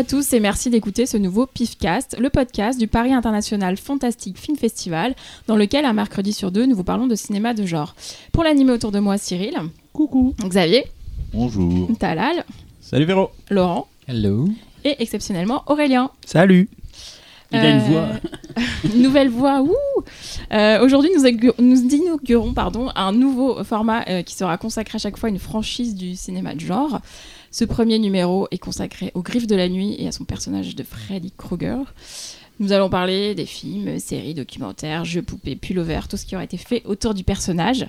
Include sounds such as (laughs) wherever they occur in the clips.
Bonjour à tous et merci d'écouter ce nouveau PIFcast, le podcast du Paris International Fantastic Film Festival, dans lequel un mercredi sur deux nous vous parlons de cinéma de genre. Pour l'animer autour de moi, Cyril. Coucou. Xavier. Bonjour. Talal. Salut Véro. Laurent. Hello. Et exceptionnellement Aurélien. Salut. Il a une voix. une (laughs) nouvelle voix. Ouh euh, Aujourd'hui, nous, nous, inaugurons pardon, un nouveau format euh, qui sera consacré à chaque fois à une franchise du cinéma de genre. Ce premier numéro est consacré aux griffes de la nuit et à son personnage de Freddy Krueger. Nous allons parler des films, séries, documentaires, jeux poupées, pullover, tout ce qui aura été fait autour du personnage.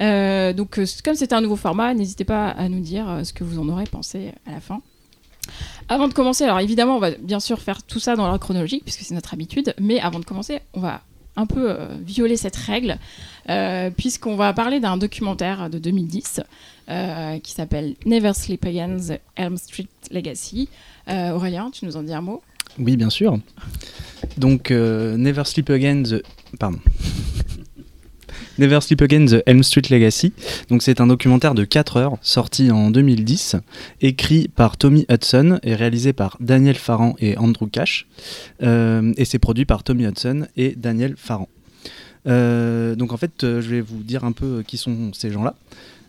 Euh, donc, comme c'est un nouveau format, n'hésitez pas à nous dire ce que vous en aurez pensé à la fin. Avant de commencer, alors évidemment, on va bien sûr faire tout ça dans l'ordre chronologique, puisque c'est notre habitude, mais avant de commencer, on va un peu euh, violer cette règle, euh, puisqu'on va parler d'un documentaire de 2010 euh, qui s'appelle Never Sleep Again, The Elm Street Legacy. Aurélien, tu nous en dis un mot? Oui, bien sûr. Donc, Never Sleep Again, the... Pardon. Never Sleep Again, The Elm Street Legacy. C'est un documentaire de 4 heures, sorti en 2010, écrit par Tommy Hudson et réalisé par Daniel Farran et Andrew Cash. Euh, et c'est produit par Tommy Hudson et Daniel Farran. Euh, donc en fait, euh, je vais vous dire un peu qui sont ces gens-là.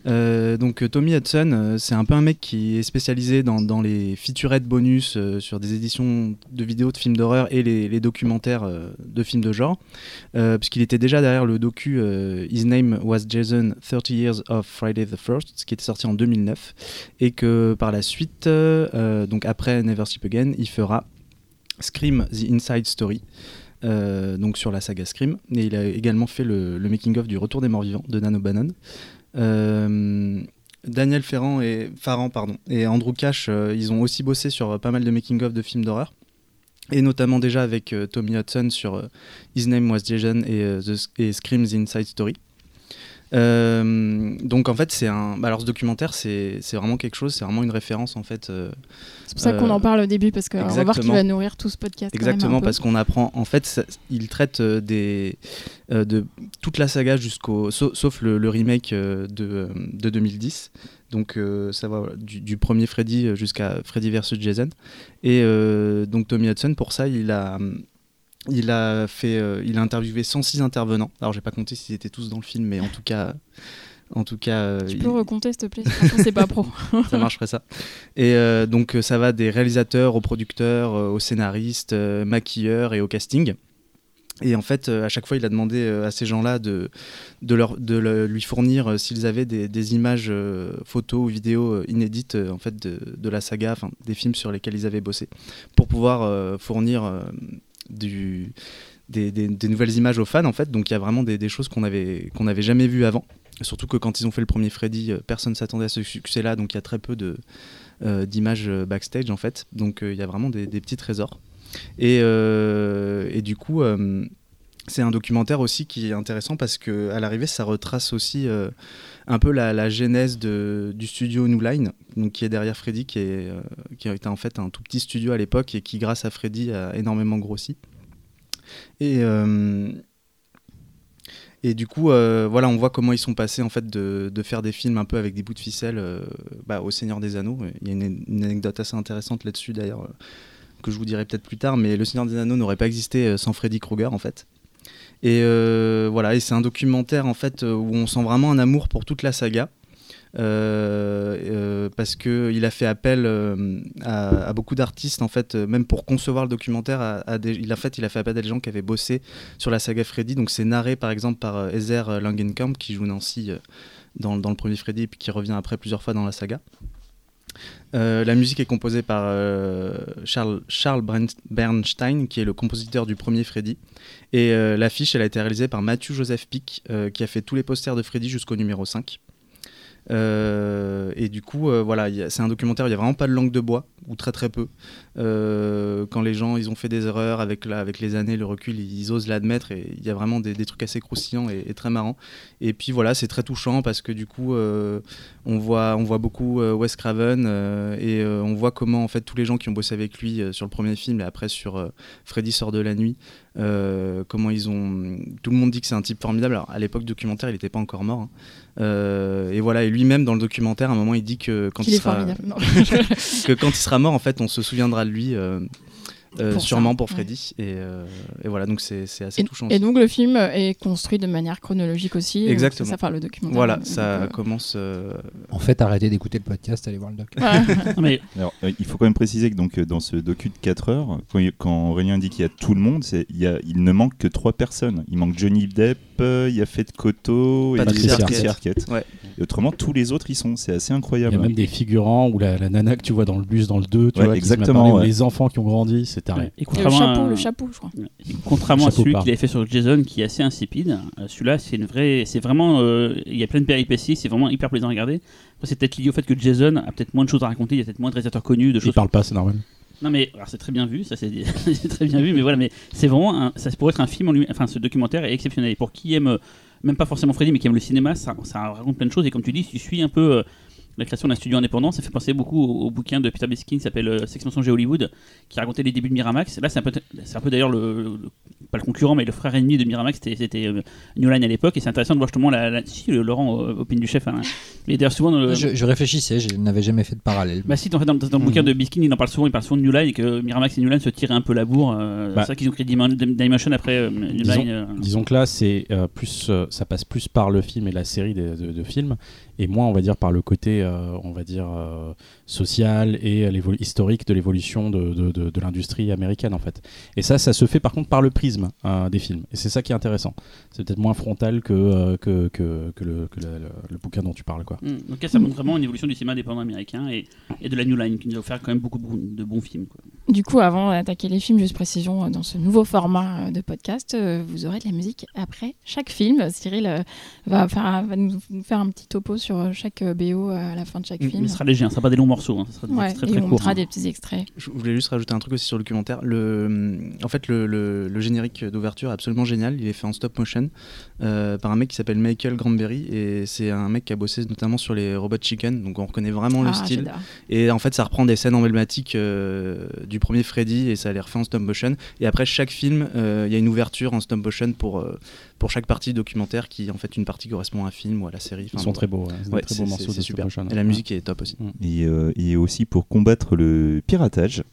Euh, donc euh, Tommy Hudson, euh, c'est un peu un mec qui est spécialisé dans, les featurettes bonus sur des éditions de vidéos de films d'horreur et les, documentaires de films de genre, puisqu'il était déjà derrière le docu His Name Was Jason 30 Years of Friday the 1st, qui était sorti en 2009, et que par la suite, donc après Never Sleep Again, il fera Scream The Inside Story. donc sur la saga Scream. Et il a également fait le, le making-of du Retour des Morts Vivants de Nano Bannon. Euh, Daniel Ferrand et Farran et Andrew Cash, euh, ils ont aussi bossé sur pas mal de making-of de films d'horreur et notamment déjà avec euh, Tommy Hudson sur His Name Was Jason et, et Scream's Inside Story. Euh, donc en fait c'est un bah, alors ce documentaire c'est vraiment quelque chose c'est vraiment une référence en fait euh, c'est pour ça qu'on en parle au début parce qu'on va voir qu'il va nourrir tout ce podcast exactement parce qu'on apprend en fait il traite euh, des de toute la saga jusqu'au sauf, le, remake de, de 2010 donc ça va du, premier Freddy jusqu'à Freddy vs Jason. Et donc Tommy Hudson pour ça il a il a fait, euh, il a interviewé 106 intervenants. Alors j'ai pas compté s'ils étaient tous dans le film, mais en tout cas, en tout cas. Euh, tu peux recompter s'il te plaît. C'est pas pro. (laughs) ça marcherait ça. Et euh, donc ça va des réalisateurs aux producteurs, aux scénaristes, maquilleurs et au casting. Et en fait, à chaque fois, il a demandé à ces gens-là de, de, leur, de lui fournir s'ils avaient des, images photos ou vidéos inédites en fait, de, de la saga, des films sur lesquels ils avaient bossé, pour pouvoir fournir des, nouvelles images aux fans en fait. Donc il y a vraiment des, choses qu'on avait qu'on n'avait jamais vues avant. Surtout que quand ils ont fait le premier Freddy, euh, personne s'attendait à ce succès-là, donc il y a très peu de euh, d'images euh, backstage en fait. Donc il y a vraiment des, petits trésors. Et, et du coup c'est un documentaire aussi qui est intéressant parce que à l'arrivée ça retrace aussi un peu la, genèse du studio New Line qui est derrière Freddy qui, a été en fait un tout petit studio à l'époque et qui grâce à Freddy a énormément grossi et et du coup, voilà, on voit comment ils sont passés en fait de, de, faire des films un peu avec des bouts de ficelle bah, au Seigneur des Anneaux. Il y a une, une anecdote assez intéressante là-dessus d'ailleurs que je vous dirai peut-être plus tard, mais Le Seigneur des Anneaux n'aurait pas existé sans Freddy Krueger en fait. Et euh, voilà, c'est un documentaire en fait euh, où on sent vraiment un amour pour toute la saga. Euh, parce que il a fait appel à, beaucoup d'artistes en fait, même pour concevoir le documentaire. Il a fait, il a fait appel à des gens qui avaient bossé sur la saga Freddy. Donc c'est narré par exemple par Ezer Langenkamp qui joue Nancy dans, dans, le premier Freddy et puis qui revient après plusieurs fois dans la saga. Euh, la musique est composée par euh, Charles, Bernstein, qui est le compositeur du premier Freddy. Et euh, l'affiche, elle a été réalisée par Matthew Joseph Pick, qui a fait tous les posters de Freddy jusqu'au numéro 5. Euh, et du coup, voilà, c'est un documentaire où il n'y a vraiment pas de langue de bois, ou très très peu. Euh, quand les gens ils ont fait des erreurs avec, la, avec les années, le recul, ils, osent l'admettre et il y a vraiment des, trucs assez croustillants et, très marrants. Et puis voilà, c'est très touchant parce que du coup, on, voit, on voit beaucoup Wes Craven et on voit comment en fait tous les gens qui ont bossé avec lui sur le premier film et après sur Freddy sort de la nuit euh, comment ils ont. Tout le monde dit que c'est un type formidable. Alors, à l'époque documentaire, il n'était pas encore mort. hein. Euh, et voilà, et lui-même dans le documentaire, à un moment, il dit que quand il est sera (laughs) que quand il sera mort, en fait, on se souviendra de lui. euh, euh, Pour ça, sûrement pour ouais. Freddy et, euh, et voilà donc c'est assez Et, touchant et donc le film est construit de manière chronologique aussi. Exactement. Ça, enfin, le documentaire. voilà ça commence euh, En fait, arrêtez d'écouter le podcast, allez voir le doc. (laughs) mais Alors, euh, il faut quand même préciser que donc, euh, dans ce docu de 4 heures, quand, il- quand Aurélien dit qu'il y a tout le monde, c'est- il, y a, il ne manque que 3 personnes. Il manque Johnny Depp, il y a Fête Koto et Patricia Patricia Arquette. Arquette. Ouais. Et autrement, tous les autres, ils sont. C'est assez il y incroyable. a même des figurants ou la, la nana que tu vois dans le bus dans le 2, tu Ouais, vois, exactement, ouais. les enfants qui ont grandi, c'est taré. Et le contrairement, chapeau, à, le chapeau, je crois. contrairement à celui qu'il avait fait sur Jason, qui est assez insipide, euh, celui-là, c'est une vraie, c'est vraiment, euh, il y a plein de péripéties, c'est vraiment hyper plaisant à regarder. Après, c'est peut-être lié au fait que Jason a peut-être moins de choses à raconter, il y a peut-être moins de réalisateurs connus, de Il choses. parle pas, c'est normal. Non mais c'est très bien vu, ça (laughs) c'est très bien vu, mais voilà, mais c'est vraiment, ça pourrait être un film en lui, enfin ce documentaire est exceptionnel. Et pour qui aime, euh, même pas forcément Freddy, mais qui aime le cinéma, ça, raconte plein de choses. Et comme tu dis, tu suis un peu euh, la création d'un studio indépendant, ça fait penser beaucoup au, au bouquin de Peter Biskin qui s'appelle euh, Sex Mensonge et Hollywood, qui racontait les débuts de Miramax. Là c'est un peu, c'est un peu d'ailleurs le, le- pas le concurrent, mais le frère ennemi de Miramax, c'était, c'était euh, New Line à l'époque. Et c'est intéressant de voir justement la, la- si le Laurent euh, opine du chef. Hein. Et d'ailleurs souvent dans le, Je, je réfléchissais, je n'avais jamais fait de parallèle. bah si, en fait, dans, dans le bouquin de Biskin, il en parle souvent, il parle souvent de New Line et que Miramax et New Line se tiraient un peu la bourre. euh, Bah. c'est ça qu'ils ont créé Dimen- Dimension après euh, New Disons- Line. euh, Disons que là, c'est euh, plus, euh, ça passe plus par le film et la série de, de- de films, et moins, on va dire, par le côté, euh, on va dire, euh, social et historique de l'évolution de, de- de- de l'industrie américaine, en fait. Et ça, ça se fait par contre par le prisme euh, des films. Et c'est ça qui est intéressant. C'est peut-être moins frontal que, euh, que, que, que le, que le- le- le bouquin dont tu parles, quoi. hum, Donc là, ça montre vraiment une évolution du cinéma indépendant américain et, et de la New Line qui nous a offert quand même beaucoup de bons, films. Quoi. Du coup, avant d'attaquer les films, juste précision, dans ce nouveau format de podcast, vous aurez de la musique après chaque film. Cyril va, faire, va nous nous faire un petit topo sur euh, chaque euh, BO à la fin de chaque Mais film. ce sera léger, hein, ce sera pas des longs morceaux, hein, ce sera des Ouais, extraits très on courts. mettra hein. des petits extraits. Je voulais juste rajouter un truc aussi sur le documentaire. Le, en fait, le, le- le générique d'ouverture est absolument génial. Il est fait en stop motion euh, par un mec qui s'appelle Michael Granberry et c'est un mec qui a bossé notamment sur les Robot Chicken. Donc on reconnaît vraiment le Ah, style. Et en fait, ça reprend des scènes emblématiques euh, du premier Freddy et ça les refait en stop motion. Et après chaque film, euh, il y a une ouverture en stop motion pour euh, pour chaque partie documentaire qui en fait une partie correspond à un film ou à la série. Ils sont bon. très beaux. ouais. C'est Ouais, très de super. Et la musique est top aussi. Et, euh, et aussi pour combattre le piratage,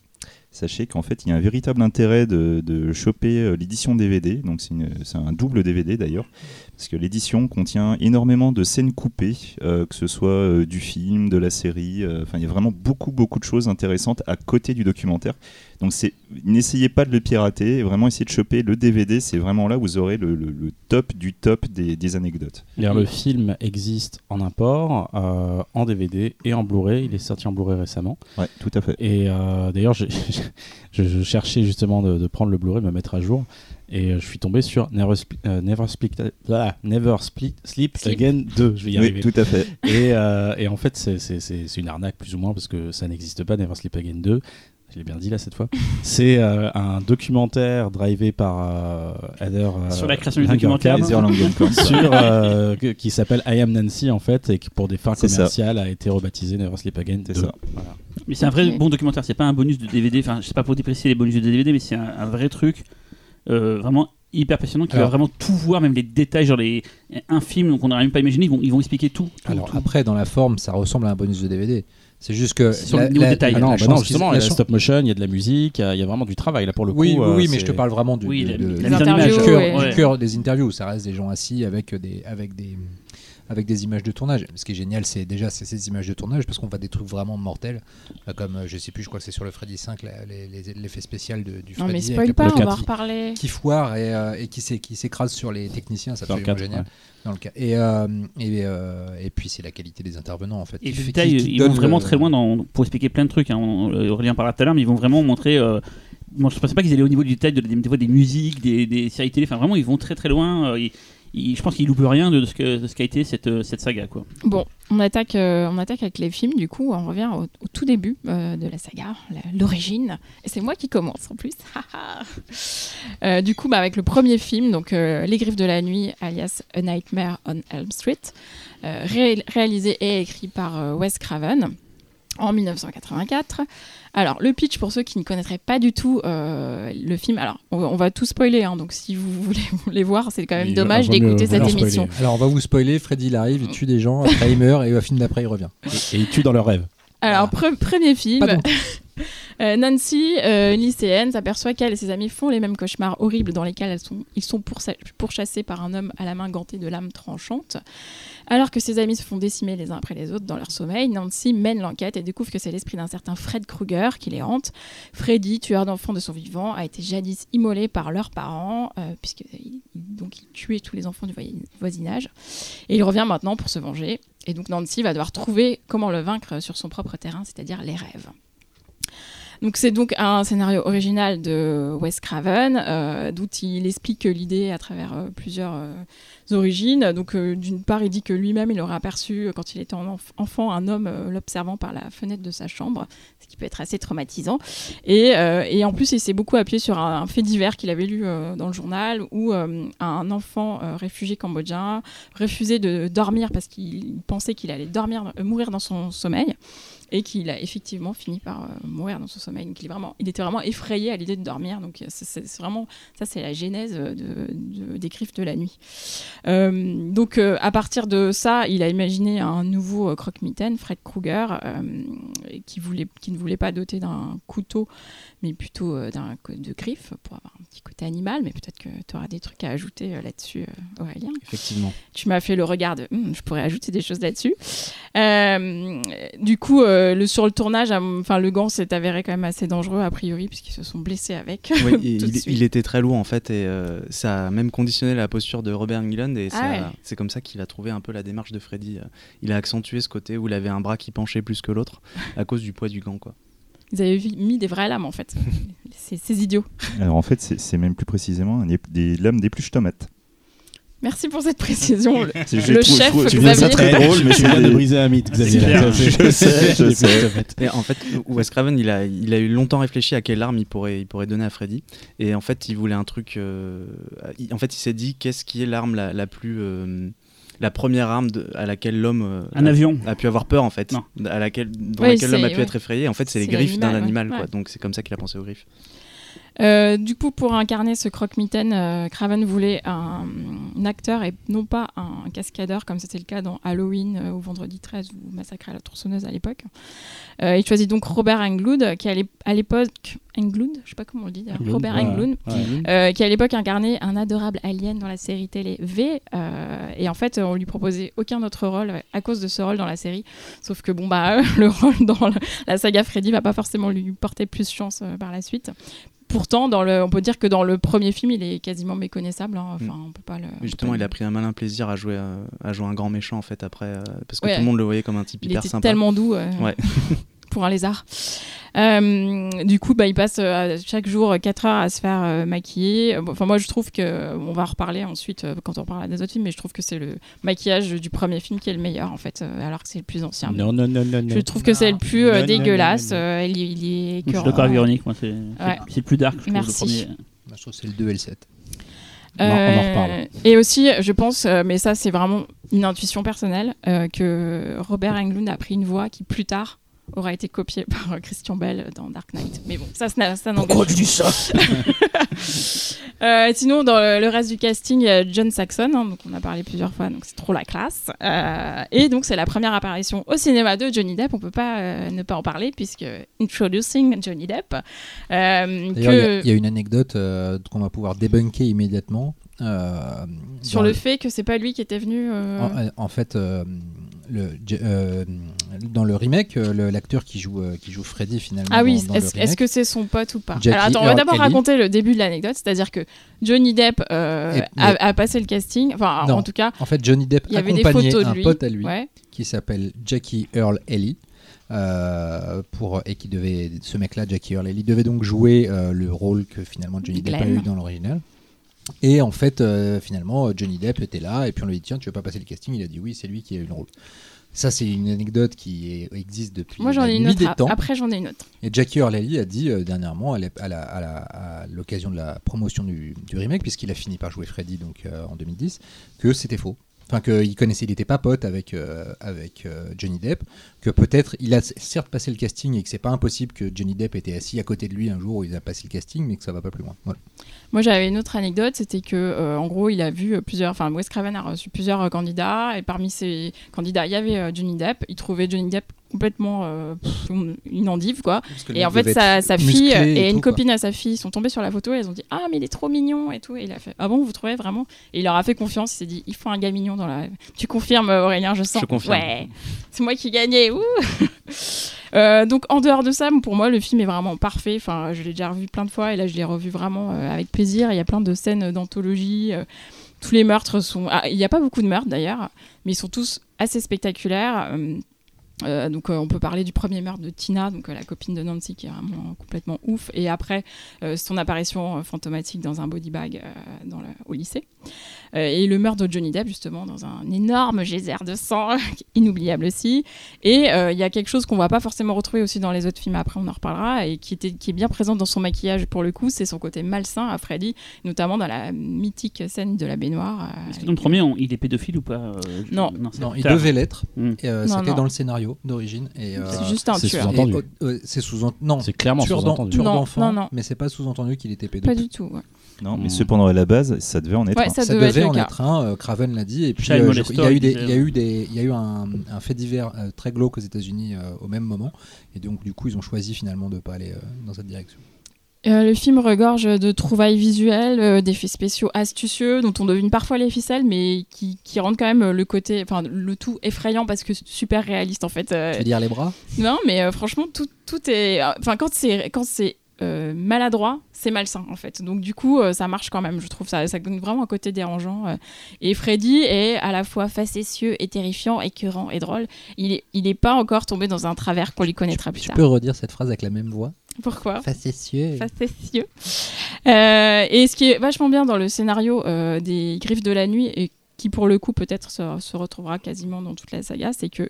sachez qu'en fait il y a un véritable intérêt de, de choper euh, l'édition DVD, donc c'est un double DVD d'ailleurs, parce que l'édition contient énormément de scènes coupées, euh, que ce soit euh, du film, de la série, euh, enfin il y a vraiment beaucoup beaucoup de choses intéressantes à côté du documentaire. Donc n'essayez pas de le pirater, vraiment essayez de choper le DVD, c'est vraiment là où vous aurez le, le- le top du top des, des anecdotes. Le film existe en import, en DVD et en Blu-ray. Il est sorti en Blu-ray récemment. Ouais, tout à fait. Et d'ailleurs, je, (laughs) je cherchais justement de, de prendre le Blu-ray, de me mettre à jour. Et euh, je suis tombé sur Never, Spli- euh, Never, Split- ah, Never Split- Sleep, Sleep. Again 2. Je vais y Oui, arriver. tout à fait. Et, euh, et en fait, c'est- une arnaque plus ou moins parce que ça n'existe pas, Never Sleep Again 2. Je l'ai bien dit là cette fois. C'est euh, un documentaire drivé par euh, Heather Sur la création du Langenkamp documentaire. Langenkamp. (laughs) sur euh, qui s'appelle I Am Nancy en fait et qui pour des fins ça. commerciales a été rebaptisé Never Sleep Again. C'est 2. ça. Voilà. Mais c'est un vrai bon documentaire, c'est pas un bonus de DVD, enfin je sais pas pour déprécier les bonus de DVD, mais c'est un, un vrai truc euh, vraiment hyper passionnant qui Alors- va vraiment tout voir, même les détails, genre les infimes, donc on n'aurait même pas imaginé, ils vont, ils vont expliquer tout. tout, Alors tout. après, dans la forme, ça ressemble à un bonus de DVD. C'est juste que. Sur le niveau détail. Ah non, la bah non, justement, il y la a stop motion, il y a de la musique, il y a- il y, a vraiment du travail là pour le coup. Oui, oui, euh, oui, mais je te parle vraiment du, Oui, la- la cœur, ouais. du cœur des interviews. Ça reste des gens assis avec des, avec des, avec des images de tournage. Ce qui est génial, c'est déjà c'est ces images de tournage parce qu'on voit des trucs vraiment mortels, euh, comme euh, je sais plus, je crois que c'est sur le Freddy 5, la- les- les- l'effet spécial de- du Non, mais Freddy spoil avec pas, on va qui- reparler. qui foire et, euh, et qui s'é- qui s'écrase sur les techniciens, c'est absolument cadre, génial. ouais. Dans le cas. Et, euh, et, euh, et puis c'est la qualité des intervenants en fait. Et le fait- détail, qui- qui ils vont vraiment le- très loin dans, pour expliquer plein de trucs. Hein. On- Aurélien parlait tout à l'heure, mais ils vont vraiment montrer. Euh, moi, je pensais pas qu'ils allaient au niveau du détail de, des, des fois des musiques, des, des séries télé. Enfin, vraiment, ils vont très très loin. Euh, ils- je pense qu'ils loupent rien de, ce que ce qu'a été cette, euh, cette saga, quoi. Bon, on attaque, euh, on attaque avec les films, du coup, on revient au, tout début euh, de la saga, l'origine. Et c'est moi qui commence en plus. (laughs) Du coup, bah, avec le premier film, donc Les Griffes de la Nuit, alias A Nightmare on Elm Street, ré- réalisé et écrit par Wes Craven. en 1984. Alors, le pitch, pour ceux qui ne connaîtraient pas du tout euh, le film, alors on, on va tout spoiler, hein, donc si vous voulez, (laughs) voulez voir, c'est quand même Il dommage d'écouter cette spoiler. émission. Alors on va vous spoiler, Freddy il arrive, il tue des gens, après il meurt et au film d'après il revient. Et ils tuent dans leur rêve. Alors, pre- premier film, (laughs) euh, Nancy, euh, lycéenne, s'aperçoit qu'elle et ses amis font les mêmes cauchemars horribles dans lesquels elles sont, ils sont pourchassés par un homme à la main gantée de lames tranchantes. Alors que ses amis se font décimer les uns après les autres dans leur sommeil, Nancy mène l'enquête et découvre que c'est l'esprit d'un certain Fred Krueger qui les hante. Freddy, tueur d'enfants de son vivant, a été jadis immolé par leurs parents, euh, puisqu'il donc il tuait tous les enfants du voisinage. Et il revient maintenant pour se venger. Et donc Nancy va devoir trouver comment le vaincre sur son propre terrain, c'est-à-dire les rêves. Donc c'est donc un scénario original de Wes Craven, euh, d'où il explique l'idée à travers euh, plusieurs euh, origines. Donc euh, d'une part, il dit que lui-même, il aurait aperçu quand il était en enf- enfant un homme l'observant par la fenêtre de sa chambre, ce qui peut être assez traumatisant. Et, en plus, il s'est beaucoup appuyé sur un, un fait divers qu'il avait lu dans le journal où un enfant réfugié cambodgien refusait de dormir parce qu'il pensait qu'il allait dormir, mourir dans son sommeil et qu'il a effectivement fini par euh, mourir dans son sommeil. Il, était vraiment effrayé à l'idée de dormir. Donc euh, c'est- vraiment ça, c'est la genèse euh, de, de- des griffes de la nuit. Donc à partir de ça, il a imaginé un nouveau croque-mitaine, Fred Krueger, qui ne voulait pas doter d'un couteau, mais plutôt euh, d'un de griffes pour avoir un petit côté animal. Mais peut-être que tu auras des trucs à ajouter euh, là-dessus, euh, Aurélien Effectivement. tu m'as fait le regard de Hum, je pourrais ajouter des choses là-dessus. Euh, du coup, euh, le, sur le tournage, enfin le gant s'est avéré quand même assez dangereux a priori puisqu'ils se sont blessés avec. Oui, (laughs) de il, suite. il était très lourd en fait et euh, ça a même conditionné la posture de Robert Englund et Ah ouais. c'est comme ça qu'il a trouvé un peu la démarche de Freddy. Il a accentué ce côté où il avait un bras qui penchait plus que l'autre à cause du poids du gant quoi. Ils avaient mis des vraies lames en fait. (laughs) C'est ces idiots. Alors en fait, c'est même plus précisément des, des lames d'épluche tomate. Merci pour cette précision. (laughs) Le- C'est- je Le je chef, trouve- je Xavier. ça très drôle, mais tu c'est viens de briser un mythe, Xavier. Je sais, je sais. Et en fait, Wes Craven, il a, il a eu longtemps réfléchi à quelle arme il pourrait, il pourrait donner à Freddy. Et en fait, il voulait un truc. euh, il- en fait, il s'est dit qu'est-ce qui est l'arme la, la plus. euh, la première arme de- à laquelle l'homme euh, Un a, avion. a pu avoir peur en fait, Non. à laquelle, dans Oui, laquelle l'homme a pu ouais. être effrayé. En fait, c'est les griffes d'un animal, ouais. quoi. Donc c'est comme ça qu'il a pensé aux griffes. Euh, du coup, pour incarner ce croque-mitaine, euh, Craven voulait un, un acteur et non pas un cascadeur, comme c'était le cas dans Halloween euh, ou Vendredi 13 ou Massacre à la tronçonneuse à l'époque. Euh, il choisit donc Robert Englund, qui à l'ép- à l'époque. Englund Je sais pas comment on le dit. Englund, Robert. Englund. Ouais. euh, qui à l'époque incarnait un adorable alien dans la série télé V. et en fait, on lui proposait aucun autre rôle à cause de ce rôle dans la série. Sauf que bon, bah, (laughs) le rôle dans le- la saga Freddy va pas forcément lui porter plus chance par la suite. Pourtant, dans le, on peut dire que dans le premier film, il est quasiment méconnaissable. hein. Enfin, on peut pas le. on peut Justement, il a pris un malin plaisir à jouer, euh, à jouer un grand méchant en fait après, euh, parce que Ouais. tout le monde le voyait comme un type Il hyper était sympa. tellement doux Ouais. (laughs) pour un lézard. Euh, du coup, bah, il passe euh, chaque jour 4 heures à se faire euh, maquiller. Euh, Enfin, moi, je trouve que on va en reparler ensuite euh, quand on parlera des autres films, mais je trouve que c'est le maquillage du premier film qui est le meilleur en fait, euh, alors que c'est le plus ancien. Non, non, non, non. Je trouve que c'est le plus euh, Non, dégueulasse. non, non, non. euh, il, il est Je suis d'accord avec Véronique, moi, c'est Ouais. plus dark, je trouve, Merci. le premier. Moi, je trouve que c'est le 2 et le 7. On en- on en Euh, reparle. Et aussi, je pense, euh, mais ça c'est vraiment une intuition personnelle, euh, que Robert Englund a pris une voix qui plus tard aura été copiée par euh, Christian Bell dans Dark Knight. Mais bon, ça, ça, ça n'engage. tu dis ça? (laughs) Euh, sinon, dans le, le reste du casting, il y a John Saxon, hein, donc on a parlé plusieurs fois, donc c'est trop la classe. Euh, et donc c'est la première apparition au cinéma de Johnny Depp. On peut pas euh, ne pas en parler puisque introducing Johnny Depp. euh, D'ailleurs, il y a- que il y, a une anecdote euh, qu'on va pouvoir débunker immédiatement. euh, sur le fait que c'est pas lui qui était venu. euh, En, en fait, euh, le, euh, dans le remake, euh, le- l'acteur qui joue, euh, qui joue Freddy finalement. Ah oui, est-ce que c'est son pote ou pas? Jackie Alors attends, on va Earl d'abord raconter le début de l'anecdote, c'est-à-dire que Johnny Depp euh, Et- a, passé le casting, enfin Non. en tout cas, En fait, Johnny Depp il y avait des accompagnait photos de un lui. pote à lui Ouais. qui s'appelle Jackie Earl euh, pour, et qui devait, ce mec-là, Jackie Earl Haley, devait donc jouer euh, le rôle que finalement Johnny Depp a Glenn. eu dans l'original. Et en fait, euh, finalement, Johnny Depp était là, et puis on lui dit Tiens, tu veux pas passer le casting? Il a dit Oui, c'est lui qui a eu le rôle. Ça, c'est une anecdote qui existe depuis Moi j'en ai une autre. des temps. Après j'en ai une autre. Et Jackie Haley a dit euh, dernièrement, à l'occasion de la promotion du, du remake, puisqu'il a fini par jouer Freddy donc, euh, en 2010, que c'était faux. enfin qu'il connaissait, il était pas pote avec euh, avec Johnny Depp, que peut-être il a certes passé le casting et que c'est pas impossible que Johnny Depp était assis à côté de lui un jour où il a passé le casting, mais que ça va pas plus loin. Voilà. Moi, j'avais une autre anecdote, c'était que, euh, en gros, il a vu euh, plusieurs, enfin, Wes Craven a reçu plusieurs euh, candidats, et parmi ces candidats, il y avait euh, Johnny Depp. Il trouvait Johnny Depp complètement pff, une endive, quoi. Et en fait, sa, sa fille et, une copine à sa fille sont tombées sur la photo et elles ont dit Ah, mais il est trop mignon et tout. Et il a fait Ah bon, vous trouvez vraiment? Et il leur a fait confiance. Il s'est dit Il faut un gars mignon dans la. Tu confirmes, Aurélien, je sens. Je confirme. Ouais, c'est moi qui gagnais. Ouh Euh, donc en dehors de ça, pour moi, le film est vraiment parfait. Je l'ai déjà revu plein de fois et là, je l'ai revu vraiment euh, avec plaisir. Il y a plein de scènes d'anthologie. euh, tous les meurtres sont. ah, il n'y a pas beaucoup de meurtres d'ailleurs, mais ils sont tous assez spectaculaires. Euh, donc euh, on peut parler du premier meurtre de Tina, donc euh, la copine de Nancy qui est vraiment complètement ouf, et après euh, son apparition euh, fantomatique dans un body bag euh, dans le- au lycée, Euh, et le meurtre de Johnny Depp justement dans un énorme geyser de sang, (laughs) inoubliable aussi. Et euh, il y a quelque chose qu'on va pas forcément retrouver aussi dans les autres films après, on en reparlera, et qui était qui est bien présent dans son maquillage pour le coup, c'est son côté malsain à Freddy, notamment dans la mythique scène de la baignoire. euh, Est-ce que dans le premier, on- il est pédophile ou pas euh, je- Non. Non, il devait l'être. Hmm. Euh, C'était dans le scénario d'origine. Et, euh, c'est juste un tueur. sous-entendu. et, euh, c'est sous non, C'est clairement sous-entendu. tueur d'enfant, non, non. mais c'est pas sous-entendu qu'il était Pas pédophile. du tout. ouais. Non, mais Hmm. cependant, à la base, ça devait en être Ouais, un. ça, Ça devait, devait être en être un, euh, Craven l'a dit, et puis euh, je- il y a eu des, il y a eu des, il y a eu un, un fait divers euh, très glauque aux États-Unis euh, au même moment, et donc du coup ils ont choisi finalement de pas aller euh, dans cette direction. Euh, le film regorge de trouvailles visuelles, euh, d'effets spéciaux astucieux dont on devine parfois les ficelles, mais qui, qui rendent quand même euh, le côté, enfin le tout effrayant parce que super réaliste en fait. euh. Tu veux dire les bras? Non, mais franchement tout, tout est, enfin quand c'est quand c'est maladroit, c'est malsain en fait. Donc du coup, ça marche quand même. Je trouve ça, ça donne vraiment un côté dérangeant. Et Freddy est à la fois facétieux et terrifiant, écœurant et drôle. Il est, il est pas encore tombé dans un travers qu'on lui connaîtra plus Tu tard. peux redire cette phrase avec la même voix? Pourquoi Facétieux. facétieux. Euh, et ce qui est vachement bien dans le scénario euh, des Griffes de la Nuit, et qui pour le coup peut-être se, se retrouvera quasiment dans toute la saga, c'est que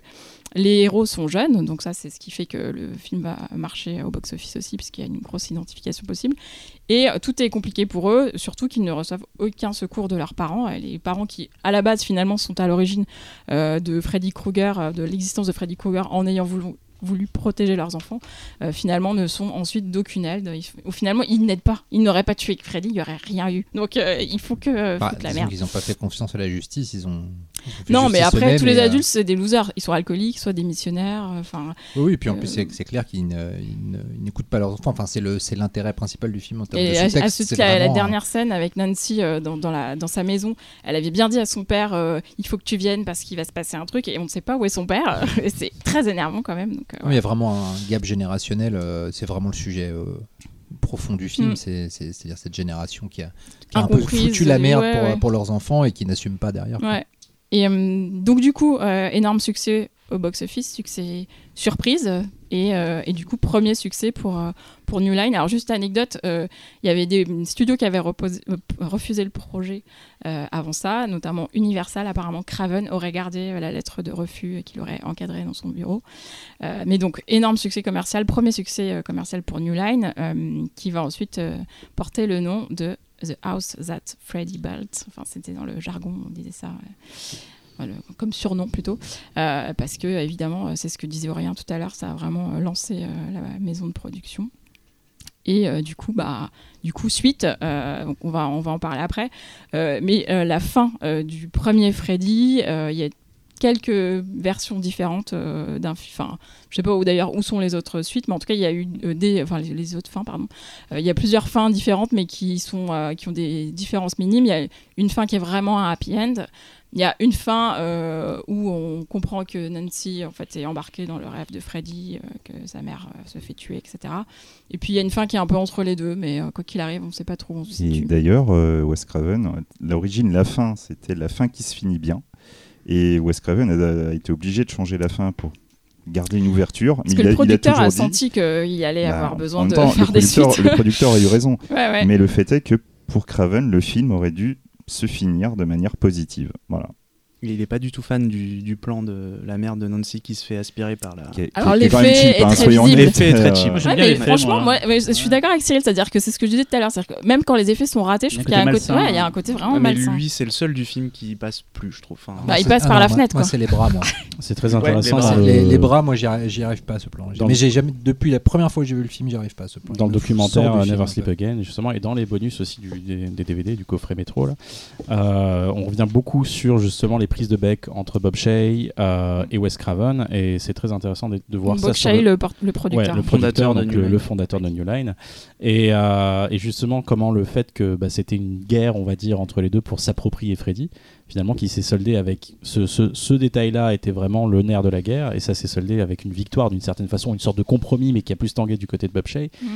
les héros sont jeunes, donc ça c'est ce qui fait que le film va marcher au box-office aussi, puisqu'il y a une grosse identification possible. Et tout est compliqué pour eux, surtout qu'ils ne reçoivent aucun secours de leurs parents. Et les parents qui, à la base, finalement, sont à l'origine euh, de Freddy Krueger, de l'existence de Freddy Krueger, en ayant voulu voulu protéger leurs enfants, euh, finalement ne sont ensuite d'aucune aide. Ils- Ou finalement, ils n'aident pas. Ils n'auraient pas tué Freddy, il n'y aurait rien eu. Donc euh, il faut que euh, Bah, la merde. qu'ils n'ont pas fait confiance à la justice, ils ont. ils Non, mais après, tous les et, euh, adultes, c'est des losers. Ils sont alcooliques, soit démissionnaires. euh, Enfin, Oui, oui, puis en plus c'est clair qu'ils ils ils n'écoutes pas leurs enfants. Enfin, c'est le c'est l'intérêt principal du film en termes et de à, à ce titre, la, dernière scène avec Nancy dans, dans la, dans sa maison, elle avait bien dit à son père il faut que tu viennes parce qu'il va se passer un truc et on ne sait pas où est son père. (laughs) et c'est très énervant quand même. Donc, Il y a vraiment un gap générationnel. euh, c'est vraiment le sujet euh, profond du film. Mm. C'est c'est- c'est-à-dire cette génération qui a, qui a un peu foutu la merde ouais, pour, ouais. pour leurs enfants et qui n'assume pas derrière. Ouais. Et euh, donc du coup, euh, énorme succès au box-office, succès surprise, et, euh, et du coup premier succès pour, euh, pour New Line. Alors juste anecdote, euh, il y avait des studios qui avaient refusé le projet avant ça, notamment Universal. Apparemment, Craven aurait gardé la lettre de refus qu'il aurait encadrée dans son bureau. Mais donc énorme succès commercial, premier succès commercial pour New Line, qui va ensuite porter le nom de The House That Freddy Built. Enfin, c'était dans le jargon, on disait ça. Comme surnom plutôt, Euh, parce que évidemment, c'est ce que disait Aurélien tout à l'heure, ça a vraiment euh, lancé euh, la maison de production. Et du coup, bah, du coup, suite, on va, on va en parler après. Mais la fin du premier Freddy, il y a quelques versions différentes d'un fi- enfin je sais pas d'ailleurs où sont les autres suites mais en tout cas il y a eu des enfin les, autres fins pardon il y a plusieurs fins différentes mais qui sont qui ont des différences minimes il y a une fin qui est vraiment un happy end il y a une fin euh, où on comprend que Nancy en fait est embarquée dans le rêve de Freddy, euh, que sa mère euh, se fait tuer, etc. Et puis il y a une fin qui est un peu entre les deux, mais quoi qu'il arrive, on ne sait pas trop où on se Et d'ailleurs, Wes Craven, l'origine, la fin, c'était la fin qui se finit bien. Et Wes Craven a, a été obligé de changer la fin pour garder une ouverture. Parce Mais que il le il producteur a, senti qu'il allait Bah, avoir besoin de temps, faire des suites. Le producteur a eu raison. (laughs) ouais, ouais. Mais le fait est que pour Craven, le film aurait dû se finir de manière positive. Voilà. Il est pas du tout fan du, du plan de la mère de Nancy qui se fait aspirer par la. Qui est- Alors, est l'effet cheap, hein, est très est euh, cheap. Moi, j'aime Ouais, bien mais les faits, franchement, moi. je suis d'accord avec Cyril, c'est-à-dire que c'est ce que je disais tout à l'heure, c'est-à-dire que même quand les effets sont ratés, je Il y a trouve un qu'il y a un côté côté, malsain, ouais, il y a un côté vraiment mais malsain. lui, c'est le seul du film qui passe plus, je trouve. Enfin, Bah, il passe ah par non, la moi- fenêtre, Moi, c'est les bras, moi. (laughs) C'est très Ouais, intéressant. les bras. le- Les, les bras, moi, j'y arri- j'y arrive pas à ce plan. Dans Mais le- j'ai jamais, depuis la première fois que j'ai vu le film, j'y arrive pas à ce plan. dans le documentaire euh, Never Sleep. Again, justement, et dans les bonus aussi du, des, DVD, du coffret métro, là, euh, on revient beaucoup sur justement les prises de bec entre Bob Shea euh, et Wes Craven, et c'est très intéressant de, de voir ça. Bob sur Shea, le- Ouais, producteur. le Fondateur de donc New le, Line. le fondateur de New Line. Et, euh, et justement, comment le fait que bah, c'était une guerre, on va dire, entre les deux pour s'approprier Freddy, finalement, qui s'est soldé avec ce, ce, ce détail-là était vraiment le nerf de la guerre, et ça s'est soldé avec une victoire d'une certaine façon, une sorte de compromis, mais qui a plus tangué du côté de Bob Shea. Mm.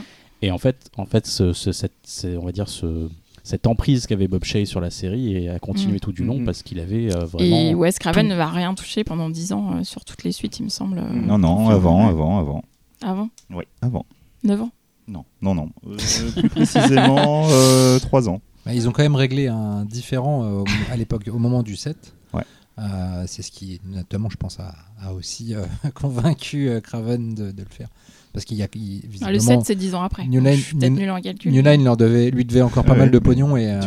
Et en fait, en fait ce, ce- cette, c'est- on va dire, ce, cette emprise qu'avait Bob Shea sur la série et a continué Mm. tout du long parce qu'il avait euh, Et vraiment. Wes Craven tout. ne va rien toucher pendant 10 ans euh, sur toutes les suites, il me semble. euh, Non, non, enfin, avant, ouais. avant, avant. Avant Oui, avant. 9 ans Non, non, non. Euh, plus précisément, (laughs) euh, 3 ans. Bah, Ils ont quand même réglé un différent euh, au- à l'époque, au moment du 7. Ouais. Euh, c'est ce qui, notamment, je pense, a, a aussi euh, (laughs) convaincu euh, Craven de, de le faire. Parce qu'il y a il- Ah, Le visiblement, 7, c'est 10 ans après. New Line- je suis peut-être New- nul en calcul. New Line leur devait, lui devait encore pas Ouais. mal de pognon et, euh,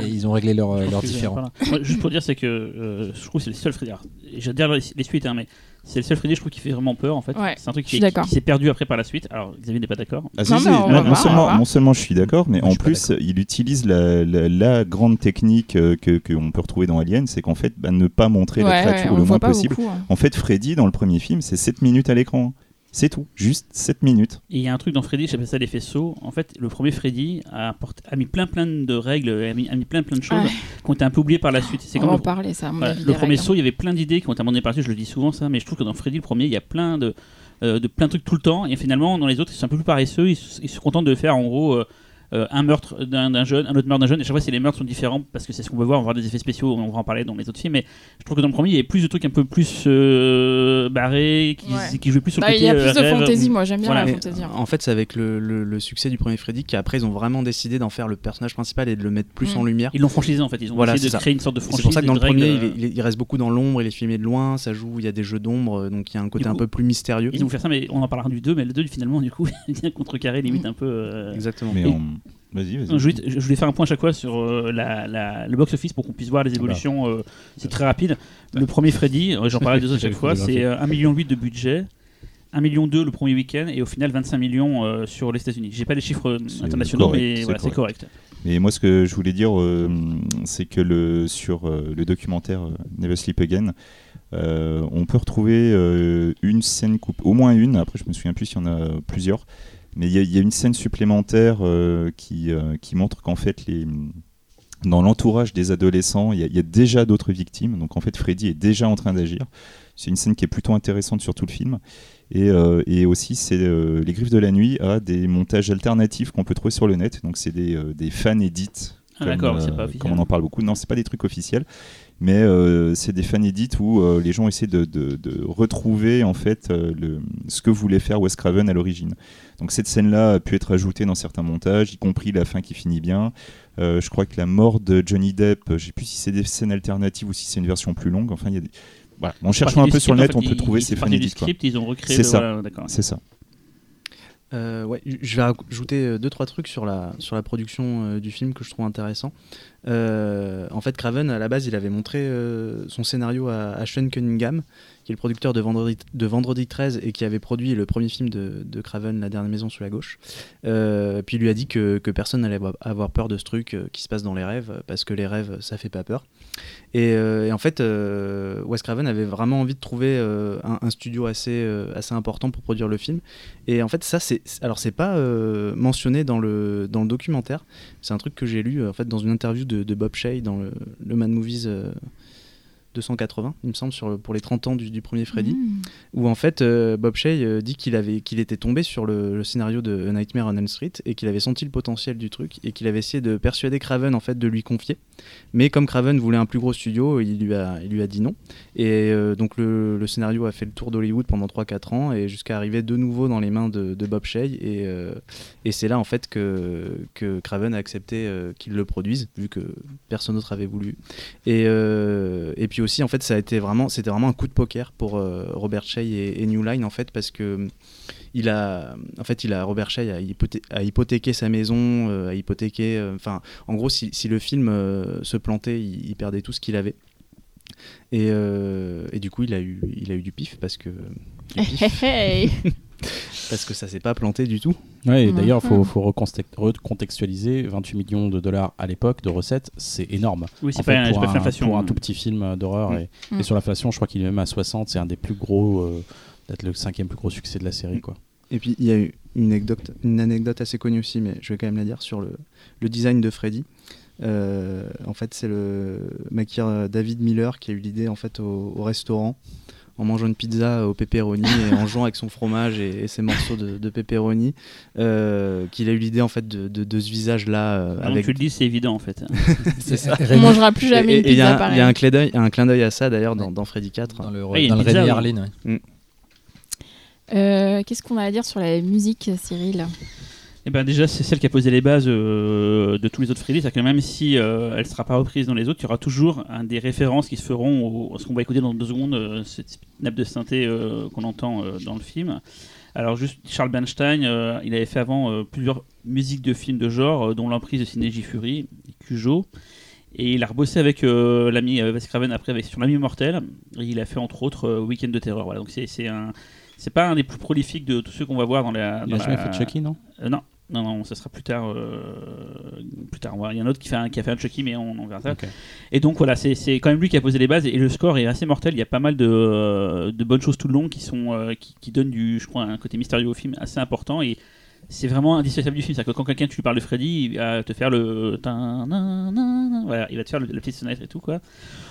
et ils ont réglé leur, leur Excusez, différend. voilà. Moi, juste pour dire, c'est que euh, je trouve que c'est le seul Freddy. alors, J'adore les, les suites, hein, mais c'est le seul Freddy, je trouve, qui fait vraiment peur en fait. Ouais, c'est un truc qui, s'est perdu après par la suite. Alors, Xavier n'est pas d'accord. Ah, si, Non, si, non, non seulement, non je suis d'accord, mais Moi, en plus, il utilise la, la- la grande technique euh, que qu'on peut retrouver dans Alien, c'est qu'en fait, bah, ne pas montrer Ouais, la créature le moins possible. beaucoup. hein. En fait, Freddy, dans le premier film, c'est 7 minutes à l'écran. C'est tout, juste 7 minutes. Et il y a un truc dans Freddy, j'appelle ça l'effet saut. En fait, le premier Freddy a, mis plein plein de règles, a mis, a mis plein plein de choses Ouais. qui ont été un peu oubliées par la suite. C'est On comme va en le, parler, ça, à mon voilà, avis. le premier règles. saut, il y avait plein d'idées qui ont été abandonnées par la suite. Je le dis souvent ça, mais je trouve que dans Freddy, le premier, il y a plein de, euh, de plein de trucs tout le temps. Et finalement, dans les autres, ils sont un peu plus paresseux. Ils, se- ils se contentent de faire en gros. euh, euh, un meurtre d'un jeune, un autre meurtre d'un jeune, et chaque fois, si les meurtres sont différents, parce que c'est ce qu'on veut voir, on va voir des effets spéciaux, on va en parler dans les autres films, mais je trouve que dans le premier, il y avait plus de trucs un peu plus euh, barrés, qui, Ouais. qui jouaient plus sur le Bah, côté Il y a euh, plus de rêve. fantaisie, moi j'aime bien Voilà. la fantaisie. hein. En fait, c'est avec le, le- le succès du premier Freddy qu'après ils ont vraiment décidé d'en faire le personnage principal et de le mettre plus Mm. en lumière. Ils l'ont franchisé en fait, ils ont Voilà, essayé de ça. créer une sorte de franchise. C'est pour ça que dans le de premier, il, est- il est- il reste beaucoup dans l'ombre, il est filmé de loin, ça joue, il y a des jeux d'ombre, euh, donc il y a un côté un peu plus mystérieux. Ils vont faire ça, mais on en parlera du 2, mais le 2 finalement, du coup, (laughs) il vient contrecarrer limite un peu. euh, Exactement. Mais Et- on- Vas-y, vas-y. Je voulais, je voulais faire un point à chaque fois sur euh, la, la- le box-office pour qu'on puisse voir les évolutions. euh, c'est très rapide. Le premier Freddy, euh, j'en parlais (laughs) deux autres à chaque fois, c'est euh, 1,8 million de budget. 1,2 million le premier week-end et au final 25 millions euh, sur les États-Unis. J'ai pas les chiffres internationaux, correct, mais c'est voilà, c'est correct. Mais moi, ce que je voulais dire, euh, c'est que le, sur euh, le documentaire Never Sleep Again, on peut retrouver une scène coupe, au moins une. Après, je me souviens plus s'il y en a plusieurs, mais il y, a- il y a une scène supplémentaire euh, qui, euh, qui montre qu'en fait, les, dans l'entourage des adolescents, il y, a- il y a déjà d'autres victimes. Donc, en fait, Freddy est déjà en train d'agir. C'est une scène qui est plutôt intéressante sur tout le film. Et, euh, et aussi, c'est euh, Les Griffes de la Nuit a des montages alternatifs qu'on peut trouver sur le net. Donc, c'est des, euh, des fan edits. Ah, comme, d'accord, c'est pas officiel. comme on en parle beaucoup. Non, c'est pas des trucs officiels, mais c'est des fan edits où les gens essaient de, de- de retrouver en fait le, ce que voulait faire Wes Craven à l'origine. Donc cette scène-là a pu être ajoutée dans certains montages, y compris la fin qui finit bien. Euh, je crois que la mort de Johnny Depp, je sais plus si c'est des scènes alternatives ou si c'est une version plus longue. Enfin, il y a des... voilà. En cherchant un peu sur le net, on peut trouver ces recréé. C'est ça. C'est ça. Euh, ouais, je vais ajouter euh, deux trois trucs sur la sur la production euh, du film que je trouve intéressant. En fait, Craven à la base, il avait montré son scénario à, à Sean Cunningham, qui est le producteur de Vendredi, de Vendredi 13 et qui avait produit le premier film de, de Craven, La dernière maison sous la gauche. Puis il lui a dit que, que personne n'allait avoir- peur de ce truc qui se passe dans les rêves, parce que les rêves, ça fait pas peur. Et, euh, et en fait, euh, Wes Craven avait vraiment envie de trouver euh, un, studio assez, assez important pour produire le film. Et en fait, ça, c'est alors c'est pas mentionné dans le dans le documentaire. C'est un truc que j'ai lu en fait dans une interview de, Bob Shea dans le, le Mad Movies 280, il me semble, sur pour les 30 ans du, du premier Freddy, Mmh. où en fait euh, Bob Shea euh, dit qu'il avait qu'il était tombé sur le, le scénario de A Nightmare on Elm Street et qu'il avait senti le potentiel du truc et qu'il avait essayé de persuader Craven en fait de lui confier. Mais comme Craven voulait un plus gros studio, il lui a il lui a dit non. Et euh, donc le, le scénario a fait le tour d'Hollywood pendant 3-4 ans et jusqu'à arriver de nouveau dans les mains de, de Bob Shea. Et, euh, et c'est là en fait que, que Craven a accepté qu'il le produise, vu que personne d'autre avait voulu. Et, et puis aussi, en fait, ça a été vraiment, c'était vraiment un coup de poker pour euh, Robert Shea et, et New Line, en fait, parce que il a, en fait, il a Robert Shea a, hypothé- a hypothéqué sa maison, euh, a hypothéqué, euh, enfin, en gros, si, le film se plantait, il, il perdait tout ce qu'il avait. Et, et du coup, il a eu, il a eu du pif parce que, Hey, (laughs) hey. parce que ça s'est pas planté du tout. Ouais, et d'ailleurs, il faut, Mhm. faut recontextualiser 28 millions de dollars à l'époque de recettes, c'est énorme. Oui, c'est pas, fait, pour, pas un, l'inflation. pour un tout petit film d'horreur. Mm. Et, Mm. et sur l'inflation, je crois qu'il est même à 60, c'est un des plus gros, euh, peut-être le cinquième plus gros succès de la série. Quoi. Et puis il y a eu une anecdote, une anecdote assez connue aussi, mais je vais quand même la dire sur le, le design de Freddy. Euh, en fait, c'est le maquilleur David Miller qui a eu l'idée en fait au, au restaurant en mangeant une pizza au pepperoni et en (laughs) jouant avec son fromage et, et ses morceaux de, de pepperoni, euh, qu'il a eu l'idée en fait de, de- de ce visage là Maintenant avec. tu le dis, c'est évident en fait. (laughs) C'est ça. On mangera plus jamais Et- une et il y pizza a un- il y a un clin d'œil, un clin d'œil à ça d'ailleurs dans, Ouais. dans Freddy 4. Dans le, il y a dans le pizza, ouais. Euh, Qu'est-ce qu'on a à dire sur la musique, Cyril? Et ben déjà, c'est celle qui a posé les bases euh, de tous les autres Freddy. C'est-à-dire que même si euh, elle sera pas reprise dans les autres, il y aura toujours des références qui se feront à ce qu'on va écouter dans deux secondes, euh, cette nappe de synthé qu'on entend dans le film. Alors juste Charles Bernstein, il avait fait avant plusieurs musiques de films de genre, dont l'emprise de Ciné J. Fury, Cujo. Et il a rebossé avec l'ami Wes Craven après avec, sur l'ami mortel. Et il a fait entre autres euh, Weekend de terreur. Voilà. Donc c'est un, c'est pas un des plus prolifiques de tous ceux qu'on va voir dans la. Il a jamais la- fait Chucky, non? Euh, non, non, non, ça sera plus tard. euh, plus tard, il y en a un autre qui, fait un, qui a fait un Chucky, mais on, on verra ça. Et donc voilà, c'est c'est quand même lui qui a posé les bases et le score est assez mortel. Il y a pas mal de, euh, de bonnes choses tout le long qui sont qui, qui donnent du, je crois, un côté mystérieux au film assez important et c'est vraiment indissociable du film. C'est-à-dire que quand quelqu'un tu parles de Freddy, il va te faire le voilà, il va te faire le- la petite sonnette et tout quoi.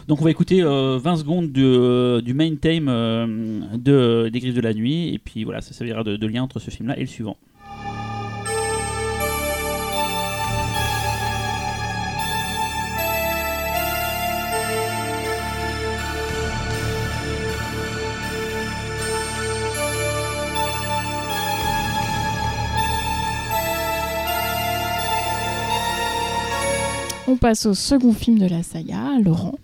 Donc on va écouter euh, 20 secondes de- du main theme euh, de des Griffes de la nuit et puis voilà, ça servira de lien entre ce film-là et le suivant. Passe au second film de la saga, Laurent.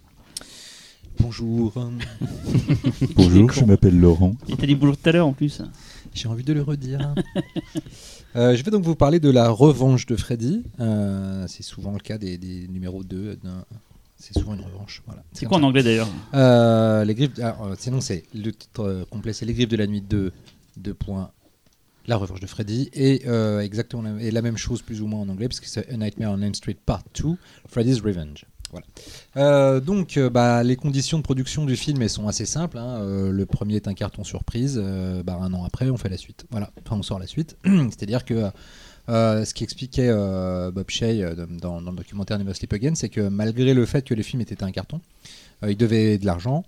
Bonjour. (laughs) Bonjour, je m'appelle Laurent. Il t'a dit bonjour tout à l'heure en plus. J'ai envie de le redire. (laughs) Euh, je vais donc vous parler de la revanche de Freddy. Euh, c'est souvent le cas des, des numéros 2. d'un- C'est souvent une revanche. Voilà. C'est quoi en anglais d'ailleurs? Euh, les griffes. alors, euh, sinon, c'est le titre euh, complet, c'est les griffes de la nuit 2. 2 points. La revanche de Freddy et euh, exactement la, même chose plus ou moins en anglais parce que c'est A Nightmare on Elm Street Part 2, Freddy's Revenge. Voilà. Euh, donc, euh, bah, les conditions de production du film sont assez simples. hein. Euh, le premier est un carton surprise. bah, un an après, on fait la suite. Voilà. Enfin, on sort la suite. (clears throat) C'est-à-dire que ce qui expliquait euh, Bob Shea dans, dans le documentaire Never Sleep Again, c'est que malgré le fait que les films étaient un carton, il devait de l'argent.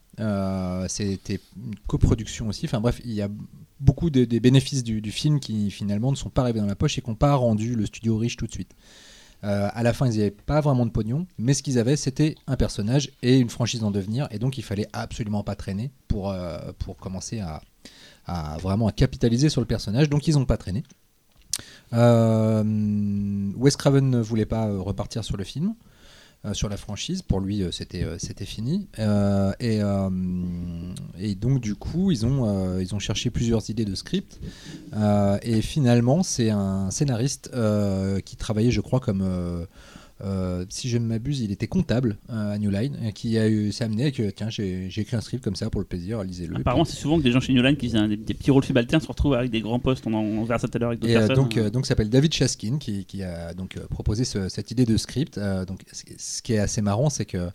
C'était une coproduction aussi. Enfin bref, il y a beaucoup de- des bénéfices du, film qui finalement ne sont pas arrivés dans la poche et qui n'ont pas rendu le studio riche tout de suite. Euh, à la fin, ils n'avaient pas vraiment de pognon, mais ce qu'ils avaient, c'était un personnage et une franchise en devenir, et donc il fallait absolument pas traîner pour, euh, commencer à, vraiment à capitaliser sur le personnage. Donc ils n'ont pas traîné. Euh, Wes Craven ne voulait pas euh, repartir sur le film, sur la franchise. Pour lui, euh, c'était euh, c'était fini. Euh, et, euh, et donc du coup, ils ont euh, ils ont cherché plusieurs idées de script. Euh, et finalement, c'est un scénariste euh, qui travaillait, je crois, comme euh, si je ne m'abuse, il était comptable euh, à New Line, euh, qui a eu, s'est amené avec, euh, tiens, j'ai écrit un script comme ça pour le plaisir, lisez-le. Apparemment, c'est souvent que des gens chez New Line qui faisaient des, des petits rôles subalternes se retrouvent avec des grands postes. On, en- verra ça tout à l'heure avec d'autres Et personnes. donc, euh, donc s'appelle David Chaskin qui, qui a donc proposé ce- cette idée de script. Donc, ce qui est assez marrant, c'est que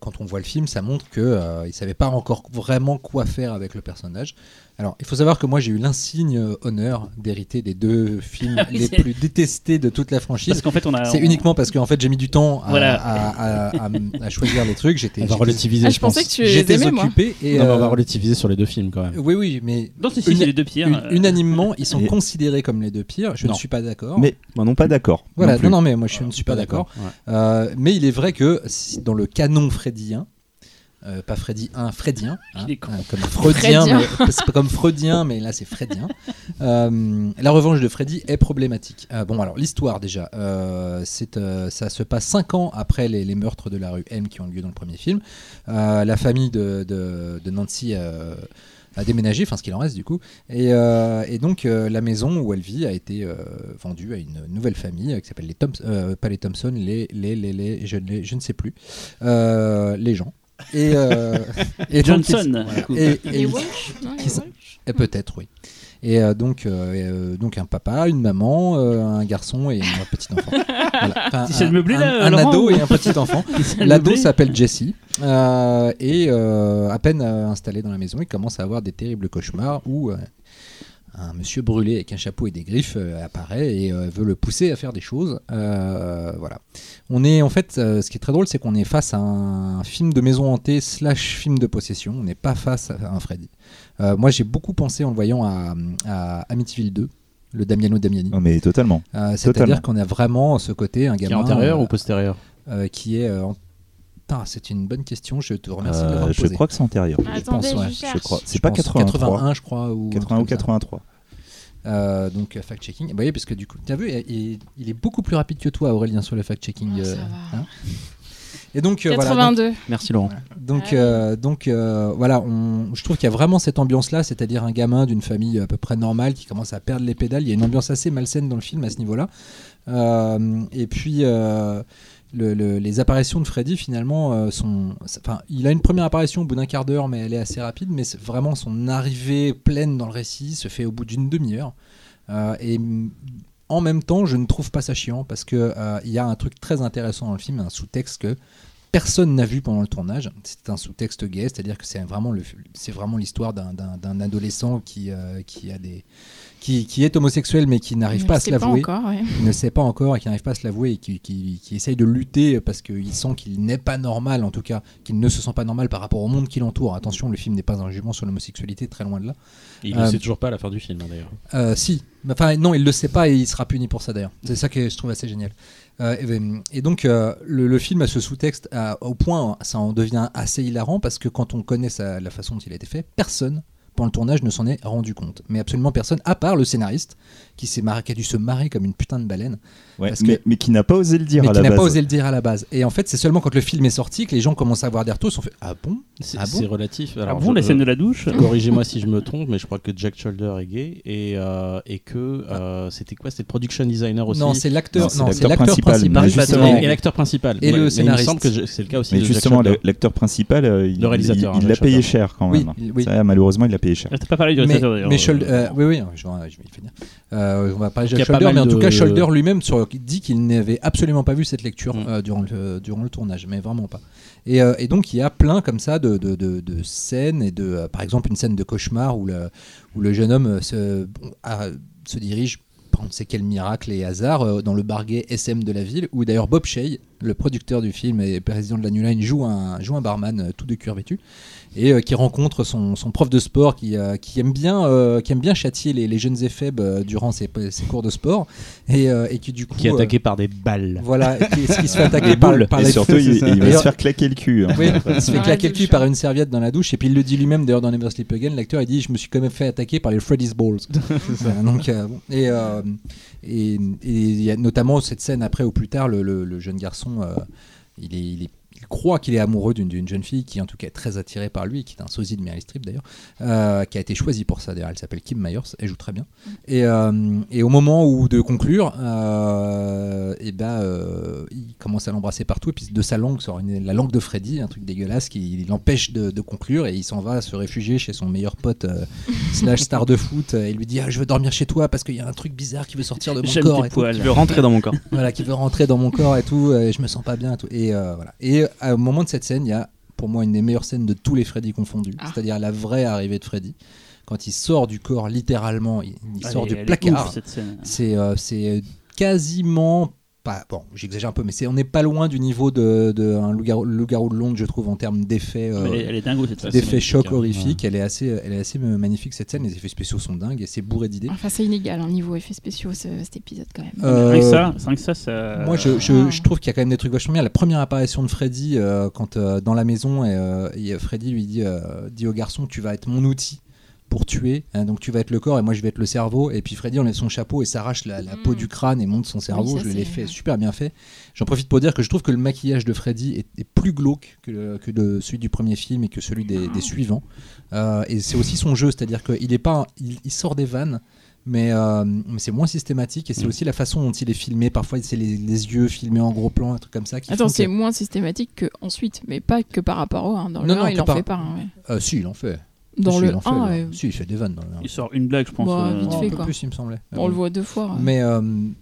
quand on voit le film, ça montre que euh, il savait pas encore vraiment quoi faire avec le personnage. Alors, il faut savoir que moi, j'ai eu l'insigne honneur d'hériter des deux (laughs) films Ah oui, les plus détestés de toute la franchise. Parce qu'en fait, on a. C'est on- uniquement parce qu'en fait, j'ai mis du temps à, Voilà. à- à- à- à choisir les trucs. J'étais, On va j'étais- relativiser, Ah, je pensais pense. que tu j'étais moi. occupé et Non, mais on va euh, relativiser sur les deux films quand même. oui, oui, mais Non, c'est si, Une- c'est les deux pires. une- euh, unanimement, ils sont Et- considérés comme les deux pires. Je Non. ne suis pas d'accord. Mais moi non pas d'accord. Voilà, non non, non, mais moi je ne suis pas d'accord. Ouais. Euh, mais il est vrai que si- dans le canon freddien, euh, pas Freddy 1, Freddien, hein, Il est con. euh, comme Freudien, mais- c'est pas comme Freudien, mais là c'est Freddien. Euh, la revanche de Freddy est problématique. Euh, bon, alors l'histoire déjà, euh, c'est, euh, ça se passe 5 ans après les, les meurtres de la rue M qui ont lieu dans le premier film. Euh, la famille de, de- de Nancy euh, a déménagé, enfin ce qu'il en reste du coup, et, euh, et donc euh, la maison où elle vit a été euh, vendue à une nouvelle famille euh, qui s'appelle les Thompson, euh, pas les Thompson, les les les, les je, les- je ne sais plus, euh, les gens. Et, euh, (laughs) et Johnson. et- Non, peut-être, oui. Et euh, donc, euh, et, euh, donc un papa, une maman, euh, un garçon et un petit enfant. (laughs) Voilà. Enfin, un, meublé, un- là, un Laurent, ado et un petit enfant. (laughs) L'ado s'appelle Jesse euh, et euh, à peine installé dans la maison, il commence à avoir des terribles cauchemars où euh, un monsieur brûlé avec un chapeau et des griffes euh, apparaît et euh, veut le pousser à faire des choses. Euh, voilà. On est en fait, euh, ce qui est très drôle, c'est qu'on est face à un film de maison hantée slash film de possession. On n'est pas face à un Freddy. Euh, moi, j'ai beaucoup pensé en le voyant à, à Amityville 2, le Damiano Damiani. Non, mais totalement. Euh. C'est-à-dire qu'on a vraiment ce côté, un Qui est gamin antérieur euh, ou postérieur? euh, qui est. Putain, c'est une bonne question. Je te remercie de Euh, l'avoir je crois que c'est antérieur. Attendez, pense, ouais, je Je crois. C'est Je pas pense 83. 81, je crois, ou un 81 truc ou comme ça. 83. Euh, donc euh, fact-checking. Bah oui, parce que du coup, tu as vu, il, il est beaucoup plus rapide que toi, Aurélien, sur le fact-checking. Oh, ça euh, va. hein. Et donc, euh, voilà, donc- 82. Merci Laurent. Donc, Ah euh, donc euh, voilà, on, je trouve qu'il y a vraiment cette ambiance-là, c'est-à-dire un gamin d'une famille à peu près normale qui commence à perdre les pédales. Il y a une ambiance assez malsaine dans le film à ce niveau-là. Euh, et puis, euh, le- le- les apparitions de Freddy, finalement, euh, sont. Enfin, il a une première apparition au bout d'un quart d'heure, mais elle est assez rapide. Mais vraiment son arrivée pleine dans le récit se fait au bout d'une demi-heure. Euh, et en même temps, je ne trouve pas ça chiant parce que euh, y a un truc très intéressant dans le film, un sous-texte que personne n'a vu pendant le tournage. C'est un sous-texte gay, c'est-à-dire que c'est vraiment le, c'est vraiment l'histoire d'un, adolescent qui, qui a des, qui, qui est homosexuel mais qui n'arrive pas à se l'avouer, encore, ouais. qui ne sait pas encore et qui n'arrive pas à se l'avouer et qui, qui, qui essaye de lutter parce qu'il sent qu'il n'est pas normal, en tout cas, qu'il ne se sent pas normal par rapport au monde qui l'entoure. Attention, le film n'est pas un jugement sur l'homosexualité, très loin de là. Il Euh, ne sait toujours pas à la fin du film, hein, d'ailleurs. Euh, si, enfin non, il le sait pas et il sera puni pour ça d'ailleurs. C'est ça que je trouve assez génial. Euh, et, et donc euh, le, le film a ce sous-texte au point, ça en devient assez hilarant parce que quand on connaît sa- la façon dont il a été fait, personne pendant le tournage ne s'en est rendu compte. Mais absolument personne, à part le scénariste qui marré, qui a dû se marrer comme une putain de baleine, Ouais, Parce mais, que- mais qui n'a pas osé le dire mais à qui la n'a base. pas osé le dire à la base. Et en fait, c'est seulement quand le film est sorti que les gens commencent à avoir des retours, ils sont fait ah bon? C'est Ah bon? relatif. Ah Alors, bon, je- la scène de la douche? Corrigez-moi si je me trompe, mais je crois que Jack Shoulder est gay et, euh, et que euh, c'était quoi? C'était le production designer aussi? Non, c'est l'acteur, principal, principal. et, justement- et l'acteur principal. Et le mais Il scénariste. me semble que je- c'est le cas aussi Mais de Jack justement, l'acteur principal, euh, il, Le réalisateur, il- hein, il l'a payé cher quand même. il- malheureusement, il l'a payé cher. Ah, T'as pas parlé du réalisateur d'ailleurs. mais oui, oui, je, je vais y finir. Euh, on va parler de Shoulder, mais en tout cas, Shoulder lui-même dit qu'il n'avait absolument pas vu cette lecture Mm. euh, durant, le, durant le tournage, mais vraiment pas. Et, euh, et donc, il y a plein comme ça de, de, de- de scènes, et de, par exemple, une scène de cauchemar où le, où le jeune homme se, a- se dirige par on ne sait quel miracle et hasard euh, dans le bar gay SM de la ville, où d'ailleurs Bob Shea, le producteur du film et président de la New Line, joue un, joue un barman euh, tout de cuir vêtu et euh, qui rencontre son, son prof de sport qui, euh, qui, aime, bien, euh, qui aime bien châtier les, les jeunes éphèbes euh, durant ses, ses cours de sport et, euh, et qui du coup qui est euh, attaqué par des balles. voilà qui, qui se fait (laughs) attaquer Des par, boules. par Et les surtout, feux, il, va se faire claquer le cul. hein. oui, il se fait claquer le cul par une serviette dans la douche et puis il le dit lui-même d'ailleurs dans Never Sleep Again l'acteur il dit je me suis quand même fait attaquer par les Freddy's Balls (laughs) Euh, donc euh, et euh, et et il y a notamment cette scène après ou plus tard le, le- le jeune garçon euh, il est, il est- il croit qu'il est amoureux d'une d'une jeune fille qui en tout cas est très attirée par lui qui est un sosie de Meryl Streep d'ailleurs euh, qui a été choisie pour ça d'ailleurs elle s'appelle Kim Myers elle joue très bien et, euh, et au moment où de conclure euh, et ben euh, il commence à l'embrasser partout et puis de sa langue sort une- la langue de Freddy un truc dégueulasse qui l'empêche de, de conclure et il s'en va se réfugier chez son meilleur pote euh, (laughs) slash star de foot et il lui dit ah, je veux dormir chez toi parce qu'il y a un truc bizarre qui veut sortir de mon corps tes et tout poils. Je veux rentrer dans mon corps. voilà, qui veut rentrer dans mon corps et tout, et je me sens pas bien et tout. Et euh, voilà. Et au moment de cette scène, il y a pour moi une des meilleures scènes de tous les Freddy confondus, Ah. c'est-à-dire la vraie arrivée de Freddy. Quand il sort du corps, littéralement, il, sort du placard. C'est euh, c'est quasiment pas, bon, j'exagère un peu, mais c'est, on n'est pas loin du niveau de, de un loup-garou, loup-garou de Londres, je trouve, en termes d'effets. euh, Elle est- elle est dingo cette scène. d'effets hein. horrifiques, elle est assez, elle est assez euh, magnifique cette scène. Les effets spéciaux sont dingues et c'est bourré d'idées. Enfin, c'est inégal, hein, niveau effets spéciaux, ce- cet épisode quand même. Euh, Rien que ça, rien que ça, ça. Moi, je, je- Ah. je trouve qu'il y a quand même des trucs vachement bien. La première apparition de Freddy, euh, quand euh, dans la maison, et, euh, et Freddy lui dit, euh, dit au garçon Tu vas être mon outil pour tuer. hein, donc, tu vas être le corps et moi, je vais être le cerveau. Et puis, Freddy enlève son chapeau et s'arrache la, la Mm. peau du crâne et monte son cerveau. ça, je l'ai fait super bien fait. J'en profite pour dire que je trouve que le maquillage de Freddy est, est plus glauque que, le- que celui du premier film et que celui des, des suivants. Euh, et c'est aussi son jeu, c'est-à-dire qu'il est pas, il, il sort des vannes. Mais, euh, mais c'est moins systématique et c'est Mm. aussi la façon dont il est filmé. Parfois, c'est les, les yeux filmés en gros plan, un truc comme ça. Qui Attends, c'est que- moins systématique que ensuite, mais pas que par rapport au 1. Dans le Non, 1, non, il en par- fait pas. hein, ouais. Euh, si, il en fait. Dans le il en fait, 1, ouais, Si, il fait des vannes dans le 1. Il sort une blague, je pense. Bah, euh, vite un fait, peu quoi. plus, il me semblait. on le voit deux fois. ouais. Mais euh,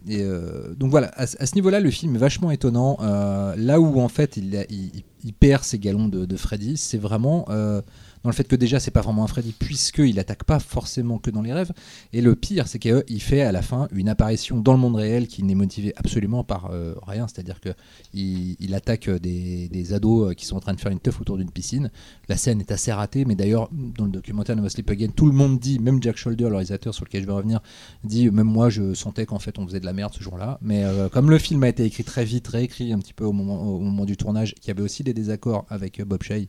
et, euh, donc voilà, à, ce- à ce niveau-là, le film est vachement étonnant. Euh, là où en fait il, a- il- il perd ses galons de, de Freddy, c'est vraiment euh, dans le fait que déjà c'est pas vraiment un Freddy puisqu'il attaque pas forcément que dans les rêves. Et le pire, c'est qu'il fait à la fin une apparition dans le monde réel qui n'est motivée absolument par euh, rien. C'est-à-dire que il, attaque des, ados euh, qui sont en train de faire une teuf autour d'une piscine. La scène est assez ratée, mais d'ailleurs dans le documentaire Never Sleep Again, tout le monde dit, même Jack Shoulder, le réalisateur sur lequel je vais revenir, dit même moi je sentais qu'en fait on faisait de la merde ce jour-là mais euh, comme le film a été écrit très vite réécrit un petit peu au moment, du tournage qu'il y avait aussi des désaccords avec Bob Shea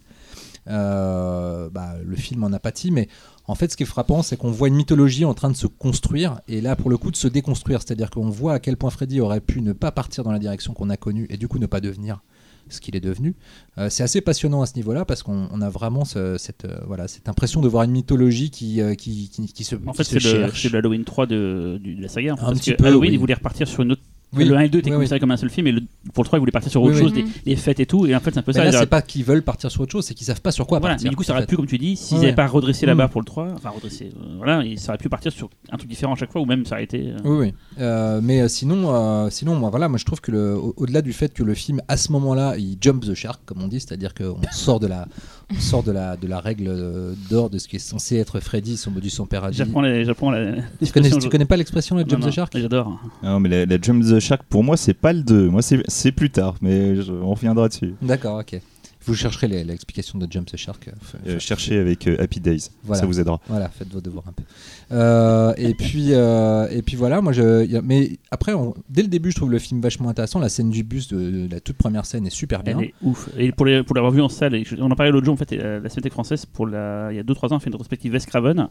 bah, le film en a pâti mais en fait ce qui est frappant c'est qu'on voit une mythologie en train de se construire et là pour le coup de se déconstruire c'est à dire qu'on voit à quel point Freddy aurait pu ne pas partir dans la direction qu'on a connue et du coup ne pas devenir ce qu'il est devenu. Euh, c'est assez passionnant à ce niveau-là parce qu'on on a vraiment ce- cette, euh, voilà, cette impression de voir une mythologie qui, euh, qui, qui, qui se, En fait, c'est le, cherche. c'est le Halloween 3 de, de la saga. en fait, Un parce petit que peu, Halloween, oui. il voulait repartir sur une autre. Oui. Le 1 et le 2 étaient Oui, considérés comme un seul film, et le, pour le 3, ils voulaient partir sur autre Oui, chose, oui. des- les fêtes et tout. Et en fait, c'est un peu Mais ça. là, c'est pas qu'ils veulent partir sur autre chose, c'est qu'ils savent pas sur quoi Voilà, partir. mais du coup, ça aurait fait. pu, comme tu dis, s'ils Ouais. n'avaient pas redressé la barre Mm. pour le 3, enfin redressé, euh, voilà, et ça aurait pu partir sur un truc différent à chaque fois, ou même ça aurait été. euh, Oui, oui. Euh, mais euh, sinon, euh, sinon moi, voilà, moi je trouve que au-delà du fait que le film, à ce moment-là, il jump the shark, comme on dit, c'est-à-dire qu'on sort de la, on sort de la, de la règle euh, d'or de ce qui est censé être Freddy, son modus operandi. J'apprends la- j'apprends la. Tu connais, tu connais pas l'expression, le Non, jump non, the shark J'adore. Non, mais la, la Jump the Shark, pour moi, c'est pas le 2. Moi, c'est c'est plus tard, mais je- on reviendra dessus. D'accord, ok. Vous chercherez l'explication de jump the shark. euh, Euh, f- cherchez avec euh, Happy Days, Voilà. ça vous aidera. Voilà, faites vos devoirs un peu. Euh, et puis, euh, et puis voilà, moi je. y a- mais après, on- dès le début, je trouve le film vachement intéressant. La scène du bus de, de la toute première scène est super bien. Elle est ouf. Et pour, les- pour l'avoir vu en salle, on en parlait l'autre jour, en fait, la Cinémathèque française, pour la, il y a 2-3 ans, a fait une rétrospective Wes Craven,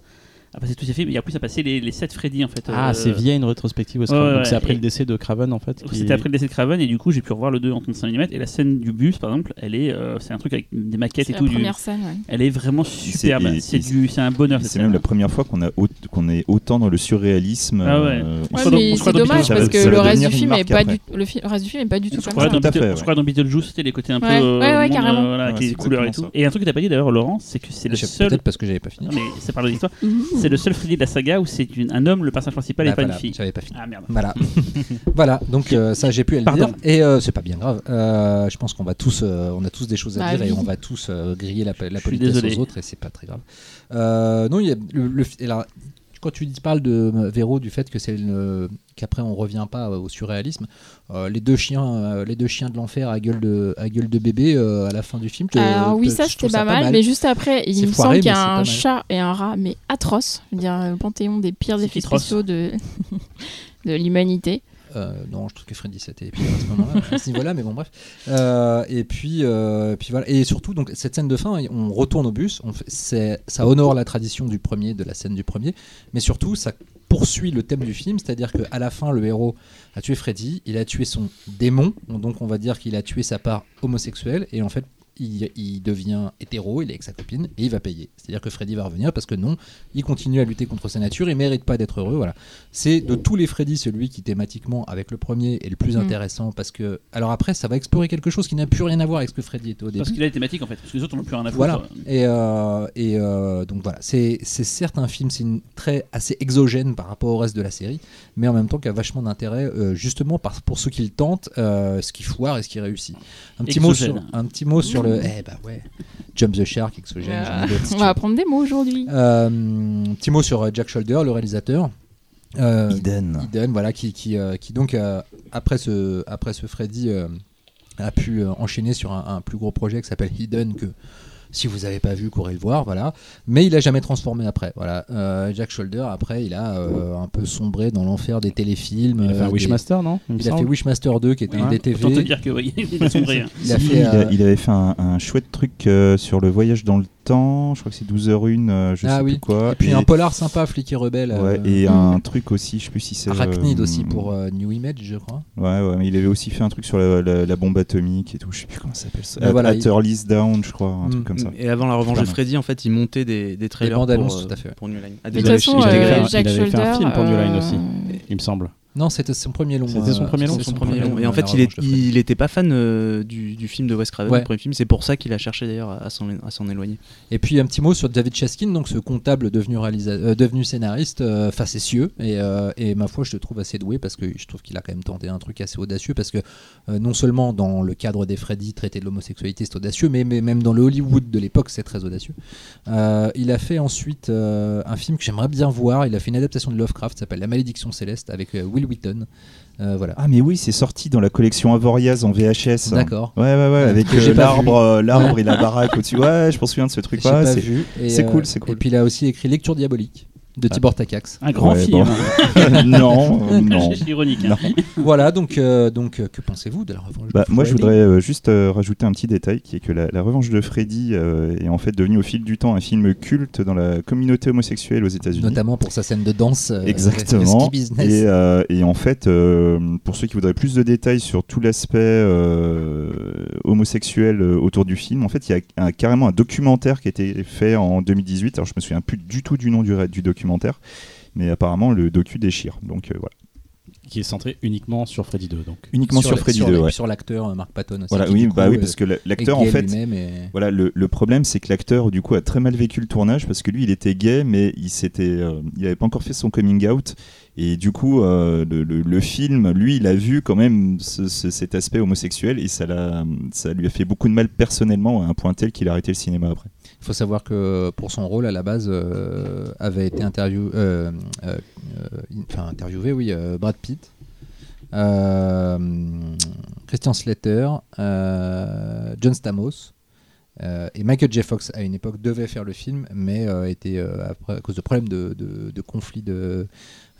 a passé tous ses films, et en plus, a passé les, les 7 Freddy, en fait. Ah, euh, c'est via une rétrospective au ouais, ouais, Donc c'est après et- le décès de Craven en fait. qui- C'était après le décès de Craven, et du coup, j'ai pu revoir le 2 en 35 mm, et la scène du bus, par exemple, elle est, euh, c'est un truc avec des maquettes et la tout. du- première scène, ouais. Elle est vraiment superbe. C'est du, c'est un bonheur. cette C'est même la première fois qu'on a qu'on est autant dans le surréalisme. Ah ouais. euh, c'est dommage parce que le reste du film est pas du le, reste du film est pas du tout Je comme crois, ça. à je crois dans Beetlejuice, c'était les côtés un peu. Euh, avec les couleurs et exactement tout. Et un truc que t'as pas dit d'ailleurs, Laurent, c'est que c'est le seul. Peut-être parce que j'avais pas fini. Mais ça parle de l'histoire. C'est le seul Freddy de la saga où c'est une- un homme, le personnage principal, et Bah, pas voilà, une fille. J'avais pas fini. Ah merde. Voilà, (laughs) voilà. Donc euh, ça, j'ai pu le Pardon. dire. Et euh, c'est pas bien grave. Euh, je pense qu'on va tous, euh, on a tous des choses à Bah dire et oui. on va tous euh, griller la, la suis politesse désolé. aux autres et c'est pas très grave. Euh, non, il y a le, quand tu parles de euh, Véro du fait que c'est qu'après on revient pas euh, au surréalisme, euh, les deux chiens, euh, les deux chiens de l'enfer à gueule de à gueule de bébé euh, à la fin du film. te- Alors oui, te- ça je c'était trouve pas, mal, mais juste après, il me foiré, semble qu'il y a pas un chat et un rat, mais atroce. Je veux dire, le panthéon des pires effets spéciaux de, (laughs) de l'humanité. Euh, non, je trouve que Freddy c'était pire à ce moment-là, à ce niveau-là, mais bon bref. Euh, et puis, euh, puis voilà. Et surtout, donc cette scène de fin, on retourne au bus. On ça honore la tradition du premier, de la scène du premier, mais surtout, ça poursuit le thème du film, c'est-à-dire qu'à la fin, le héros a tué Freddy, il a tué son démon, donc on va dire qu'il a tué sa part homosexuelle, et en fait. Il, il devient hétéro, il est avec sa copine et il va payer. C'est-à-dire que Freddy va revenir parce que non, il continue à lutter contre sa nature, il mérite pas d'être heureux. Voilà. C'est de tous les Freddy celui qui thématiquement avec le premier est le plus Mm. intéressant parce que alors après ça va explorer quelque chose qui n'a plus rien à voir avec ce que Freddy était au début. Parce qu'il a les thématiques en fait, parce que les autres n'ont plus rien à foutre. Voilà. Et, euh, et euh, donc voilà, c'est c'est certes un film, c'est une très assez exogène par rapport au reste de la série, mais en même temps qui a vachement d'intérêt euh, justement par, pour ceux qui le tentent, euh, ce qui foire et ce qui réussit. Un petit mot sur un petit mot sur le eh bah ouais, Jump the Shark, exogène. si on va apprendre des mots aujourd'hui. Euh, petit mot sur euh, Jack Shoulder, le réalisateur. Euh, Eden. Eden, voilà, qui, qui, euh, qui donc, euh, après, ce, après ce Freddy, euh, a pu euh, enchaîner sur un, un plus gros projet qui s'appelle Hidden, que si vous n'avez pas vu, courez le voir, voilà. Mais il a jamais transformé après, voilà. Euh, Jack Shoulder, après, il a euh, un peu sombré dans l'enfer des téléfilms. Il a fait euh, un des- Wishmaster, non Il a fait Wishmaster 2, qui était un Ouais. Autant te dire que oui, il est sombré. (laughs) hein. Il a Si, fait, il, a- euh, il avait fait un, un chouette truc euh, sur le voyage dans le temps. Je crois que c'est 12 h 1 euh, je Ah sais oui. plus quoi. Et puis un polar sympa, Flic et Rebelle. ouais, euh, et Mm. un truc aussi, je sais plus si c'est. Arachnid euh, aussi pour euh, New Image, je crois. Ouais, ouais, mais il avait aussi fait un truc sur la, la- la bombe atomique et tout. Je sais plus comment ça s'appelle. ça. Mais voilà, At il- Early's Down, je crois, un Mm. truc comme ça. Et avant la revanche de. Freddy, en fait, il montait des, des trailers bandes pour, annonces, euh, tout à fait. pour New Line. Ah, de désolé, toute façon, il avait euh, fait un- Jack il avait fait un Shoulder, film pour New Line euh, aussi. il me semble. Non, c'était son premier long. C'était son euh, premier long, C'est son premier long. Et en euh, fait, il, est, il était pas fan euh, du, du film de Wes Craven, Ouais. le premier film. C'est pour ça qu'il a cherché d'ailleurs à s'en à s'en éloigner. Et puis un petit mot sur David Chaskin, donc ce comptable devenu, euh, devenu scénariste euh, facétieux. Et, et ma foi, je le trouve assez doué parce que je trouve qu'il a quand même tenté un truc assez audacieux. Parce que non seulement dans le cadre des Freddy, traiter de l'homosexualité, c'est audacieux, mais, mais même dans le Hollywood de l'époque, c'est très audacieux. Il a fait ensuite un film que j'aimerais bien voir. Il a fait une adaptation de Lovecraft, s'appelle La Malédiction Céleste, avec euh, Will Wheaton. Euh, voilà. Ah, mais oui, c'est sorti dans la collection Avoriaz en VHS. D'accord. Ouais, ouais, ouais, avec (laughs) euh, l'arbre euh, l'arbre et la (laughs) baraque au-dessus. Ouais, je m'en souviens de ce truc. Pas c'est- cool, c'est cool. Et puis il a aussi écrit Lecture diabolique de Tibor Takacs. Un grand Ouais, film. bon. (laughs) non, (laughs) euh, non. C'est ironique. hein. Non. voilà, donc, euh, donc euh, que pensez-vous de la revanche Bah, de moi, je voudrais euh, juste euh, rajouter un petit détail qui est que la, la revanche de Freddy euh, est en fait devenue au fil du temps un film culte dans la communauté homosexuelle aux États-Unis. Notamment pour sa scène de danse. euh, Exactement. Ski. Et, euh, et en fait, euh, pour ceux qui voudraient plus de détails sur tout l'aspect euh, homosexuel euh, autour du film, en fait, il y a un- carrément un documentaire qui a été fait en 2018. Alors, je me souviens plus du tout du nom du, du documentaire, mais apparemment, le docu déchire. Donc euh, voilà. Qui est centré uniquement sur Freddy 2. Donc. Uniquement sur, Freddy sur 2, la- ouais. Sur l'acteur euh, Mark Patton aussi. Voilà, oui, bah oui, euh, parce que l'acteur, en fait, et- Voilà, le, le problème, c'est que l'acteur, du coup, a très mal vécu le tournage parce que lui, il était gay, mais il s'était, euh, il avait pas encore fait son coming out. Et du coup, euh, le, le- le film, lui, il a vu quand même ce- ce- cet aspect homosexuel et ça, l'a, ça lui a fait beaucoup de mal personnellement à un point tel qu'il a arrêté le cinéma après. Il faut savoir que pour son rôle à la base euh, avait été interview, euh, euh, enfin, interviewé, oui, euh, Brad Pitt, euh, Christian Slater, euh, John Stamos. euh, et Michael J. Fox à une époque devait faire le film, mais euh, était euh, après, à cause de problèmes de, de, de conflits de,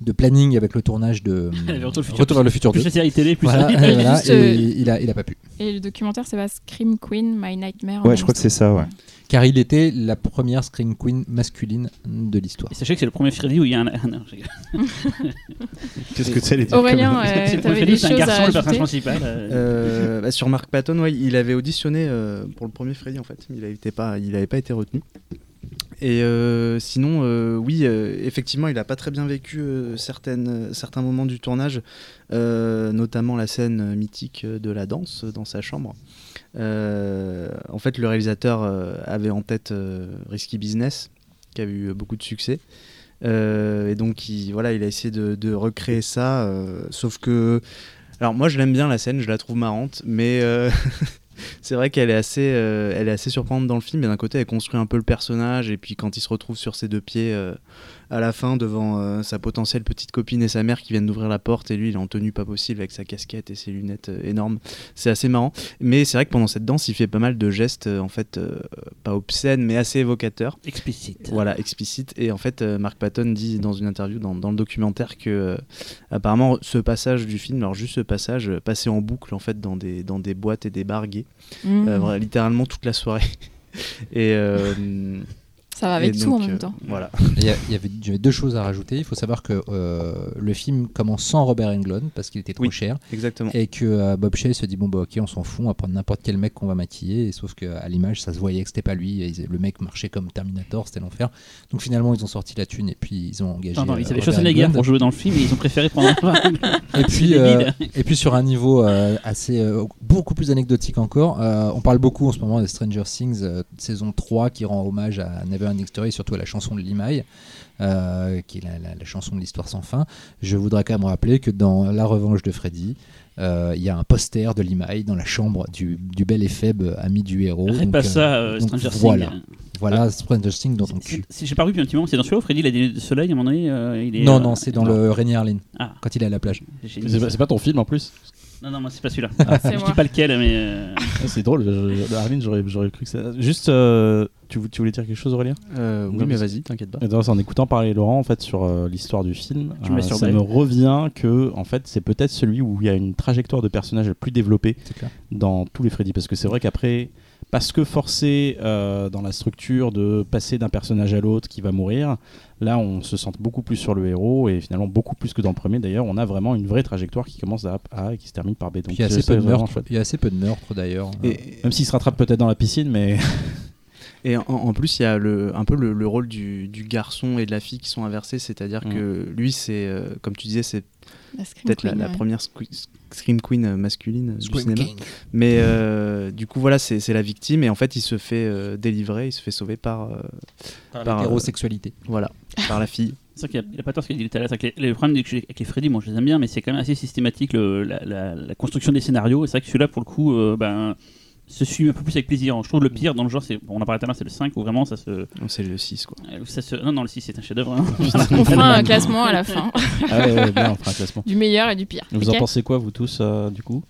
de planning avec le tournage de (laughs) Retour vers le futur 2. Plus la série télé, plus Voilà, (laughs) et voilà, Juste, et euh, il, a, il a pas pu. Et le documentaire, c'est pas Scream Queen, My Nightmare. Ouais, je crois que c'est ça, ouais. Car il était la première Scream Queen masculine de l'histoire. Et sachez que c'est le premier Freddy où il y a un. ah, (laughs) non. (laughs) Qu'est-ce que c'est les Aurélien, (laughs) C'est euh, le premier t'avais Freddy, des c'est un garçon, le personnage principal. euh, Euh, bah, sur Mark Patton, ouais, il avait auditionné euh, pour le premier Freddy en fait. Il n'avait pas, il avait pas été retenu. Et euh, sinon, euh, oui, euh, effectivement, il n'a pas très bien vécu certaines, certains moments du tournage, euh, notamment la scène mythique de la danse dans sa chambre. Euh, en fait, le réalisateur euh, avait en tête euh, Risky Business, qui a eu beaucoup de succès. Et donc, il, voilà, il a essayé de, recréer ça, sauf que alors moi je l'aime bien la scène, je la trouve marrante, mais (laughs) c'est vrai qu'elle est assez, est assez surprenante dans le film. D'un côté, elle construit un peu le personnage, et puis quand il se retrouve sur ses deux pieds à la fin devant euh, sa potentielle petite copine et sa mère qui viennent d'ouvrir la porte, et lui il est en tenue pas possible avec sa casquette et ses lunettes euh, énormes, c'est assez marrant. Mais c'est vrai que pendant cette danse, il fait pas mal de gestes euh, en fait pas obscènes, mais assez évocateurs. Explicite. Voilà, explicite. Et en fait, Mark Patton dit dans une interview dans, dans le documentaire que apparemment ce passage du film, alors juste ce passage, passait en boucle en fait dans des, dans des boîtes et des bars gays, Mmh. littéralement toute la soirée. (laughs) et Ça va avec et tout en même euh, temps. Voilà. Il y, avait, deux choses à rajouter. Il faut savoir que euh, le film commence sans Robert Englund parce qu'il était trop Oui. cher Exactement. et que euh, Bob Shaye se dit bon bah ok on s'en fout on va prendre n'importe quel mec qu'on va maquiller et sauf qu'à l'image ça se voyait que c'était pas lui et le mec marchait comme Terminator c'était l'enfer donc finalement ils ont sorti la thune et puis ils ont engagé Non, non, ils avaient Schwarzenegger pour jouer dans le film et ils ont préféré prendre un. (laughs) et puis (laughs) euh, et puis sur un niveau euh, assez euh, beaucoup plus anecdotique encore. Euh, on parle beaucoup en ce moment de Stranger Things euh, saison 3 qui rend hommage à Never Ending Story et surtout à la chanson de Limai, euh, qui est la, la- la chanson de l'histoire sans fin. Je voudrais quand même rappeler que dans La Revanche de Freddy, euh, il y a un poster de Limai dans la chambre du, du bel et faible ami du héros. Arrête Donc, pas euh, ça, euh, donc Stranger voilà. Things. Voilà, Stranger Things dans ton cul. J'ai pas vu depuis un petit moment, c'est dans celui-là où Freddy il a des lunettes de soleil à un moment donné euh, il est, Non, euh, non, c'est dans le Rainy Harlin, Ah, quand il est à la plage. j'ai- C'est pas, c'est pas ton film en plus Non, non, moi c'est pas celui-là. C'est je moi. dis pas lequel, mais. euh, Ah, C'est drôle, je- je- Arline, j'aurais j'aurais cru que ça. Juste, euh, tu, vou- tu voulais dire quelque chose, Aurélien? Euh, oui, mais vas-y, t'inquiète pas. Et En écoutant parler Laurent en fait sur euh, l'histoire du film, euh, sur ça Dave. me revient que en fait c'est peut-être celui où il y a une trajectoire de personnage la plus développée dans tous les Freddy parce que c'est vrai qu'après parce que forcé euh, dans la structure de passer d'un personnage à l'autre qui va mourir, là on se sent beaucoup plus sur le héros et finalement beaucoup plus que dans le premier d'ailleurs, on a vraiment une vraie trajectoire qui commence à A et qui se termine par B. Donc il y a c'est- assez peu de meurtres. Il y a assez peu de meurtres d'ailleurs. Et, Même s'il se rattrape peut-être dans la piscine, mais (laughs) Et en, en plus, il y a le, un peu le, le rôle du, du garçon et de la fille qui sont inversés, c'est-à-dire Mm. que lui, c'est, euh, comme tu disais, c'est peut-être la, la première Scream Queen euh, masculine euh, du cinéma. King. Mais euh, du coup, voilà, c'est la victime et en fait, il se fait euh, délivrer, il se fait sauver par, euh, Par Par, l'hétérosexualité. voilà, par la fille. C'est vrai qu'il a, il a pas tort ce qu'il dit tout à l'heure. c'est que Les, les problèmes avec, les Freddy, moi je les aime bien, mais c'est quand même assez systématique le- la, la- la construction des scénarios. Et c'est vrai que celui-là, pour le coup, euh, ben, se suit un peu plus avec plaisir. Je trouve le pire dans le genre, c'est, bon, on en parlait tout à l'heure, c'est le 5 où vraiment ça se. C'est le 6, quoi. euh, ça se non, non, le 6 c'est un chef-d'œuvre. hein. (laughs) On fera (laughs) un classement à la fin ah ouais, ouais, bien, on fera un classement. du meilleur et du pire. Vous en pensez quoi vous tous euh, du coup,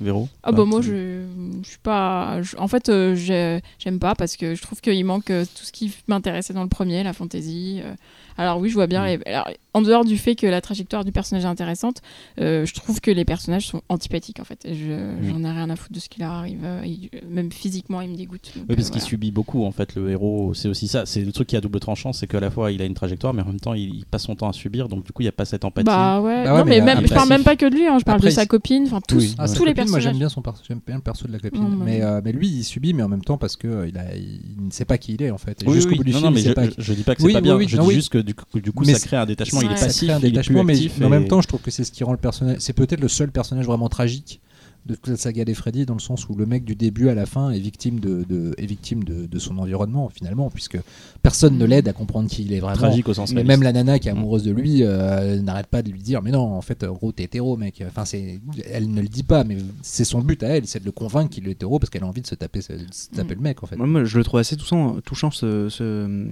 Véro Ah bah Ouais, moi je, je suis pas je- en fait euh, j'ai- j'aime pas parce que je trouve qu'il manque euh, tout ce qui m'intéressait dans le premier la fantasy euh. alors oui je vois bien Mm. les- alors, en dehors du fait que la trajectoire du personnage est intéressante euh, je trouve que les personnages sont antipathiques en fait je j'en ai rien à foutre de ce qui leur arrive euh, il- même physiquement il me dégoûte Donc, Oui, parce euh, qu'il subit beaucoup en fait le héros. C'est aussi ça. C'est le truc qui à double tranchant, c'est qu'à la fois il a une trajectoire, mais en même temps il, il passe son temps à subir. Donc du coup il n'y a pas cette empathie. bah ouais, Bah ouais, non mais mais, même je parle même pas que de lui hein, je parle Après, de sa copine enfin tous Oui, Ah, tous les copine, moi j'aime bien son perso, j'aime bien le perso de la copine. Non, moi, mais, je- euh, mais lui il subit, mais en même temps parce que euh, il, a, il ne sait pas qui il est en fait. Oui, Jusqu'au oui, bout du non, film, non, mais il sait je, pas je- je dis pas que Oui, c'est pas oui, bien. oui, je non, dis oui. juste que du coup, du coup, Mais ça crée un détachement. il est passif, un il est plus détachement, mais, actif mais en même temps, je trouve que c'est ce qui rend le personnage. C'est peut-être le seul personnage vraiment tragique de toute la saga des Freddy, dans le sens où le mec du début à la fin est victime de, de- est victime de, de son environnement finalement, puisque personne ne l'aide à comprendre qui il est vraiment. tragique au sens même la nana qui est amoureuse de lui euh, n'arrête pas de lui dire mais non en fait gros t'es hétéro mec. Enfin c'est elle ne le dit pas mais c'est son but à elle c'est de le convaincre qu'il est hétéro parce qu'elle a envie de se taper se, se taper le mec en fait. Moi, moi, je le trouve assez touchant, touchant ce, ce,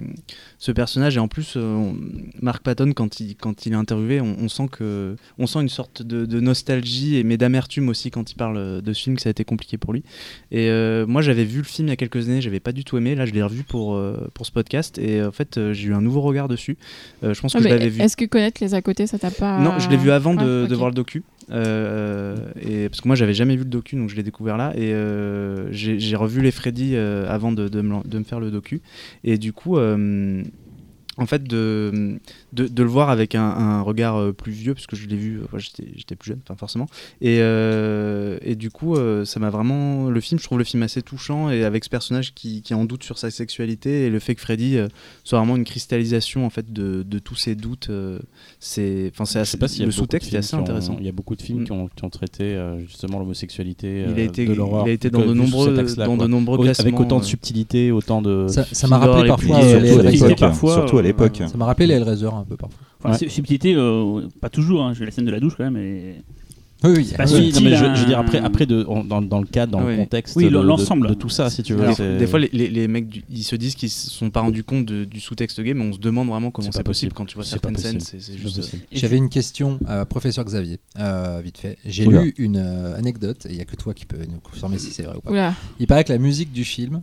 ce personnage. Et en plus, euh, on- Mark Patton, quand il, quand il est interviewé, on, on sent que, on sent une sorte de, de nostalgie, et, mais d'amertume aussi quand il parle de ce film, que ça a été compliqué pour lui. Et euh, moi, j'avais vu le film il y a quelques années, j'avais pas du tout aimé. Là, je l'ai revu pour, euh, pour ce podcast. Et en fait, euh, j'ai eu un nouveau regard dessus. Euh, je pense Ah, que je mais l'avais vu. est-ce que connaître les à côté ça t'a pas Non, je l'ai vu avant de, Ah, voir le docu. Euh, et parce que moi, j'avais jamais vu le docu, donc je l'ai découvert là. Et euh, j'ai revu les Freddy euh, avant de, de me, lan- de me faire le docu. Et du coup, euh, en fait, de, de, de le voir avec un, un regard euh, plus vieux, parce que je l'ai vu, euh, j'étais j'étais plus jeune, enfin forcément. Et, euh, et du coup, euh, ça m'a vraiment. Le film, je trouve le film assez touchant, et avec ce personnage qui, qui est en doute sur sa sexualité, et le fait que Freddy euh, soit vraiment une cristallisation en fait de, de tous ses doutes. euh, c'est enfin assez- sais pas a le sous-texte est assez intéressant. Il y a beaucoup de films Mm. qui, ont, qui ont traité euh, justement l'homosexualité, Il a été, de l'horreur. il a été dans de nombreux, dans de nombreux classements. Avec autant de subtilité, autant de. ça ça m'a rappelé parfois surtout à Hellraiser. l'époque, l'époque, parfois, surtout à l'époque. ça m'a rappelé les Hellraiser un peu parfois Enfin, Ouais. su- Subtilité, euh, pas toujours. Hein. J'ai la scène de la douche quand même. Et... oui oui pas oui. Oui, non, mais je, hein. je veux dire après, après de, dans, dans le cadre, dans le contexte, Oui, de- de, l'ensemble. de tout ça, si tu veux. Des, fois, les, les- les mecs, du- ils se disent qu'ils se sont pas rendus compte de- du sous-texte gay, mais on se demande vraiment comment C'est possible possible. quand tu vois certaines scènes. C'est juste. possible. et J'avais une question à professeur Xavier, euh, vite fait. J'ai Oula. lu une euh, anecdote, et il n'y a que toi qui peux nous confirmer si c'est vrai ou pas. Oula. Il paraît que la musique du film,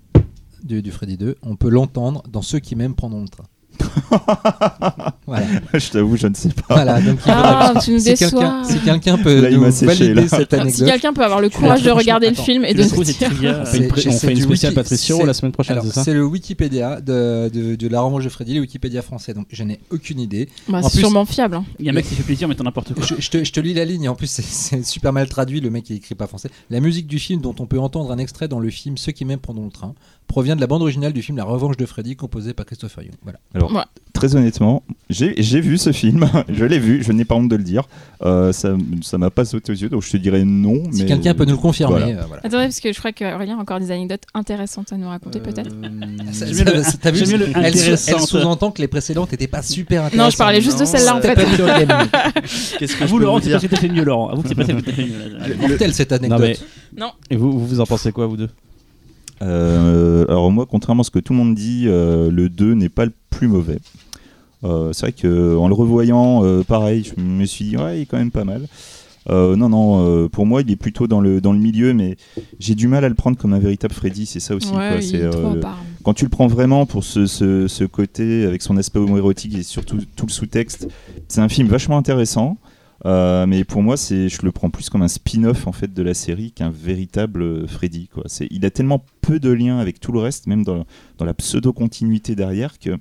du, du Freddy 2, on peut l'entendre dans Ceux qui m'aiment prendront le train. (laughs) voilà. (laughs) je t'avoue, je ne sais pas. voilà, donc il Ah, faudra- tu nous si quelqu'un déçois. si quelqu'un peut Là, il nous m'a séché, valider là. cette Si quelqu'un peut avoir le courage de regarder le film et de c'est dire. trivia. On fait une, C'est- pré- on c'est fait une du spéciale wiki- Patricio la semaine prochaine, c'est ça c'est le Wikipédia de, de, de la revanche de Freddy, le Wikipédia français, donc je n'ai aucune idée. Bah, En c'est plus- sûrement fiable. hein. Il y a un mec qui fait plaisir, mais t'en n'importe quoi. Je, je te, je te lis la ligne, et en plus c'est- super mal traduit, le mec il écrit pas français. La musique du film dont on peut entendre un extrait dans le film Ceux qui m'aiment prendront le train provient de la bande originale du film La revanche de Freddy composée par Christopher Young. Voilà. Alors Ouais. très honnêtement, j'ai j'ai vu ce film, (laughs) je l'ai vu, je n'ai pas honte de le dire. Euh, ça ça m'a pas sauté aux yeux, donc je te dirais non. Si mais quelqu'un peut nous le confirmer, Voilà. euh, voilà. Attendez, parce que je crois qu'Aurélien a encore des anecdotes intéressantes à nous raconter, peut-être. Elle, elle sous-entend que les précédentes n'étaient pas super intéressantes. Non, je parlais juste de Non, celle-là, en fait. (laughs) Qu'est-ce que À vous, Laurent, vous c'est pas dire tout à fait mieux, Laurent. À vous, c'est (laughs) pas tout à fait mieux. là. Elle est mortelle cette Non, anecdote. mais- Et vous, vous en pensez quoi, vous deux? Euh, alors moi, contrairement à ce que tout le monde dit, euh, le 2 n'est pas le plus mauvais. Euh, c'est vrai qu'en le revoyant, pareil, je me suis dit, ouais, il est quand même pas mal. Non, non, pour moi, il est plutôt dans le, dans le milieu, mais j'ai du mal à le prendre comme un véritable Freddy, c'est ça aussi. Ouais, quoi. quand tu le prends vraiment pour ce, ce, ce côté, avec son aspect homoérotique et surtout tout le sous-texte, c'est un film vachement intéressant. Euh, mais pour moi, c'est, je le prends plus comme un spin-off en fait de la série qu'un véritable euh, Freddy. Il a tellement peu de liens avec tout le reste, même dans, dans la pseudo-continuité derrière, que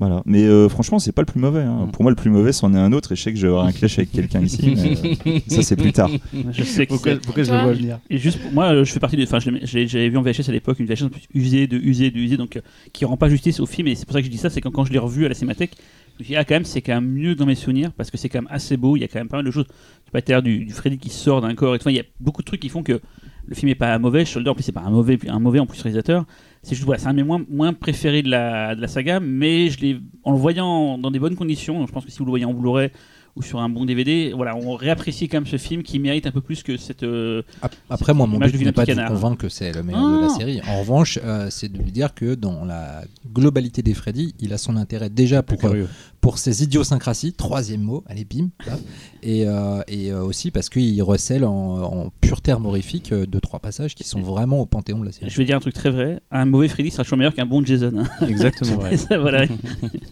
voilà. Mais euh, franchement, c'est pas le plus mauvais. hein. Mm. Pour moi, le plus mauvais, c'en est un autre. Et je sais que je vais avoir un clash avec quelqu'un ici, mais euh, (laughs) ça c'est plus tard. Je sais que Pourquoi, c'est- pourquoi je le vois venir Et juste, pour- moi, je fais partie de. Enfin, j'avais vu en VHS à l'époque une VHS en plus usée, de usée, de usée, donc euh, qui rend pas justice au film. Et c'est pour ça que je dis ça, c'est quand, quand je l'ai revu à la Cinémathèque, je me suis dit, ah, quand même, c'est quand même mieux dans mes souvenirs parce que c'est quand même assez beau. Il y a quand même pas mal de choses. Tu peux être du, du Freddy qui sort d'un corps et tout. Enfin, il y a beaucoup de trucs qui font que le film est pas mauvais. Shoulder, en plus, c'est pas un mauvais, un mauvais en plus réalisateur. C'est juste, voilà, c'est un de mes moins, moins préférés de la, de la saga, mais je l'ai, en le voyant dans des bonnes conditions, donc je pense que si vous le voyez en Blu-ray ou sur un bon DVD, voilà, on réapprécie quand même ce film qui mérite un peu plus que cette. euh, Ap- Après, moi, mon but n'est pas de vous convaincre que c'est le meilleur de la Ah. série. En revanche, euh, c'est de lui dire que dans la globalité des Freddy, il a son intérêt déjà pour, euh, Curieux. Pour ses idiosyncrasies, troisième mot, allez bim, et, euh, et euh, aussi parce qu'il recèle en, en pur terme horrifique euh, deux, trois passages qui sont vraiment au panthéon de la série. Je vais dire un truc très vrai. Un mauvais Freddy sera toujours meilleur qu'un bon Jason. hein. Exactement. Et ça, (laughs) voilà.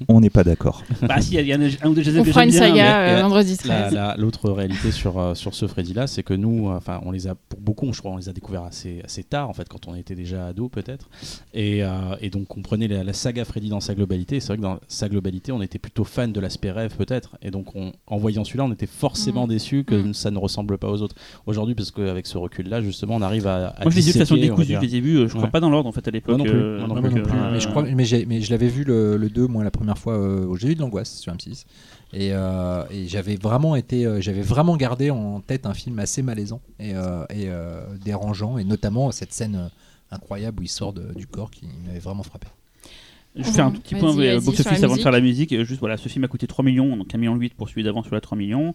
On n'est pas d'accord. bah si, il y a un, un ou deux Jason On que fera j'aime une bien, saga mais- euh, vendredi La- 13. la- L'autre réalité sur, euh, sur ce Freddy-là, c'est que nous, euh, enfin, on les a, pour beaucoup, je crois, on les a découverts assez, assez tard, en fait, quand on était déjà ado, peut-être. Et, euh, et donc, on prenait la, la saga Freddy dans sa globalité. Et C'est vrai que dans sa globalité, on était plutôt fan de l'aspect rêve, peut-être. Et donc, on- en voyant celui-là, on était forcément Mhm. déçu que ça ne ressemble pas aux autres. Aujourd'hui, parce qu'avec ce recul-là, justement, on arrive à. à Moi je les ai vus de façon décousue, je les ai vus, euh, je crois Ouais. pas dans l'ordre en fait à l'époque. Moi non plus, euh, non euh, plus. mais je crois, mais, mais je l'avais vu le, le 2 moi la première fois euh, où j'ai eu de l'angoisse sur M6 et, euh, et j'avais vraiment été euh, j'avais vraiment gardé en tête un film assez malaisant et, euh, et euh, dérangeant et notamment cette scène incroyable où il sort de- du corps qui m'avait vraiment frappé. Je fais un tout petit point euh, box-office avant de faire la musique. Euh, Juste voilà, ce film a coûté 3 millions, donc 1,8 million pour celui d'avant, celui-là 3 millions.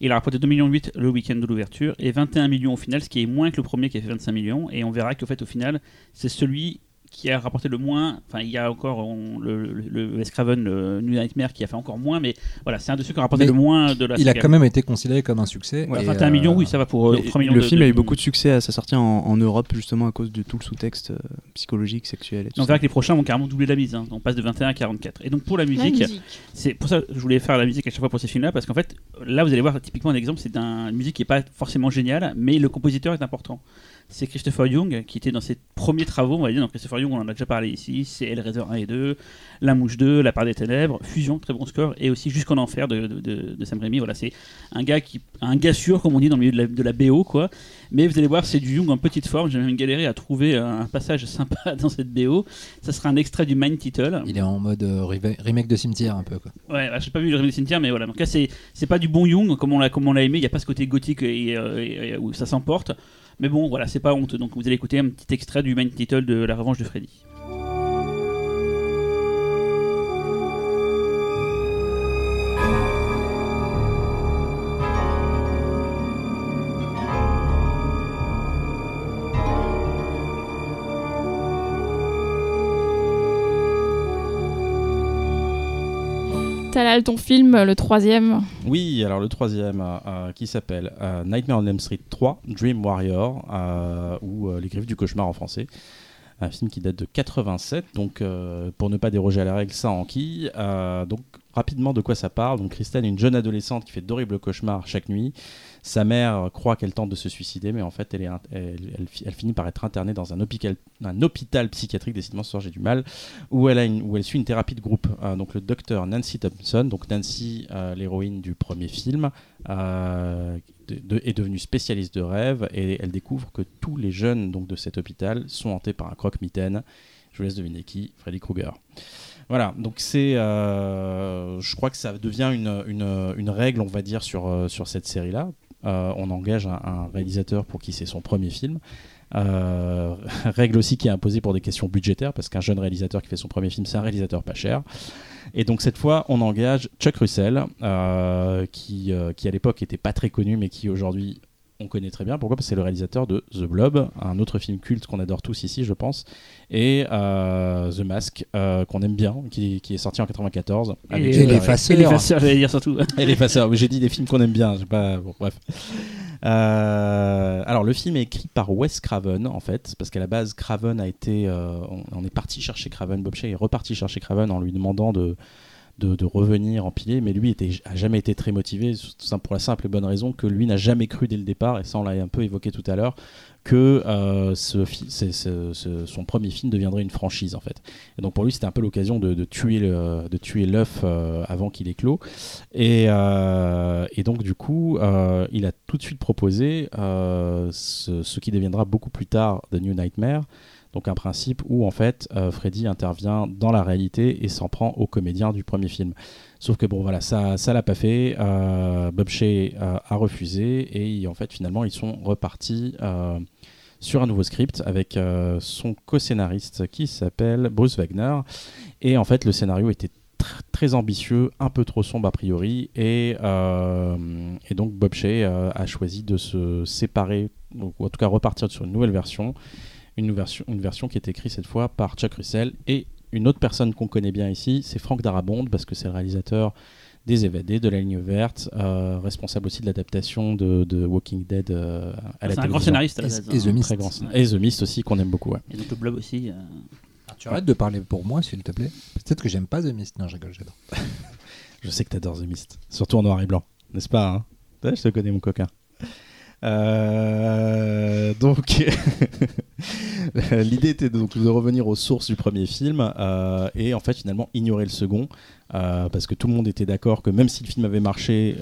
Il a rapporté 2,8 millions le week-end de l'ouverture et 21 millions au final, ce qui est moins que le premier qui a fait 25 millions. Et on verra qu'au fait, au final, c'est celui qui a rapporté le moins. Enfin, il y a encore on- le, le, le Wes Craven, le New Nightmare qui a fait encore moins, mais voilà, c'est un de ceux qui a rapporté Mais le moins de la il a quand même été considéré comme un succès. Et, 21 euh, millions, oui, ça va pour euh, Mais 3 millions le de- film de- a eu beaucoup de succès à sa sortie en, en Europe justement à cause de tout le sous-texte euh, psychologique, sexuel et tout On verra que les prochains vont carrément doubler la mise. hein. On passe de 21 à 44. Et donc pour la La musique, musique. c'est pour ça que je voulais faire la musique à chaque fois pour ces films-là, parce qu'en fait, là vous allez voir typiquement un exemple, c'est un- une musique qui n'est pas forcément géniale, mais le compositeur est important. C'est Christopher Young qui était dans ses premiers travaux, on va dire. Donc Christopher Young, on en a déjà parlé ici. C'est Hellraiser 1 et 2, La Mouche 2, La Part des Ténèbres, Fusion, très bon score, et aussi Jusqu'en Enfer de, de, de- de Sam Raimi. Voilà, c'est un gars qui, un gars sûr, comme on dit dans le milieu de la, de la BO, quoi. Mais vous allez voir, c'est du Young en petite forme. J'ai même galéré à trouver un passage sympa (laughs) dans cette BO. Ça sera un extrait du Mind Title. Il est en mode euh, remake de cimetière un peu. Quoi. Ouais, bah, j'ai pas vu le remake des cimetières, mais voilà. En tout cas, c'est pas du bon Young comme on l'a aimé. Il y a pas ce côté gothique et, euh, et- et où ça s'emporte. Mais bon, voilà, c'est pas honte. Donc vous allez écouter un petit extrait du main title de La Revanche de Freddy. Ton film, le troisième. Oui, alors le troisième euh, euh, qui s'appelle euh, Nightmare on Elm Street 3, Dream Warrior, ou Les Griffes du Cauchemar en français. Un film qui date de 87, donc pour ne pas déroger à la règle, ça en qui. Euh, donc rapidement de quoi ça parle. Donc est une jeune adolescente qui fait d'horribles cauchemars chaque nuit. Sa mère croit qu'elle tente de se suicider, mais en fait elle, finit par être internée dans un hôpital, psychiatrique, décidément ce soir j'ai du mal, où elle, suit une thérapie de groupe. Euh, donc le docteur Nancy Thompson, donc Nancy, euh, l'héroïne du premier film, euh, est devenue spécialiste de rêve et elle découvre que tous les jeunes donc, de cet hôpital sont hantés par un croque-mitaine. Je vous laisse deviner qui, Freddy Krueger. Voilà, donc c'est, euh, je crois que ça devient une, règle, on va dire, sur cette série-là. Euh, on engage un, réalisateur pour qui c'est son premier film. Euh, (laughs) règle aussi qui est imposée pour des questions budgétaires, parce qu'un jeune réalisateur qui fait son premier film, c'est un réalisateur pas cher. Et donc cette fois, on engage Chuck Russell, euh, qui, qui à l'époque était pas très connu, mais qui aujourd'hui on connaît très bien. Pourquoi? Parce que c'est le réalisateur de The Blob, un autre film culte qu'on adore tous ici, je pense, et euh, The Mask, euh, qu'on aime bien, qui, qui est sorti en 94. avec Et les faceurs, j'allais dire surtout. (laughs) Et. Oui, J'ai dit des films qu'on aime bien. j'ai Pas... Bon, bref. Euh, alors, le film est écrit par Wes Craven, en fait, parce qu'à la base, Craven a été. euh, on, on est parti chercher Craven. Bob Shea est reparti chercher Craven en lui demandant de. De, revenir empiler, mais lui était, a jamais été très motivé, pour la simple et bonne raison que lui n'a jamais cru dès le départ, et ça on l'a un peu évoqué tout à l'heure, que euh, son premier film deviendrait une franchise en fait. Et donc pour lui c'était un peu l'occasion de, tuer l'œuf euh, avant qu'il éclot. Et, euh, et donc du coup il a tout de suite proposé ce, ce qui deviendra beaucoup plus tard The New Nightmare. Donc un principe où en fait euh, Freddy intervient dans la réalité et s'en prend aux comédiens du premier film. Sauf que ça ça l'a pas fait. Euh, Bob Shea euh, a refusé et en fait finalement ils sont repartis sur un nouveau script avec son co-scénariste qui s'appelle Bruce Wagner. Et en fait, le scénario était tr- très ambitieux, un peu trop sombre a priori. Et, et donc, Bob Shea a choisi de se séparer, ou en tout cas repartir sur une nouvelle version. Une, version, une version qui est écrite cette fois par Chuck Russell et une autre personne qu'on connaît bien ici, c'est Frank Darabont, parce que c'est le réalisateur des EVD, de la ligne verte, euh, responsable aussi de l'adaptation de, de Walking Dead euh, à la C'est un grand scénariste à la Et- et The hein. Mist. Très grand Et The Mist aussi, qu'on aime beaucoup. ouais. Et donc le blog aussi. euh, Tu arrêtes de parler pour moi, s'il te plaît. Peut-être que j'aime pas The Mist. Non, je rigole, j'adore. (laughs) Je sais que t'adores The Mist, surtout en noir et blanc, n'est-ce pas hein? Je te connais, mon coquin. Euh, donc, (laughs) l'idée était donc de revenir aux sources du premier film euh, et en fait finalement ignorer le second euh, parce que tout le monde était d'accord que même si le film avait marché,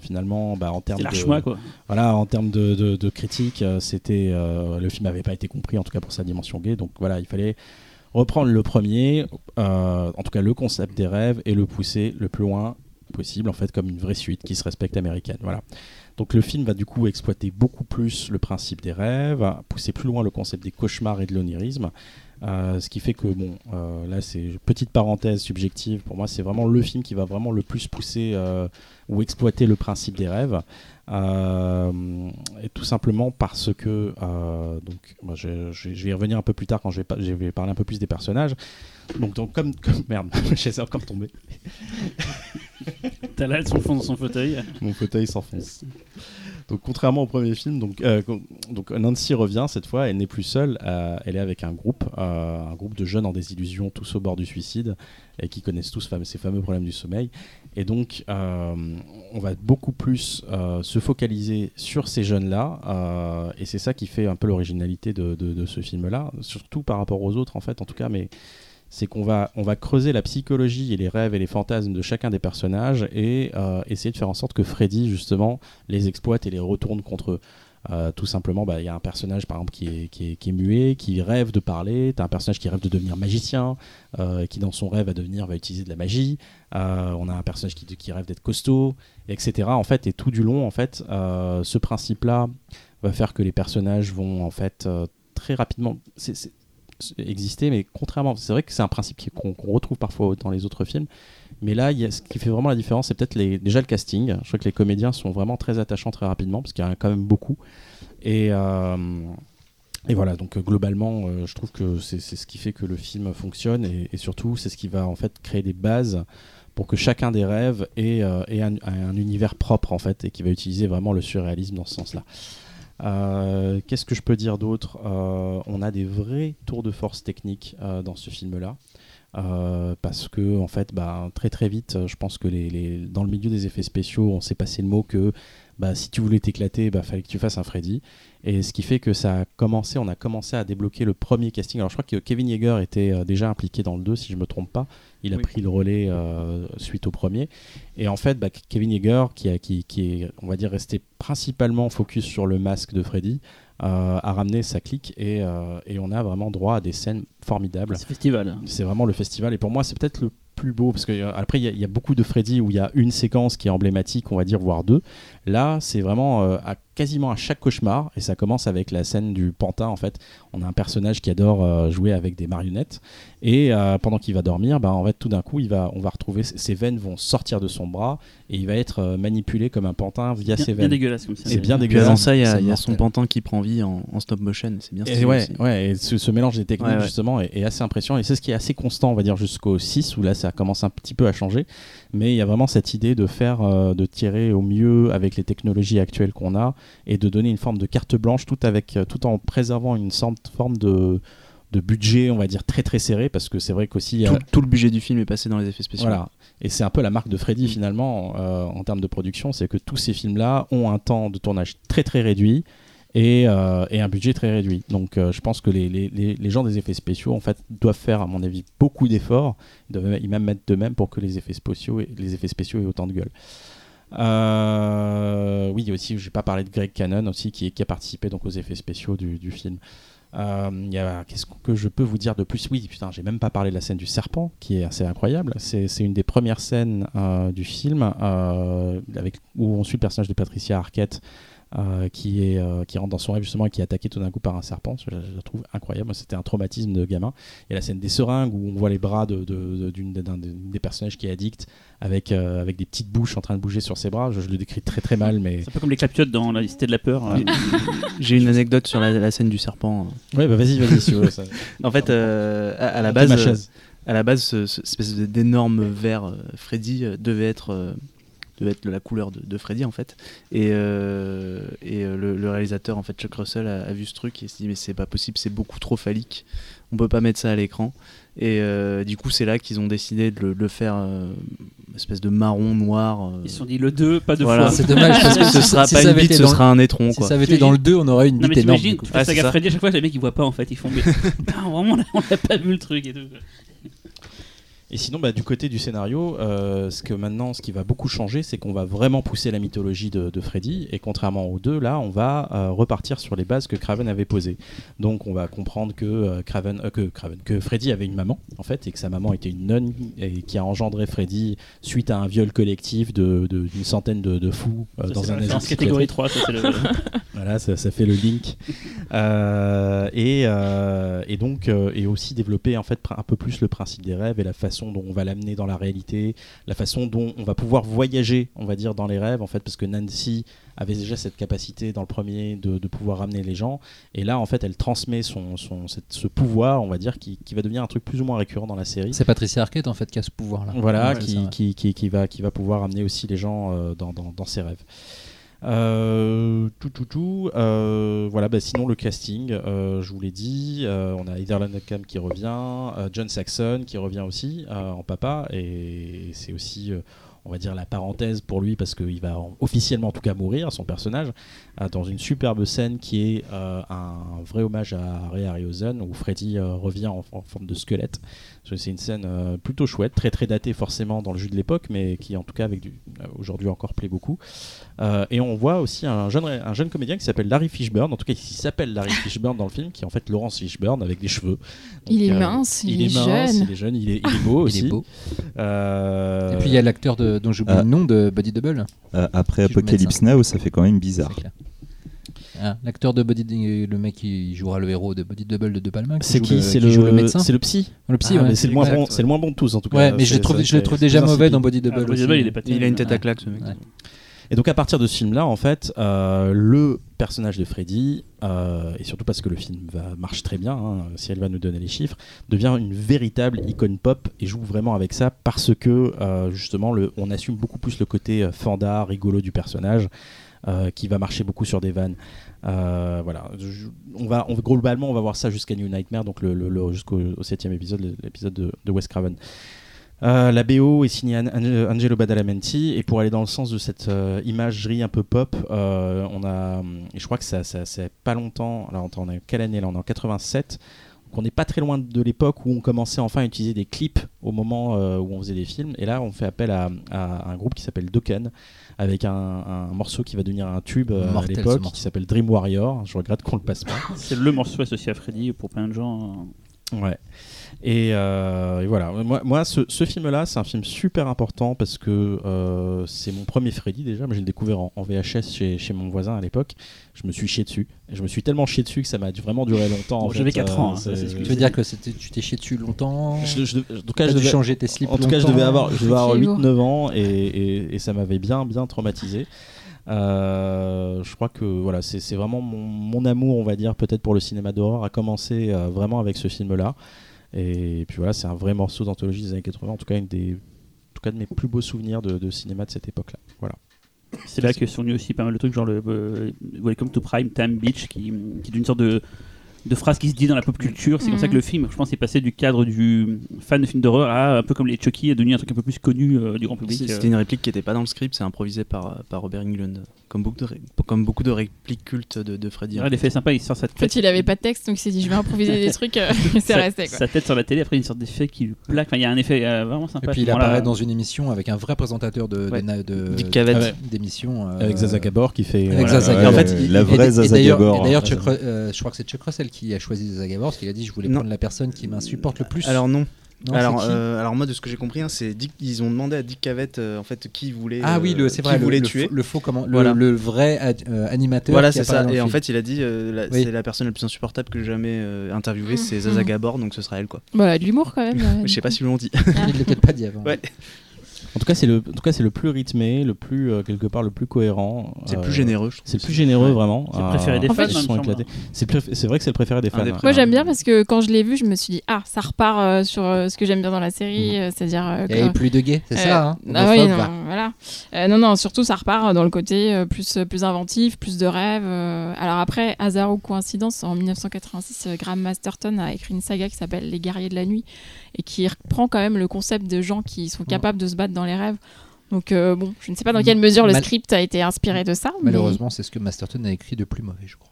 finalement, bah, en termes de, quoi. voilà, en termes de, de, de critique, c'était le film n'avait pas été compris, en tout cas pour sa dimension gay. Donc voilà, il fallait reprendre le premier, en tout cas le concept des rêves, et le pousser le plus loin possible, en fait, comme une vraie suite qui se respecte américaine. Voilà. Donc le film va du coup exploiter beaucoup plus le principe des rêves, pousser plus loin le concept des cauchemars et de l'onirisme. Euh, ce qui fait que, bon, euh, là c'est petite parenthèse subjective, pour moi c'est vraiment le film qui va vraiment le plus pousser euh, ou exploiter le principe des rêves. Et tout simplement parce que, donc, je, vais y revenir un peu plus tard quand je vais parler un peu plus des personnages. Donc, donc comme, comme merde, (laughs) j'ai encore tombé. T'as là, son fond dans son fauteuil. Mon fauteuil s'enfonce. Donc contrairement au premier film, donc, euh, donc Nancy revient cette fois, elle n'est plus seule, euh, elle est avec un groupe, euh, un groupe de jeunes en désillusion, tous au bord du suicide, et qui connaissent tous ces fameux problèmes du sommeil. Et donc on va beaucoup plus se focaliser sur ces jeunes-là, et c'est ça qui fait un peu l'originalité de, de- de ce film-là, surtout par rapport aux autres en fait, en tout cas, mais c'est qu'on va, on va creuser la psychologie et les rêves et les fantasmes de chacun des personnages et euh, essayer de faire en sorte que Freddy, justement, les exploite et les retourne contre eux. Euh, tout simplement, bah, il y a un personnage par exemple qui est, qui est, muet, qui rêve de parler. Tu as un personnage qui rêve de devenir magicien, euh, qui dans son rêve va devenir, va utiliser de la magie. On a un personnage qui, rêve d'être costaud, etc. En fait, et tout du long, en fait, ce principe-là va faire que les personnages vont en fait très rapidement. Exister, mais contrairement, c'est vrai que c'est un principe qu'on retrouve parfois dans les autres films, mais là, y a, ce qui fait vraiment la différence, c'est peut-être déjà le casting. Je crois que les comédiens sont vraiment très attachants très rapidement, parce qu'il y en a quand même beaucoup. Et, euh, et voilà, donc euh, globalement, euh, je trouve que c'est ce qui fait que le film fonctionne, et, surtout, c'est ce qui va en fait créer des bases pour que chacun des rêves ait, ait un, un univers propre en fait, et qui va utiliser vraiment le surréalisme dans ce sens-là. Euh, Qu'est-ce que je peux dire d'autre Euh, On a des vrais tours de force techniques euh, dans ce film-là. Parce que en fait, bah, très très vite, je pense que dans le milieu des effets spéciaux, on s'est passé le mot que bah, si tu voulais t'éclater, bah, fallait que tu fasses un Freddy. Et ce qui fait que ça a commencé, on a commencé à débloquer le premier casting. Alors je crois que Kevin Yeager était déjà impliqué dans le 2, si je me trompe pas. Il a Oui. pris le relais euh, suite au premier. Et en fait, bah, Kevin Yeager, qui, a- qui, qui est, on va dire, resté principalement focus sur le masque de Freddy, euh, a ramené sa clique et, euh, et on a vraiment droit à des scènes formidables. Ce festival. C'est vraiment le festival et pour moi c'est peut-être le plus beau parce que euh, après il y, y a beaucoup de Freddy où il y a une séquence qui est emblématique on va dire voire deux là c'est vraiment euh, à quasiment à chaque cauchemar et ça commence avec la scène du pantin en fait on a un personnage qui adore euh, jouer avec des marionnettes et euh, pendant qu'il va dormir bah, en fait tout d'un coup il va on va retrouver ses veines vont sortir de son bras et il va être euh, manipulé comme un pantin via Bien, ses bien veines dégueulasse comme ça. C'est bien Puis dégueulasse. avant ça, il y a, C'est il y a son pantin qui prend vie en, en stop motion. C'est bien Et ouais, aussi. ouais, et ce, ce mélange des techniques Ouais, ouais. justement est, est assez impressionnant et c'est ce qui est assez constant on va dire jusqu'au 6 où là ça commence un petit peu à changer mais il y a vraiment cette idée de faire euh, de tirer au mieux avec les technologies actuelles qu'on a et de donner une forme de carte blanche tout avec euh, tout en préservant une sorte forme de de budget on va dire très très serré parce que c'est vrai qu'aussi euh, Tout, tout le budget du film est passé dans les effets spéciaux. voilà. Et c'est un peu la marque de Freddy finalement euh, en termes de production, c'est que tous ces films-là ont un temps de tournage très très réduit et, euh, et un budget très réduit. Donc euh, je pense que les, gens des effets spéciaux en fait doivent faire à mon avis beaucoup d'efforts, ils doivent même mettre de même pour que les effets spéciaux, aient- les effets spéciaux aient autant de gueule. Euh, oui, aussi, j'ai pas parlé de Greg Cannon aussi qui, a participé donc aux effets spéciaux du, du film. Euh, Qu'est-ce que je peux vous dire de plus? Oui, putain, j'ai même pas parlé de la scène du serpent, qui est assez incroyable. C'est une des premières scènes du film où on suit le personnage de Patricia Arquette. Euh, qui, est, euh, qui rentre dans son rêve justement et qui est attaqué tout d'un coup par un serpent. Je, je la trouve incroyable. C'était un traumatisme de gamin. Et la scène des seringues où on voit les bras de, de- de- d'une- d'un d'une des personnages qui est addict avec, euh, avec des petites bouches en train de bouger sur ses bras. Je, je le décris très très mal, mais C'est un peu comme les clapiotes dans la cité de la peur. euh. J'ai une anecdote sur la, la scène du serpent. ouais, bah vas-y, vas-y. si tu veux, ça- (laughs) En fait, euh, à, à la base, à la base, ce, ce espèce d'énorme verre euh, Freddy euh, devait être euh, devait être de la couleur de, de Freddy en fait. Et, euh, et euh, le, le réalisateur en fait Chuck Russell a, a vu ce truc et s'est dit mais c'est pas possible, c'est beaucoup trop phallique. On peut pas mettre ça à l'écran. Et euh, du coup, c'est là qu'ils ont décidé de le, de le faire euh, une espèce de marron noir. euh. Ils se sont dit le 2, pas de Voilà. fois. C'est dommage parce que ce (laughs) si- sera si pas ça une avait bite, été ce sera un étron Si quoi. ça avait été dans le 2, on aurait une Non mais bite énorme. tu fais Ah, saga c'est ça. Freddy à chaque fois les mecs ils voient pas en fait, ils font mais vraiment là, on a pas vu le truc et tout. Et sinon, bah, du côté du scénario, euh, ce que maintenant, ce qui va beaucoup changer, c'est qu'on va vraiment pousser la mythologie de, de Freddy. Et contrairement aux deux, là, on va euh, repartir sur les bases que Craven avait posées. Donc, on va comprendre que euh, Craven, euh, que Craven, que Freddy avait une maman, en fait, et que sa maman était une nonne et qui a engendré Freddy suite à un viol collectif de- d'une centaine de, de fous Ça, dans un asile catégorie psychiatrique. 3, ça le. (laughs) Voilà, ça, ça fait le link. Et, et donc, et aussi développer en fait un peu plus le principe des rêves et la façon dont on va l'amener dans la réalité, la façon dont on va pouvoir voyager, on va dire, dans les rêves, en fait, parce que Nancy avait déjà cette capacité dans le premier de, de pouvoir ramener les gens. Et là, en fait, elle transmet son, son, cette- ce pouvoir, on va dire, qui, qui va devenir un truc plus ou moins récurrent dans la série. C'est Patricia Arquette en fait qui a ce pouvoir-là. Voilà, ouais. qui, qui, qui va, qui va pouvoir amener aussi les gens euh, dans, dans, dans ses rêves. Euh, tout, tout, tout. euh, voilà, bah, sinon le casting, euh, je vous l'ai dit, on a Heather Langenkamp qui revient, John Saxon qui revient aussi en papa, et c'est aussi, on va dire, la parenthèse pour lui parce qu'il va en- officiellement en tout cas mourir, son personnage, dans une superbe scène qui est un vrai hommage à Ray Harryhausen où Freddy revient en, en forme de squelette. C'est une scène euh, plutôt chouette, très très datée forcément dans le jeu de l'époque, mais qui en tout cas avec du euh, aujourd'hui encore plaît beaucoup. Euh, et on voit aussi un jeune, un jeune comédien qui s'appelle Larry Fishburne, en tout cas qui s'appelle Larry (laughs) Fishburne dans le film, qui est en fait Laurence Fishburne avec des cheveux. Il est euh, mince, il, est, mince, jeune. il est jeune, il est, il est beau aussi. (laughs) Il est beau. Euh, Et puis il y a l'acteur dont j'oublie le nom de Body Double. Euh, après Apocalypse Now, ça fait quand même bizarre. Ah, L'acteur de Body, le mec qui jouera le héros de Body Double de De Palma. c'est qui le- C'est le le, médecin. c'est le psy. Le psy, Ah, ouais. c'est le moins exact, bon, ouais. c'est le moins bon de tous en tout cas. Ouais, mais je le trouve, je le déjà mauvais dans Body Ah, Double Body aussi. Double, il est pas Il a une tête à claque ce mec. Ouais. Et donc à partir de ce film-là, en fait, euh, le personnage de Freddy, euh, et surtout parce que le film va, marche très bien, hein, si elle va nous donner les chiffres, devient une véritable icône pop et joue vraiment avec ça parce que euh, justement, le, on assume beaucoup plus le côté euh, fandard, rigolo du personnage. euh, qui va marcher beaucoup sur des vannes. Euh, voilà, on va, on, globalement, on va voir ça jusqu'à New Nightmare, donc le, jusqu'au au septième épisode, l'épisode de, de Wes Craven. Euh, la BO est signée An- An- Angelo Badalamenti et pour aller dans le sens de cette euh, imagerie un peu pop, on a, je crois que ça, ça c'est pas longtemps. On est quelle année là? On est en 87. qu'on n'est pas très loin de l'époque où on commençait enfin à utiliser des clips au moment où on faisait des films. Et là, on fait appel à, à un groupe qui s'appelle Dokken, avec un, un morceau qui va devenir un tube euh, à l'époque, qui s'appelle Dream Warrior. Je regrette qu'on le passe pas. (laughs) C'est le morceau associé à Freddy pour plein de gens. Ouais. Et, euh, et voilà, moi, moi ce, ce film-là, c'est un film super important parce que euh, c'est mon premier Freddy déjà. Moi, j'ai le découvert en, en VHS chez, chez mon voisin à l'époque. Je me suis chié dessus. Et je me suis tellement chié dessus que ça m'a vraiment duré longtemps. Bon, j'avais fait. 4 ans, hein, c'est- ça, c'est ce que Tu veux dire que tu t'es chié dessus longtemps je- je- en tout cas, je devais, changer tes slips en tout cas, je devais avoir, je avoir C'est lourd. 8-9 ans et, et- et ça m'avait bien, bien traumatisé. Euh, je crois que voilà, c'est c'est vraiment mon, mon amour, on va dire, peut-être pour le cinéma d'horreur, a commencé euh, vraiment avec ce film-là. Et puis voilà, c'est un vrai morceau d'anthologie des années 80, en tout cas, une des, en tout cas, de mes plus beaux souvenirs de, cinéma de cette époque-là. Voilà. C'est là que sont venus aussi pas mal de trucs, genre le euh, Welcome to Prime Time Beach, qui, qui est une sorte de, de phrase qui se dit dans la pop culture. C'est comme ça que le film, je pense, est passé du cadre du fan de films d'horreur à un peu comme les Chucky, est devenu un truc un peu plus connu euh, du grand public. C'est- euh. C'était une réplique qui n'était pas dans le script, c'est improvisé par, par Robert Englund. Comme beaucoup de, ré- comme beaucoup de répliques cultes de, de Freddy. Ouais, l'effet sympa, il sort sa En fait, tête, il avait pas de texte, donc il s'est dit je vais improviser des (laughs) trucs, euh, et (laughs) c'est sa, resté quoi. sa tête sur la télé, après une sorte d'effet qui lui plaque. Enfin, il y a un effet euh, vraiment Et sympa. à puis il apparaît dans une émission avec un vrai présentateur de, Ouais. de-. Ah d'émission. euh, Avec Zaza Gabor qui fait. Avec voilà, Zaza ouais, Gabor. ouais, En fait, la et- vraie et Zaza d'ailleurs- Gabor. et D'ailleurs, euh, je crois que c'est Chuck Russell qui a choisi Zaza Gabor parce qu'il a dit je voulais Non. prendre la personne qui m'insupporte le plus. Alors non. Non, alors, c'est euh, alors moi de ce que j'ai compris, hein, c'est Dick- ils ont demandé à Dick Cavett euh, en fait qui voulait. ah oui, euh, le- c'est vrai, le, voulait le tuer. faux, le faux comment, le, Voilà. le vrai ad- euh, animateur. Voilà, c'est ça. Et en fait, il a dit euh, Oui. c'est la personne la plus insupportable que j'ai jamais euh, interviewée, c'est Mhm. Zaza Gabor, donc ce sera elle quoi. Bah, de l'humour quand même. (laughs) Je sais pas si ils l'ont dit. (laughs) il l'a peut-être pas dit avant. Ouais. En tout cas, c'est le, en tout cas, c'est le plus rythmé, le plus euh, quelque part le plus cohérent. C'est le Euh, plus généreux. je trouve. C'est le plus généreux vraiment. C'est le préféré des Euh, fans, ils sont éclatés. C'est le préf- c'est vrai que c'est le préféré des fans. des ouais. Moi j'aime bien parce que quand je l'ai vu, je me suis dit ah ça repart euh, sur euh, ce que j'aime bien dans la série, euh, c'est-à-dire euh, Il n'y avait que- plus de gays, c'est Euh, ça hein ah oui, Homophobe, non, va. voilà. Euh, non, non, surtout ça repart dans le côté euh, plus, euh, plus inventif, plus de rêves. euh. Alors après, hasard ou coïncidence, en 1986, euh, Graham Masterton a écrit une saga qui s'appelle Les Guerriers de la Nuit et qui reprend quand même le concept de gens qui sont capables de se battre dans les rêves. Donc euh, bon, je ne sais pas dans quelle mesure le Mal- script a été inspiré de ça. mais- Malheureusement, c'est ce que Masterton a écrit de plus mauvais, je crois.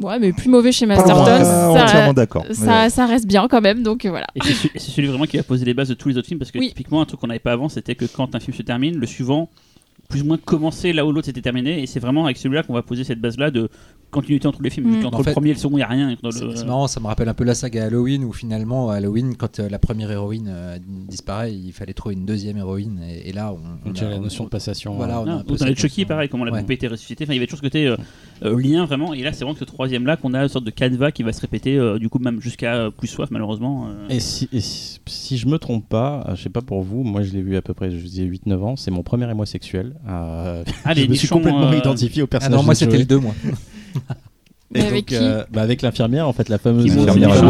Ouais, mais plus mauvais chez Masterton. entièrement ça, d'accord. ça, ça reste bien quand même, donc euh, voilà. C'est celui- vraiment qui a posé les bases de tous les autres films parce que Oui. typiquement un truc qu'on n'avait pas avant c'était que quand un film se termine, le suivant plus ou moins commençait là où l'autre s'était terminé et c'est vraiment avec celui-là qu'on va poser cette base là de continuité entre les films. Mm. Vu qu'entre En fait, le premier et le second il n'y a rien. C'est le- c'est marrant, ça me rappelle un peu la saga Halloween où finalement, à Halloween, quand euh, la première héroïne euh, disparaît, il fallait trouver une deuxième héroïne. Et, et là, on, On on tient a- la on- notion de passation. Voilà, euh, on a Non, un peu ou dans les cette Chucky, pareil, comment la Ouais. poupée était ressuscitée. Enfin, il y avait toujours ce côté euh, euh, lien vraiment. Et là, c'est vraiment que ce troisième là qu'on a une sorte de canevas qui va se répéter, euh, du coup, même jusqu'à euh, plus soif, malheureusement. euh. Et si, et si, si je me trompe pas, euh, je sais pas pour vous, moi je l'ai vu à peu près, je disais 8-9 ans, c'est mon premier émoi sexuel. Euh, Ah, (laughs) je les me suis complètement euh, identifié au Ah personnage. non, moi c'était Joey. le 2, moi. (laughs) Mais Et avec donc, qui euh, bah, Avec l'infirmière, en fait, la fameuse,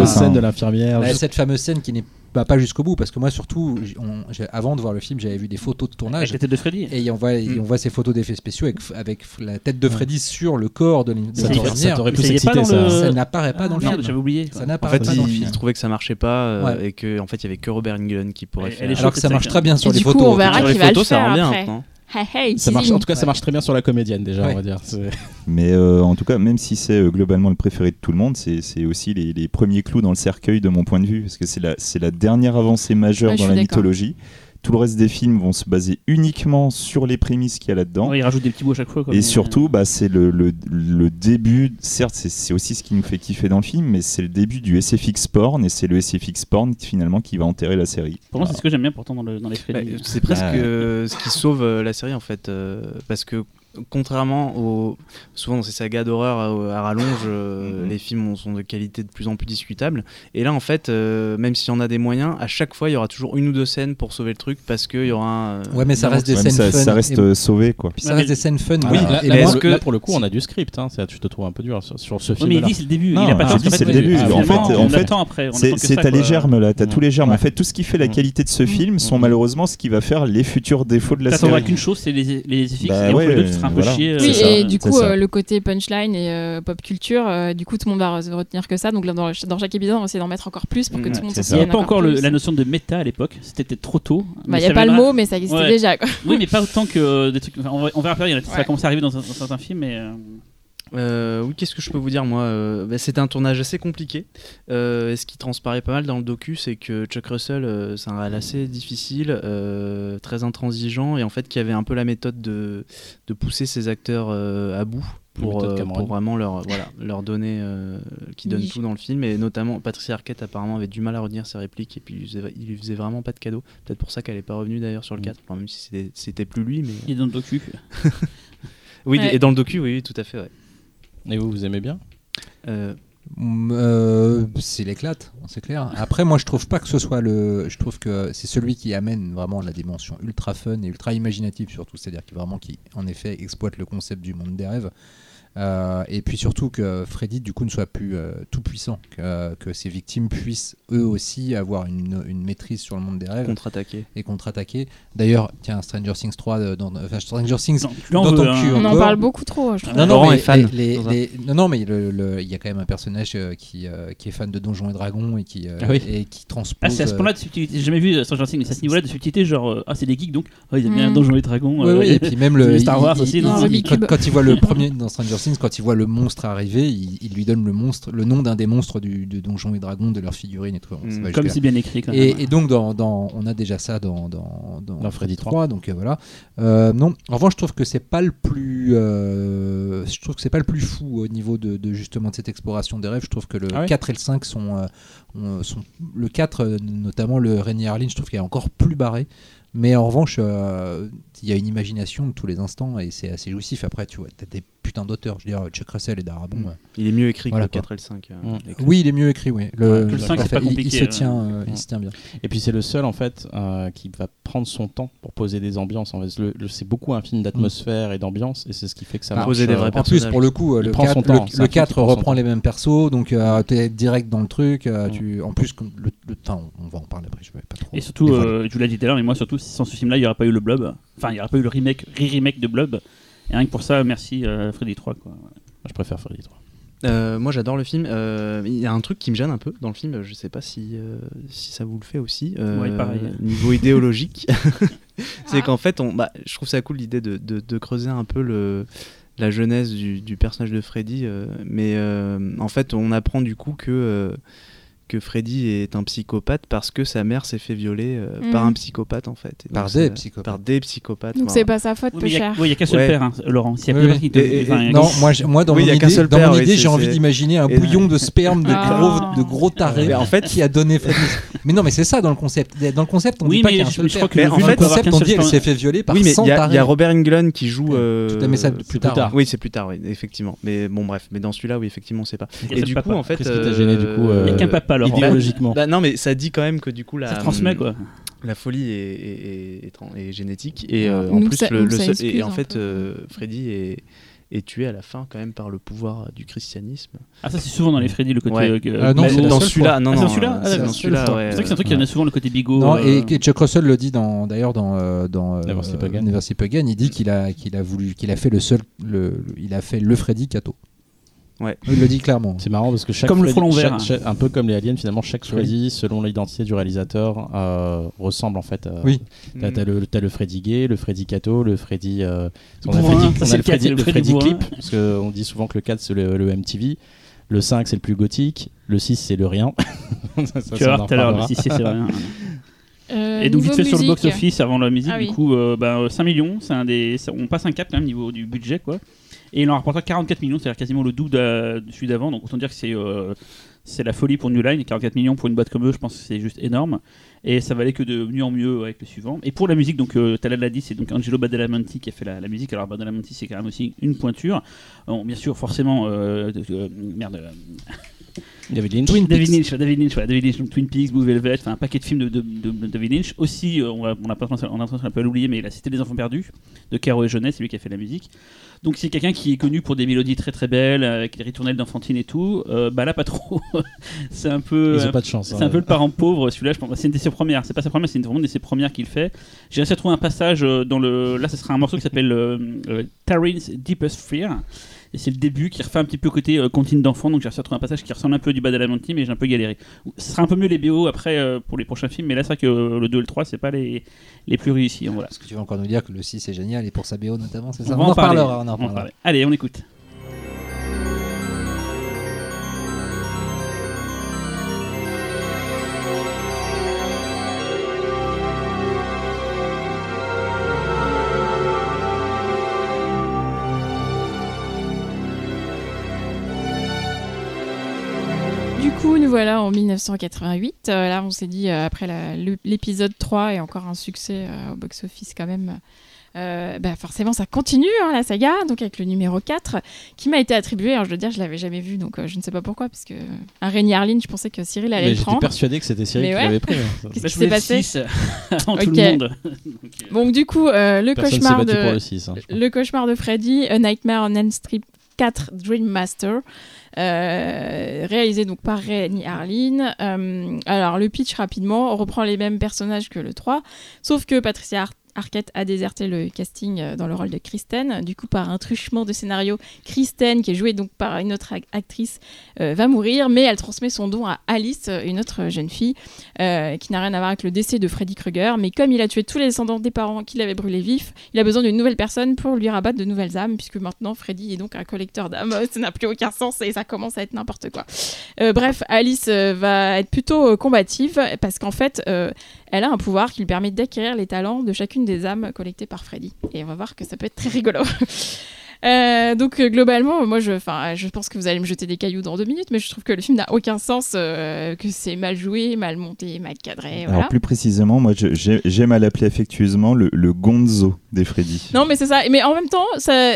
scène de l'infirmière. Bah, cette fameuse scène qui n'est bah, pas jusqu'au bout, parce que moi surtout, on- avant de voir le film, j'avais vu des photos de Avec tournage. la tête de Freddy. Et on voit, Mm. on voit ces photos d'effets spéciaux avec, avec la tête de Freddy sur le corps de Ça l'infirmière. pu ça ça. le- Ça n'apparaît pas dans le Non, film. j'avais oublié. Ça En n'apparaît fait, pas dans le il, film. il trouvait que ça marchait pas euh, Ouais. et que en fait il y avait que Robert Englund qui pourrait Elle- faire. Alors que ça marche cette très bien sur Et les du coup, photos. on verra qu'il va le photos, faire après. Hey, hey, Ça marche, en tout cas, ça marche très bien sur la comédienne déjà, Ouais. on va dire. Mais euh, en tout cas, même si c'est euh, globalement le préféré de tout le monde, c'est aussi les, les premiers clous dans le cercueil de mon point de vue, parce que c'est la, dernière avancée majeure Ouais, dans la mythologie. Tout le reste des films vont se baser uniquement sur les prémices qu'il y a là-dedans. Ouais, il rajoute des petits bouts à chaque fois. quoi, Et mais- surtout, bah, c'est le, le, le début, certes, c'est- aussi ce qui nous fait kiffer dans le film, mais c'est le début du SFX porn, et c'est le SFX porn finalement qui va enterrer la série. Pour moi, c'est ce que j'aime bien pourtant dans, le, dans les Bah, Freddy. c'est presque Ah. euh, ce qui sauve euh, la série en fait, euh, parce que contrairement au souvent dans ces sagas d'horreur à, à rallonge, euh, Mhm. les films ont- sont de qualité de plus en plus discutable. Et là en fait, euh, même s'il y en a des moyens, à chaque fois il y aura toujours une ou deux scènes pour sauver le truc parce qu'il y aura un. euh, Ouais, mais ça reste des mais scènes ça, fun ça reste et- euh, sauvé, quoi. Puis ça Ouais, reste mais- des scènes fun. Oui, voilà. là, Et là, pour que- là, pour le coup, on a du script. Hein, ça, tu te trouves un peu dur sur, sur ce Ouais, mais film. il dit c'est le début. Non, il a pas dis, chance, c'est le début. ah, En fait- on en fait, attend après. on C'est quoi. les germes là, t'as tous les germes. En fait, tout ce qui fait la qualité de ce film sont malheureusement ce qui va faire les futurs défauts de la T'attendras série. qu'une chose, c'est les, les Bah un peu voilà. chier. euh, Oui, ça, et du coup, euh, le côté punchline et euh, pop culture, euh, du coup, tout le monde va re- retenir que ça. Donc, là, dans, dans chaque épisode, on va essayer d'en mettre encore plus pour que Mm, tout le monde s'en ça. Il n'y avait pas encore le- la notion de méta à l'époque, c'était peut-être trop tôt. Bah, il n'y a pas le mot, mais ça existait Ouais. déjà. Quoi. Oui, mais pas autant que des trucs. enfin, on, va, on verra plus, il y en a- ça va Ouais. commencer à arriver dans dans certains films, mais. Euh, oui, qu'est-ce que je peux vous dire moi Euh, bah, C'était un tournage assez compliqué. Euh, et ce qui transparaît pas mal dans le docu, c'est que Chuck Russell, euh, c'est un réal assez difficile, euh, très intransigeant, et en fait qui avait un peu la méthode de, de pousser ses acteurs euh, à bout. Pour, euh, vraiment leur, voilà, leur donner, euh, qui donne Oui. tout dans le film, et notamment Patricia Arquette apparemment avait du mal à retenir ses répliques, et puis il lui faisait, il lui faisait vraiment pas de cadeau. Peut-être pour ça qu'elle est pas revenue d'ailleurs sur le Mm. 4, enfin, même si c'était- c'était plus lui, mais Il est dans le docu. (laughs) oui, Ouais. et dans le docu, oui, oui, tout à fait, ouais. Et vous, vous aimez bien Euh, euh, c'est l'éclate, c'est clair. Après, moi, je trouve pas que ce soit le. Je trouve que c'est celui qui amène vraiment la dimension ultra fun et ultra imaginative, surtout. C'est-à-dire qui vraiment, qui en effet exploite le concept du monde des rêves. Euh, et puis surtout que Freddy, du coup, ne soit plus euh, tout puissant, que, que ses victimes puissent eux aussi avoir une, une maîtrise sur le monde des rêves contre-attaquer. et contre-attaquer. D'ailleurs, tiens, Stranger Things 3, euh, dans, enfin, Stranger Things Non, dans ton hein. cul, On en parle beaucoup trop, je trouve. Non, non, mais fan. les- non, non, mais le- le- il y a quand même un personnage euh, qui, euh, qui est fan de Donjons et Dragons et qui, euh, Ah oui. et qui transpose. Ah, c'est à ce euh, point-là de subtilité. J'ai jamais vu euh, Stranger Things, mais c'est à ce niveau-là de subtilité, genre, euh, ah, c'est des geeks donc, ah, ils aiment bien Mm. Donjons et Dragons. Oui, euh, oui, et puis même le (laughs) Star Wars aussi, quand, il voit le premier dans Stranger (laughs) Quand il voit le monstre arriver, il, il lui donne le monstre, le nom d'un des monstres du, de Donjons et Dragons, de leur figurine et tout. Mm. Comme c'est bien écrit quand même. Et, et donc, dans, dans- on a déjà ça dans, dans, Dans Freddy 3, donc euh, voilà. Euh, non, en revanche, je trouve que c'est pas le plus, euh, je trouve que c'est pas le plus fou au niveau de, de, justement de cette exploration des rêves. Je trouve que le Ah ouais 4 et le 5 sont, euh, ont- sont le 4, euh, notamment le Rainy Harlin, je trouve qu'il est encore plus barré. Mais en revanche, euh, il y a une imagination de tous les instants et c'est assez jouissif. Après, tu vois, t'as des putains d'auteurs. Je veux dire, Chuck Russell et Darabon. Mm. Il est mieux écrit Voilà, que le quoi. 4 et le 5. euh, Mm. Oui, il est mieux écrit, oui. Le, le 5, c'est pas il- il, se euh. tient, euh, il Mm. se tient bien. Et puis c'est le seul en fait euh, qui va prendre son temps pour poser des ambiances. En fait, Le- le- c'est beaucoup un film d'atmosphère et d'ambiance, et c'est ce qui fait que ça Ah, marche. poser des vrais En plus, pour le coup, Il le prend 4, son temps, le- c'est le un film 4 qui prend son reprend temps. les mêmes persos, donc t'es direct dans le truc. Mm. tu, en plus, le, le- enfin, on va en parler après, je vais pas trop. Et surtout, vous l'ai dit tout à l'heure, mais moi surtout, sans ce film-là, il n'y aurait pas eu le Blob. Enfin, il n'y aurait pas eu le remake, re-remake de Blob. Et rien que pour ça, merci euh, Freddy 3. Quoi. Je préfère Freddy 3. Euh, moi j'adore le film. Euh, Il y a un truc qui me gêne un peu dans le film, je sais pas si, euh, si ça vous le fait aussi. euh, Ouais, pareil. Niveau (laughs) idéologique. (laughs) c'est Ah. qu'en fait, on, bah, je trouve ça cool l'idée de, de- de creuser un peu le, la jeunesse du, du personnage de Freddy. euh, mais euh, en fait, on apprend du coup que, euh, que Freddy est un psychopathe parce que sa mère s'est fait violer euh, Mhm. par un psychopathe en fait. Par des ça- psychopathes. Par des psychopathes. Donc voilà. c'est pas sa faute, Oui, peu mais il n'y a qu'un seul Ouais. père, hein, Laurent. S'il y a Oui, plus oui. te- Et- et- enfin, il y a Non, qu'un- moi, dans Oui, il mon idée, seul dans père, mon oui, idée, j'ai envie d'imaginer un Et- bouillon de sperme de Ah. gros, de gros tarés Mais en fait, qui a donné Freddy. (laughs) mais non, mais c'est ça dans le concept. Dans le concept, on Oui, dit pas qu'il y a un seul père. Dans fait, le concept, on dit elle père. s'est fait violer par oui, mais 100 il y, a- il y a tarés. Robert Englund qui joue. euh, Putain, mais ça, plus tard. Oui, c'est plus tard, oui, effectivement. Mais bon, bref. Mais dans celui-là, oui, effectivement, c'est pas. Il y a Et du coup, en fait. Qu'est-ce qui t'a gêné, du coup, euh, Il n'y a qu'un papa, Laurent. idéologiquement. Bah, non, mais ça dit quand même que du coup, la, Ça transmet, quoi. la folie est, est- est- est génétique. Et euh, Nous, en plus, ça- le, le seul- et en fait, euh, Freddy est, est tué à la fin, quand même, par le pouvoir du christianisme. Ah, ça, c'est souvent dans les Freddy, le côté. Ouais. euh, Ah, non, c'est la dans celui-là, non, Ah, c'est non. dans celui-là euh, Ah, c'est celui-là, C'est ouais. C'est vrai que c'est un truc qui ouais. en a souvent le côté bigot. Non, euh, et Chuck Russell le dit dans, d'ailleurs dans, euh, dans euh, Never Sleep Again, il dit qu'il a, qu'il a voulu, qu'il a fait le seul, le- il a fait le Freddy Cato. Ouais. Il le dit clairement. C'est marrant parce que chaque Comme le frelon vert, chaque- hein. chaque- un peu comme les aliens, finalement, chaque Freddy, selon l'identité du réalisateur, euh, ressemble en fait. à- Oui. T'as, t'as le, t'as le Freddy gay, le Freddy Cato, le Freddy. euh, on a, Freddy, on a le le Freddy, le le Freddy. Clip, parce qu'on dit souvent que le 4 c'est le, le MTV, le 5 c'est le plus gothique, le 6 c'est le rien. (laughs) Ça, ça, Tu vas voir tout à l'heure, reparlera. si c'est c'est vrai. hein. (laughs) Euh, Et donc vite fait sur le musique, box-office avant la musique, Ah du oui. coup, euh, bah, euh, 5 millions, c'est un des, ça- on passe un cap quand même niveau du budget quoi. Et il en rapporte 44 millions, c'est-à-dire quasiment le double de, de celui d'avant. Donc autant dire que c'est euh, la folie pour New Line. Et 44 millions pour une boîte comme eux, je pense que c'est juste énorme. Et ça valait que de mieux en mieux avec le suivant. Et pour la musique, donc euh, l'a dit, c'est donc Angelo Badalamenti qui a fait la, musique. Alors Badalamenti, c'est quand même aussi une pointure. Bien sûr, forcément, euh, euh, merde. (laughs) euh, David Lynch. Twin David Lynch, David Lynch, voilà, David Lynch, donc Twin Peaks, Blue Velvet, enfin un paquet de films de, de, de- de David Lynch. Aussi, euh, on, a, on a pas on a à un peu à l'oublier, mais La Cité des Enfants Perdus de Caro et Jeunesse, c'est lui qui a fait la musique. Donc c'est quelqu'un qui est connu pour des mélodies très très belles, avec des ritournelles d'enfantine et tout. Euh, bah là, pas trop. (laughs) c'est un peu. Ils euh, ont pas de chance. c'est hein. un peu le parent pauvre, celui-là, je pense. C'est une de ses premières. C'est pas sa première, c'est une vraiment une de ses premières qu'il fait. J'ai réussi à trouver un passage euh, dans le. Là, ce sera un morceau qui s'appelle euh, euh, Tarin's Deepest Fear. Et c'est le début qui refait un petit peu côté euh, comptine d'enfant. Donc j'ai réussi à trouver un passage qui ressemble un peu du Badalamenti, mais j'ai un peu galéré. Ce sera un peu mieux les BO après euh, pour les prochains films, mais là, c'est vrai que euh, le 2 et le 3, c'est pas les, les plus réussis. hein, Voilà. Est-ce que tu vas encore nous dire que le 6 est génial et pour sa BO notamment, c'est ça On en parler. parlera. On en. Allez, on écoute. Voilà en 1988. Euh, là, on s'est dit, euh, après l'épisode 3 et encore un succès euh, au box-office quand même, euh, bah forcément, ça continue, hein, la saga, donc avec le numéro 4, qui m'a été attribué. Alors, je dois dire, je l'avais jamais vu, donc euh, je ne sais pas pourquoi, parce que un Rémi Harlin, je pensais que Cyril allait Mais le j'étais prendre. persuadé que c'était Cyril Mais qui ouais. l'avait pris. hein. (laughs) Qu'est-ce Bah, qui s'est passé 6 (laughs) avant tout Ok. le monde. Donc, (laughs) Donc, du coup, euh, le Personne cauchemar de... pour le 6. hein. Le cauchemar de Freddy, A Nightmare on Elm Street 4 Dream Master, réalisé donc par Rennie Harlin. Euh, alors le pitch rapidement, reprend les mêmes personnages que le 3, sauf que Patricia Ar- Arquette a déserté le casting euh, dans le rôle de Kristen. Du coup, par un truchement de scénario, Kristen, qui est jouée donc par une autre ac- actrice, euh, va mourir, mais elle transmet son don à Alice, une autre jeune fille, euh, qui n'a rien à voir avec le décès de Freddy Krueger. Mais comme il a tué tous les descendants des parents qu'il avait brûlés vifs, il a besoin d'une nouvelle personne pour lui rabattre de nouvelles âmes, puisque maintenant Freddy est donc un collecteur d'âmes. (laughs) Ça n'a plus aucun sens et ça commence à être n'importe quoi. Euh, bref, Alice euh, va être plutôt euh, combative parce qu'en fait, euh, elle a un pouvoir qui lui permet d'acquérir les talents de chacune des âmes collectées par Freddy. Et on va voir que ça peut être très rigolo. (laughs) Euh, donc euh, globalement, moi je, je pense que vous allez me jeter des cailloux dans deux minutes, mais je trouve que le film n'a aucun sens, euh, que c'est mal joué, mal monté, mal cadré. Voilà. Alors plus précisément, moi j'aime à l'appeler affectueusement le, le Gonzo des Freddy. Non, mais c'est ça. Mais en même temps, ça,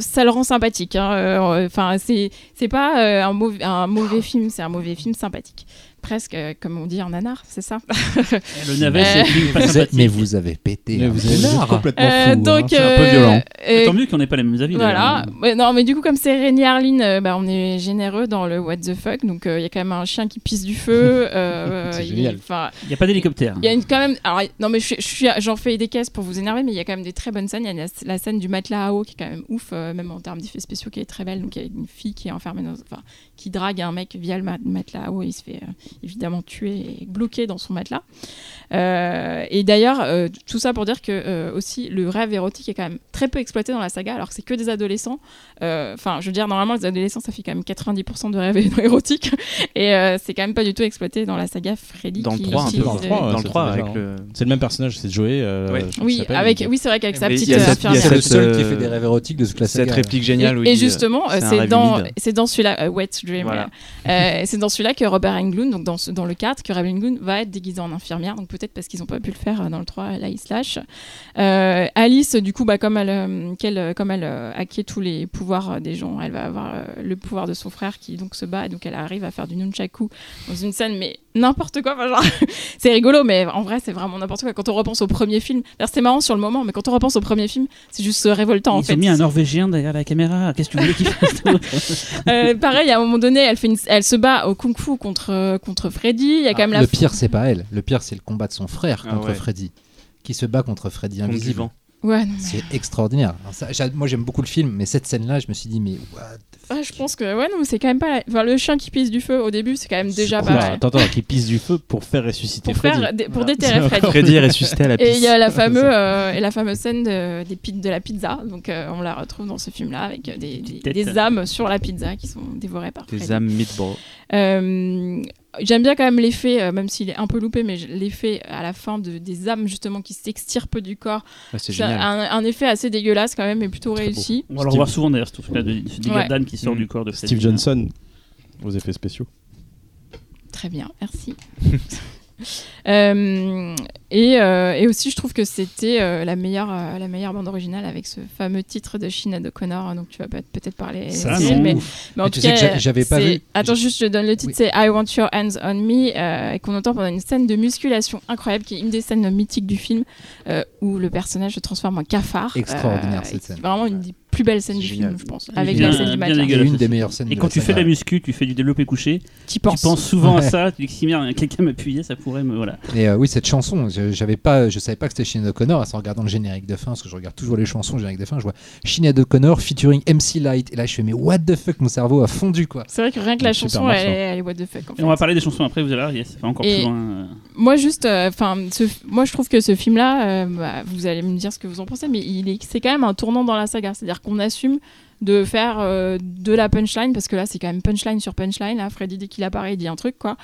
ça le rend sympathique. hein. Enfin, c'est c'est pas un, mauvais, un mauvais film, c'est un mauvais film sympathique. Presque, euh, comme on dit en nanar, c'est ça. (laughs) Le navet, Euh, c'est une Vous êtes- mais vous avez pété. Mais vous êtes complètement Euh, fou. hein. donc, C'est un peu euh, violent. euh, Tant mieux qu'on n'ait pas les mêmes avis. Voilà. d'ailleurs. Ouais, non, mais du coup, comme c'est Rémi Harlin, euh, bah, on est généreux dans le what the fuck. Donc, euh, il y a quand même un chien qui pisse du feu. (laughs) euh, C'est il- génial. enfin, Il n'y a pas d'hélicoptère. Il y a une, quand même. Alors, non, mais je, je suis, j'en fais des caisses pour vous énerver, mais il y a quand même des très bonnes scènes. Il y a la, la scène du matelas à eau qui est quand même ouf, euh, même en termes d'effets spéciaux, qui est très belle. Donc, il y a une fille qui est enfermée dans. Enfin, qui drague un mec via le ma- matelas à eau et il se fait euh, évidemment tuer et bloquer dans son matelas. Euh, et d'ailleurs, euh, tout ça pour dire que euh, aussi le rêve érotique est quand même très peu exploité dans la saga, alors que c'est que des adolescents. Euh, Enfin, je veux dire, normalement, les adolescents, ça fait quand même 90% de rêves (laughs) érotiques. Et euh, c'est quand même pas du tout exploité dans la saga Freddy. Dans le qui 3, un peu. utilise, dans le euh, 3, ouais, dans le ça 3 fait avec déjà, le. C'est le même personnage, c'est Joey. euh, Ouais. Oui, avec, oui, c'est vrai qu'avec sa petite il y a cette- le cette, seul qui fait des rêves érotiques de toute la Cette saga. réplique géniale où il Et justement, c'est dans, humide. c'est dans celui-là, Wet Dream, Voilà. c'est dans celui-là que Robert Englund, donc dans, dans le 4, que Robert Englund va être déguisé en infirmière, donc peut-être parce qu'ils n'ont pas pu le faire euh, dans le 3, là ils se. Euh, Alice, du coup, bah, comme elle, euh, euh, comme elle acquiert tous les pouvoirs des gens, elle va avoir le pouvoir de son frère qui donc se bat, donc elle arrive à faire du nunchaku dans une scène, mais n'importe quoi, enfin, genre, (laughs) c'est rigolo, mais en vrai c'est vraiment n'importe quoi. Quand on repense au premier film, c'est marrant sur le moment, mais quand on repense au premier film, c'est juste révoltant en Ils fait. ont mis un Norvégien derrière la caméra. Qu'est-ce que tu voulais qu'il fasse (laughs) Euh, pareil, à un moment donné, elle, fait une- elle se bat au kung-fu contre, euh, contre Freddy. Il y a quand même la le pire, c'est pas elle. Le pire, c'est le combat de son frère Ah contre ouais. Freddy. Qui se bat contre Freddy Contre du invisible. vent. Ouais, non, mais- C'est extraordinaire. Alors ça, j'a- moi, j'aime beaucoup le film, mais cette scène-là, je me suis dit, mais what the fuck Ah, je pense que ouais, non, c'est quand même pas. la- Enfin, le chien qui pisse du feu au début, c'est quand même déjà pas mal. Attends, attends, qui pisse du feu pour faire ressusciter Pour Freddy. faire, pour Voilà. déterrer (laughs) Freddy. Freddy est ressuscité à la Et piste. il y a la fameuse, (laughs) euh, et la fameuse scène de, des de la pizza. Donc, euh, on la retrouve dans ce film-là avec euh, des, des- des âmes sur la pizza qui sont dévorées par Des Freddy. âmes meatball. Euh, J'aime bien quand même l'effet, euh, même s'il est un peu loupé, mais l'effet à la fin de, des âmes justement qui s'extirpent du corps. Ouais, c'est génial. un, un effet assez dégueulasse quand même, mais plutôt Très beau. réussi. On va le revoir souvent d'ailleurs, ce truc-là de, de ce dégât Ouais. d'âme qui sort Mm. du corps de Freddy. Steve Johnson aux effets spéciaux. Très bien, merci. (laughs) Euh, et, euh, et aussi, je trouve que c'était euh, la, meilleure, euh, la meilleure bande originale avec ce fameux titre de Sinead O'Connor. Donc, tu vas peut- peut-être parler. Ça, non. mais, Ouf. mais en Mais tout tu sais que cas, j'a- j'avais pas vu- Attends, juste, je donne le titre Oui. c'est I Want Your Hands on Me, euh, et qu'on entend pendant une scène de musculation incroyable, qui est une des scènes mythiques du film, euh, où le personnage se transforme en cafard. Extraordinaire, Euh, cette scène. Vraiment une des plus belles scènes du film, je pense. Avec bien- la scène du dégueulasse une des meilleures scènes Et quand tu fais de la muscu, tu fais du développé couché, Tu penses. souvent à ça, tu dis que si quelqu'un m'appuyait, ça pourrait me. Voilà. Et euh, oui, cette chanson, je, j'avais pas, je savais pas que c'était Sinead O'Connor. En regardant le générique de fin, parce que je regarde toujours les chansons, le générique de fin, je vois Sinead O'Connor featuring MC Light. Et là, je fais, mais what the fuck, mon cerveau a fondu quoi. C'est vrai que rien que la chanson, elle, est- elle est what the fuck. En Et on va parler des chansons après, vous allez voir, yes, ça va encore Et- plus loin. euh. Moi, juste, enfin, moi, je trouve que ce film-là, euh, bah, vous allez me dire ce que vous en pensez, mais il est, c'est quand même un tournant dans la saga. C'est-à-dire qu'on assume de faire euh, de la punchline parce que là c'est quand même punchline sur punchline. Là, Freddy dès qu'il apparaît, il dit un truc quoi.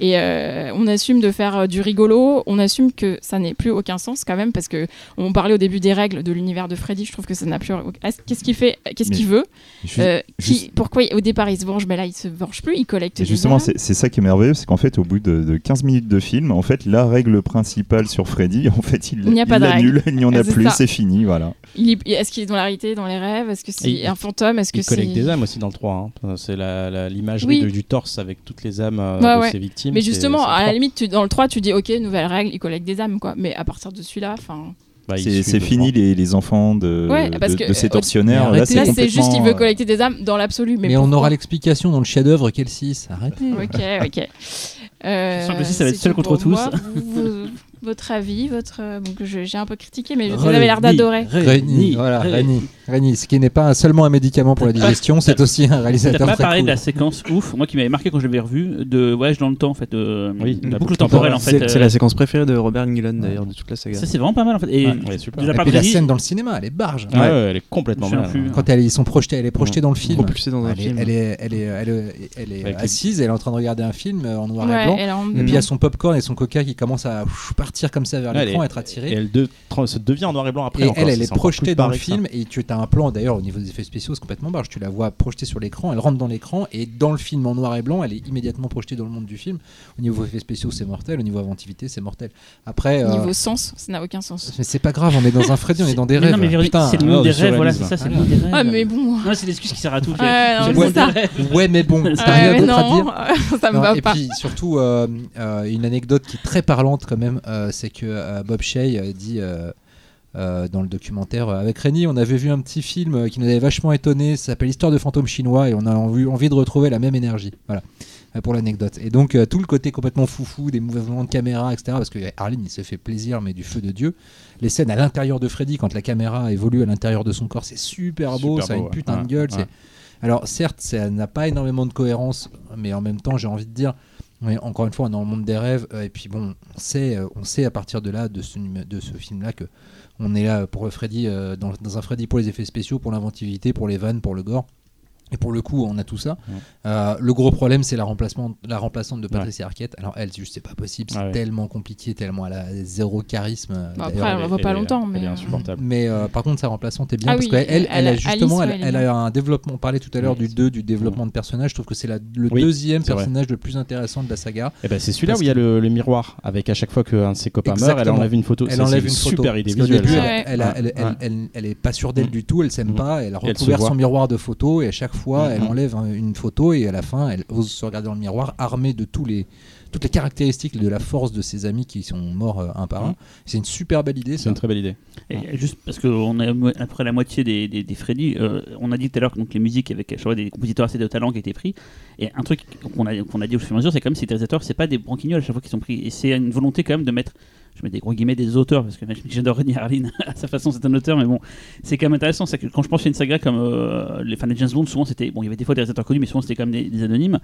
Et euh, on assume de faire euh, du rigolo. On assume que ça n'ait plus aucun sens quand même parce que on parlait au début des règles de l'univers de Freddy. Je trouve que ça n'a plus. Est-ce- Qu'est-ce qu'il fait Qu'est-ce qu'il veut Juste- qui- juste- Pourquoi au départ il se venge? Mais là il se venge plus. Il collecte. Et justement, c'est c'est ça qui est merveilleux, c'est qu'en fait, au bout de, de 15 minutes de film, en fait, la règle principale sur Freddy, (laughs) en fait, il Il n'y a pas de l'annule, il n'y en a plus, c'est fini, voilà. Est-ce qu'il est dans la réalité, dans les rêves? Est-ce que c'est fantôme Est-ce que Il collecte des âmes aussi dans le 3. hein. C'est la- la- l'imagerie Oui. du torse avec toutes les âmes euh, Ouais, de ouais. ses victimes. Mais justement, à la limite, tu- dans le 3, tu dis ok, nouvelle règle, il collecte des âmes quoi. Mais à partir de celui-là, enfin. Bah, il C'est fini les, les enfants de, Ouais, parce de, que, de ces euh, tortionnaires. Là, c'est juste qu'il veut euh, collecter des âmes dans l'absolu. Mais, Mais, on aura l'explication dans le chef-d'œuvre quel 6. Arrêtez. Ok, ok. Euh, (laughs) Je sens que le six, ça va être c'est seul contre moi. tous. Vous- vous- votre avis, votre. euh, Donc j'ai un peu critiqué, mais vous avez l'air d'adorer. Réni, voilà, Reni. Réni. Réni, ce qui n'est pas seulement un médicament pour la digestion, c'est aussi un T'as réalisateur pas très parlé cool. de la séquence ouf, moi qui m'avait marqué quand je l'avais revu, de voyage dans le temps en fait, de Oui, de la boucle temporelle en fait. C'est euh, la séquence préférée de Robert Englund d'ailleurs de toute la saga. Ça c'est vraiment pas mal en fait. Et la scène dans le cinéma, elle est barge. Ouais, ouais, elle est complètement mal. Quand elle, ils sont projetés, elle est projetée dans le film. Elle est, elle elle assise, elle est en train de regarder un film en noir et blanc. Et puis il y a son popcorn et son coca qui commencent à partir comme ça vers l'écran, être attiré. Et elle de- se devient en noir et blanc après. Et encore, elle, elle est projetée dans le film et tu as un plan d'ailleurs au niveau des effets spéciaux, c'est complètement barge. Tu la vois projetée sur l'écran, elle rentre dans l'écran et dans le film en noir et blanc, elle est immédiatement projetée dans le monde du film. Au niveau effets spéciaux, c'est mortel. Au niveau inventivité, c'est mortel. Après, euh, Niveau sens, ça n'a aucun sens. mais c'est pas grave, on est dans un Freddy, on est dans des rêves. c'est le monde des du rêves, voilà, c'est surréalisme. ça, c'est le monde des rêves. Ah, mais bon. Non, c'est l'excuse qui sert à tout. Ouais, des mais bon, t'as rien d'autre à dire. non, (laughs) ça me va et pas. puis surtout, euh, euh, une anecdote qui est très parlante quand même, c'est que euh, Bob Shea euh, dit euh, euh, dans le documentaire euh, avec Rémi, on avait vu un petit film euh, qui nous avait vachement étonné, ça s'appelle Histoire de fantômes chinois, et on a envie, envie de retrouver la même énergie. Voilà. euh, Pour l'anecdote. Et donc, euh, tout le côté complètement foufou, des mouvements de caméra, etc. Parce que Arline, il se fait plaisir, mais du feu de Dieu. Les scènes à l'intérieur de Freddy, quand la caméra évolue à l'intérieur de son corps, c'est super beau, Super ça a beau, une ouais. putain Ouais, de gueule. ouais. Alors, certes, ça n'a pas énormément de cohérence, mais en même temps, j'ai envie de dire, mais encore une fois, dans le monde des rêves, euh, et puis bon, on sait, euh, on sait à partir de là, de ce, film-là, que on est là pour Freddy, euh, dans un Freddy pour les effets spéciaux, pour l'inventivité, pour les vannes, pour le gore. Et pour le coup, on a tout ça. Ouais. Euh, le gros problème, c'est la, remplacement, la remplaçante de Patricia Arquette. Alors, elle, juste, c'est pas possible, c'est Ah ouais. tellement compliqué, tellement elle a zéro charisme. Bon, d'ailleurs. après, on la voit pas Elle longtemps, elle est mais, euh, insupportable. Mais euh, par contre, sa remplaçante est bien Ah parce oui, qu'elle, elle, elle a a- justement, Alice, elle, ouais, elle elle a un développement. On parlait tout à l'heure du Alice. 2, du développement de personnage. Je trouve que c'est le Oui, deuxième vrai. personnage le plus intéressant de la saga. Et ben c'est celui-là où il y a le, le miroir avec à chaque fois qu'un de ses copains meurt, elle enlève une photo. Elle enlève une photo. super idée visuelle. Ouais. elle, elle, a- elle, Ouais. elle, elle- elle est pas sûre d'elle Mm. du tout, elle s'aime Mm. pas, elle a elle recouvert son miroir de photos et à chaque fois, elle Mm. enlève un- une photo et à la fin, elle ose se regarder dans le miroir armée de tous les toutes les caractéristiques de la force de ses amis qui sont morts euh, un par un. Mm. C'est une super belle idée. C'est une très belle idée. Et juste parce qu'on est à mo- à peu près la moitié des, des, des Freddy, euh, on a dit tout à l'heure que donc, les musiques avec vois, des compositeurs assez de talent qui étaient pris. Et un truc qu'on a, qu'on a dit au fur et à mesure, c'est quand même ces réalisateurs, c'est pas des branquignoles à chaque fois qu'ils sont pris. Et c'est une volonté quand même de mettre, je mets des gros guillemets, des auteurs, parce que j'adore René Harlin (laughs) à sa façon, c'est un auteur, mais bon, c'est quand même intéressant. C'est que quand je pense à une saga comme euh, les fans de James Bond, souvent c'était, bon, il y avait des fois des réalisateurs connus, mais souvent c'était quand même des, des anonymes.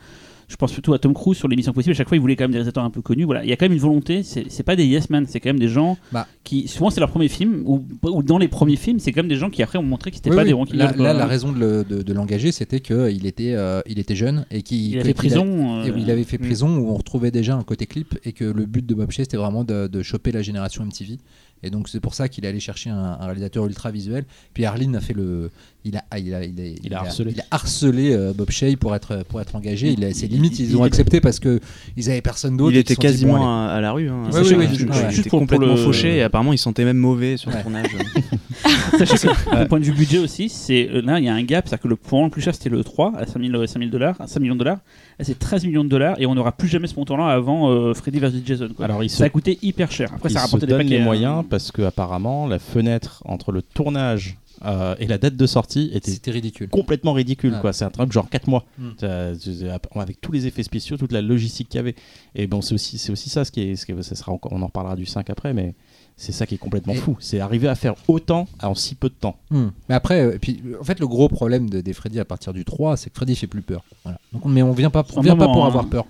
Je pense plutôt à Tom Cruise sur l'émission possible. À chaque fois, il voulait quand même des réalisateurs un peu connus. Voilà, il y a quand même une volonté. C'est pas des yes man, c'est quand même des gens Bah. qui, souvent, c'est leur premier film ou, ou dans les premiers films, c'est quand même des gens qui après ont montré qu'ils n'étaient Oui, pas oui. des branquignoles. Là, là, la raison de, le- l'engager, c'était qu'il était, euh, il était jeune et qu'il il que- a fait prison. Euh, il avait fait Mm. prison où on retrouvait déjà un côté clip et que le but de Bob c'était vraiment de, de la génération MTV. Et donc c'est pour ça qu'il est allé chercher un, un réalisateur ultra visuel. Puis Arline a fait le, il a, il a, il a, Il a harcelé. il a harcelé, euh, Bob Shea pour être pour être engagé. Il a, ses limites il- ils ont accepté parce que ils avaient personne d'autre. Il était se dit, bon, quasiment à, à la rue. Hein. Oui, oui, ouais. Juste pour complètement le- fauché et apparemment il sentait même mauvais sur le tournage. (laughs) Sachez que, d'un point de vue budget aussi, c'est euh, là il y a un gap, c'est-à-dire que le point le plus cher c'était le 3 à 5000 euh, 5000 dollars, 5 millions de dollars. Là c'est 13 millions de dollars et on n'aura plus jamais ce montant-là avant euh, Freddy vs Jason. Quoi. Alors il se, ça a coûté hyper cher. Après il ça a se rapporté des donne paquets. les hein. moyens parce que apparemment la fenêtre entre le tournage euh, et la date de sortie était C'était ridicule. complètement ridicule Ouais. quoi c'est un truc genre 4 mois Mm. Tu- avec tous les effets spéciaux toute la logistique qu'il y avait et bon c'est aussi c'est aussi ça ce qui est, ce qui est- ça sera encore- on en reparlera du 5 après mais c'est ça qui est complètement Et- fou c'est arriver à faire autant en si peu de temps Hmm. Mais après, euh, et puis, en fait, le gros problème de, des Freddy à partir du 3, c'est que Freddy fait plus peur. Voilà. Donc, on- mais on vient pas, on vient pas pour hein. avoir peur.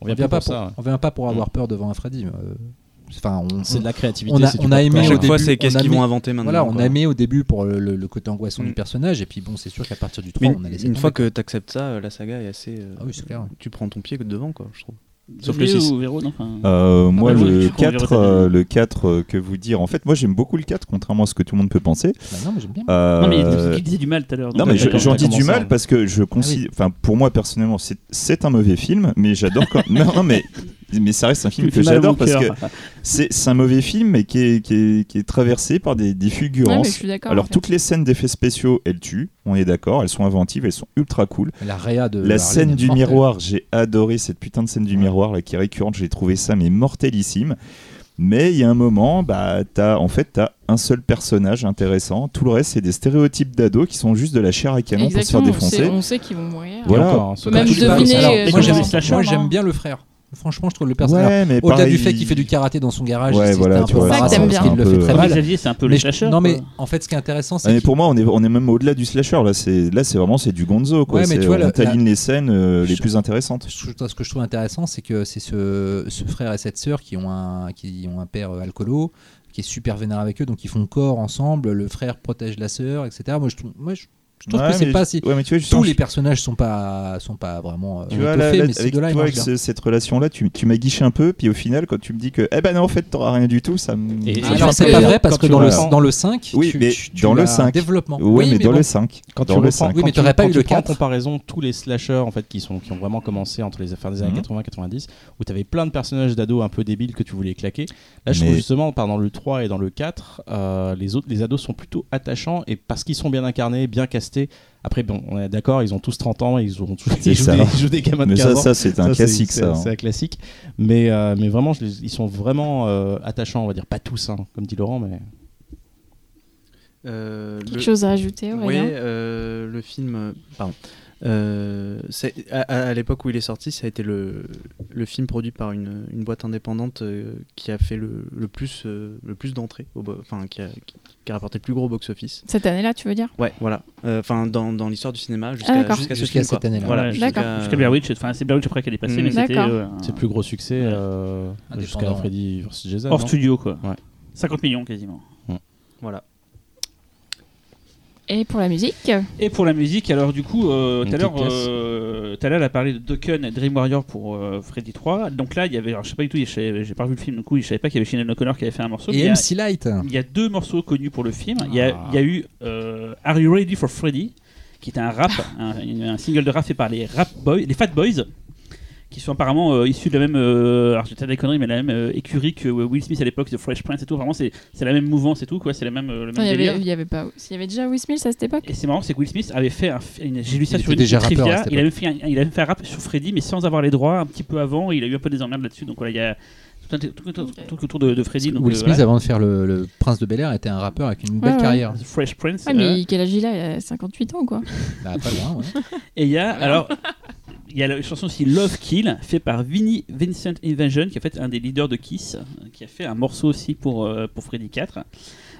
on vient vient pas pour pour, ça ouais. on vient pas pour avoir Mm. peur devant un Freddy. euh, Enfin, on, C'est de la créativité. on a- du on aimé À au chaque début, fois, c'est qu'est-ce qu'ils vont inventer maintenant. voilà, on quoi. a aimé au début pour le, le- le côté angoissant du Mm. personnage, et puis bon, c'est sûr qu'à partir du 3, Mais on a laissé. une fois que tu acceptes ça, euh, la saga est assez. euh, Ah oui, c'est clair. Tu prends ton pied devant, quoi, je trouve. Sauf le six. ou Véro, non enfin, Euh, moi, Ah bah, le, crois qu'on 4, verra ça euh, bien. le 4, euh, que vous dire. En fait, moi, j'aime beaucoup le 4, contrairement à ce que tout le monde peut penser. Bah non, mais j'aime bien. Non, mais il- disait du mal tout à l'heure. Non mais j'en dis du mal parce que je considère, enfin pour moi personnellement c'est c'est un mauvais film, mais j'adore quand (laughs) non, non mais mais ça reste un Tu film que j'adore parce que c'est un mauvais film mais qui est, qui est, qui est traversé par des, des fulgurances. en Alors fait. toutes les scènes d'effets spéciaux elles tuent, on est d'accord, elles sont inventives, elles sont ultra cool. La réa de. La scène du miroir, j'ai adoré cette putain de scène du miroir là qui est récurrente, j'ai trouvé ça mais mortellissime. Mais il y a un moment, bah, as, en fait, t'as un seul personnage intéressant. Tout le reste, c'est des stéréotypes d'ados qui sont juste de la chair à canon pour se faire Exactement, on sait- défoncer. on sait qu'ils vont mourir. Voilà. Encore, hein, Même deviner, Alors, euh, moi, j'aime bien le frère. Franchement, je trouve le personnage. Ouais, Au-delà du fait qu'il fait du karaté dans son garage, Ouais, c'est voilà, un peu vois, Ça que embarrassant parce bien. qu'il le fait peu, très mal. Xavier, c'est un peu le slasher. non mais en fait ce qui est intéressant Ah, c'est mais que pour moi, on est, on est même au-delà du slasher. Là, c'est là, c'est vraiment c'est du Gonzo. Quoi. Ouais, mais C'est- tu vois, on la- taline les scènes euh, les plus intéressantes. ce que je trouve intéressant c'est que c'est ce, ce frère et cette sœur qui ont un, qui ont un père euh, alcoolo qui est super vénère avec eux donc ils font corps ensemble le frère protège la sœur etc moi je trouve, moi, je, je trouve Ouais, que c'est pas si Ouais, mais tu vois, justement, tous les personnages sont pas sont pas vraiment euh, Tu vois, là, là, mais avec, toi, ce- cette relation-là, tu, tu m'as guiché un peu, puis au final, quand tu me dis que, eh ben non, en fait, t'auras rien du tout, ça me. Et- ça et me alors fait c'est pas vrai parce que dans le, dans le 5 Oui, tu, mais tu- tu dans le l'as un 5. développement Ouais, mais dans bon, le 5. Quand dans tu le reprends, 5. Oui, mais t'aurais pas eu le prends en 4. comparaison tous les slashers en fait qui sont qui ont vraiment commencé entre les affaires des années Mhm. 80-90 où tu avais plein de personnages d'ados un peu débiles que tu voulais claquer. Là, je trouve justement pendant le 3 et dans le 4, euh, les autres les ados sont plutôt attachants et parce qu'ils sont bien incarnés, bien castés. Après bon, on est d'accord, ils ont tous 30 ans, ils ont tous ils jouent, ça. des, ils jouent des gamins de Mais 15 ça, ans. ça c'est un Ça, classique, ça. C'est hein. un classique. Mais, euh, mais vraiment, je les- ils sont vraiment euh, attachants, on va dire. Pas tous, hein, comme dit Laurent, mais. Euh, Quelque le- chose à ajouter, Oui, euh, le film. euh, Pardon. Euh, à, l'époque où il est sorti, ça a été le, le film produit par une, une boîte indépendante euh, qui a fait le, le plus, euh, le plus d'entrées, enfin qui a, qui- qui a rapporté le plus gros box-office. Cette année-là, tu veux dire? Ouais, voilà. Euh, Enfin, dans, dans l'histoire du cinéma, Ah, jusqu'à ce Jusqu'à film, cette année-là. Voilà, Ouais, jusqu'à- D'accord. Jusqu'à Blair Witch, enfin c'est Blair Witch après qu'elle est passée, Mm. mais c'était C'est le plus gros succès euh, jusqu'à. Freddy vs Jason. hors studio quoi. Ouais. 50 millions quasiment. Voilà. Et pour la musique Et pour la musique, alors du coup, euh, tout à l'heure, pièce. euh, tout à l'heure, elle a parlé de Dokken et Dream Warrior pour euh, Freddy 3. Donc là, il y avait, alors, je sais pas du tout, j'ai pas vu le film, du coup, je savais pas qu'il y avait Shannon O'Connor qui avait fait un morceau. et MC Light Il y a deux morceaux connus pour le film. Il, y a, Ah. il y a eu euh, Are You Ready for Freddy qui était un rap, un, un single de rap fait par les Rap Boys, les Fat Boys, qui sont apparemment euh, issus de la même, euh, alors des conneries, mais la même euh, écurie que euh, Will Smith à l'époque de Fresh Prince et tout. Vraiment, c'est c'est la même mouvance et tout, quoi. C'est la même, euh, le même Non, il y délire. avait, il y avait pas. Il y avait déjà Will Smith à cette époque Et c'est marrant, c'est que Will Smith avait fait un, une- j'ai lu ça Il sur une déjà trivia, rappeur il avait fait un, il avait fait un rap sur Freddy mais sans avoir les droits un petit peu avant, il a eu un peu des emmerdes là-dessus. Donc voilà, il y a tout, un- tout, tout- Ok. tout autour de, de Freddy. Donc, Will euh, Smith voilà. avant de faire le, le Prince de Bel Air était un rappeur avec une belle Ouais, ouais. carrière The Fresh Prince. Ouais, euh, mais quel âge il a? Il a 58 ans, quoi. bah, pas loin ouais. Et il y a alors (laughs) il y a la chanson aussi Love Kill fait par Vinnie Vincent Invasion qui est en fait un des leaders de Kiss euh, qui a fait un morceau aussi pour euh, pour Freddy 4.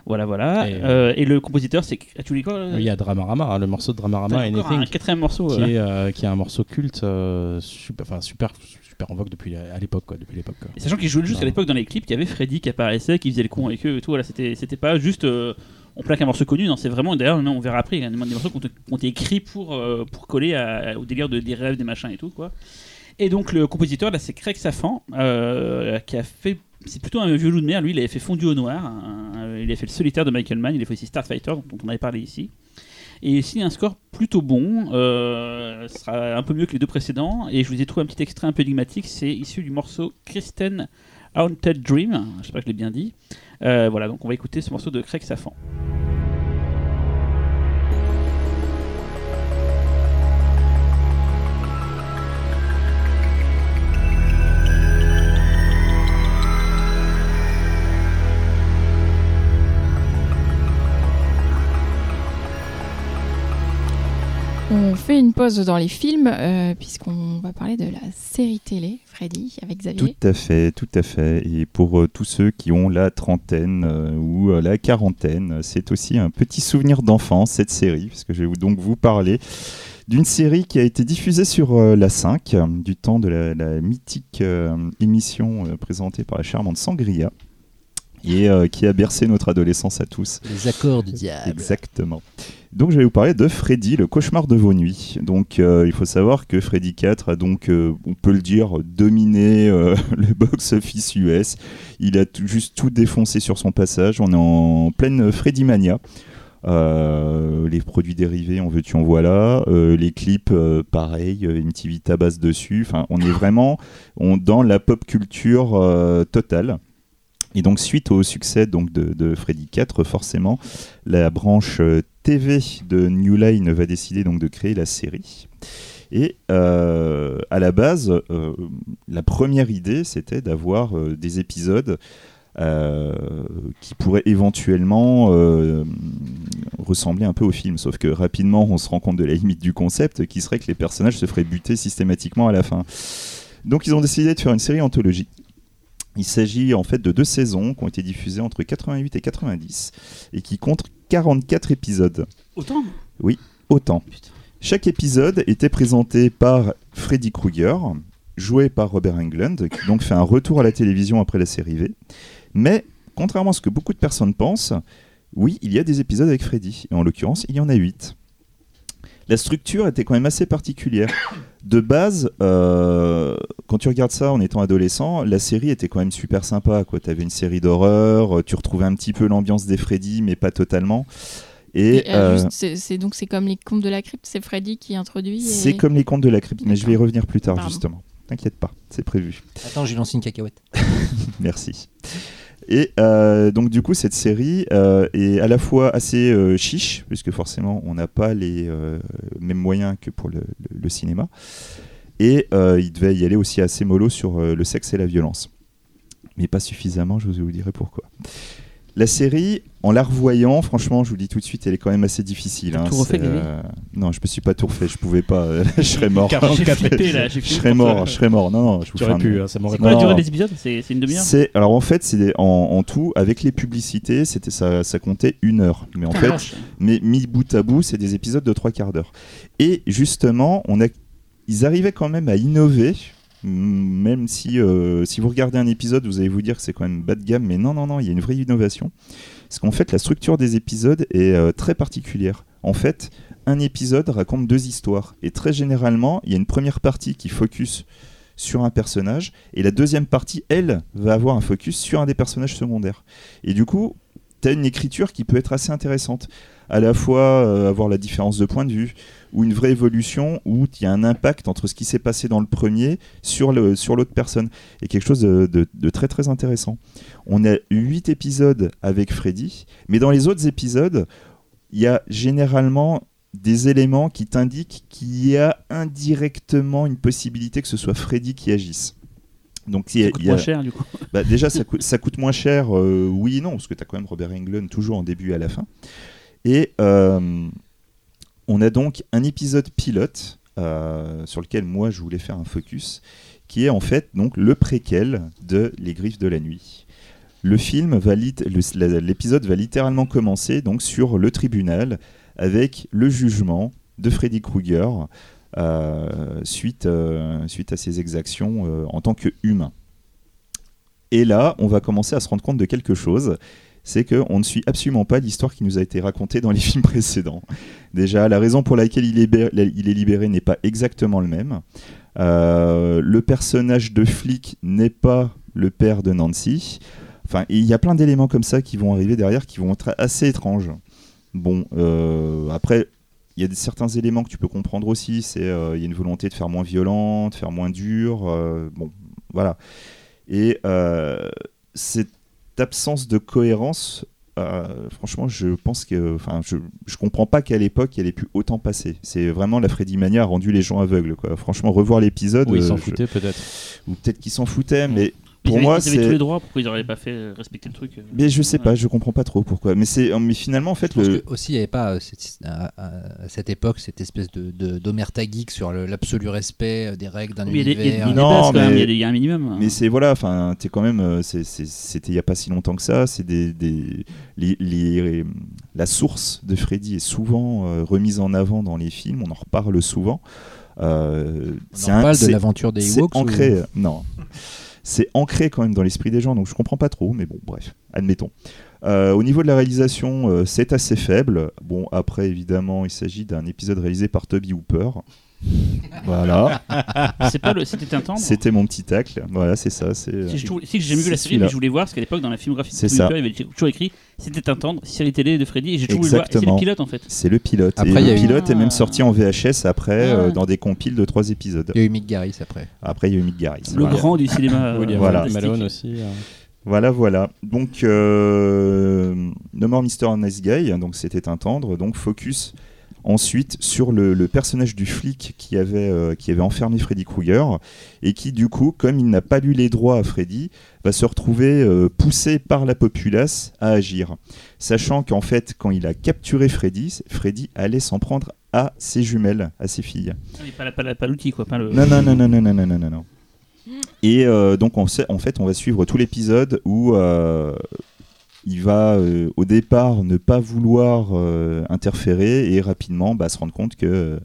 Voilà voilà Et, Euh, et le compositeur c'est ah, tu dis quoi Oui, Il y a Dramarama, hein, le morceau de Dramarama, T'as encore un Anything, quatrième morceau. qui, euh, est, euh, qui est un morceau culte, euh, super, enfin, super, super en vogue depuis la- à l'époque. quoi, depuis l'époque. quoi. Sachant qu'ils jouaient juste à l'époque dans les clips, qu'il y avait Freddy qui apparaissait, qui faisait le con avec eux et tout. Voilà, c'était, c'était pas juste euh, on plaque un morceau connu, non, c'est vraiment. D'ailleurs, on verra après, il y a des morceaux qui ont été- écrits pour, euh, pour coller au délire de, des rêves, des machins et tout, quoi. Et donc, le compositeur, là, c'est Craig Safan, euh, qui a fait. C'est plutôt un vieux loup de mer, lui, il avait fait Fondu au noir, un- il a fait le solitaire de Michael Mann, il a fait aussi Starfighter, dont on avait parlé ici. Et ici, un score plutôt bon, euh, ce sera un peu mieux que les deux précédents. Et je vous ai trouvé un petit extrait un peu énigmatique, c'est issu du morceau Kristen Haunted Dream, je sais pas que je l'ai bien dit. Euh, voilà, donc on va écouter ce morceau de Craig Safan. On fait une pause dans les films, euh, puisqu'on va parler de la série télé, Freddy, avec Xavier. Tout à fait, tout à fait. Et pour euh, tous ceux qui ont la trentaine euh, ou euh, la quarantaine, c'est aussi un petit souvenir d'enfance cette série, parce que je vais donc vous parler d'une série qui a été diffusée sur euh, la 5, euh, du temps de la, la mythique euh, émission euh, présentée par la charmante Sangria, et euh, qui a bercé notre adolescence à tous. Les accords du diable. Exactement. Donc je vais vous parler de Freddy, le cauchemar de vos nuits. Donc euh, il faut savoir que Freddy 4 a donc, euh, on peut le dire, dominé euh, (laughs) le box-office US. Il a juste tout défoncé sur son passage. On est en pleine Freddy Mania. Les produits dérivés, en veux-tu, en voilà. Les clips, pareil, MTV tabasse dessus. Enfin, on est vraiment on, dans la pop culture totale. Et donc, suite au succès donc, de, de Freddy 4, forcément, la branche TV de New Line va décider donc de créer la série. Et euh, à la base, euh, la première idée, c'était d'avoir euh, des épisodes qui pourraient éventuellement ressembler un peu au film. Sauf que rapidement, on se rend compte de la limite du concept, qui serait que les personnages se feraient buter systématiquement à la fin. Donc ils ont décidé de faire une série anthologie. Il s'agit en fait de deux saisons qui ont été diffusées entre 88 et 90 et qui comptent 44 épisodes. Autant Autant. Putain. Chaque épisode était présenté par Freddy Krueger, joué par Robert Englund, qui donc fait un retour à la télévision après la série V. Mais, contrairement à ce que beaucoup de personnes pensent, oui, il y a des épisodes avec Freddy. Et en l'occurrence, il y en a 8. La structure était quand même assez particulière. De base, euh, quand tu regardes ça en étant adolescent, la série était quand même super sympa. Tu avais une série d'horreur, euh, tu retrouvais un petit peu l'ambiance des Freddy, mais pas totalement. Et, Et, euh, euh, c'est- donc c'est comme les contes de la crypte, c'est Freddy qui introduit. et- c'est comme les contes de la crypte, mais je vais y revenir plus tard Pardon. justement. T'inquiète pas, c'est prévu. Attends, j'ai lancé une cacahuète. (laughs) Merci. Et euh, donc du coup cette série euh, est à la fois assez euh, chiche, puisque forcément on n'a pas les mêmes moyens que pour le, le- cinéma, et il devait y aller aussi assez mollo sur le sexe et la violence. Mais pas suffisamment, je vous dirai pourquoi. La série, en la revoyant, franchement, je vous dis tout de suite, elle est quand même assez difficile. Hein. tout refait, euh, Non, je me suis pas tout refait, je pouvais pas, euh, (laughs) je serais (laughs) mort. J'ai flippé là, Je serais mort, je serais mort. Non, non, je vous Tu fais aurais un- pu, hein, ça m'aurait C'est quoi la durée des épisodes C'est une demi-heure alors en fait c'est des- en, en tout avec les publicités c'était ça, ça comptait une heure mais en Putain, fait vache. mais mis bout à bout c'est des épisodes de trois quarts d'heure et justement on a ils arrivaient quand même à innover même si euh, si vous regardez un épisode vous allez vous dire que c'est quand même bas de gamme mais non non non il y a une vraie innovation parce qu'en fait la structure des épisodes est euh, très particulière en fait un épisode raconte deux histoires et très généralement il y a une première partie qui focus sur un personnage et la deuxième partie, elle, va avoir un focus sur un des personnages secondaires. Et du coup, tu as une écriture qui peut être assez intéressante. À la fois euh, avoir la différence de point de vue ou une vraie évolution où il y a un impact entre ce qui s'est passé dans le premier sur l'autre personne. Et quelque chose de, de- de très très intéressant. On a huit épisodes avec Freddy, mais dans les autres épisodes, il y a généralement des éléments qui t'indiquent qu'il y a indirectement une possibilité que ce soit Freddy qui agisse. Donc il y a- Ça coûte il y a- moins cher du coup. (laughs) bah, déjà, ça, coûte- ça coûte moins cher, euh, oui et non, parce que tu as quand même Robert Englund toujours en début et à la fin. Et euh, on a donc un épisode pilote euh, sur lequel moi je voulais faire un focus, qui est en fait donc le préquel de Les Griffes de la Nuit. Le film l'épisode va littéralement commencer donc sur le tribunal avec le jugement de Freddy Krueger euh, suite, euh, suite à ses exactions en tant qu'humain. Et là, on va commencer à se rendre compte de quelque chose, c'est qu'on ne suit absolument pas l'histoire qui nous a été racontée dans les (laughs) films précédents. Déjà, la raison pour laquelle il est, libéré- n'est pas exactement le même. Euh, le personnage de flic n'est pas le père de Nancy. Enfin, il y a plein d'éléments comme ça qui vont arriver derrière qui vont être assez étranges. Bon, euh, après, il y a certains éléments que tu peux comprendre aussi. C'est euh, il y a une volonté de faire moins violent, de faire moins dur. bon, voilà. Et cette absence de cohérence, euh, franchement, je pense que, enfin, je, je comprends pas qu'à l'époque, elle ait pu autant passer. C'est vraiment la Freddy Mania a rendu les gens aveugles, quoi. Franchement, revoir l'épisode, Oui, ils euh, s'en je- foutaient peut-être. ou peut-être qu'ils s'en foutaient, Mm. mais pour ils moi, avaient, ils avaient c'est- tous les droits, pourquoi ils n'auraient pas fait euh, respecter le truc euh. Mais je sais Ouais. pas, je comprends pas trop pourquoi. Mais c'est, mais finalement, en fait, Je pense le, que aussi, il n'y avait pas euh, cette- à, cette époque cette espèce de, d'omerta geek sur l'absolu respect des règles d'un Oui, il y a des- il y a des- univers. il y a des Non, mais- il y a un minimum. hein. Mais c'est voilà, enfin, t'es quand même, c'était il y a pas si longtemps que ça. C'est des, des les, les- la source de Freddy est souvent euh, remise en avant dans les films. On en reparle souvent. Euh, On c'est parle de l'aventure des Ewoks. ancré, non, c'est ancré quand même dans l'esprit des gens. Donc je comprends pas trop, mais bon, bref, admettons. Euh, au niveau de la réalisation, euh, c'est assez faible. Bon, après, évidemment, il s'agit d'un épisode réalisé par Toby Hooper. Voilà, (laughs) C'est pas le. C'était un temps. c'était mon petit tacle. Voilà, c'est ça. C'est euh, Si, j'ai jamais vu la série, mais je voulais voir parce qu'à l'époque, dans la filmographie de C'est Toby ça. Hooper, il y avait toujours écrit C'était un tendre, série télé de Freddy, et j'ai toujours voulu voir. C'est Exactement. le pilote en fait. C'est le pilote. Après, et il y a le eu- pilote est même sorti en VHS après, Ah. euh, dans des compiles de trois épisodes. Il y a eu Mick Garris après. Après, il y a eu Mick Garris. Le Voilà. grand du cinéma. (laughs) euh, William Voilà. Malone aussi. euh. Voilà, voilà. Donc, euh, No More Mr. Nice Guy, donc c'était un tendre. Donc, focus ensuite sur le, personnage du flic qui avait, euh, qui avait enfermé Freddy Krueger et qui du coup, comme il n'a pas lu les droits à Freddy, va se retrouver euh, poussé par la populace à agir. Sachant qu'en fait, quand il a capturé Freddy, Freddy allait s'en prendre à ses jumelles, à ses filles. Ah, mais pas, pas, pas l'outil quoi, pas le... Non, non, non, non, non, non, non, non. non. Et euh, donc en fait on va suivre tout l'épisode où, il va, euh, au départ, ne pas vouloir euh, interférer et rapidement bah, se rendre compte que euh,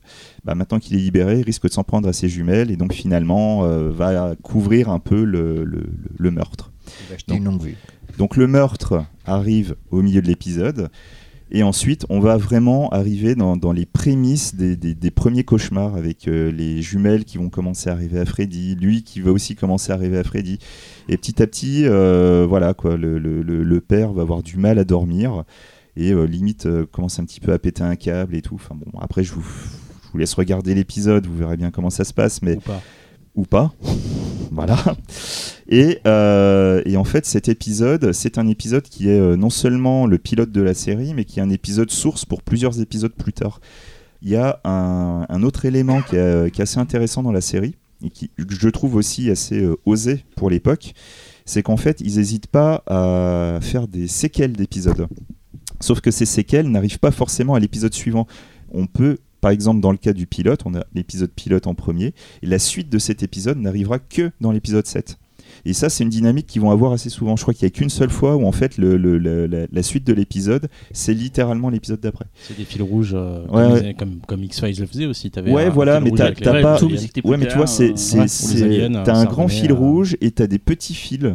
bah, maintenant qu'il est libéré, il risque de s'en prendre à ses jumelles et donc finalement euh, va couvrir un peu le, le- le- le meurtre. Il va vue. Donc le meurtre arrive au milieu de l'épisode. Et ensuite, on va vraiment arriver dans, les prémices des, premiers cauchemars avec euh, les jumelles qui vont commencer à arriver à Freddy, lui qui va aussi commencer à arriver à Freddy. Et petit à petit, euh, voilà quoi, le, le- père va avoir du mal à dormir et euh, limite commence un petit peu à péter un câble et tout. Enfin bon, après je vous, laisse regarder l'épisode, vous verrez bien comment ça se passe, mais. Ou pas. (laughs) voilà. Et, euh, et en fait, cet épisode, c'est un épisode qui est euh, non seulement le pilote de la série, mais qui est un épisode source pour plusieurs épisodes plus tard. Il y a un, autre élément qui est, qui est assez intéressant dans la série, et qui je trouve aussi assez euh, osé pour l'époque, c'est qu'en fait, ils n'hésitent pas à faire des séquelles d'épisodes. Sauf que ces séquelles n'arrivent pas forcément à l'épisode suivant. On peut, par exemple, dans le cas du pilote, on a l'épisode pilote en premier, et la suite de cet épisode n'arrivera que dans l'épisode 7. Et ça, c'est une dynamique qu'ils vont avoir assez souvent. Je crois qu'il n'y a qu'une seule fois où, en fait, le- le- le- la, la suite de l'épisode, c'est littéralement l'épisode d'après. C'est des fils rouges euh, Ouais, comme, ouais. comme, comme X-Files le faisait aussi. Avais Ouais, un voilà, mais t'as pas. Ouais, mais tu vois, c'est, euh, c'est, aliens, t'as un grand revenait fil rouge et t'as des petits fils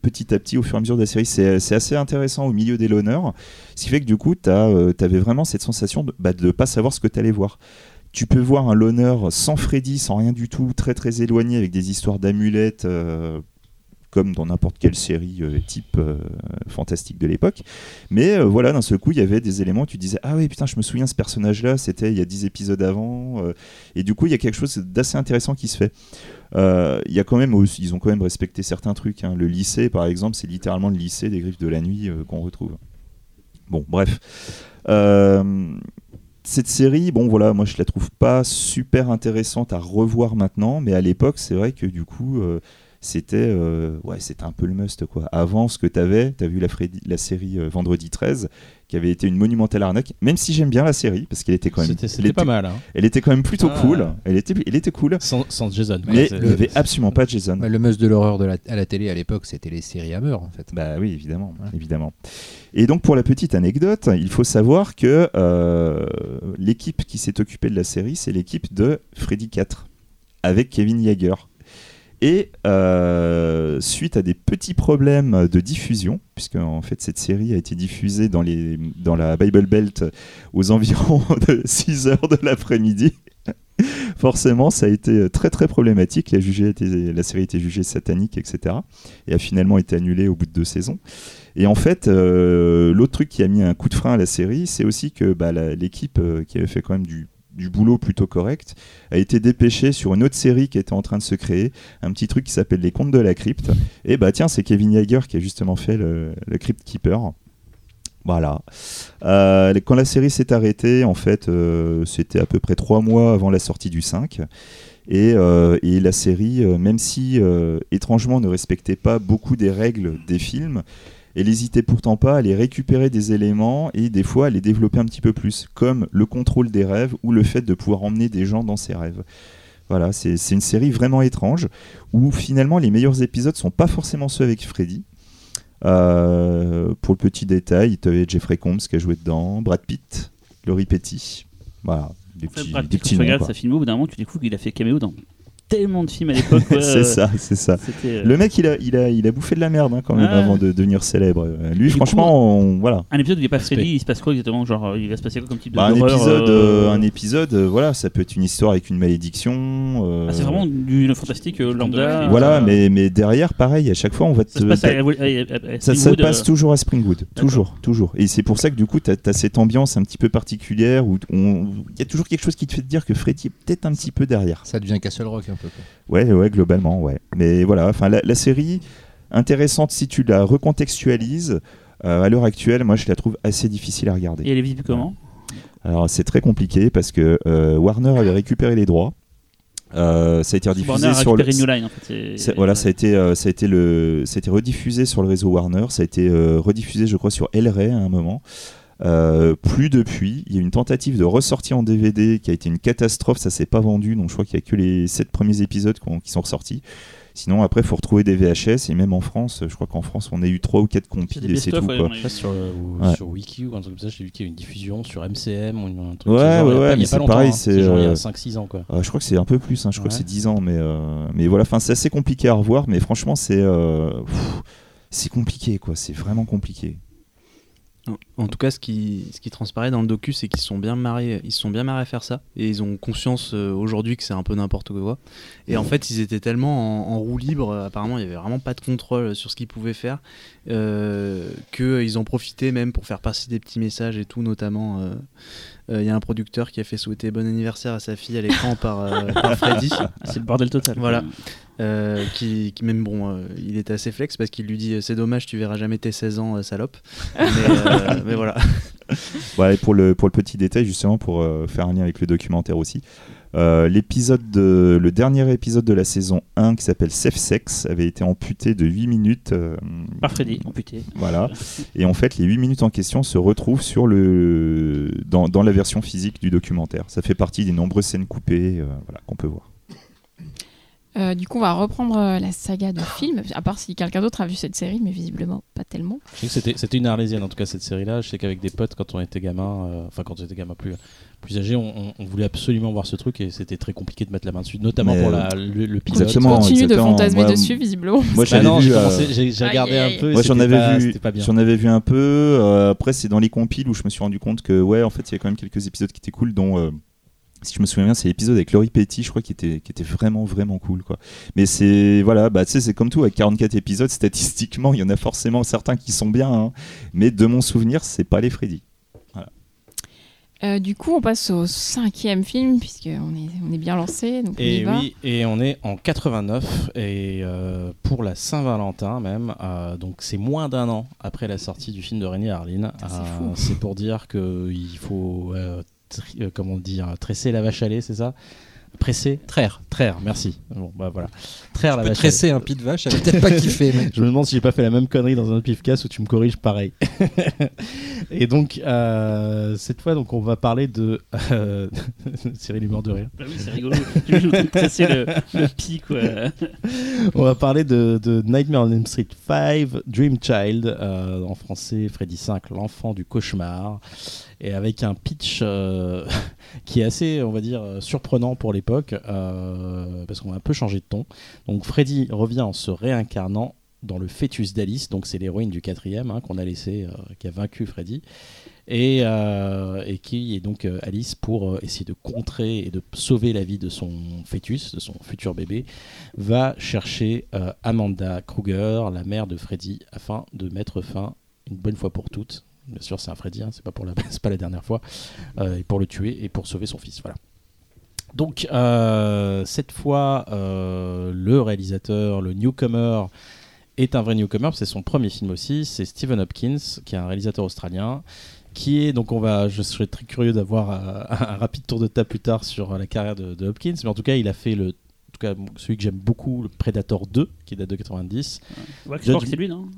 petit à petit au fur et à mesure de la série. C'est, assez intéressant au milieu des l'honneur. Ce qui fait que du coup, t'as, euh, t'avais vraiment cette sensation de ne de pas savoir ce que t'allais voir. Tu peux voir un l'honneur sans Freddy, sans rien du tout, très très éloigné, avec des histoires d'amulettes, euh, comme dans n'importe quelle série euh, type euh, fantastique de l'époque. Mais euh, voilà, d'un seul coup, il y avait des éléments tu disais Ah oui, putain, je me souviens, ce personnage-là, c'était il y a 10 épisodes avant. et du coup, il y a quelque chose d'assez intéressant qui se fait. Euh, y a quand même ils ont quand même respecté certains trucs. hein. Le lycée, par exemple, c'est littéralement le lycée des Griffes de la Nuit qu'on retrouve. Bon, bref. Cette série, bon voilà, moi je la trouve pas super intéressante à revoir maintenant, mais à l'époque, c'est vrai que du coup, c'était euh, ouais, c'était un peu le must quoi. Avant, ce que t'avais, t'as vu la, Freddy- la série euh, Vendredi 13, qui avait été une monumentale arnaque. Même si j'aime bien la série, parce qu'elle était quand même, C'était c'était était, pas mal. hein. elle était quand même plutôt Ah. cool. Elle était, elle était cool. Sans, sans Jason. Mais il n'y avait absolument pas de Jason. Ouais, le must de l'horreur de la- à la télé à l'époque, c'était les séries Hammer en fait. Bah oui, évidemment, Ouais. évidemment. Et donc pour la petite anecdote, il faut savoir que euh, l'équipe qui s'est occupée de la série, c'est l'équipe de Freddy 4 avec Kevin Yeager. Et euh, suite à des petits problèmes de diffusion, puisque en fait cette série a été diffusée dans, les, dans la Bible Belt aux environs (laughs) de 6 heures de l'après-midi, forcément ça a été très très problématique. La, série a été jugée satanique, etc. Et a finalement été annulée au bout de deux saisons. Et en fait, euh, l'autre truc qui a mis un coup de frein à la série, c'est aussi que bah, l'équipe euh, qui avait fait quand même du, du boulot plutôt correct a été dépêchée sur une autre série qui était en train de se créer, un petit truc qui s'appelle Les Contes de la Crypte. Et bah tiens, c'est Kevin Yeager qui a justement fait le, le Crypt Keeper. Voilà. Euh, quand la série s'est arrêtée, en fait, euh, c'était à peu près trois mois avant la sortie du 5. Et, euh, et la série, même si étrangement ne respectait pas beaucoup des règles des films, elle n'hésitait pourtant pas à les récupérer des éléments et des fois à les développer un petit peu plus, comme le contrôle des rêves ou le fait de pouvoir emmener des gens dans ses rêves. Voilà, c'est une série vraiment étrange où finalement les meilleurs épisodes sont pas forcément ceux avec Freddy. Euh, pour le petit détail, tu avais Jeffrey Combs qui a joué dedans, Brad Pitt, Laurie Petty. Voilà, des En fait, petits, Brad des Pitt, petits noms, au bout d'un moment, tu découvres qu'il a fait caméo dans tellement de films à l'époque. ouais, (laughs) c'est euh, ça, c'est ça. Euh, Le mec, il a, il a, il a bouffé de la merde hein, quand même avant de devenir célèbre. Euh, Lui, Du franchement, on- voilà. Un épisode où il a pas. Freddy, il se passe quoi exactement Genre, euh, il va se passer quoi comme type de Bah, un épisode, euh, un épisode, voilà, ça peut être une histoire avec une malédiction. euh, ah, c'est vraiment du fantastique euh, lambda. Voilà, euh, mais, mais derrière, pareil, à chaque fois, on va te. Ça se passe à, t'as- à- à- à ça, ça Springwood, passe toujours à Springwood, toujours, toujours. Et c'est pour ça que du coup, tu as, cette ambiance un petit peu particulière où on- il y a toujours quelque chose qui te fait te dire que Freddy est peut-être un petit peu derrière. Ça devient Castle Rock un peu. quoi. Ouais, ouais, globalement, ouais. Mais voilà, enfin, la, la série, intéressante si tu la recontextualises. euh, à l'heure actuelle, moi, je la trouve assez difficile à regarder. Et elle est visible comment Alors, c'est très compliqué parce que euh, Warner avait récupéré les droits. Euh, ça a été rediffusé Warner a sur le. récupéré New Line en fait. Voilà, ça a été, euh, ça a été le, ça a été rediffusé sur le réseau Warner. Ça a été euh, rediffusé, je crois, sur El Rey à un moment. Euh, plus depuis, il y a une tentative de ressortie en DVD qui a été une catastrophe. Ça s'est pas vendu, donc je crois qu'il y a que les sept premiers épisodes qui sont ressortis. Sinon, après, faut retrouver des VHS et même en France, je crois qu'en France, on a eu trois ou quatre C'est compiles des et c'est tout. ouais, quoi. sur, euh, ou Ouais. sur Wiki ou un truc comme ça, j'ai vu qu'il y a une diffusion sur MCM ou un truc Ouais, genre, ouais, il ouais, pas- il mais c'est pareil, hein. c'est, genre il y euh, a 5-6 ans quoi. Euh, je crois que c'est un peu plus, hein, je crois que c'est 10 ans, mais, euh, mais voilà, c'est assez compliqué à revoir, mais franchement, c'est euh, c'est compliqué, quoi, c'est vraiment compliqué. En tout cas, ce qui, ce qui transparaît dans le docu, c'est qu'ils se sont bien marrés, ils se sont bien marrés à faire ça, et ils ont conscience euh, aujourd'hui que c'est un peu n'importe quoi. Et en fait, ils étaient tellement en, en roue libre, euh, apparemment, il y avait vraiment pas de contrôle sur ce qu'ils pouvaient faire, euh, qu'ils en profitaient même pour faire passer des petits messages et tout, notamment. euh, euh, Il y a un producteur qui a fait souhaiter bon anniversaire à sa fille à l'écran par, euh, par Freddy. (laughs) C'est le bordel total. Voilà. Euh, qui, qui même bon, euh, il était assez flex parce qu'il lui dit euh, c'est dommage, tu verras jamais tes 16 ans, euh, salope. (laughs) mais, euh, mais voilà. (laughs) Et pour le, pour le petit détail, justement, pour euh, faire un lien avec le documentaire aussi, euh, l'épisode de, le dernier épisode de la saison 1 qui s'appelle Safe Sex avait été amputé de 8 minutes. euh, Par Freddy, amputé. Voilà. Et en fait, les 8 minutes en question se retrouvent sur le, dans, dans la version physique du documentaire. Ça fait partie des nombreuses scènes coupées euh, voilà, qu'on peut voir. Euh, du coup, on va reprendre euh, la saga de films, à part si quelqu'un d'autre a vu cette série, mais visiblement pas tellement. Je sais que c'était, c'était une arlésienne en tout cas cette série-là. Je sais qu'avec des potes, quand on était gamin, euh, enfin quand on était gamin plus, plus âgé, on, on- on voulait absolument voir ce truc et c'était très compliqué de mettre la main dessus, notamment Mais, pour la, le, le pilote. Exactement, Continue de fantasmer Moi, dessus, visiblement. Moi, Bah j'avais non, vu, j'ai, euh, commencé- j'ai, j'ai Aïe, regardé aïe, un peu. Moi j'en avais pas- vu, c'était pas bien. j'en avais vu un peu. euh, après c'est dans les compiles où je me suis rendu compte que ouais en fait il y a quand même quelques épisodes qui étaient cool, dont euh, si je me souviens bien c'est l'épisode avec Laurie Petty, je crois qui était qui était vraiment vraiment cool quoi. Mais c'est voilà bah tu sais c'est comme tout avec 44 épisodes (laughs) statistiquement il y en a forcément certains qui sont bien, hein. mais de mon souvenir c'est pas les Freddy. Euh, du coup, on passe au cinquième film, puisqu'on est, on est bien lancé. Donc on y Et va. oui, et on est en 89 et euh, pour la Saint-Valentin même, euh, donc c'est moins d'un an après la sortie du film de René Harlin. c'est Euh, fou. c'est pour dire que il faut, euh, tri- euh, comment dire, tresser la vache à lait, c'est ça? Presser, traire, traire. Merci. Bon bah voilà, traire la peux vache. tresser un pied de vache, elle va peut-être pas kiffé, mec. (laughs) Je me demande si j'ai pas fait la même connerie dans un autre pifcast où tu me corriges pareil. (laughs) et donc euh, cette fois donc on va parler de euh, (laughs) Cyril est mort de rire. Bah oui, c'est rigolo. Tu veux tresser le, le pic, quoi. On va parler de, de Nightmare on Elm Street 5, Dream Child, euh, en français Freddy 5, l'enfant du cauchemar, et avec un pitch euh, (laughs) qui est assez, on va dire, surprenant pour l'époque, euh, parce qu'on a un peu changé de ton. Donc Freddy revient en se réincarnant dans le fœtus d'Alice, donc c'est l'héroïne du quatrième hein, qu'on a laissé, euh, qui a vaincu Freddy, et, qui est donc Alice pour essayer de contrer et de sauver la vie de son fœtus, de son futur bébé, va chercher Amanda Kruger, la mère de Freddy, afin de mettre fin une bonne fois pour toutes. Bien sûr, c'est un Freddy, hein, c'est pas pour la, (laughs) pas la dernière fois, euh, et pour le tuer et pour sauver son fils. Voilà. Donc euh, cette fois, euh, le réalisateur, le newcomer, est un vrai newcomer. C'est son premier film aussi. C'est Stephen Hopkins, qui est un réalisateur australien qui est donc on va, je serais très curieux d'avoir (laughs) un rapide tour de table plus tard sur la carrière de, Hopkins, mais en tout cas il a fait le, en tout cas celui que j'aime beaucoup, le Predator 2, qui date de 90. Waxpork, Judge- c'est lui, non?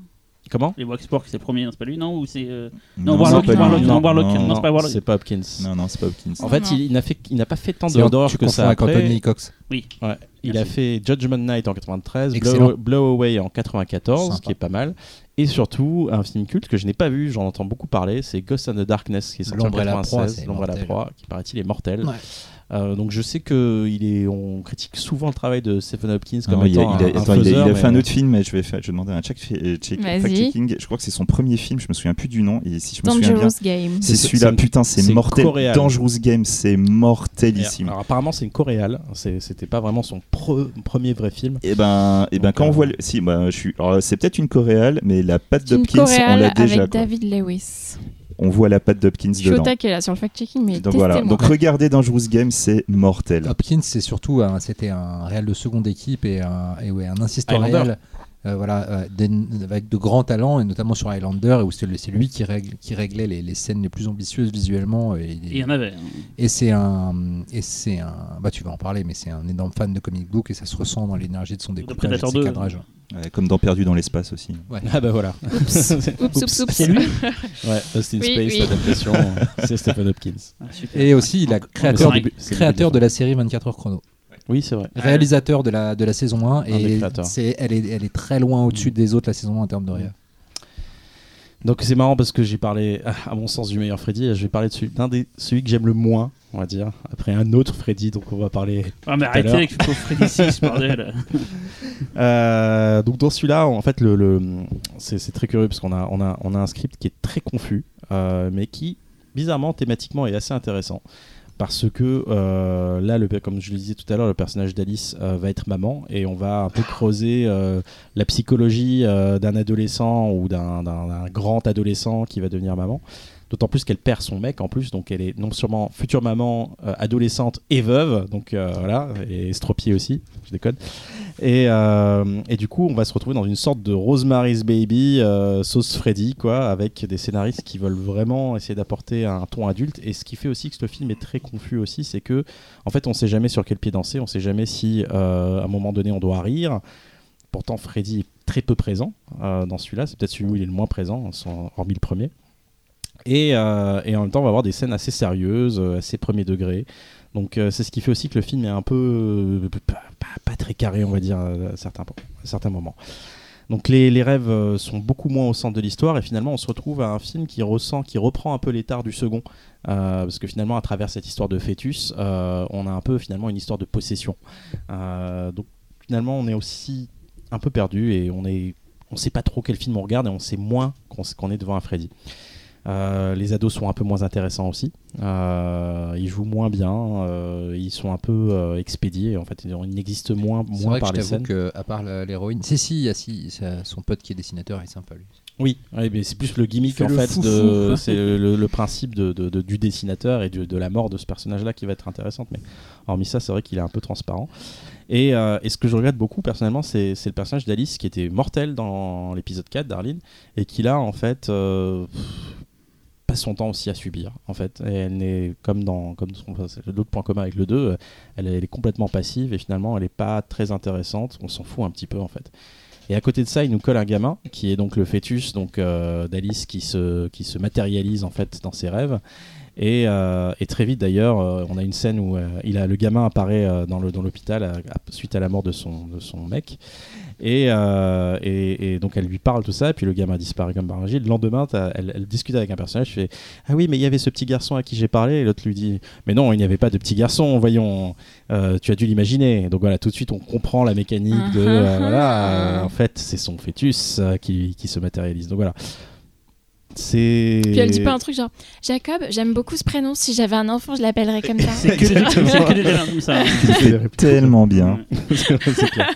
Comment Les Waxpork, c'est le premier, non, c'est pas lui, non Ou c'est. euh, Non, Non, Warlock, non, Warlock, Non, non, c'est pas Warlock. C'est pas Hopkins. Non, non, c'est pas Hopkins. En fait, Non. il, il n'a fait, il n'a pas fait tant tu que confonds ça après. Anthony Cox. Ouais, il Merci. a fait Judgment Night en 93, Excellent. Blow, Blow Away en 94, Sympa. qui est pas mal, et surtout un film culte que je n'ai pas vu, j'en entends beaucoup parler, c'est Ghost and the Darkness qui est sorti en L'ombre et la proie, 96, c'est L'ombre et la proie, qui paraît-il est mortel. Ouais. Euh, donc je sais que il est, on critique souvent le travail de Stephen Hopkins Ah, comme il, a, il a- un, un attends, il a- faiseur, il a fait un autre film, mais je vais, faire, je vais demander un check, check, Vas-y. fact-checking. Je crois que c'est son premier film, je me souviens plus du nom. Et si je me souviens bien, Dangerous Game. c'est celui-là. Putain, c'est mortel. Dangerous Game, c'est Et, mortellissime. alors, apparemment c'est une coréale, c'était pas vraiment son pre- premier vrai film. Et ben, et ben Donc, quand on euh, voit, le- si, bah, je suis, c'est peut-être une coréale, mais la patte d'Hopkins, on coréale l'a avec déjà. quoi. David Lewis. On voit la patte d'Hopkins Je suis au dedans. taquet là sur le fact-checking, mais Donc voilà. testez-moi. Donc regardez Dangerous Game, c'est mortel. Hopkins, c'est surtout un- c'était un réel de seconde équipe et un, et ouais, un insistant réel. euh, voilà, euh, avec de grands talents, et notamment sur Highlander, où c'est le- c'est lui qui, règle- qui réglait les, les scènes les plus ambitieuses visuellement. Et, Et il y en avait. hein. et c'est un, et c'est un, bah tu vas en parler, mais c'est un énorme fan de comic book et ça se ressent dans l'énergie de son découpage, et de ses 2. cadrages. Ouais, comme dans Perdu dans l'espace aussi. Ah bah voilà. (laughs) Oups, oups, oups. C'est lui? Ouais, Lost in Oui, Space, oui. l'adaptation, (laughs) c'est Stephen Hopkins. Ah. Et aussi, il a créateur, du- de la série 24 heures chrono. Oui, c'est vrai. réalisateur de la, de la saison 1 des et elle, est, elle est très loin au-dessus des autres la saison 1 en termes de réa. Donc c'est marrant parce que j'ai parlé, (laughs) à mon sens, du meilleur Freddy. et Je vais parler de celui, d'un des, celui que j'aime le moins, on va dire. Après un autre Freddy, donc on va parler. Ah, mais arrêtez avec le Freddy 6, bordel. (laughs) Euh, donc dans celui-là, en fait, le, le- c'est, c'est très curieux parce qu'on a, on a, on a un script qui est très confus, euh, mais qui, bizarrement, thématiquement, est assez intéressant. Parce que euh, là, comme je le disais tout à l'heure, le personnage d'Alice euh, va être maman et on va un peu creuser euh, la psychologie d'un adolescent ou d'un grand adolescent qui va devenir maman. D'autant plus qu'elle perd son mec en plus, donc elle est non seulement future maman, euh, adolescente et veuve, donc euh, voilà, et estropiée aussi, je déconne. Et, euh, et du coup, on va se retrouver dans une sorte de Rosemary's Baby, sauce Freddy, quoi, avec des scénaristes qui veulent vraiment essayer d'apporter un ton adulte. Et ce qui fait aussi que ce film est très confus aussi, c'est que, en fait, on sait jamais sur quel pied danser, on sait jamais si, à un moment donné, on doit rire. Pourtant, Freddy est très peu présent dans celui-là. C'est peut-être celui où il est le moins présent, sans- hormis le premier. Et, euh, et en même temps, on va avoir des scènes assez sérieuses, euh, assez premier degré. Donc euh, c'est ce qui fait aussi que le film est un peu pas, très carré, on va dire, à certains, moments. Donc les, rêves sont beaucoup moins au centre de l'histoire et finalement on se retrouve à un film qui ressent, qui reprend un peu l'état du second, parce que finalement à travers cette histoire de fœtus, on a un peu finalement une histoire de possession. Donc finalement on est aussi un peu perdu et on est, on sait pas trop quel film on regarde et on sait moins qu'on est devant un Freddy. Euh, les ados sont un peu moins intéressants aussi. Euh, ils jouent moins bien. euh, ils sont un peu euh, expédiés. En fait, ils n'existent moins, C'est moins vrai que par je les scènes. que à part l'héroïne, si si, ah, si, son pote qui est dessinateur est sympa lui. Oui, ouais, mais c'est plus le gimmick en le fait. de- (laughs) C'est le, le principe de, de- de- du dessinateur et de, de la mort de ce personnage-là qui va être intéressante. Mais hormis ça, c'est vrai qu'il est un peu transparent. Et, euh, et ce que je regrette beaucoup personnellement, c'est le personnage d'Alice qui était mortel dans l'épisode 4 d'Arline et qui là en fait euh, son temps aussi à subir en fait. Et elle n'est comme dans comme l'autre point commun avec le 2, euh, elle, elle est complètement passive et finalement elle n'est pas très intéressante. On s'en fout un petit peu en fait. Et à côté de ça, il nous colle un gamin qui est donc le fœtus donc euh, d'Alice qui se qui se matérialise en fait dans ses rêves. Et, euh, et très vite d'ailleurs, euh, on a une scène où euh, il a le gamin apparaît dans le dans l'hôpital à- suite à la mort de son de son mec. Et, et, et donc elle lui parle tout ça, et puis le gamin disparaît comme par magie. Le lendemain, elle, elle discute avec un personnage, fait ah oui mais il y avait ce petit garçon à qui j'ai parlé, et l'autre lui dit mais non il n'y avait pas de petit garçon, voyons, tu as dû l'imaginer. Donc voilà tout de suite on comprend la mécanique de euh, voilà, en fait c'est son fœtus qui, qui se matérialise. Donc voilà. C'est. Puis elle dit pas un truc genre Jacob, j'aime beaucoup ce prénom. Si j'avais un enfant, je l'appellerais comme ça. C'est que (laughs) que des ça. hein. Tellement bien. (laughs) C'est clair.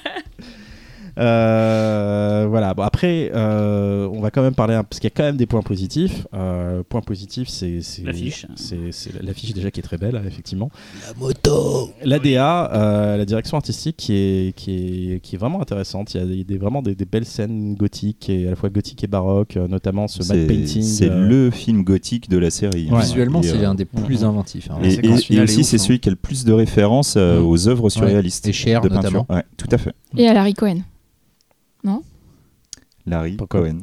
Euh, voilà. Bon, après, euh, on va quand même parler parce qu'il y a quand même des points positifs. Euh, point positif, c'est c'est- L'affiche. C'est c'est l'affiche déjà qui est très belle, effectivement. La moto La DA, euh, la direction artistique qui est, qui est, qui est vraiment intéressante. Il y a, des- des- vraiment des, des belles scènes gothiques, et à la fois gothiques et baroques, notamment ce matte painting. c'est euh, le film gothique de la série. hein. Visuellement, c'est euh, un des plus Mhm. inventifs. hein. Et, aussi, c'est hein. celui qui a le plus de références euh, Mhm. aux œuvres surréalistes Et Cher, de peinture. notamment. Ouais, tout à fait. Et à Larry Cohen. Larry Pourquoi Cohen.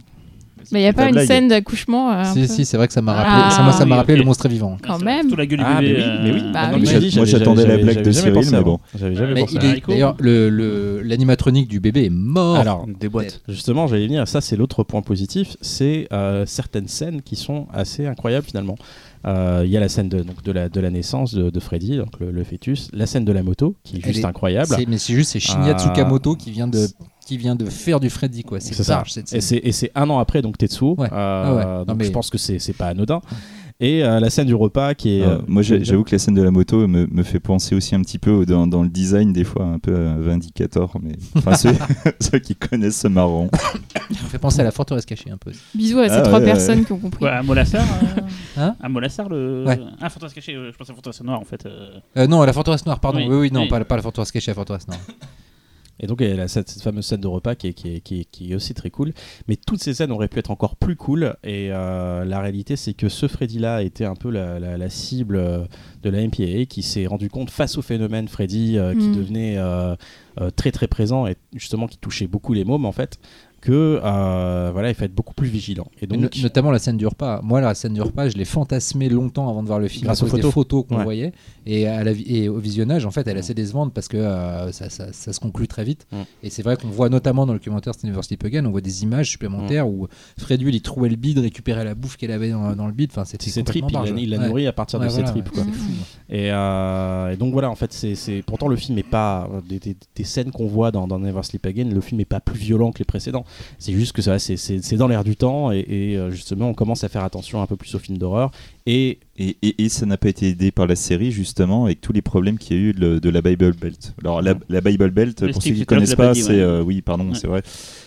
Mais il n'y a pas une blague. scène d'accouchement euh, un Si, peu si, c'est vrai que ça m'a Ah. rappelé, ça m'a- ça m'a Oui, rappelé ok. le monstre vivant. quand C'est même. surtout la gueule du Ah, mais bébé. oui, mais oui. euh, Bah Maintenant oui. le dis, Moi, j'avais- j'attendais la j'avais- blague j'avais de jamais Cyril, pensé mais avant. bon. J'avais jamais Mais pensé. il à- est- Haricot. d'ailleurs, le- le- l'animatronique du bébé est mort. Alors, Des boîtes. Justement, j'allais y venir. Ça, c'est l'autre point positif. C'est euh, certaines scènes qui sont assez incroyables finalement. Euh, Il y a la scène de, donc, de, la, de la naissance de, de Freddy, donc le, le fœtus. La scène de la moto, qui est Elle juste est- incroyable. C'est- mais c'est juste c'est Shinya Ah. Tsukamoto qui vient de qui vient de faire du Freddy quoi. C'est C'est ça. Et c'est, et c'est un an après, donc Tetsuo. Ouais. Euh, Ah ouais. Non, donc mais- je pense que c'est, c'est pas anodin. Et euh, la scène du repas qui est. Euh, moi, j'avoue que la scène de la moto me, me fait penser aussi un petit peu dans, dans le design, des fois un peu à Vindicator, mais enfin, ceux, (laughs) (laughs) ceux qui connaissent ce marrant. Ça fait penser à la forteresse cachée un peu. Bisous à ces Ah, trois ouais, personnes qui ont compris. Ouais, à Molassar. euh, Hein À Molassar, le. Ouais. Ah, Forteresse cachée, je pense à Forteresse noire en fait. euh. Euh, non, la forteresse noire, pardon. Oui, Oui, oui, non, oui. Pas, pas la forteresse cachée, la forteresse noire. Et donc il y a cette, cette fameuse scène de repas qui est, qui, est, qui, est, qui est aussi très cool. Mais toutes ces scènes auraient pu être encore plus cool. Et euh, la réalité, c'est que ce Freddy-là était un peu la, la- la cible euh, de la MPAA qui s'est rendu compte face au phénomène Freddy euh, qui Mm. devenait euh, très très présent et justement qui touchait beaucoup les mômes en fait. Que euh, voilà, il faut être beaucoup plus vigilant. Et donc, no- notamment la scène du repas. Moi, la scène du repas, je l'ai fantasmée longtemps avant de voir le film Grâce à aux cause des photos. photos qu'on Ouais. voyait. Et, à la vi- et au visionnage, en fait, elle est assez décevante parce que euh, ça, ça- ça se conclut très vite. Mm. Et c'est vrai qu'on voit notamment dans le documentaire Steve Sleep Again, on voit des images supplémentaires où Freddy il trouvait le bide, récupérait la bouffe qu'elle avait dans, dans le bide. Enfin, c'était c'est ses tripes, il la, il la Ouais. nourrit à partir Ouais, de voilà, ses tripes. quoi. Fou. Et, euh, et donc voilà, en fait, c'est pourtant le film n'est pas des, des- des scènes qu'on voit dans, dans Never Sleep Again. Le film n'est pas plus violent que les précédents. C'est juste que ça, c'est- dans l'air du temps et, et, euh, justement, on commence à faire attention un peu plus aux films d'horreur. Et Et, et- et ça n'a pas été aidé par la série, justement, avec tous les problèmes qu'il y a eu de, de la Bible Belt. Alors, la, la Bible Belt, pour ceux qui ne connaissent pas c'est. ouais. euh, oui, pardon, Ouais. c'est vrai.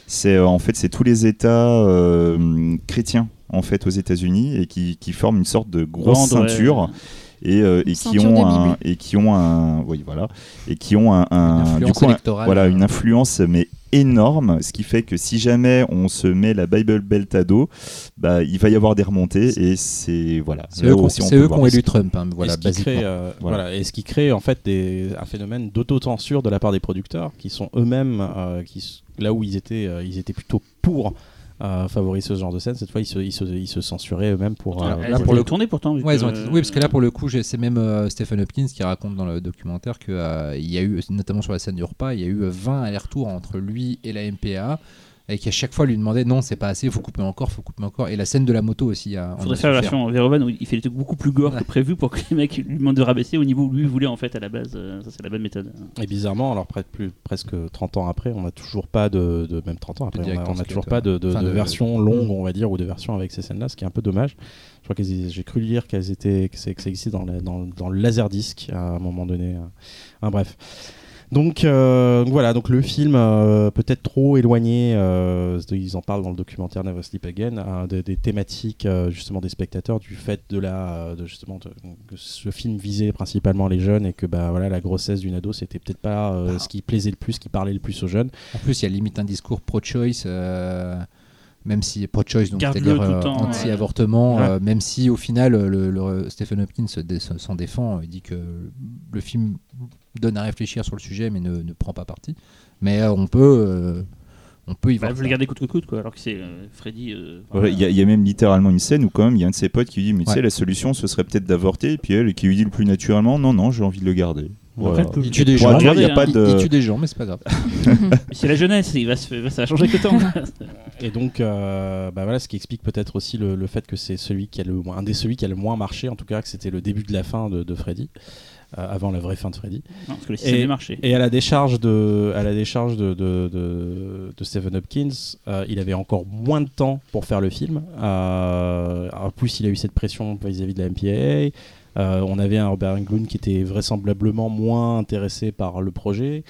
C'est euh, en fait, c'est tous les États euh, chrétiens, en fait, aux États-Unis, et qui, qui forment une sorte de grosse Grande, ouais. ceinture. Et, euh, et qui ont un et qui ont un oui voilà et qui ont un, un- Une du influence coup un- électorale. voilà une influence mais énorme ce qui fait que si jamais on se met la Bible Belt à dos bah il va y avoir des remontées et c'est voilà C'est eux qui ont- aussi, on c'est peut eux qui voir ont les- élu Trump. hein, et voilà, ce qui basiquement. crée, euh, Voilà. voilà, et ce qui crée en fait des, un phénomène d'autocensure de la part des producteurs qui sont eux-mêmes, euh, qui là où ils étaient, euh, ils étaient plutôt pour euh, favoriser ce genre de scène, cette fois ils se, ils se, ils se censuraient eux-mêmes pour. euh, là, pour le tournée pourtant. ils ont été- Oui, parce que là, pour le coup, j'ai- c'est même euh, Stephen Hopkins qui raconte dans le documentaire qu'il y a eu, notamment sur la scène du repas, il y a eu euh, 20 allers-retours entre lui et la MPA. Et qui à chaque fois lui demandait non, c'est pas assez, faut couper encore, faut couper encore. Et la scène de la moto aussi. a- on Faudrait faire la version Verhoeven où il fait des trucs beaucoup plus gore Ouais. que prévu pour que les mecs lui demandent de rabaisser au niveau où lui voulait en fait à la base. Euh, Ça, c'est la bonne méthode. Et bizarrement, alors près- plus, presque 30 ans après, on n'a toujours pas de, de- même 30 ans après, on a- on director's n'a toujours pas de, de- Enfin, de de- version longue, on va dire, ou de version avec ces scènes-là, ce qui est un peu dommage. Je crois que j'ai cru lire qu'elles étaient, que, c'est- que ça existait dans, la- dans, dans le laserdisc à un moment donné. euh. Enfin, bref. Donc euh, donc voilà, donc le film euh, peut-être trop éloigné, euh, ils en parlent dans le documentaire Never Sleep Again, hein, des, des thématiques euh, justement des spectateurs, du fait de la, de justement de- que ce film visait principalement les jeunes et que bah voilà la grossesse d'une ado c'était peut-être pas euh, ce qui plaisait le plus, ce qui parlait le plus aux jeunes. En plus, il y a limite un discours pro-choice, euh, même si pro-choice, donc c'est-à-dire euh, anti-avortement, ouais. euh, même si au final, le, le- Stephen Hopkins s'en défend, il dit que le film donne à réfléchir sur le sujet, mais ne, ne prend pas parti. Mais euh, on peut, euh, on peut y Bah, voir. vous le gardez coûte que coûte quoi, alors que c'est euh, Freddy. euh, Voilà, Il y, a- il y a même littéralement une scène où quand même il y a un de ses potes qui lui dit mais tu sais la solution ce serait peut-être d'avorter et puis elle qui lui dit le plus naturellement non non j'ai envie de le garder. Voilà. Après, Il tue des gens. dire, il y a hein. pas Il- tue des gens, mais c'est pas grave. (laughs) C'est la jeunesse, il va se... ça va changer le temps. (laughs) Et donc, euh, bah voilà, ce qui explique peut-être aussi le, le fait que c'est celui qui a le moins, un des celui qui a le moins marché, en tout cas que c'était le début de la fin de, de Freddy, euh, avant la vraie fin de Freddy. Non, parce que le système Et- marché. Et à la décharge de, à la décharge de, de, de- de Stephen Hopkins, euh, il avait encore moins de temps pour faire le film. Euh, en plus, il a eu cette pression vis-à-vis de la MPAA. Euh, on avait un Robert Englund qui était vraisemblablement moins intéressé par le projet.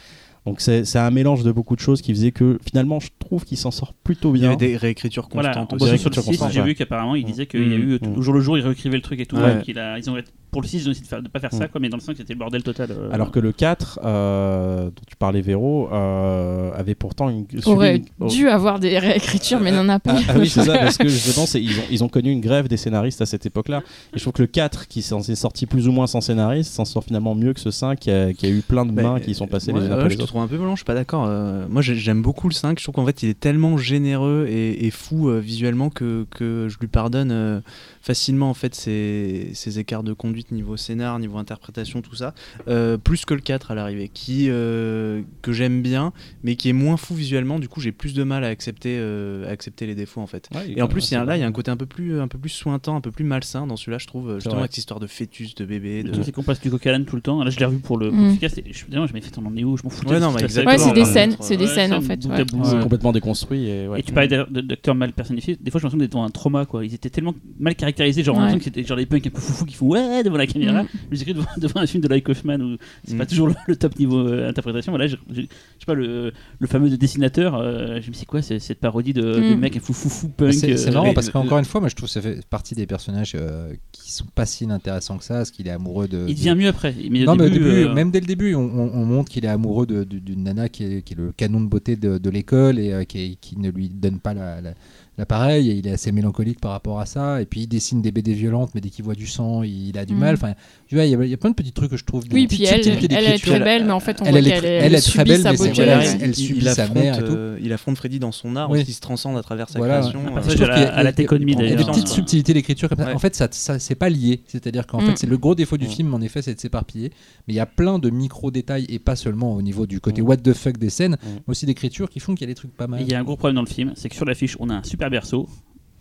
Donc c'est c'est un mélange de beaucoup de choses qui faisait que finalement je trouve qu'il s'en sort plutôt Il y bien. avait des réécritures Voilà, constantes en aussi. bossant sur le Réécriture 6, constante, j'ai ouais. vu qu'apparemment il disait qu'il y a Mm. eu Mm. au jour le jour, il réécrivait le truc et tout. Ouais. donc il a, ils ont, pour le 6, ils ont essayé de, de pas faire ça, Mm. quoi, mais dans le 5, c'était le bordel total. euh. Alors que le 4, euh, dont tu parlais Véro, euh, avait pourtant une... Aurait une- oh. dû avoir des réécritures, mais n'en a pas. Ah, ah oui, c'est ça, parce que (laughs) justement, ils ont, ils ont connu une grève des scénaristes à cette époque-là. Et je trouve que le 4, qui s'en est sorti plus ou moins sans scénariste, s'en sort finalement mieux que ce 5, qui a, qui a eu plein de Bah, mains qui sont passées ouais, les unes ouais, après je les te autres. trouve un peu blanc, je suis pas d'accord. Euh, moi j'ai- j'aime beaucoup le 5, je trouve qu'en fait il est tellement généreux et, et fou euh, visuellement que, que je lui pardonne euh, facilement en fait ses, ses écarts de conduite niveau scénar, niveau interprétation, tout ça. Euh, plus que le 4 à l'arrivée, qui euh, que j'aime bien, mais qui est moins fou visuellement, du coup j'ai plus de mal à accepter, euh, à accepter les défauts en fait. Ouais, Et en plus, il y a, c'est là, il y a un côté un peu plus, un peu plus sointant, un peu plus malsain dans celui-là, je trouve, justement vrai. avec cette histoire de fœtus, de bébé. De... c'est qu'on passe du coq tout le temps. Là, je l'ai revu pour le. Mm. Podcast, et je suis je m'ai fait, on en est où Je m'en foutais. Ouais, c'est des scènes, c'est des scènes en fait. C'est complètement déconstruit. Et, ouais. Et tu parlais d'acteurs mal personnifiés. Des fois, j'ai l'impression d'être devant un trauma, quoi. Ils étaient tellement mal caractérisés, genre, Ouais. c'était genre les punks un peu foufou qui font ouais devant la caméra. Mm. Mais j'ai cru devant, (laughs) devant un film de Like Hoffman où c'est Mm. pas toujours le, le top niveau euh, interprétation. Voilà, je, sais pas, le, le fameux dessinateur, euh, je me c'est quoi c'est- cette parodie de, de Mm. mec un fou foufou punk C'est c'est euh, marrant parce qu'encore une fois, moi je trouve que ça fait partie des personnages euh, qui sont pas si intéressants que ça, parce qu'il est amoureux de. Il devient mieux après. Mais non, au mais au début, début, euh, même dès le début, on, on- on montre qu'il est amoureux de- de- d'une nana qui est, qui est le canon de beauté de, de l'école et euh, qui, est- qui ne lui donne pas la- la- l'appareil. et il est assez mélancolique par rapport à ça. Et puis il dessine des BD violentes, mais dès qu'il voit du sang, il a du Mm. mal. Enfin, tu vois, il y, a- il y a plein de petits trucs que je trouve. Oui, puis elle, subtilités elle est très belle, mais en fait, on Elle, voit elle qu'elle elle est très subit belle, sa mais voilà, elle- elle subit sa affronte, mère et tout. euh, il affronte Freddy dans son art Oui. qui se transcende à travers sa Voilà, création. Euh, Je à à la il y a- Teconmi Il y a des petites subtilités d'écriture comme ça. Ouais. En fait, ça, ça c'est pas lié. C'est-à-dire qu'en Mm. fait, c'est le gros défaut du Mm. film, en effet, c'est de s'éparpiller. Mais il y a plein de micro-détails, et pas seulement au niveau du côté Mm. what the fuck des scènes, Mm. mais aussi d'écriture qui font qu'il y a des trucs pas mal. Il y a un gros problème dans le film, c'est que sur l'affiche, on a un super berceau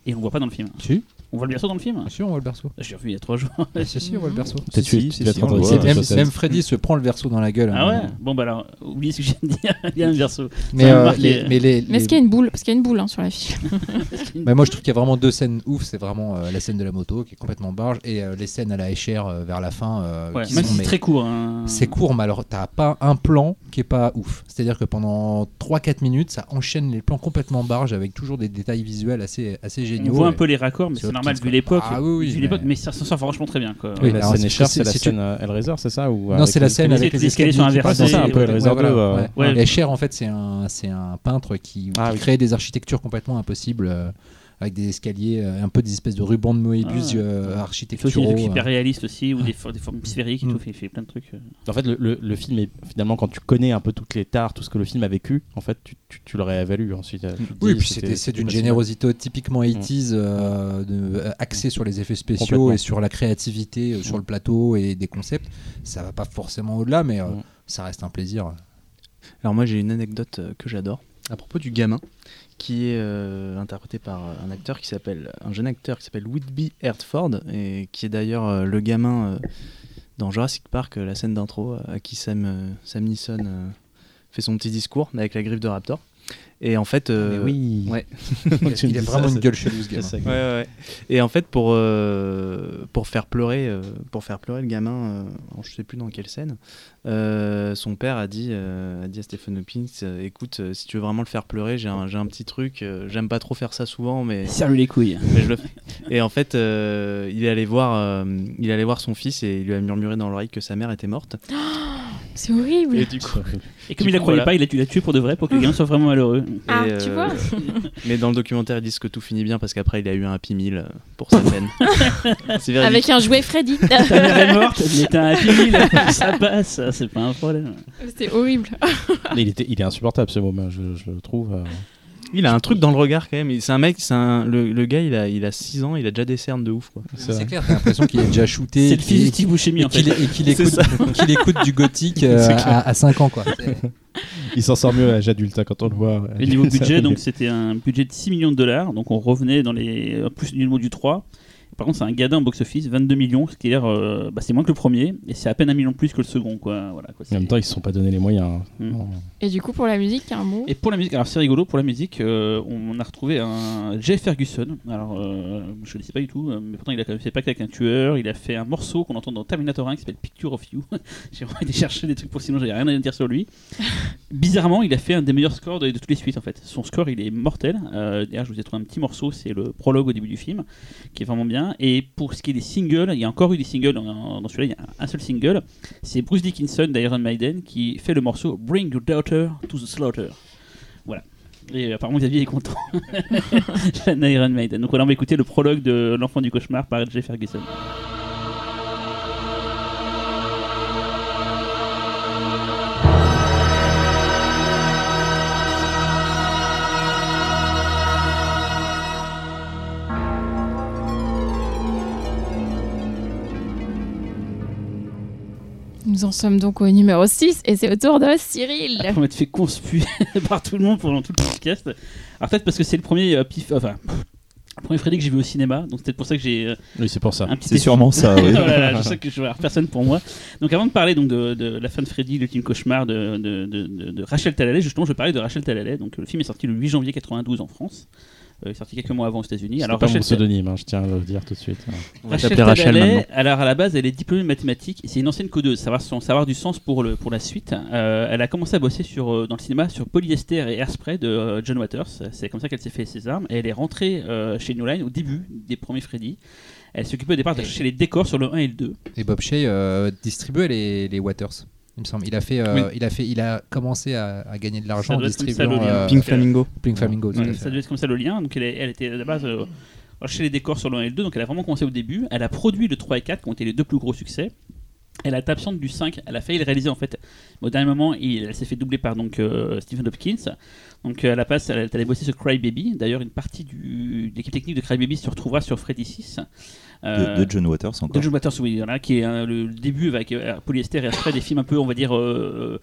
et on voit pas dans le film. On voit le berceau dans le film bien sûr, on voit le berceau. Je l'ai revu il y a trois jours. Ah, si, si, on voit le berceau. Si, si, si, on même. Freddy se prend le verso dans la gueule. Ah hein. ouais Bon bah alors, oubliez ce que de dire, il y a un berceau. Mais, euh, les, mais les, Mais est-ce qu'il y a une boule? Parce qu'il y a une boule hein, sur la fiche. (laughs) bah, moi je trouve qu'il y a vraiment deux scènes ouf. C'est vraiment euh, la scène de la moto qui est complètement barge et euh, les scènes à la Escher euh, vers la fin. euh, Ouais, qui même sont, si c'est très court. hein. C'est court, mais alors t'as pas un plan qui est pas ouf. C'est-à-dire que pendant 3-4 minutes, ça enchaîne les plans complètement barges avec toujours des détails visuels assez, assez On géniaux. voit un peu les raccords, mais c'est autre normal vu l'époque. Ah oui, oui, vu l'époque, mais- mais ça s'en sort franchement très bien. Quoi. Oui, la alors, scène c'est- écharpe, c'est- la scène euh, Hellraiser, c'est ça ou Non, c'est la scène avec les escaliers qui passent. inversés, C'est ça, un peu Hellraiser Ouais, voilà, 2. euh, ouais. Ouais. Et Cher, en fait, c'est un, c'est un peintre qui, Ah crée des architectures complètement impossibles euh, avec des escaliers, euh, un peu des espèces de rubans de Moebius Ah. euh, Il fait aussi des architecturaux. trucs hyper euh. réalistes aussi, ou des, for- des formes sphériques et Mm. tout. Il fait plein de trucs. En fait, le, le- le film est finalement quand tu connais un peu toutes les tares, tout ce que le film a vécu, en fait, tu, tu, tu le réévalues ensuite. Oui, dis, puis c'est d'une générosité typiquement 80s, euh, de- euh, axée sur les effets spéciaux et sur la créativité euh, sur Mm. le plateau et des concepts. Ça va pas forcément au-delà, mais euh, Mm. ça reste un plaisir. Alors moi j'ai une anecdote que j'adore à propos du gamin qui est euh, interprété par euh, un jeune acteur qui s'appelle Whitby Hertford et qui est d'ailleurs euh, le gamin dans Jurassic Park la scène d'intro à qui Sam Sam fait son petit discours avec la griffe de Raptor et en fait euh, Mais oui. (laughs) ouais (laughs) Tu me Il a vraiment ça, une gueule chelou ce gamin. c'est- Ouais. Et en fait, pour, euh, pour, faire pleurer, euh, pour faire pleurer le gamin, euh, je sais plus dans quelle scène, euh, son père a dit, euh, a dit à Stephen euh, écoute, euh, si tu veux vraiment le faire pleurer, j'ai un, j'ai un petit truc, euh, j'aime pas trop faire ça souvent, mais, (laughs) Serre-lui les couilles. mais je le fais. Et en fait, euh, il, est allé voir, euh, il est allé voir son fils et il lui a murmuré dans l'oreille que sa mère était morte. (gasps) C'est horrible. Et du coup, Et comme Du il la croyait voilà. pas, il la tuer pour de vrai pour que gamin soit vraiment malheureux. Ah, et, tu euh, vois (laughs) Mais dans le documentaire, ils disent que tout finit bien parce qu'après, il a eu un Happy Meal euh, pour sa peine. (laughs) C'est. Avec un jouet Freddy. (laughs) Ta mère est morte, mais t'as un Happy Meal, ça passe, c'est pas un problème. C'était horrible. Mais il, était, il est insupportable ce moment, je, je le trouve. euh. Il a un truc dans le regard quand même. Il- C'est un mec, c'est un, le, le gars, il a, il a 6 ans, il a déjà des cernes de ouf. C'est clair, t'as l'impression qu'il est déjà shooté. C'est le fils Buscemi et en fait. qu'il et qu'il écoute, (laughs) écoute du gothique euh, à, à 5 ans. Quoi. Il s'en sort mieux à l'âge adulte hein, quand on le voit. ouais. Et niveau (laughs) budget, donc c'était un budget de 6 millions de dollars, donc on revenait dans les euh, plus du niveau du 3. Par contre, c'est un gadin en box-office, 22 millions, ce qui est euh, bah, c'est moins que le premier, et c'est à peine un million de plus que le second. Quoi. Voilà, quoi, En même temps, ils se sont pas donné les moyens. hein. Mm. Non. Et du coup, pour la musique, un mot? Et pour la musique, alors c'est rigolo, pour la musique, euh, on a retrouvé un Jay Ferguson. Alors, euh, je ne sais pas du tout, euh, mais pourtant il a quand même fait Pacte avec un tueur. Il a fait un morceau qu'on entend dans Terminator 1 qui s'appelle Picture of You. (laughs) J'ai vraiment été chercher des trucs pour sinon j'avais rien à dire sur lui. (laughs) Bizarrement, il a fait un des meilleurs scores de, de toutes les suites en fait. Son score il est mortel. Euh, D'ailleurs, je vous ai trouvé un petit morceau, c'est le prologue au début du film, qui est vraiment bien. Et pour ce qui est des singles, il y a encore eu des singles dans, celui-là, il y a un, seul single. C'est Bruce Dickinson d'Iron Maiden qui fait le morceau Bring Your Daughter to the Slaughter. Voilà. Et euh, apparemment Xavier est content. (laughs) Fan d'Iron Maiden. Donc voilà, on va écouter le prologue de L'enfant du cauchemar par Jay Ferguson. Nous en sommes donc au numéro 6 et c'est au tour de Cyril. Après m'être fait conspuer par tout le monde pendant tout le podcast. Alors peut-être parce que c'est le premier euh, pif, enfin pff, le premier Freddy que j'ai vu au cinéma, donc c'est peut-être pour ça que j'ai euh, Oui, c'est pour ça. un petit. C'est sûrement ça, oui. Oh là là, je sais que je vais avoir personne pour moi. Donc avant de parler donc de, de la fin de Freddy, l'ultime cauchemar de, de, de, de- de Rachel Talalay, justement, je vais parler de Rachel Talalay. Donc le film est sorti le 8 janvier 92 en France. Euh, sorti quelques mois avant aux États-Unis. C'est Alors pas mon Rachel, pseudonyme, hein, je tiens à le dire tout de suite. On va Rachel maintenant. alors à la base, elle est diplômée de mathématiques c'est une ancienne codeuse. Son savoir du sens pour le pour la suite. Euh, elle a commencé à bosser sur euh, dans le cinéma sur Polyester et Airspray de euh, John Waters. C'est comme ça qu'elle s'est fait ses armes. Et elle est rentrée euh, chez New Line au début des premiers Freddy. Elle s'occupait au départ de chercher les décors sur le 1 et le 2. Et Bob Shea euh, distribuait les, les Waters. Il me semble. Il a fait, euh, il a fait, il a commencé à, à gagner de l'argent en distribuant euh, Pink Flamingo. Pink Flamingo. Ouais, ça devait être comme ça le lien. Donc elle, était à la base euh, chercher les décors sur le 1 et le 2. Donc elle a vraiment commencé au début. Elle a produit le 3 et 4 qui ont été les deux plus gros succès. Elle a été absente du 5. Elle a failli le réaliser en fait. Au dernier moment, il- elle s'est fait doubler par donc euh, Stephen Hopkins. Donc euh, à la place, elle est allée bosser sur Cry Baby. D'ailleurs, une partie du, de l'équipe technique de Cry Baby se retrouvera sur Freddy 6. De, de John Waters encore. De John Waters, oui, voilà, qui est euh, le, le début avec euh, Polyester et après des films un peu, on va dire, euh,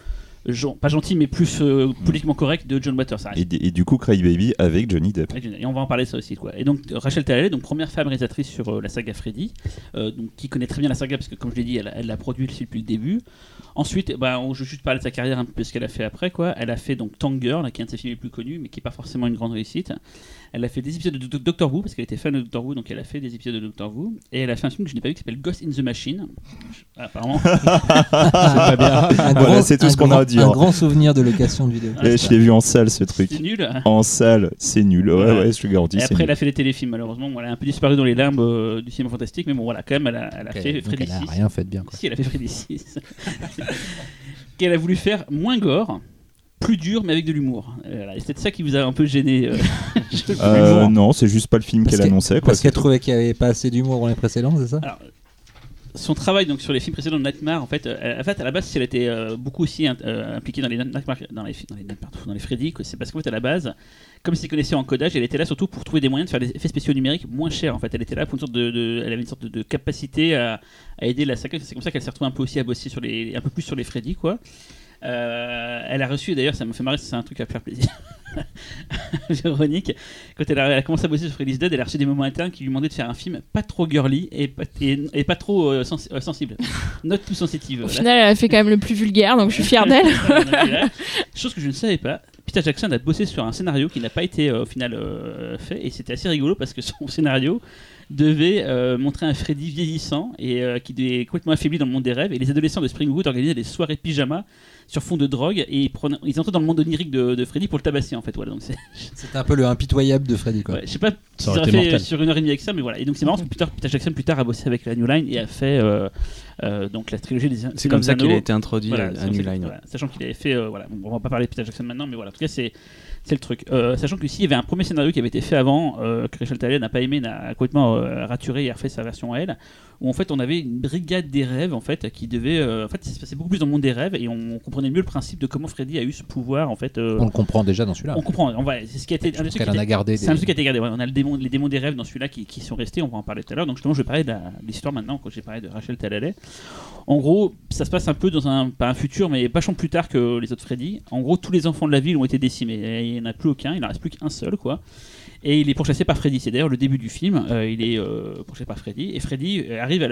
pas gentils, mais plus euh, politiquement corrects de John Waters. Ça reste Et, et du coup, Cry Baby avec Johnny Depp. et on va en parler ça aussi quoi. Et donc Rachel Talalay, donc première femme réalisatrice sur euh, la saga Freddy, euh, donc qui connaît très bien la saga parce que comme je l'ai dit, elle, elle l'a produit aussi depuis le début. Ensuite, bah, on, je vais juste parler de sa carrière un peu ce qu'elle a fait après quoi. Elle a fait donc Tank Girl, qui est un de ses films les plus connus, mais qui est pas forcément une grande réussite. Elle a fait des épisodes de Do- Doctor Who parce qu'elle était fan de Doctor Who, donc elle a fait des épisodes de Doctor Who. Et elle a fait un film que je n'ai pas vu qui s'appelle Ghost in the Machine. Apparemment, (laughs) pas bien. Voilà, c'est tout ce qu'on a à dire. Un grand souvenir de location de vidéo. Ah, Et je l'ai vu en salle ce truc. c'est nul. En salle, c'est nul. Ouais, Ouais. ouais, je te garantis. Et c'est après, nul. elle a fait les téléfilms, malheureusement. Bon, elle a un peu disparu dans les limbes euh, du cinéma fantastique, mais bon, voilà, quand même, elle a, elle a fait Freddy elle a 6. rien fait de bien. Quoi. Si, elle a fait Freddy 6. (laughs) Qu'elle a voulu faire moins gore, plus dur, mais avec de l'humour. Euh, Voilà. C'est peut-être ça qui vous a un peu gêné. euh, (laughs) Euh, non, c'est juste pas le film qu'elle annonçait. Quoi. Parce qu'elle trouvait qu'il n'y avait pas assez d'humour dans les précédents, c'est ça Alors, son travail donc sur les films précédents de Nightmare, en fait, euh, en fait à la base, si elle était euh, beaucoup aussi euh, impliquée dans les Nightmare, dans les, dans les, dans les Freddy, c'est parce qu'en fait à la base, comme s'il connaissait en codage, elle était là surtout pour trouver des moyens de faire des effets spéciaux numériques moins chers. En fait, elle était là pour une sorte de, de- elle avait une sorte de, de capacité à, à aider la saga. C'est comme ça qu'elle s'est retrouvée un peu aussi à bosser sur les, un peu plus sur les Freddy, quoi. Euh, elle a reçu, d'ailleurs, ça me fait marrer, c'est un truc à faire plaisir. (laughs) Véronique, quand elle a, elle a commencé à bosser sur Freddy's Dead, elle a reçu des moments internes qui lui demandaient de faire un film pas trop girly et pas, et, et pas trop euh, sens- euh, sensible. Note tout sensitive. Au final, elle a fait quand même le plus vulgaire, donc je suis fière d'elle. (laughs) Chose que je ne savais pas, Peter Jackson a bossé sur un scénario qui n'a pas été euh, au final euh, fait et c'était assez rigolo parce que son (laughs) scénario devait euh, montrer un Freddy vieillissant et qui est complètement affaibli dans le monde des rêves et les adolescents de Springwood organisaient des soirées pyjama sur fond de drogue et ils, prenaient- ils entraient dans le monde onirique de, de Freddy pour le tabasser en fait voilà donc c'est (laughs) C'était un peu le impitoyable de Freddy. Quoi. Ouais, je sais pas Ça s'ils aurait fait mortel. sur une heure et demie avec ça, mais voilà. Et donc c'est marrant parce que Peter, Peter Jackson plus tard a bossé avec la New Line et a fait euh, euh, donc la trilogie des. C'est comme ça qu'il a été introduit Voilà, à, c'est à New ça- Line. voilà, sachant qu'il avait fait, euh, voilà, bon, on va pas parler de Peter Jackson maintenant, mais voilà, en tout cas c'est c'est le truc. Euh, sachant que s'il y avait un premier scénario qui avait été fait avant, euh, que Rachel Talalay n'a pas aimé, n'a complètement euh, raturé et a refait sa version à elle, où en fait on avait une brigade des rêves en fait qui devait, en fait, ça se passait beaucoup plus dans le monde des rêves et on comprenait mieux le principe de comment Freddy a eu ce pouvoir en fait. On le comprend déjà dans celui-là. on comprend, on va, c'est ce qui a été un qui en a gardé. c'est des- un truc qui a été gardé. ouais. On a le démon, les démons des rêves dans celui-là qui, qui sont restés. On va en parler tout à l'heure. Donc justement, je vais parler de l'histoire maintenant quand j'ai parlé de Rachel Talalay. En gros, ça se passe un peu dans un pas un futur, mais vachement plus tard que les autres Freddy. En gros, tous les enfants de la ville ont été décimés. Et il n'y a plus aucun. Il n'en reste plus qu'un seul, quoi. Et il est pourchassé par Freddy. C'est d'ailleurs le début du film. Euh, il est euh, pourchassé par Freddy. Et Freddy euh, arrive à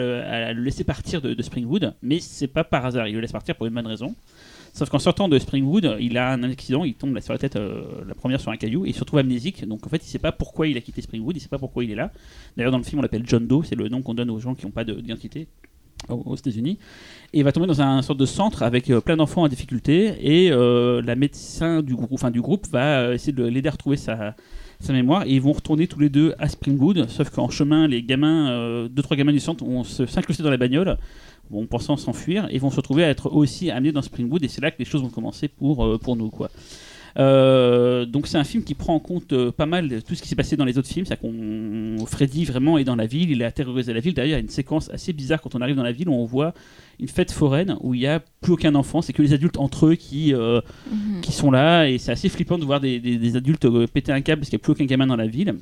le, laisser partir de, Springwood. Mais c'est pas par hasard. Il le laisse partir pour une bonne raison. Sauf qu'en sortant de Springwood, il a un accident. Il tombe sur la tête, la première sur un caillou. Et il se retrouve amnésique. Donc en fait, il sait pas pourquoi il a quitté Springwood. Il sait pas pourquoi il est là. D'ailleurs, dans le film, on l'appelle John Doe. C'est le nom qu'on donne aux gens qui n'ont pas de- d'identité aux États-Unis. Et il va tomber dans un sorte de centre avec euh, plein d'enfants en difficulté. Et euh, la médecin du groupe, enfin, du groupe va euh, essayer de l'aider à retrouver sa, sa mémoire. Et ils vont retourner tous les deux à Springwood. Sauf qu'en chemin, les gamins, euh, deux trois gamins du centre, vont s'incruster dans la bagnole. Bon, pensant s'enfuir et vont se retrouver à être aussi amenés dans Springwood et c'est là que les choses vont commencer pour, euh, pour nous quoi. Euh, donc c'est un film qui prend en compte euh, pas mal de tout ce qui s'est passé dans les autres films. C'est-à-dire qu'on Freddy vraiment est dans la ville, il a terrorisé la ville. D'ailleurs, il y a une séquence assez bizarre quand on arrive dans la ville où on voit une fête foraine où il n'y a plus aucun enfant, c'est que les adultes entre eux qui, euh, Mhm. qui sont là et c'est assez flippant de voir des, des- des adultes péter un câble parce qu'il n'y a plus aucun gamin dans la ville.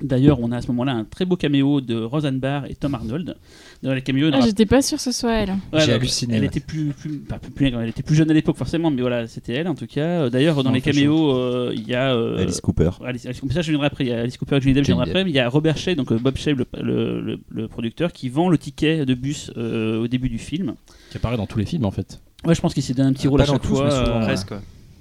D'ailleurs, on a à ce moment-là un très beau caméo de Roseanne Barr et Tom Arnold. Dans les caméos, Ah, J'étais pas sûre que ce soit elle. Ouais, J'ai halluciné, Elle ouais. était plus, plus, pas plus- plus- elle était plus jeune à l'époque forcément, mais voilà, c'était elle en tout cas. Euh, D'ailleurs, dans Non, les caméos, euh, il y a euh, Alice Cooper. Alice, Alice Cooper, ça je viendrai après. Il y a Alice Cooper et Johnny Depp, je viendrai après. Mais il y a Robert Shea, donc euh, Bob Shea, le, le- le- le producteur, qui vend le ticket de bus euh, au début du film. Qui apparaît dans tous les films en fait. Ouais, je pense qu'il s'est donné un petit Ah, rôle à dans chaque tous, fois. mais souvent, euh, ouais. Presque.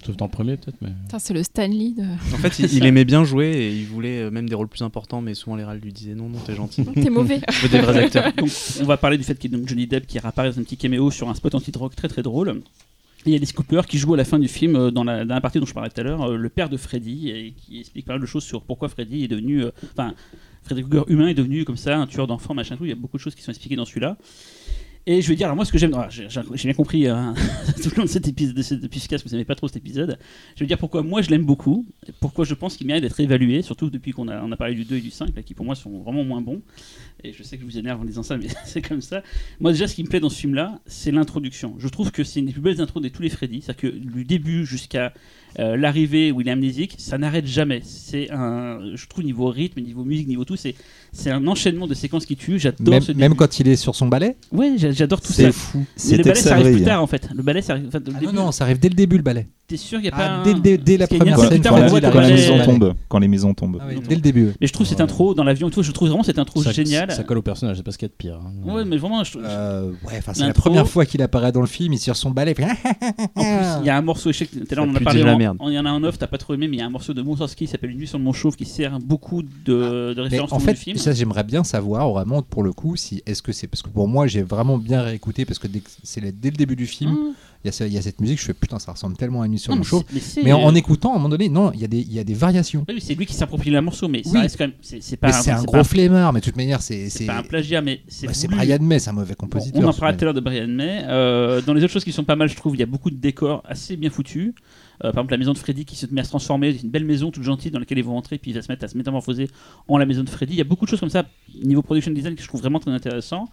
Sauf dans le premier peut-être. Mais... C'est le Stanley de. En fait, il, il (laughs) aimait bien jouer et il voulait euh, même des rôles plus importants, mais souvent les râles lui disaient non, non, t'es gentil. (laughs) T'es mauvais. Je veux des vrais acteurs. (laughs) Donc, on va parler du fait qu'il y donc Johnny Depp qui réapparaît dans un petit caméo sur un spot anti-drogue très très drôle. Et il y a Alice Cooper qui joue à la fin du film, euh, dans la, dans la partie dont je parlais tout à l'heure, euh, le père de Freddy, et qui explique pas mal de choses sur pourquoi Freddy est devenu. euh, Enfin, Freddy Krueger humain est devenu comme ça, un tueur d'enfants, machin tout. Il y a beaucoup de choses qui sont expliquées dans celui-là. Et je vais dire, alors moi, ce que j'aime, j'ai bien compris hein, (laughs) tout le long de cet épisode, de ce podcast, vous n'aimez pas trop cet épisode. Je vais dire pourquoi moi je l'aime beaucoup, pourquoi je pense qu'il mérite d'être évalué, surtout depuis qu'on a, on a parlé du 2 et du 5, là, qui pour moi sont vraiment moins bons. Et je sais que je vous énerve en disant ça, mais (laughs) c'est comme ça. Moi, déjà, ce qui me plaît dans ce film-là, c'est l'introduction. Je trouve que c'est une des plus belles intros de tous les Freddy. C'est-à-dire que du début jusqu'à euh, l'arrivée où il est amnésique, ça n'arrête jamais. C'est un, je trouve, niveau rythme, niveau musique, niveau tout, c'est, c'est un enchaînement de séquences qui tuent. J'adore Même, ce même quand il est sur son ballet Ouais, j'a- j'adore tout C'est ça. fou. Mais C'est le ballet, ça arrive plus Avery. tard en fait. Le ballet, ça arrive. enfin, Ah début, Non, non, ça arrive dès le début le ballet. T'es sûr qu'il n'y a Ah, pas. un- dès, dès- dès la première scène tard, Quand on la, voit quand. Quand les maisons tombent. Ah oui, dès le début. Mais je trouve cette intro dans l'avion et tout, je trouve vraiment cette intro géniale. Ça colle au personnage, c'est pas ce qu'il y a de pire. hein. Ouais, mais vraiment. Euh, ouais, enfin, c'est la première fois qu'il apparaît dans le film, il tire son ballet. il fait (laughs) En plus, il y a un morceau échec. Tout à l'heure, on en a parlé. Il y en a un off, t'as pas trop aimé, mais il y a un morceau de Moussorski qui s'appelle Une nuit sur le Mont Chauve qui sert beaucoup de, de références en fait, du film. ça j'aimerais bien savoir vraiment pour le coup si est-ce que c'est parce que pour moi j'ai vraiment bien réécouté parce que c'est le- dès le début du film Mmh. il y, a ce- il y a cette musique je fais putain ça ressemble tellement à une nuit sur le c'est- mais mais en, en écoutant à un moment donné non il y a des il y a des variations Oui, c'est lui qui s'approprie le morceau, mais ça Oui. reste quand même. C'est pas mais c'est un gros pas flemmard mais de toute manière c'est C'est pas un plagiat, mais c'est. bah, c'est. Brian May c'est un mauvais Bon, compositeur on en parlait tout à l'heure de Brian May. Euh, dans les autres choses qui sont pas mal, je trouve, il y a beaucoup de décors assez bien foutus. Euh, par exemple, la maison de Freddy qui se met à se transformer, c'est une belle maison toute gentille dans laquelle ils vont entrer, puis il va se mettre à se métamorphoser en la maison de Freddy. Il y a beaucoup de choses comme ça, niveau production design, que je trouve vraiment très intéressant.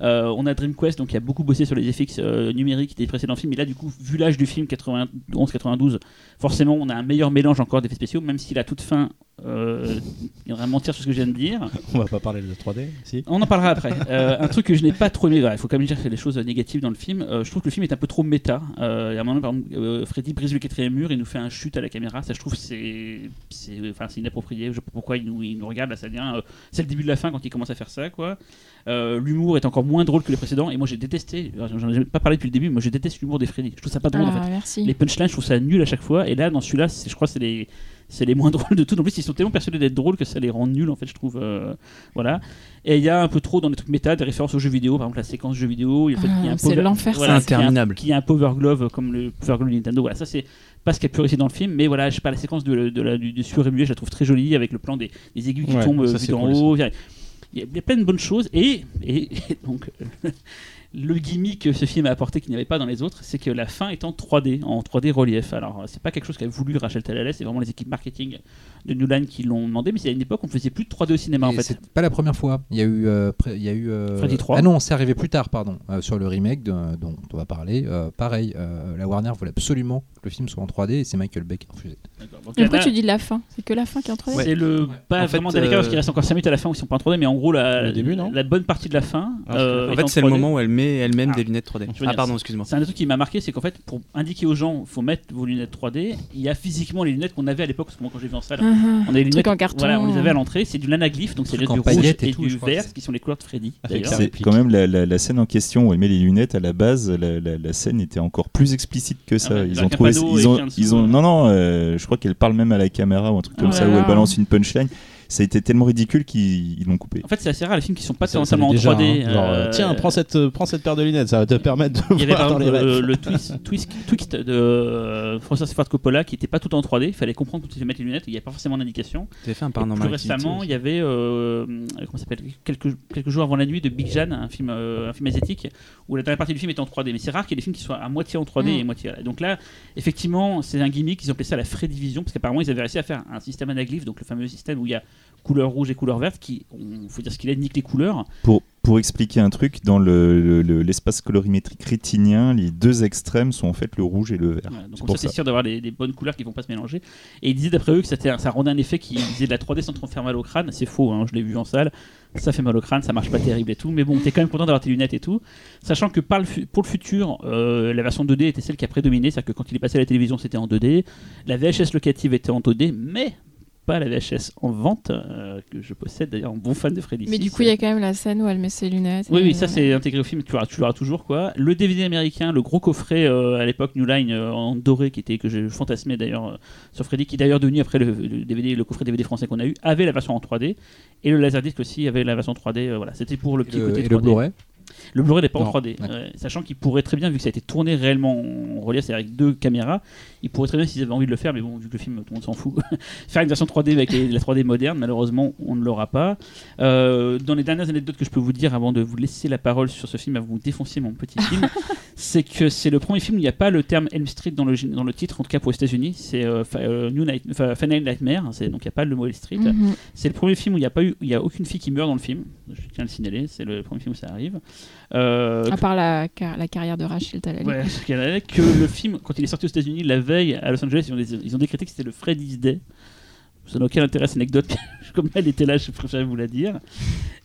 Euh, on a Dream Quest, donc qui a beaucoup bossé sur les FX euh, numériques des précédents films. Et là, du coup, vu l'âge du film 91-92, forcément, on a un meilleur mélange encore d'effets spéciaux, même si la toute fin, euh, il va mentir sur ce que je viens de dire. (laughs) On va pas parler de 3D, si. On en parlera après. Euh, un truc que je n'ai pas trop aimé, il faut quand même dire a des choses négatives dans le film. Euh, je trouve que le film est un peu trop méta. Il y a un moment, par exemple, Freddy brise le quatrième mur et nous fait un chute à la caméra. Ça, je trouve, que c'est, enfin, inapproprié. Je sais pas pourquoi il nous, il nous regarde là, ça devient. c'est le début de la fin quand il commence à faire ça, quoi. Euh, l'humour est encore moins drôle que les précédents. Et moi, j'ai détesté. J'en ai pas parlé depuis le début. Moi, je déteste l'humour des Freddy. Je trouve ça pas drôle en fait. Ah, merci. Les punchlines, je trouve ça nul à chaque fois. Et là, dans celui-là, c'est- je crois que c'est les, c'est les moins (laughs) drôles de tout. En plus, ils sont tellement persuadés d'être drôles que ça les rend nuls, en fait, je trouve. euh, voilà. Et il y a un peu trop dans les trucs méta des références aux jeux vidéo. Par exemple, la séquence jeux vidéo. Il y a fait Ah, un c'est l'enfer, voilà, C'est interminable. Qu'il y a un Power Glove euh, comme le Power Glove de Nintendo. Voilà, ça, c'est pas ce qui a pu réussir dans le film. Mais voilà, je sais pas, la séquence de, de la, du, du surémué, je la trouve très jolie avec le plan des, des aiguilles qui Ouais, tombent ça, vues d'en cool, haut. Il y, a, plein de bonnes choses. Et, et, et donc, euh, le gimmick que ce film a apporté qu'il n'y avait pas dans les autres, c'est que la fin est en 3D, en 3D relief. Alors, c'est pas quelque chose qu'a voulu Rachel Talalay, c'est vraiment les équipes marketing de New Line qui l'ont demandé. Mais c'est à une époque, on faisait plus de 3D au cinéma en Et fait. c'est pas la première fois. Il y a eu, euh, il y a eu euh, Freddy 3. Ah non, c'est arrivé plus tard, pardon, euh, sur le remake de- dont on va parler. euh, pareil, euh, la Warner voulait absolument que le film soit en 3D et c'est Michael Bay qui a refusé. Là, pourquoi tu dis la fin? C'est que la fin qui est en 3D C'est le pas En vraiment délicat parce qu'il reste encore 5 minutes à la fin où ils sont pas en 3D, mais en gros la, Le début, non? la bonne partie de la fin. Ah, euh, En fait, c'est le 3D. moment où elle met elle-même Ah. des lunettes 3D. Je veux Ah pardon, excuse-moi. C'est un des trucs qui m'a marqué, c'est qu'en fait, pour indiquer aux gens, faut mettre vos lunettes 3D. Il y a physiquement les lunettes qu'on avait à l'époque, parce que moi, quand j'ai vu en salle, Ah, on avait les lunettes Truc en carton. Voilà, on les avait à l'entrée. C'est du lanaglyphe, donc c'est du en rouge et et tout, du vert, qui sont les couleurs de Freddy. La C'est quand même la, la- la scène en question où elle met les lunettes à la base. La, la- la scène était encore plus explicite que ça. Ah ils ont trouvé, ils ont, ils ont, non non, euh, je crois qu'elle parle même à la caméra ou un truc comme ça où elle balance une punchline. Ça a été tellement ridicule qu'ils ils l'ont coupé. En fait, c'est assez rare les films qui sont pas totalement en l'est déjà, 3D. hein. Genre, euh, euh, tiens, prends cette, euh, prends cette paire de lunettes, ça va te permettre de Il y avait voir par dans exemple les le, le twist, twist, twist de euh, Francis Ford Coppola qui était pas tout en 3D. Il fallait comprendre quand il fallait mettre les lunettes. Il n'y a pas forcément d'indication. T'avais fait un paranormal Plus récemment, il y avait euh, comment ça s'appelle quelques, quelques jours avant la nuit de Big Jan, un film, euh, un film asiatique où la dernière partie du film est en 3D. Mais c'est rare qu'il y ait des films qui soient à moitié en 3D Mm. et moitié. Donc là, effectivement, c'est un gimmick. Ils ont appelé ça la Freddy Vision parce qu'apparemment ils avaient réussi à faire un système anaglyphe, donc le fameux système où il y a couleur rouge et couleur verte qui, on faut dire ce qu'il est, nique les couleurs. Pour, pour expliquer un truc, dans le- le- le- l'espace colorimétrique rétinien, les deux extrêmes sont en fait le rouge et le vert. Donc c'est ça. sûr d'avoir des, des bonnes couleurs qui vont pas se mélanger. Et ils disaient d'après eux que ça rendait un effet qui faisait de la 3D sans trop faire mal au crâne. C'est faux, hein, je l'ai vu en salle. Ça fait mal au crâne, ça marche pas terrible et tout. Mais bon, t'es quand même content d'avoir tes lunettes et tout. Sachant que par le fu- pour le futur, euh, la version 2D était celle qui a prédominé. C'est-à-dire que quand il est passé à la télévision, c'était en 2D. La VHS locative était en 2D, mais pas la VHS en vente, euh, que je possède d'ailleurs, un bon fan de Freddy. Mais du coup, il y a quand même la scène où elle met ses lunettes. Oui, et oui, ça voilà. c'est intégré au film, tu l'auras, tu l'auras toujours quoi. Le DVD américain, le gros coffret euh, à l'époque New Line euh, en doré qui était que je fantasmais d'ailleurs euh, sur Freddy, qui est d'ailleurs devenu après le, le DVD, le coffret DVD français qu'on a eu, avait la version en 3D et le Laserdisc aussi avait la version 3D. euh, voilà, c'était pour le Et petit le, côté et le 3D. Blu-ray? Le Blu-ray n'est pas en Non, 3D, d'accord. euh, sachant qu'il pourrait très bien, vu que ça a été tourné réellement en relief, c'est avec deux caméras, il pourrait très bien, s'ils avaient envie de le faire, mais bon, vu que le film, tout le monde s'en fout, (laughs) faire une version 3D avec les- la 3D moderne, malheureusement, on ne l'aura pas. Euh, dans les dernières anecdotes que je peux vous dire, avant de vous laisser la parole sur ce film, à vous défoncer mon petit film, (laughs) c'est que c'est le premier film où il n'y a pas le terme Elm Street dans le, gé- dans le titre, en tout cas pour les États-Unis, c'est euh, New Night, Final Nightmare, c'est- donc il n'y a pas le mot Elm Street. Mhm. C'est le premier film où il n'y a pas eu, il y a aucune fille qui meurt dans le film. Je tiens à le signaler. C'est le premier film où ça arrive. Euh, À part la, car- la carrière de Rachel Talali. ouais, que le film, quand il est sorti aux États-Unis la veille à Los Angeles, ils ont, ils ont décrété que c'était le Freddy's Day. Ça n'a aucun intérêt, cette anecdote. (laughs) Comme elle était là, je préfère vous la dire.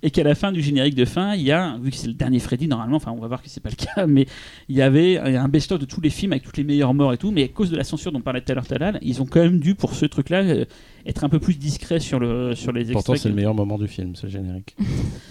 Et qu'à la fin du générique de fin, il y a, vu que c'est le dernier Freddy, normalement, enfin, on va voir que c'est pas le cas, (laughs) mais il y avait un best-of de tous les films avec toutes les meilleures morts et tout. Mais à cause de la censure dont parlait tout à l'heure Talal, ils ont quand même dû, pour ce truc-là, euh, être un peu plus discrets sur, le, sur les extraits. Pourtant, c'est le meilleur moment du film, le générique. (laughs)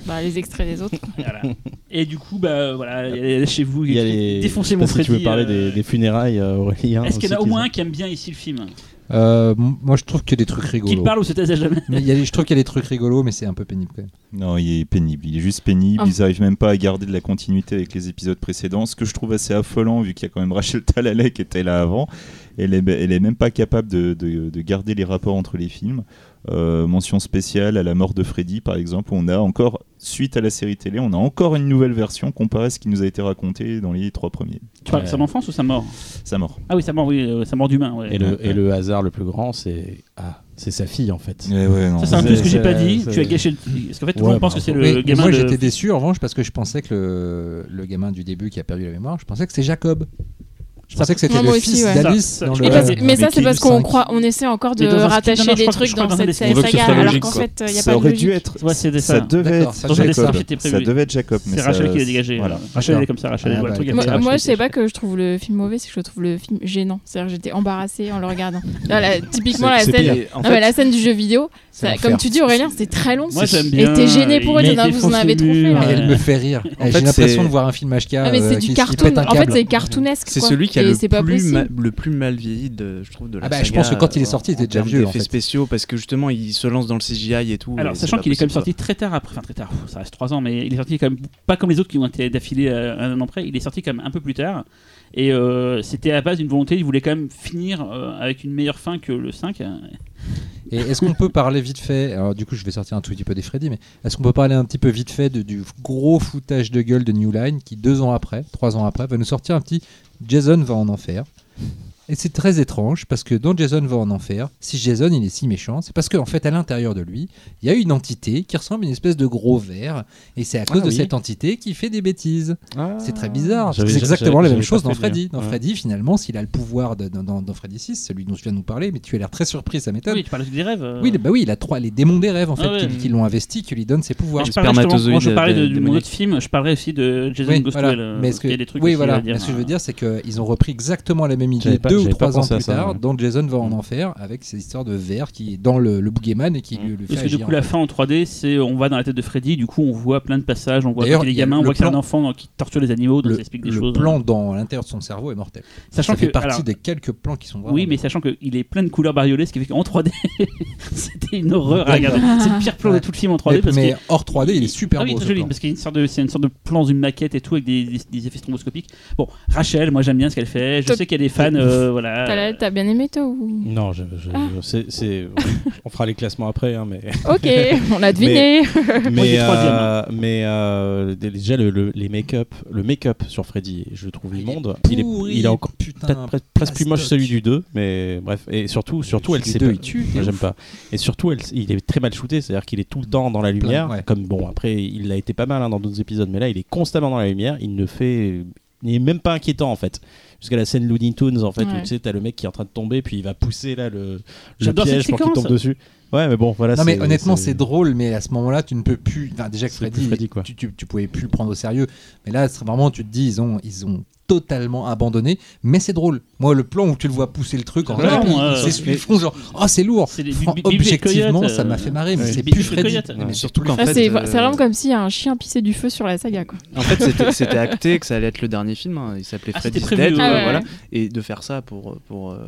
Bah, les extraits des autres. Voilà. Et du coup, bah voilà, chez vous, Il y a les. défoncez je mon pas si tu veux Freddy, parler euh, des, des funérailles, euh, Aurélien. Est-ce qu'il y en a au moins un qui aime bien ici le film? Euh, Moi, je trouve qu'il y a des trucs Qu'il rigolos. parle ou se taise à jamais Mais il y a je trouve qu'il y a des trucs rigolos, mais c'est un peu pénible quand même. Non, il est pénible. Il est juste pénible. Ah. Ils arrivent même pas à garder de la continuité avec les épisodes précédents. Ce que je trouve assez affolant, vu qu'il y a quand même Rachel Talalay qui était là avant. Elle est, elle est même pas capable de, de- de garder les rapports entre les films. Euh, mention spéciale à la mort de Freddy, par exemple. On a encore, suite à la série télé, on a encore une nouvelle version comparée à ce qui nous a été raconté dans les trois premiers. Tu parles de son enfance ou sa mort Sa mort. Ah oui, sa mort, oui, euh, sa mort d'humain. Ouais. Et le, et le hasard le plus grand, c'est. Ah, c'est sa fille en fait. Ouais, ouais, non. Ça, c'est un peu C'est- ce que j'ai pas c'est- dit. c'est- Tu as gâché le. Parce qu'en fait, tout le Ouais, monde pense que c'est le gamin moi, de. j'étais déçu en revanche parce que je pensais que le, le gamin du début qui a perdu la mémoire, je pensais que c'était Jacob. Je pensais que c'était le aussi, fils ouais. d'Alice Ça, dans ça, le. Et parce- Ouais, mais ça, les c'est parce qu'on 5. croit, on essaie encore de non, rattacher non, crois que- trucs dans dans cette les- saga, alors qu'en fait, il n'y a ça pas de aurait logique. être. Ouais, Ça ça. devait être les Jacob. Ça devait être Jacob. mais C'est Rachel qui l'a dégagé. Voilà. euh, Rachel, elle est comme ça. Rachel, Ah, elle elle Moi, c'est- sais pas que je trouve le film mauvais, c'est que je trouve le film gênant. C'est-à-dire que j'étais embarrassée en le regardant. Typiquement, la C'est scène, non, fait, la scène du jeu vidéo, C'est comme tu dis Aurélien, c'était très long. Moi, j'aime Et t'es gêné pour as- vous en avez les trop fait. elle me fait rire. J'ai l'impression c'est- de voir un film HK. Ah, mais c'est du cartoon. En fait, c'est cartoonesque. c'est celui qui Et c'est pas possible. le plus mal vieilli, de, je trouve, de la Ah bah, je pense que quand il est euh, sorti, il était déjà vieux, en fait. spéciaux, parce que justement, il se lance dans le CGI et tout. Alors, et sachant qu'il est quand même sorti très tard après, enfin très tard, ça reste 3 ans, mais il est sorti quand même pas comme les autres qui ont été d'affilée euh, un an près, il est sorti quand même un peu plus tard. Et euh, c'était à la base d'une volonté, il voulait quand même finir euh, avec une meilleure fin que le 5. Et est-ce qu'on peut parler vite fait Alors du coup, je vais sortir un tout petit peu des Freddy, mais est-ce qu'on peut parler un petit peu vite fait de- du gros foutage de gueule de New Line qui deux ans après, trois ans après, va nous sortir un petit Jason va en enfer. Et c'est très étrange parce que dans Jason va en enfer, si Jason il est si méchant, c'est parce qu'en fait à l'intérieur de lui, il y a une entité qui ressemble à une espèce de gros ver et c'est à cause Ah de oui. cette entité qu'il fait des bêtises. C'est très bizarre. parce que J'avais- C'est exactement la même chose dans. Freddy. Dans Ouais. Freddy, finalement, s'il a le pouvoir de- dans, dans- dans Freddy 6, celui dont je viens de nous parler, mais tu as l'air très surpris, ça m'étonne. Oui, tu parles des rêves. euh. Oui, bah oui, il a trois, les démons des rêves en fait Ah ouais. qui, qui l'ont investi, qui lui donnent ses pouvoirs. je parlais quand je parlais de, de mon autre film, je parlerai aussi de Jason Oui, Goes to voilà. Hell, euh, mais ce que, y a des trucs oui, voilà. Mais ce que je veux dire, c'est qu'ils ont repris exactement la même idée deux ou trois ans plus ça, tard ouais. dans Jason va en Mm. enfer avec ces histoires de verre qui est dans le, le boogeyman et qui lui, lui fait Parce que du coup, la fin en 3D, c'est on va dans la tête de Freddy, du coup, on voit plein de passages, on voit qu'il est y a gamin, on le voit que c'est un plan- enfant qui torture les animaux, donc le, ça explique des le choses. plan dans l'intérieur de son cerveau est mortel. Sachant ça fait partie des quelques plans qui sont vraiment. Oui, mais sachant qu'il est plein de couleurs bariolées, ce qui fait qu'en 3D, (laughs) c'était une horreur à regarder. C'est le pire plan Ouais. de tout le film en 3D mais, parce mais que. hors 3D, il est super ah oui, beau. très ce joli, parce qu'il y a une sorte de, c'est une sorte de plan d'une maquette et tout avec des, des- des effets stromboscopiques. Bon, Rachel, moi j'aime bien ce qu'elle fait. Je Top. sais qu'il y a des fans, euh, voilà. T'as bien aimé toi ou? Non, je, je- Ah. je- c'est- c'est- on fera les classements après, hein, mais. (laughs) Ok, on a (laughs) deviné. (laughs) Mais troisième, euh, mais euh, déjà le, le- les make-up, le make-up sur Freddy, je le trouve immonde. Il est, Pourri, il est encore putain, peut-être pre- presque plus moche celui du 2, mais bref. Et surtout, surtout, elle sait pas. tue, Moi, j'aime pas. Et surtout, elle, il est très mal shooté, c'est-à-dire qu'il est tout le temps dans la lumière. ouais. Comme bon, après, il a été pas mal hein, dans d'autres épisodes, mais là, il est constamment dans la lumière. Il ne fait, il n'est même pas inquiétant en fait. Jusqu'à la scène Looney Tunes en fait, où tu sais, t'as le mec qui est en train de tomber, puis il va pousser là le, le piège pour qu'il tombe dessus. Ouais, mais bon, voilà. Non mais honnêtement c'est drôle mais à ce moment-là tu ne peux plus enfin, déjà que Freddy, Freddy, quoi. Tu, tu, tu pouvais plus le prendre au sérieux mais là c'est vraiment tu te dis ils ont ils ont totalement abandonné mais c'est drôle moi le plan où tu le vois pousser le truc en moi, il euh, front genre oh c'est lourd C'est objectivement ça m'a euh, fait marrer mais c'est plus Freddy. Ouais, Mais surtout qu'en fait, c'est euh, c'est vraiment comme si un chien pissait du feu sur la saga quoi. En fait, (laughs) c'était- acté que ça allait être le dernier film. hein. Il s'appelait Ah, Freddy's ouais, euh, ouais. voilà. Et de faire ça pour, pour euh,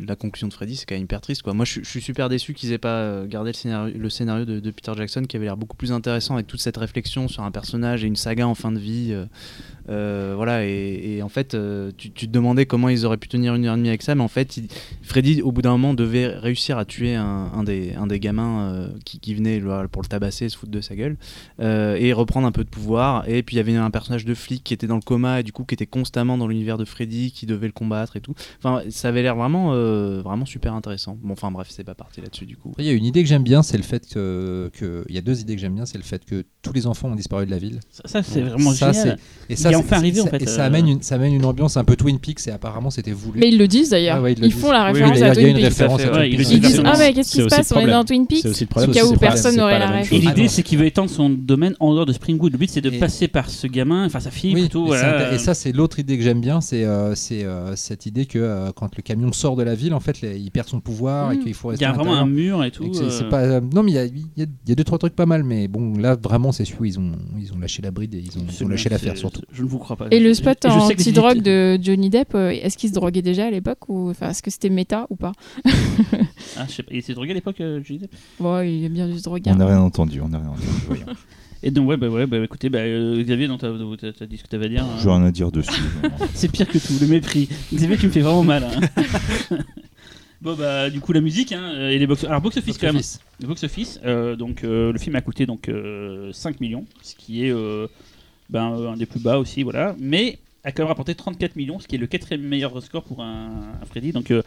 la conclusion de Freddy, c'est quand même hyper triste. Quoi. Moi, je, suis- je suis super déçu qu'ils aient pas euh, gardé le scénario, le scénario de, de Peter Jackson, qui avait l'air beaucoup plus intéressant avec toute cette réflexion sur un personnage et une saga en fin de vie. euh, euh, voilà. Et, et en fait, euh, tu, tu te demandais comment ils auraient pu tenir une heure et demie avec ça, mais en fait, il- Freddy, au bout d'un moment, devait réussir à tuer un, un des, un des gamins euh, qui, qui venait voilà, pour le tabasser, se foutre de sa gueule euh, et reprendre un peu de pouvoir. Et puis il y avait un personnage de flic qui était dans le coma et du coup qui était constamment dans l'univers de Freddy, qui devait le combattre et tout. Enfin, ça avait l'air vraiment, euh, vraiment super intéressant. Bon, enfin bref, c'est pas parti là-dessus du coup. Il y a une idée que j'aime bien c'est le fait que, que il y a deux idées que j'aime bien c'est le fait que tous les enfants ont disparu de la ville Ça, ça, c'est vraiment Ça, génial. et Il ça enfin arrivé, ça- en fait, et ça amène une ça amène une ambiance un peu Twin Peaks et apparemment c'était voulu Mais ils le disent d'ailleurs. Ah ouais, ils le ils disent. font la Oui, référence il y à il Twin Peaks. référence ouais, il Ils disent ah mais qu'est-ce qui se passe On est dans Twin Peaks. C'est aussi le cas où personne n'aurait la chose. Et l'idée, c'est qu'il veut étendre son domaine en dehors de Springwood. Le but, c'est de passer par ce gamin, enfin sa fille Oui, plutôt. et, ça c'est l'autre idée que j'aime bien, c'est euh, euh, cette idée que euh, quand le camion sort de la ville, en fait, il perd son pouvoir et Mm. qu'il faut Il rester y a vraiment un mur et tout. non mais il y a, il il deux trois trucs pas mal, mais bon là vraiment c'est celui ils ont ils ont lâché la bride et ils ont, lâché l'affaire surtout. Je ne vous crois pas. Et le spot en sais que anti-drogue de Johnny Depp, euh, est-ce qu'il se droguait déjà à l'époque ou enfin est-ce que c'était méta ou pas? (laughs) Ah, je sais pas. Il s'est drogué à l'époque, euh, Johnny Depp? Bon, il a bien dû se droguer. On hein. n'a rien entendu, on n'a rien entendu. voyons. Et donc, ouais, bah, ouais, bah, écoutez, bah, euh, Xavier, donc, t'as t'as dit ce que t'avais à dire. hein. J'ai rien à dire dessus. (laughs) C'est pire que tout, le mépris. Xavier, tu me fais vraiment mal. hein. (laughs) bon, bah, du coup, la musique hein, et les box. Alors, box office quand même. Office. Le box office, euh, donc euh, le film a coûté donc euh, 5 millions, ce qui est euh, ben, euh, un des plus bas aussi, voilà. Mais a quand même rapporté 34 millions, ce qui est le quatrième meilleur score pour un, un Freddy. Donc euh,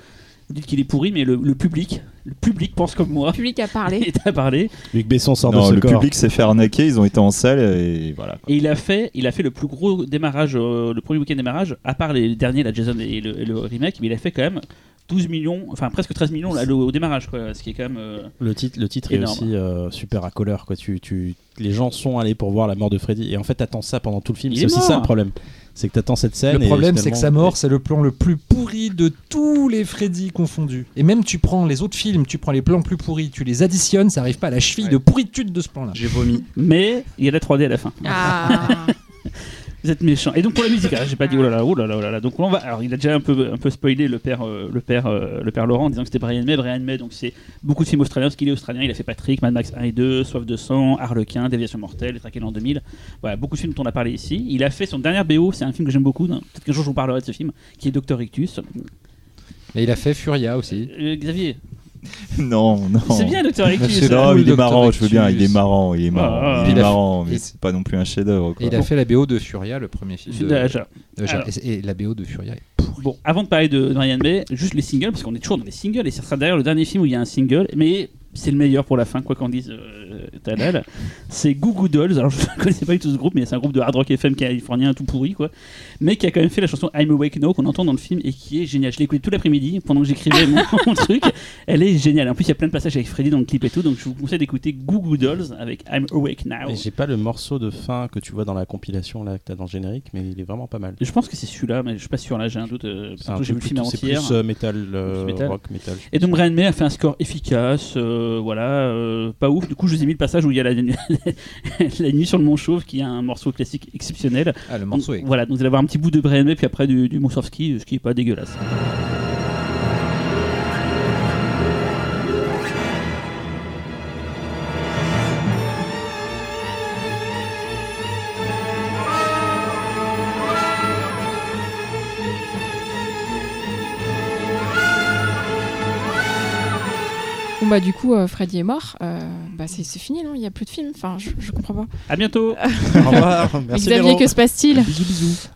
vous dites qu'il est pourri, mais le, le public, le public pense comme moi. Le public a parlé. (laughs) Et a parlé. Luc Besson sort non, de ce le corps. public s'est fait arnaquer, ils ont été en salle et voilà. Et il a fait, il a fait le plus gros démarrage, euh, le premier week-end démarrage, à part les derniers, la Jason et le, et le remake, mais il a fait quand même 12 millions, enfin presque 13 millions là, au démarrage, quoi, ce qui est quand même. euh, Le titre, le titre est aussi euh, super. Quoi. Tu, tu, les gens sont allés pour voir la mort de Freddy. Et en fait, t'attends ça pendant tout le film. Il C'est est aussi mort. ça le problème. C'est que t'attends cette scène. Le problème, c'est que sa mort, c'est le plan le plus pourri de tous les Freddy confondus. Et même tu prends les autres films, tu prends les plans plus pourris, tu les additionnes, ça arrive pas à la cheville Ouais. de pourritude de ce plan-là. J'ai vomi. Mais il y a la 3D à la fin. Ah. (laughs) Vous êtes méchant. Et donc pour la musique, j'ai pas dit oh là là, oh là là, oh là là. Donc on va. Alors il a déjà un peu, un peu spoilé le père, euh, le père, euh, le père Laurent en disant que c'était Brian May. Brian May, donc c'est beaucoup de films australiens parce qu'il est australien. Il a fait Patrick, Mad Max 1 et 2, Soif de sang, Harlequin, Déviation mortelle, Traqué l'an 2000. Voilà, beaucoup de films dont on a parlé ici. Il a fait son dernier BO. C'est un film que j'aime beaucoup. hein. Peut-être qu'un jour je vous parlerai de ce film, qui est Docteur Rictus. Et il a fait Furia aussi. Euh, Xavier, (laughs) Non, non. c'est bien Docteur hein. Non, cool, mais il est marrant, je veux bien, il est marrant, il est marrant, Ah, il il est marrant, fait- mais c'est pas non plus un chef-d'œuvre. Et il a fait la BO de Furia, le premier film. De- de Aja. de Aja. Alors. Et, et la BO de Furia est pourrie. Bon, avant de parler de, de Ryan May, juste les singles, parce qu'on est toujours dans les singles, et ce sera d'ailleurs le dernier film où il y a un single, mais c'est le meilleur pour la fin, quoi qu'en dise euh, Talal. C'est Goo Goo Dolls, alors je ne (laughs) connaissais pas du tout ce groupe, mais c'est un groupe de hard rock FM californien tout pourri, quoi, mais qui a quand même fait la chanson I'm Awake Now, qu'on entend dans le film, et qui est géniale. Je l'ai écoutée tout l'après-midi, pendant que j'écrivais mon, (laughs) mon truc. Elle est géniale. En plus, il y a plein de passages avec Freddy dans le clip et tout, donc je vous conseille d'écouter Goo Goo Dolls avec I'm Awake Now. Et J'ai pas le morceau de fin que tu vois dans la compilation là que t'as dans le générique, mais il est vraiment pas mal. Je pense que c'est celui-là, mais je suis pas sûr, là j'ai un doute, euh, j'ai vu le film plus- c'est plus euh, métal, euh, Plus métal. rock, métal. Et donc Brian May a fait un score efficace, euh, voilà, euh, pas ouf. Du coup, je vous ai mis le passage où il y a la, (laughs) la nuit sur le Mont Chauve, qui est un morceau classique exceptionnel. Ah, le Donc, morceau est. Voilà, donc vous allez avoir un petit bout de Brian May, puis après du, du ce qui est pas dégueulasse. Bon bah du coup, euh, Freddy est mort. Euh, bah c'est fini, non? Il y a plus de films. Enfin, je, je comprends pas. À bientôt. (laughs) Au revoir. Merci Xavier, Véro. que se passe-t-il?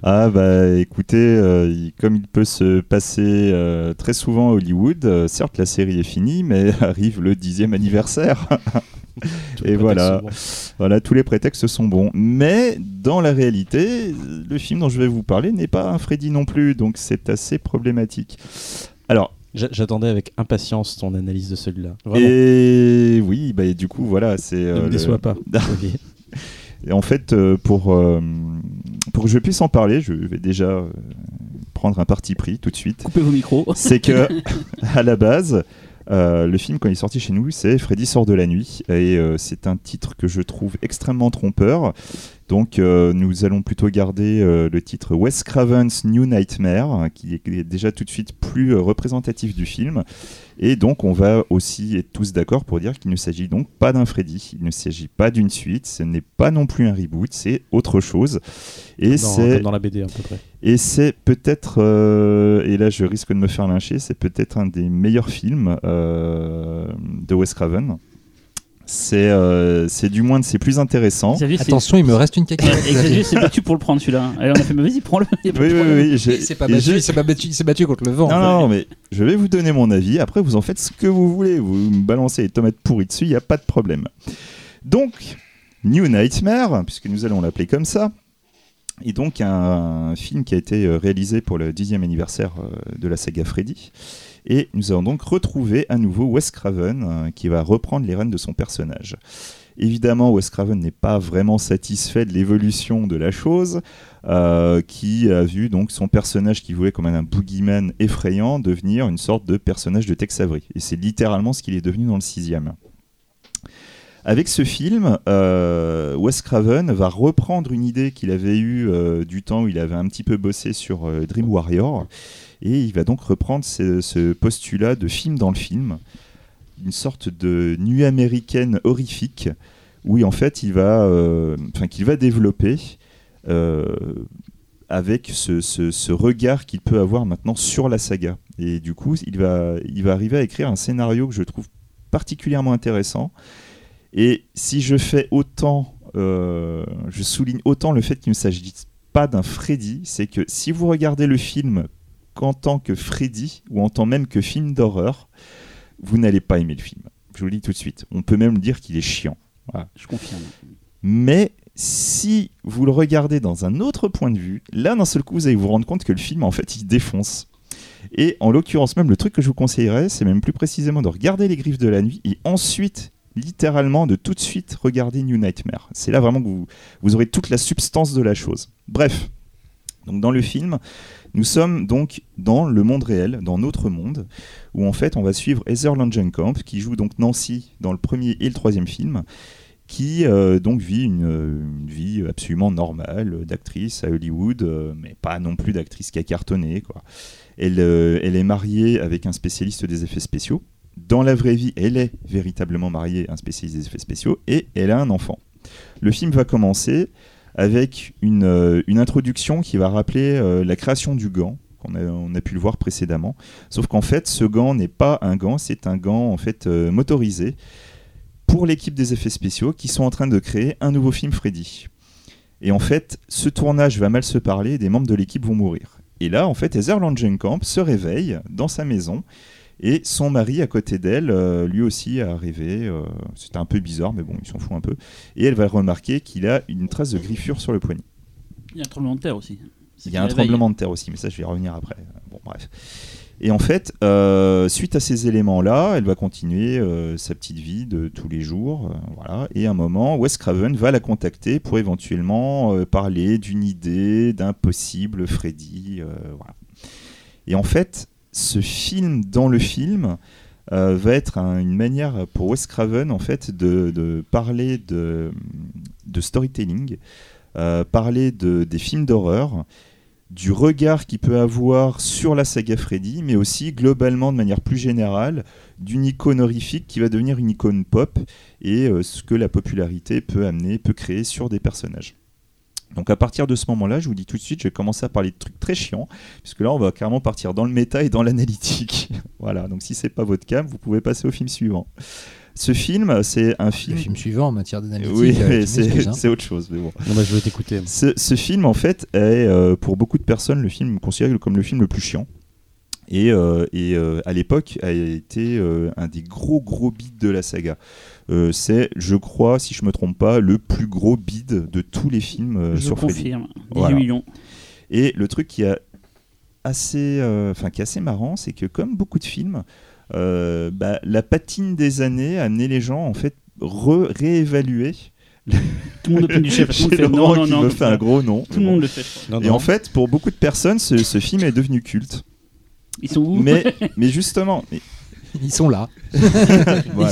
Ah bah écoutez, euh, il- comme il peut se passer euh, très souvent à Hollywood, euh, certes la série est finie, mais (laughs) arrive le dixième anniversaire. (laughs) Et voilà. voilà, tous les prétextes sont bons. Mais dans la réalité, le film dont je vais vous parler n'est pas un Freddy non plus, donc c'est assez problématique. Alors, J'attendais avec impatience ton analyse de celui-là. Et oui, bah, et du coup, voilà, c'est... ne euh, me le- déçois pas. (laughs) Xavier. Et en fait, euh, pour, euh, pour que je puisse en parler, je vais déjà euh, prendre un parti pris tout de suite. Coupez vos micros. C'est que, (laughs) à la base, euh, le film, quand il est sorti chez nous, c'est Freddy sort de la nuit. Et euh, c'est un titre que je trouve extrêmement trompeur. Donc, euh, nous allons plutôt garder le titre Wes Craven's New Nightmare, qui est, qui est déjà tout de suite plus représentatif du film. Et donc, on va aussi être tous d'accord pour dire qu'il ne s'agit donc pas d'un Freddy, il ne s'agit pas d'une suite, ce n'est pas non plus un reboot, c'est autre chose. Et c'est dans la BD à peu près. et c'est peut-être, euh, et là je risque de me faire lyncher, c'est peut-être un des meilleurs films euh, de Wes Craven. C'est euh, c'est du moins de ses plus. Xavier, c'est- Attention, il me reste une Et cacahuète. Xavier s'est battu pour le prendre celui-là. Allez, on a fait, mais vas-y, prends-le. y a pas de Oui, oui, problème. oui. Il s'est pas et battu, il s'est pas battu, il s'est battu contre le vent. Non, non, mais je vais vous donner mon avis. Après, vous en faites ce que vous voulez. Vous me balancez les tomates pourries dessus, il n'y a pas de problème. Donc, New Nightmare, puisque nous allons l'appeler comme ça, est donc un, film qui a été euh, réalisé pour le dixième anniversaire euh, de la saga Freddy. Et nous allons donc retrouver à nouveau Wes Craven, euh, qui va reprendre les rênes de son personnage. Évidemment, Wes Craven n'est pas vraiment satisfait de l'évolution de la chose, euh, qui a vu donc son personnage qui voulait comme un boogeyman effrayant devenir une sorte de personnage de Tex Avery. Et c'est littéralement ce qu'il est devenu dans le sixième. Avec ce film, euh, Wes Craven va reprendre une idée qu'il avait eue du temps où il avait un petit peu bossé sur Dream Warrior, et il va donc reprendre ce, postulat de film dans le film, une sorte de nuit américaine horrifique, où en fait il va, euh, qu'il va développer euh, avec ce, regard qu'il peut avoir maintenant sur la saga. Et du coup, il va, il va arriver à écrire un scénario que je trouve particulièrement intéressant. Et si je fais autant, euh, je souligne autant le fait qu'il ne s'agit pas d'un Freddy, c'est que si vous regardez le film qu'en tant que Freddy, ou en tant même que film d'horreur, vous n'allez pas aimer le film. Je vous le dis tout de suite. On peut même dire qu'il est chiant. Je confirme. Mais si vous le regardez dans un autre point de vue, là d'un seul coup vous allez vous rendre compte que le film en fait il défonce. Et en l'occurrence même le truc que je vous conseillerais c'est même plus précisément de regarder les griffes de la nuit et ensuite littéralement de tout de suite regarder New Nightmare. C'est là vraiment que vous, vous aurez toute la substance de la chose. Bref, donc dans le film, nous sommes donc dans le monde réel, dans notre monde, où en fait on va suivre Heather Langenkamp qui joue donc Nancy dans le premier et le troisième film qui euh, donc vit une, vie absolument normale d'actrice à Hollywood, euh, mais pas non plus d'actrice qui a cartonné. Euh, elle est mariée avec un spécialiste des effets spéciaux. Dans la vraie vie, elle est véritablement mariée à un spécialiste des effets spéciaux et elle a un enfant. Le film va commencer avec une, euh, une introduction qui va rappeler euh, la création du gant qu'on a, on a pu le voir précédemment. Sauf qu'en fait, ce gant n'est pas un gant, c'est un gant en fait euh, motorisé pour l'équipe des effets spéciaux qui sont en train de créer un nouveau film Freddy. Et en fait, ce tournage va mal se parler et des membres de l'équipe vont mourir. Et là, en fait, Heather Langenkamp se réveille dans sa maison. Et son mari à côté d'elle, euh, lui aussi a rêvé. euh, C'était un peu bizarre, mais bon, il s'en fout un peu. Et elle va remarquer qu'il a une trace de griffure sur le poignet. Il y a un tremblement de terre aussi. Il y a un tremblement de terre aussi, mais ça, je vais y revenir après. Bon, bref. Et en fait, euh, suite à ces éléments-là, elle va continuer euh, sa petite vie de tous les jours. euh, voilà. Et à un moment, Wes Craven va la contacter pour éventuellement parler d'une idée, d'un possible Freddy. voilà. Et en fait, ce film dans le film euh, va être un- une manière pour Wes Craven en fait de, parler de, storytelling, euh, parler de, des films d'horreur, du regard qu'il peut avoir sur la saga Freddy, mais aussi globalement de manière plus générale d'une icône horrifique qui va devenir une icône pop et euh, ce que la popularité peut amener, peut créer sur des personnages. Donc à partir de ce moment-là, je vous dis tout de suite, je vais commencer à parler de trucs très chiants, puisque là on va carrément partir dans le méta et dans l'analytique. (laughs) voilà, donc si c'est pas votre cam, vous pouvez passer au film suivant. Ce film, c'est un Le film. film suivant en matière d'analytique. Oui, euh, hein. c'est autre chose, mais bon. Non, bah, je vais t'écouter. Ce, ce film, en fait, est euh, pour beaucoup de personnes le film considéré comme le film le plus chiant. Et, euh, et, euh, à l'époque, a été euh, un des gros gros bids de la saga. Euh, c'est, je crois, si je me trompe pas, le plus gros bid de tous les films euh, Je sur Freddy. confirme. 18 Voilà. millions. Et le truc qui, a assez, euh, enfin, qui est assez marrant, c'est que comme beaucoup de films, euh, bah, la patine des années a amené les gens en fait réévaluer. Tout le monde opine du chef. Tout le monde (laughs) fait non, non, qui non. me fait un gros nom. Tout le monde le fait. Et en fait, pour beaucoup de personnes, ce, ce film est devenu culte. Ils sont où Mais, mais justement, mais- (laughs) Ils sont là. (laughs) Voilà,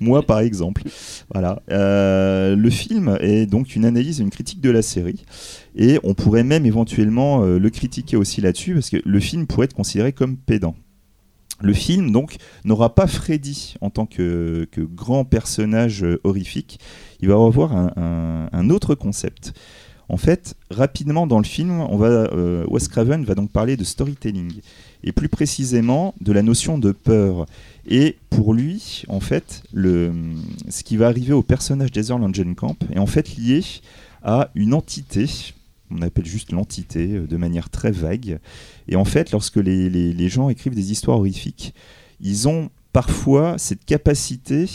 moi, par exemple. Voilà. Euh, le film est donc une analyse et une critique de la série. Et on pourrait même éventuellement euh, le critiquer aussi là-dessus, parce que le film pourrait être considéré comme pédant. Le film, donc, n'aura pas Freddy en tant que, que grand personnage euh, horrifique. Il va avoir un, un- un autre concept. En fait, rapidement dans le film, euh, Wes Craven va donc parler de storytelling et plus précisément de la notion de peur. Et pour lui, en fait, ce qui va arriver au personnage d'Heather Langenkamp est en fait lié à une entité, on appelle juste l'entité euh, de manière très vague. Et en fait, lorsque les, les- les gens écrivent des histoires horrifiques, ils ont parfois cette capacité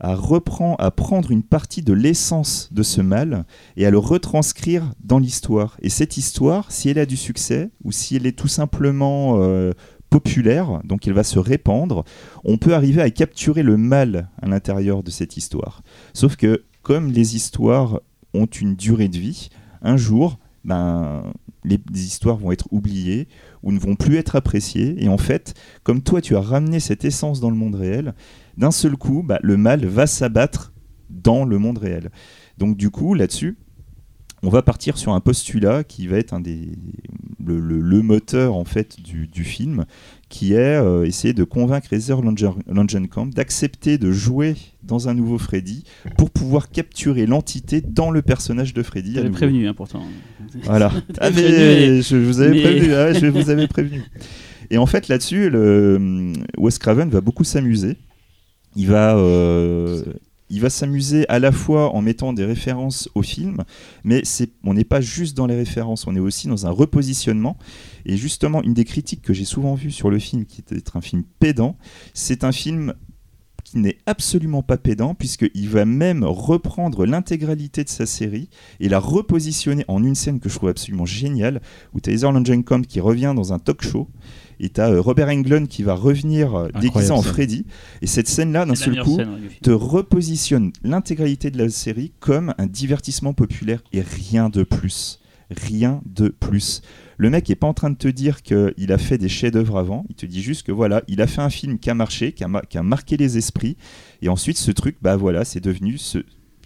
à, reprendre, à prendre une partie de l'essence de ce mal et à le retranscrire dans l'histoire. Et cette histoire, si elle a du succès, ou si elle est tout simplement euh, populaire, donc elle va se répandre, on peut arriver à capturer le mal à l'intérieur de cette histoire. Sauf que comme les histoires ont une durée de vie, un jour, ben, les histoires vont être oubliées ou ne vont plus être appréciées. Et en fait, comme toi, tu as ramené cette essence dans le monde réel, d'un seul coup, bah, le mal va s'abattre dans le monde réel. Donc du coup, là-dessus, on va partir sur un postulat qui va être un des, le, le- le moteur en fait du, du film, qui est euh, essayer de convaincre Heather Langen- Langenkamp d'accepter de jouer dans un nouveau Freddy pour pouvoir capturer l'entité dans le personnage de Freddy. J'avais prévenu, hein, pourtant. Voilà. (laughs) Ah, mais prévenu, je vous avais mais- prévenu. ah, je vous avais prévenu. Et en fait, là-dessus, Wes Craven va beaucoup s'amuser. Il va, euh, il va s'amuser à la fois en mettant des références au film, mais c'est, on n'est pas juste dans les références, on est aussi dans un repositionnement. Et justement, une des critiques que j'ai souvent vues sur le film, qui est d'être un film pédant, c'est un film qui n'est absolument pas pédant, puisqu'il va même reprendre l'intégralité de sa série et la repositionner en une scène que je trouve absolument géniale, où Heather Langenkamp qui revient dans un talk show, et tu as Robert Englund qui va revenir euh, déguisé en. Freddy, et cette scène-là, d'un seul coup, scène, ouais, te repositionne l'intégralité de la série comme un divertissement populaire et rien de plus. Rien de plus. Le mec est pas en train de te dire qu'il a fait des chefs-d'œuvre avant, il te dit juste que voilà, il a fait un film qui a marché, qui a, ma- qui a marqué les esprits, et ensuite ce truc, bah voilà, c'est devenu ce,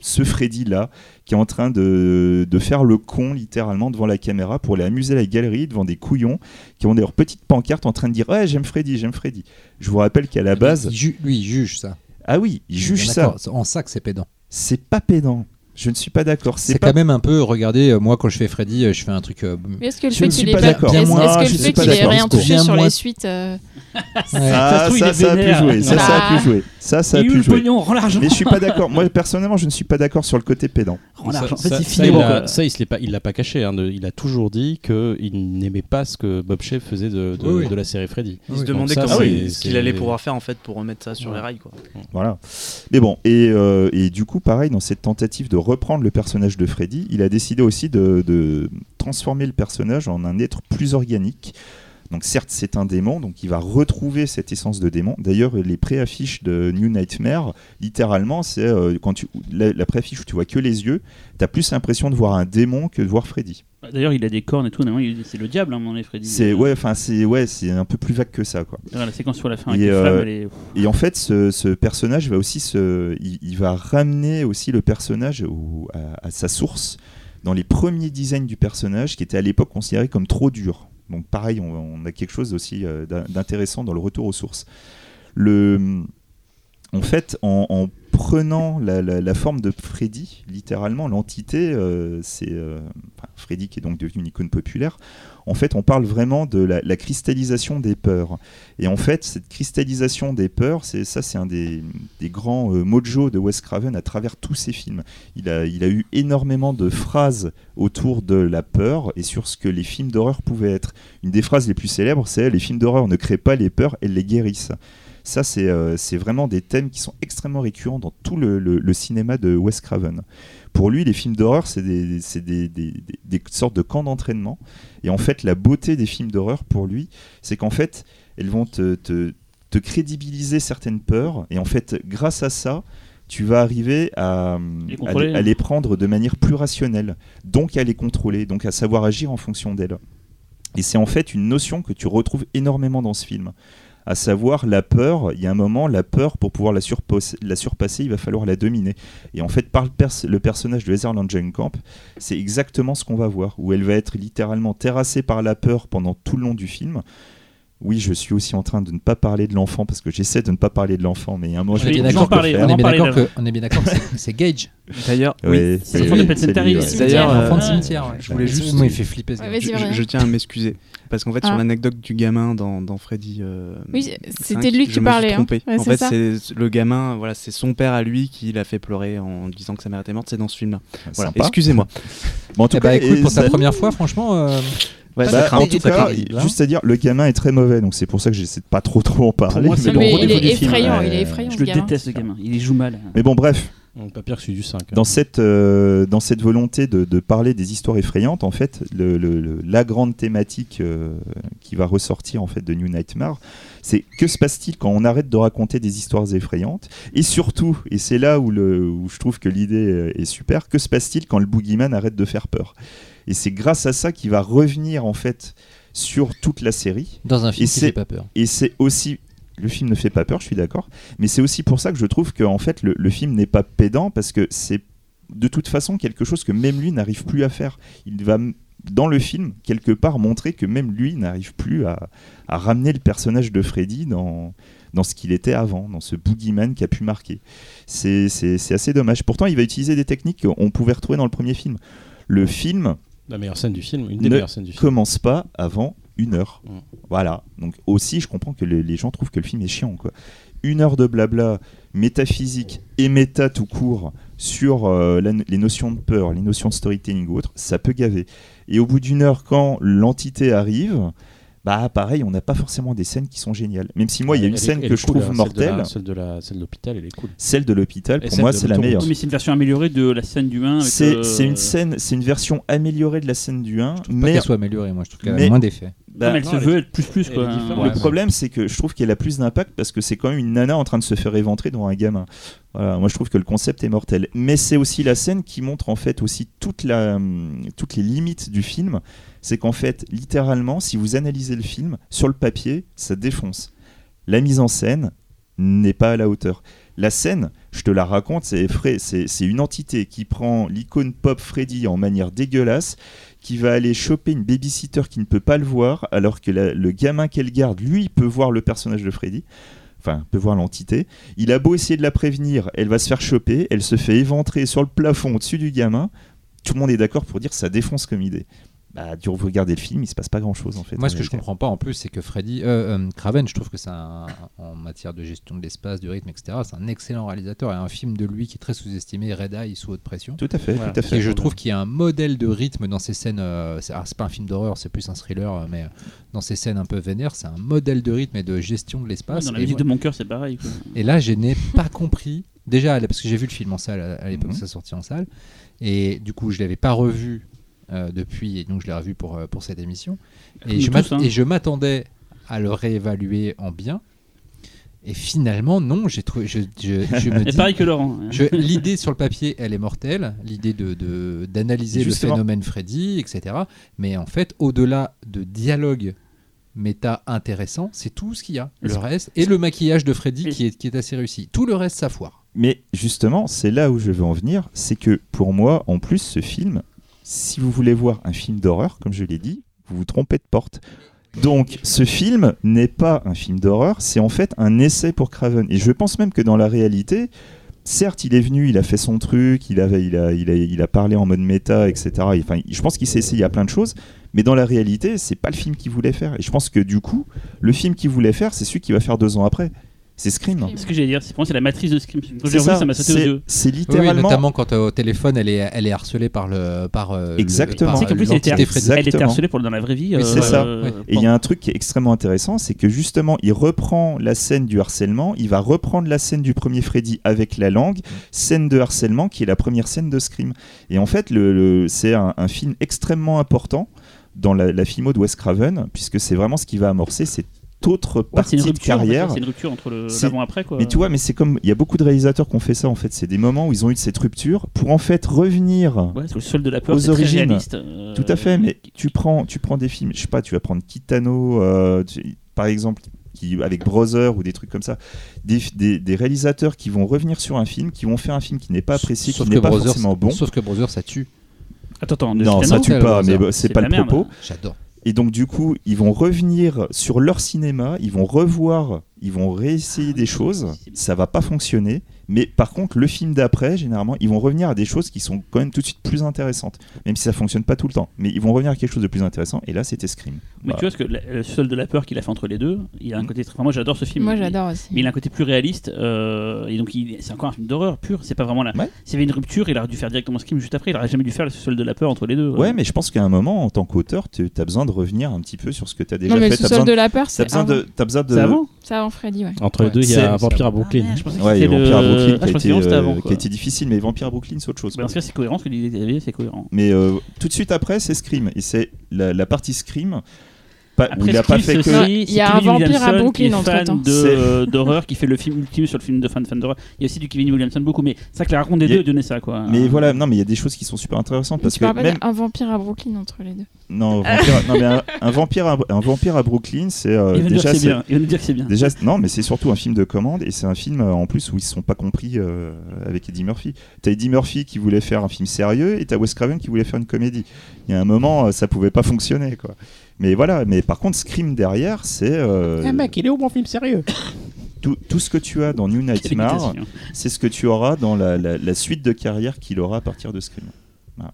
ce Freddy-là qui est en train de, de faire le con littéralement devant la caméra pour aller amuser la galerie devant des couillons qui ont leurs petites pancartes en train de dire ouais j'aime Freddy, j'aime Freddy. Je vous rappelle qu'à la base, lui, il juge ça. ah oui, il juge ça, c'est En ça que c'est pédant. c'est pas pédant. Je ne suis pas d'accord. C'est pas quand même un peu, regardez, euh, moi quand je fais Freddy, euh, je fais un truc. euh, Mais est-ce que le Je fait ne qu'il pas est-ce- que le fait qu'il ait d'accord. rien touché Bien sur moins- les suites euh, ouais. Il ça, ça a pu jouer. Ça, ça a Bah. pu jouer. Ça, ça a pu jouer. pognon, rends l'argent. Mais je suis pas d'accord. Moi, personnellement, je ne suis pas d'accord sur le côté pédant. Rends Ça, il se pas, il l'a pas caché. hein, il a toujours dit qu'il n'aimait pas ce que Bob Shea faisait de, la série Freddy. Il se demandait comment ce qu'il allait pouvoir faire en fait pour remettre ça sur les rails. Quoi. Voilà. Mais bon, et, et du coup, pareil, dans cette tentative de reprendre le personnage de Freddy, il a décidé aussi de, transformer le personnage en un être plus organique. Donc certes, c'est un démon, donc il va retrouver cette essence de démon. D'ailleurs, les préaffiches de New Nightmare, littéralement, c'est euh, quand tu la, la préaffiche où tu vois que les yeux, t'as plus l'impression de voir un démon que de voir Freddy. D'ailleurs, il a des cornes et tout. C'est le diable, hein, mon est Freddy. C'est ouais, enfin c'est ouais, c'est un peu plus vague que ça, quoi. La séquence sur la fin avec Et, les euh, flammes, elle est. Et en fait, ce, ce personnage va aussi se, il, il va ramener aussi le personnage au- à, à sa source dans les premiers designs du personnage qui étaient à l'époque considérés comme trop durs. Donc pareil, on, a quelque chose aussi euh, d'in- d'intéressant dans le retour aux sources. En fait, en, en prenant la, forme de Freddy, littéralement, l'entité, euh, c'est euh, Freddy qui est donc devenu une icône populaire. En fait, on parle vraiment de la, cristallisation des peurs. Et en fait, cette cristallisation des peurs, c'est ça, c'est un des, grands euh, mojos de Wes Craven à travers tous ses films. Il a, eu énormément de phrases autour de la peur et sur ce que les films d'horreur pouvaient être. Une des phrases les plus célèbres, c'est les films d'horreur ne créent pas les peurs, elles les guérissent. Ça, c'est euh, c'est vraiment des thèmes qui sont extrêmement récurrents dans tout le cinéma de Wes Craven. Pour lui, les films d'horreur, c'est des, des- des- sortes de camps d'entraînement. Et en fait, la beauté des films d'horreur, pour lui, c'est qu'en fait, elles vont te, te- te crédibiliser certaines peurs. Et en fait, grâce à ça, tu vas arriver à, Les à les prendre de manière plus rationnelle. Donc à les contrôler, donc à savoir agir en fonction d'elles. Et c'est en fait une notion que tu retrouves énormément dans ce film. À savoir la peur, il y a un moment, la peur, pour pouvoir la, surpasser, la surpasser, il va falloir la dominer. Et en fait, par le, pers- le personnage de Heather Langenkamp, c'est exactement ce qu'on va voir, où elle va être littéralement terrassée par la peur pendant tout le long du film. Oui, je suis aussi en train de ne pas parler de l'enfant, parce que j'essaie de ne pas parler de l'enfant, mais il y a un moment, Je je vais- bien d'accord. que, on est bien d'accord que c'est- c'est Gage, D'ailleurs, C'est l'enfant de. D'ailleurs, un enfant de euh, cimetière. ouais. je voulais juste- Moi, il fait flipper. je, tiens à m'excuser. Parce qu'en fait, sur Ah. l'anecdote du gamin dans, dans Freddy. euh, Oui, c'était de lui que je tu me suis parlais. hein. trompé. Ouais, en fait, c'est le gamin, voilà, c'est son père à lui qui l'a fait pleurer en disant que sa mère était morte. C'est dans ce film-là. Voilà, Sympa. excusez-moi. (laughs) Bon, en tout Eh cas, écoute, et pour ça- première fois, franchement, euh, Ouais, Bah, en tout cas, juste à dire, le gamin est très mauvais, donc c'est pour ça que j'essaie de pas trop trop en parler. moi, c'est le il est du film. effrayant, il est effrayant. Je le gamin. déteste, ce gamin. Il joue mal. Mais bon, bref, Donc, pas pire que celui du 5. hein. dans cette, euh, dans cette volonté de, de parler des histoires effrayantes, en fait, le, le- le- la grande thématique euh, qui va ressortir en fait de New Nightmare, c'est que se passe-t-il quand on arrête de raconter des histoires effrayantes? Et surtout, et c'est là où, le, où je trouve que l'idée euh, est super, que se passe-t-il quand le boogeyman arrête de faire peur? Et c'est grâce à ça qu'il va revenir en fait sur toute la série. dans un film Et qui c'est- fait pas peur. Et c'est aussi. Le film ne fait pas peur, je suis d'accord. Mais c'est aussi pour ça que je trouve que en fait, le, le film n'est pas pédant parce que c'est de toute façon quelque chose que même lui n'arrive plus à faire. Il va, dans le film, quelque part montrer que même lui n'arrive plus à, à ramener le personnage de Freddy dans, dans ce qu'il était avant, dans ce boogeyman qui a pu marquer. C'est assez dommage. Pourtant, il va utiliser des techniques qu'on pouvait retrouver dans le premier film. Le film La meilleure scène du film, une des Ne meilleures scènes du film. commence pas avant une heure. Mm. Voilà. Donc aussi, je comprends que les, les gens trouvent que le film est chiant. Quoi. Une heure de blabla métaphysique et méta tout court sur euh, la- les notions de peur, les notions de storytelling ou autre, ça peut gaver. Et au bout d'une heure, quand l'entité arrive, bah pareil, on n'a pas forcément des scènes qui sont géniales. Même si moi, il y a une Elle scène elle que je cool, trouve hein, mortelle, Celle de l'hôpital, elle est cool. celle de l'hôpital, pour moi, c'est la meilleure. Mais c'est une version améliorée de la scène du 1. avec, C'est euh, c'est une scène, c'est une version améliorée de la scène du 1, Pas mais qu'elle soit améliorée, moi je trouve qu'elle a moins d'effets. Bah, Comme elle non, se elle veut être plus plus quoi. Le Ouais, problème, c'est que je trouve qu'elle a plus d'impact parce que c'est quand même une nana en train de se faire éventrer devant un gamin. Voilà, moi je trouve que le concept est mortel. Mais c'est aussi la scène qui montre en fait aussi toute la, hum, toutes les limites du film. C'est qu'en fait, littéralement, si vous analysez le film, sur le papier, ça défonce. La mise en scène n'est pas à la hauteur. La scène, je te la raconte, c'est une entité qui prend l'icône pop Freddy en manière dégueulasse, qui va aller choper une babysitter qui ne peut pas le voir, alors que le gamin qu'elle garde, lui, peut voir le personnage de Freddy. Enfin, peut voir l'entité. Il a beau essayer de la prévenir, elle va se faire choper, elle se fait éventrer sur le plafond au-dessus du gamin. Tout le monde est d'accord pour dire que ça défonce comme idée. Bah, du vous regardez le film, il se passe pas grand chose en fait. Moi, ce que je comprends pas en plus, c'est que Freddy, euh, euh, Craven, je trouve que c'est un, en matière de gestion de l'espace, du rythme, etc. C'est un excellent réalisateur et un film de lui qui est très sous-estimé, Red Eye sous haute pression. Tout à fait, Voilà. tout à fait. Et je trouve qu'il y a un modèle de rythme dans ces scènes. euh, c'est alors, c'est pas un film d'horreur, c'est plus un thriller, euh, mais dans ces scènes un peu vénères, c'est un modèle de rythme et de gestion de l'espace. Dans la musique moi- de mon cœur, c'est pareil. quoi. et là, je n'ai pas compris. Déjà, parce que j'ai vu le film en salle à, l'époque où ça sortit en salle, et du coup, je l'avais pas revu depuis, et donc je l'ai revu pour, euh, pour cette émission. Comme Et je, tous, m'att- hein. et je m'attendais à le réévaluer en bien. Et finalement, non, j'ai trouvé. Je, je, je (laughs) me dis. pareil que Laurent. je- L'idée sur le papier, elle est mortelle. L'idée de de- d'analyser le phénomène Freddy, etc. Mais en fait, au-delà de dialogue méta intéressant, c'est tout ce qu'il y a. Le reste et le maquillage de Freddy qui est, qui est assez réussi. Tout le reste, ça foire. Mais justement, c'est là où je veux en venir, c'est que pour moi, en plus, ce film, si vous voulez voir un film d'horreur, comme je l'ai dit, vous vous trompez de porte. Donc, ce film n'est pas un film d'horreur, c'est en fait un essai pour Craven. Et je pense même que dans la réalité, certes, il est venu, il a fait son truc, il, a, il, a, parlé en mode méta, etc. Et, Enfin, je pense qu'il s'est essayé à plein de choses, mais dans la réalité, c'est pas le film qu'il voulait faire. Et je pense que du coup, le film qu'il voulait faire, c'est celui qu'il va faire deux ans après. C'est Scream. Scream. Ce que j'allais dire, c'est pour moi, c'est la matrice de Scream. C'est j'ai revu, ça, ça m'a sauté aux c'est- yeux. c'est Oui, littéralement. notamment quand euh, au téléphone, elle est, elle est harcelée par le par euh, le- Exactement. par, qu'en plus, elle était, elle était harcelée pour, dans la vraie vie. Oui, euh, c'est ça. euh. Et il y a un truc qui est extrêmement intéressant, c'est que justement, il reprend la scène du harcèlement, il va reprendre la scène du premier Freddy avec la langue, scène de harcèlement qui est la première scène de Scream. Et en fait, le, le- c'est un, un film extrêmement important dans la, la filmo de Wes Craven, puisque c'est vraiment ce qui va amorcer cette autre ouais, partie une de rupture. en fait, carrière. C'est une rupture entre le- l'avant-après. quoi. Mais tu vois, mais c'est comme il y a beaucoup de réalisateurs qui ont fait ça en fait. C'est des moments où ils ont eu cette rupture pour en fait revenir Ouais, c'est le sol de la peur. Aux très origines. réaliste, euh, Tout à fait, mais tu prends, tu prends des films, je sais pas, tu vas prendre Kitano, euh, tu- par exemple, qui, avec Brother ou des trucs comme ça, des, des- des réalisateurs qui vont revenir sur un film, qui vont faire un film qui n'est pas apprécié, Sauf qui n'est que pas Brothers- forcément bon. Sauf que Brother, ça tue. Attends, attends. Non, ça tue pas, mais c'est pas le propos. J'adore. Et donc du coup, ils vont revenir sur leur cinéma, ils vont revoir, ils vont réessayer des choses, ça va pas fonctionner, mais par contre le film d'après, généralement, ils vont revenir à des choses qui sont quand même tout de suite plus intéressantes, même si ça fonctionne pas tout le temps, mais ils vont revenir à quelque chose de plus intéressant, et là c'était Scream. Mais Voilà. tu vois, que la- le sol de la peur qu'il a fait entre les deux, il a un Mm. côté très. enfin, moi, j'adore ce film. Moi, mais- j'adore aussi. Mais il a un côté plus réaliste, euh, et donc il- c'est encore un film d'horreur pur. C'est pas vraiment là. Ouais. S'il y avait une rupture, il aurait dû faire directement Scream juste après. Il aurait jamais dû faire le sol de la peur entre les deux. Ouais, mais je pense qu'à un moment, en tant qu'auteur, tu as besoin de revenir un petit peu sur ce que tu as déjà non, mais le fait. T'as sous-sol besoin, de la peur, t'as c'est besoin avant. de, t'as besoin de. C'est avant? C'est avant Freddy, ouais. Entre les deux, il y a Vampire à Brooklyn. Je pensais que Ouais, c'était Vampire à le- Brooklyn Ah, qui, a été, avant, euh, quoi. qui a été difficile, mais Vampire à Brooklyn, c'est autre chose. Bah, ce cas, c'est cohérent, ce que c'est cohérent. Mais euh, tout de suite après, c'est Scream. Et c'est la, la partie Scream. Pas, Après, il a pas fait que. Non, il y a un vampire à Brooklyn est fan entre-temps. de- euh, d'horreur, qui fait le film ultime sur le film de fan, fan d'horreur. Il y a aussi du Kevin Williamson beaucoup, mais ça que la rencontre des deux donnait ça, quoi. Mais voilà, non, mais il y a des choses qui sont super intéressantes parce tu que même d'un vampire à Brooklyn entre les deux. non, (laughs) vampire, non, mais un, un vampire, à, un vampire à Brooklyn, c'est euh, il va nous dire déjà que c'est c'est- bien. Il va nous dire que c'est bien. Déjà, non, mais c'est surtout un film de commande et c'est un film euh, en plus où ils se sont pas compris avec Eddie Murphy. T'as Eddie Murphy qui voulait faire un film sérieux et t'as Wes Craven qui voulait faire une comédie. Il y a un moment, ça pouvait pas fonctionner, quoi. Mais voilà, mais par contre, Scream derrière, c'est euh, Eh mec, il est où mon film sérieux? tout, tout ce que tu as dans New Nightmare, c'est ce que tu auras dans la, la- la suite de carrière qu'il aura à partir de Scream. Voilà.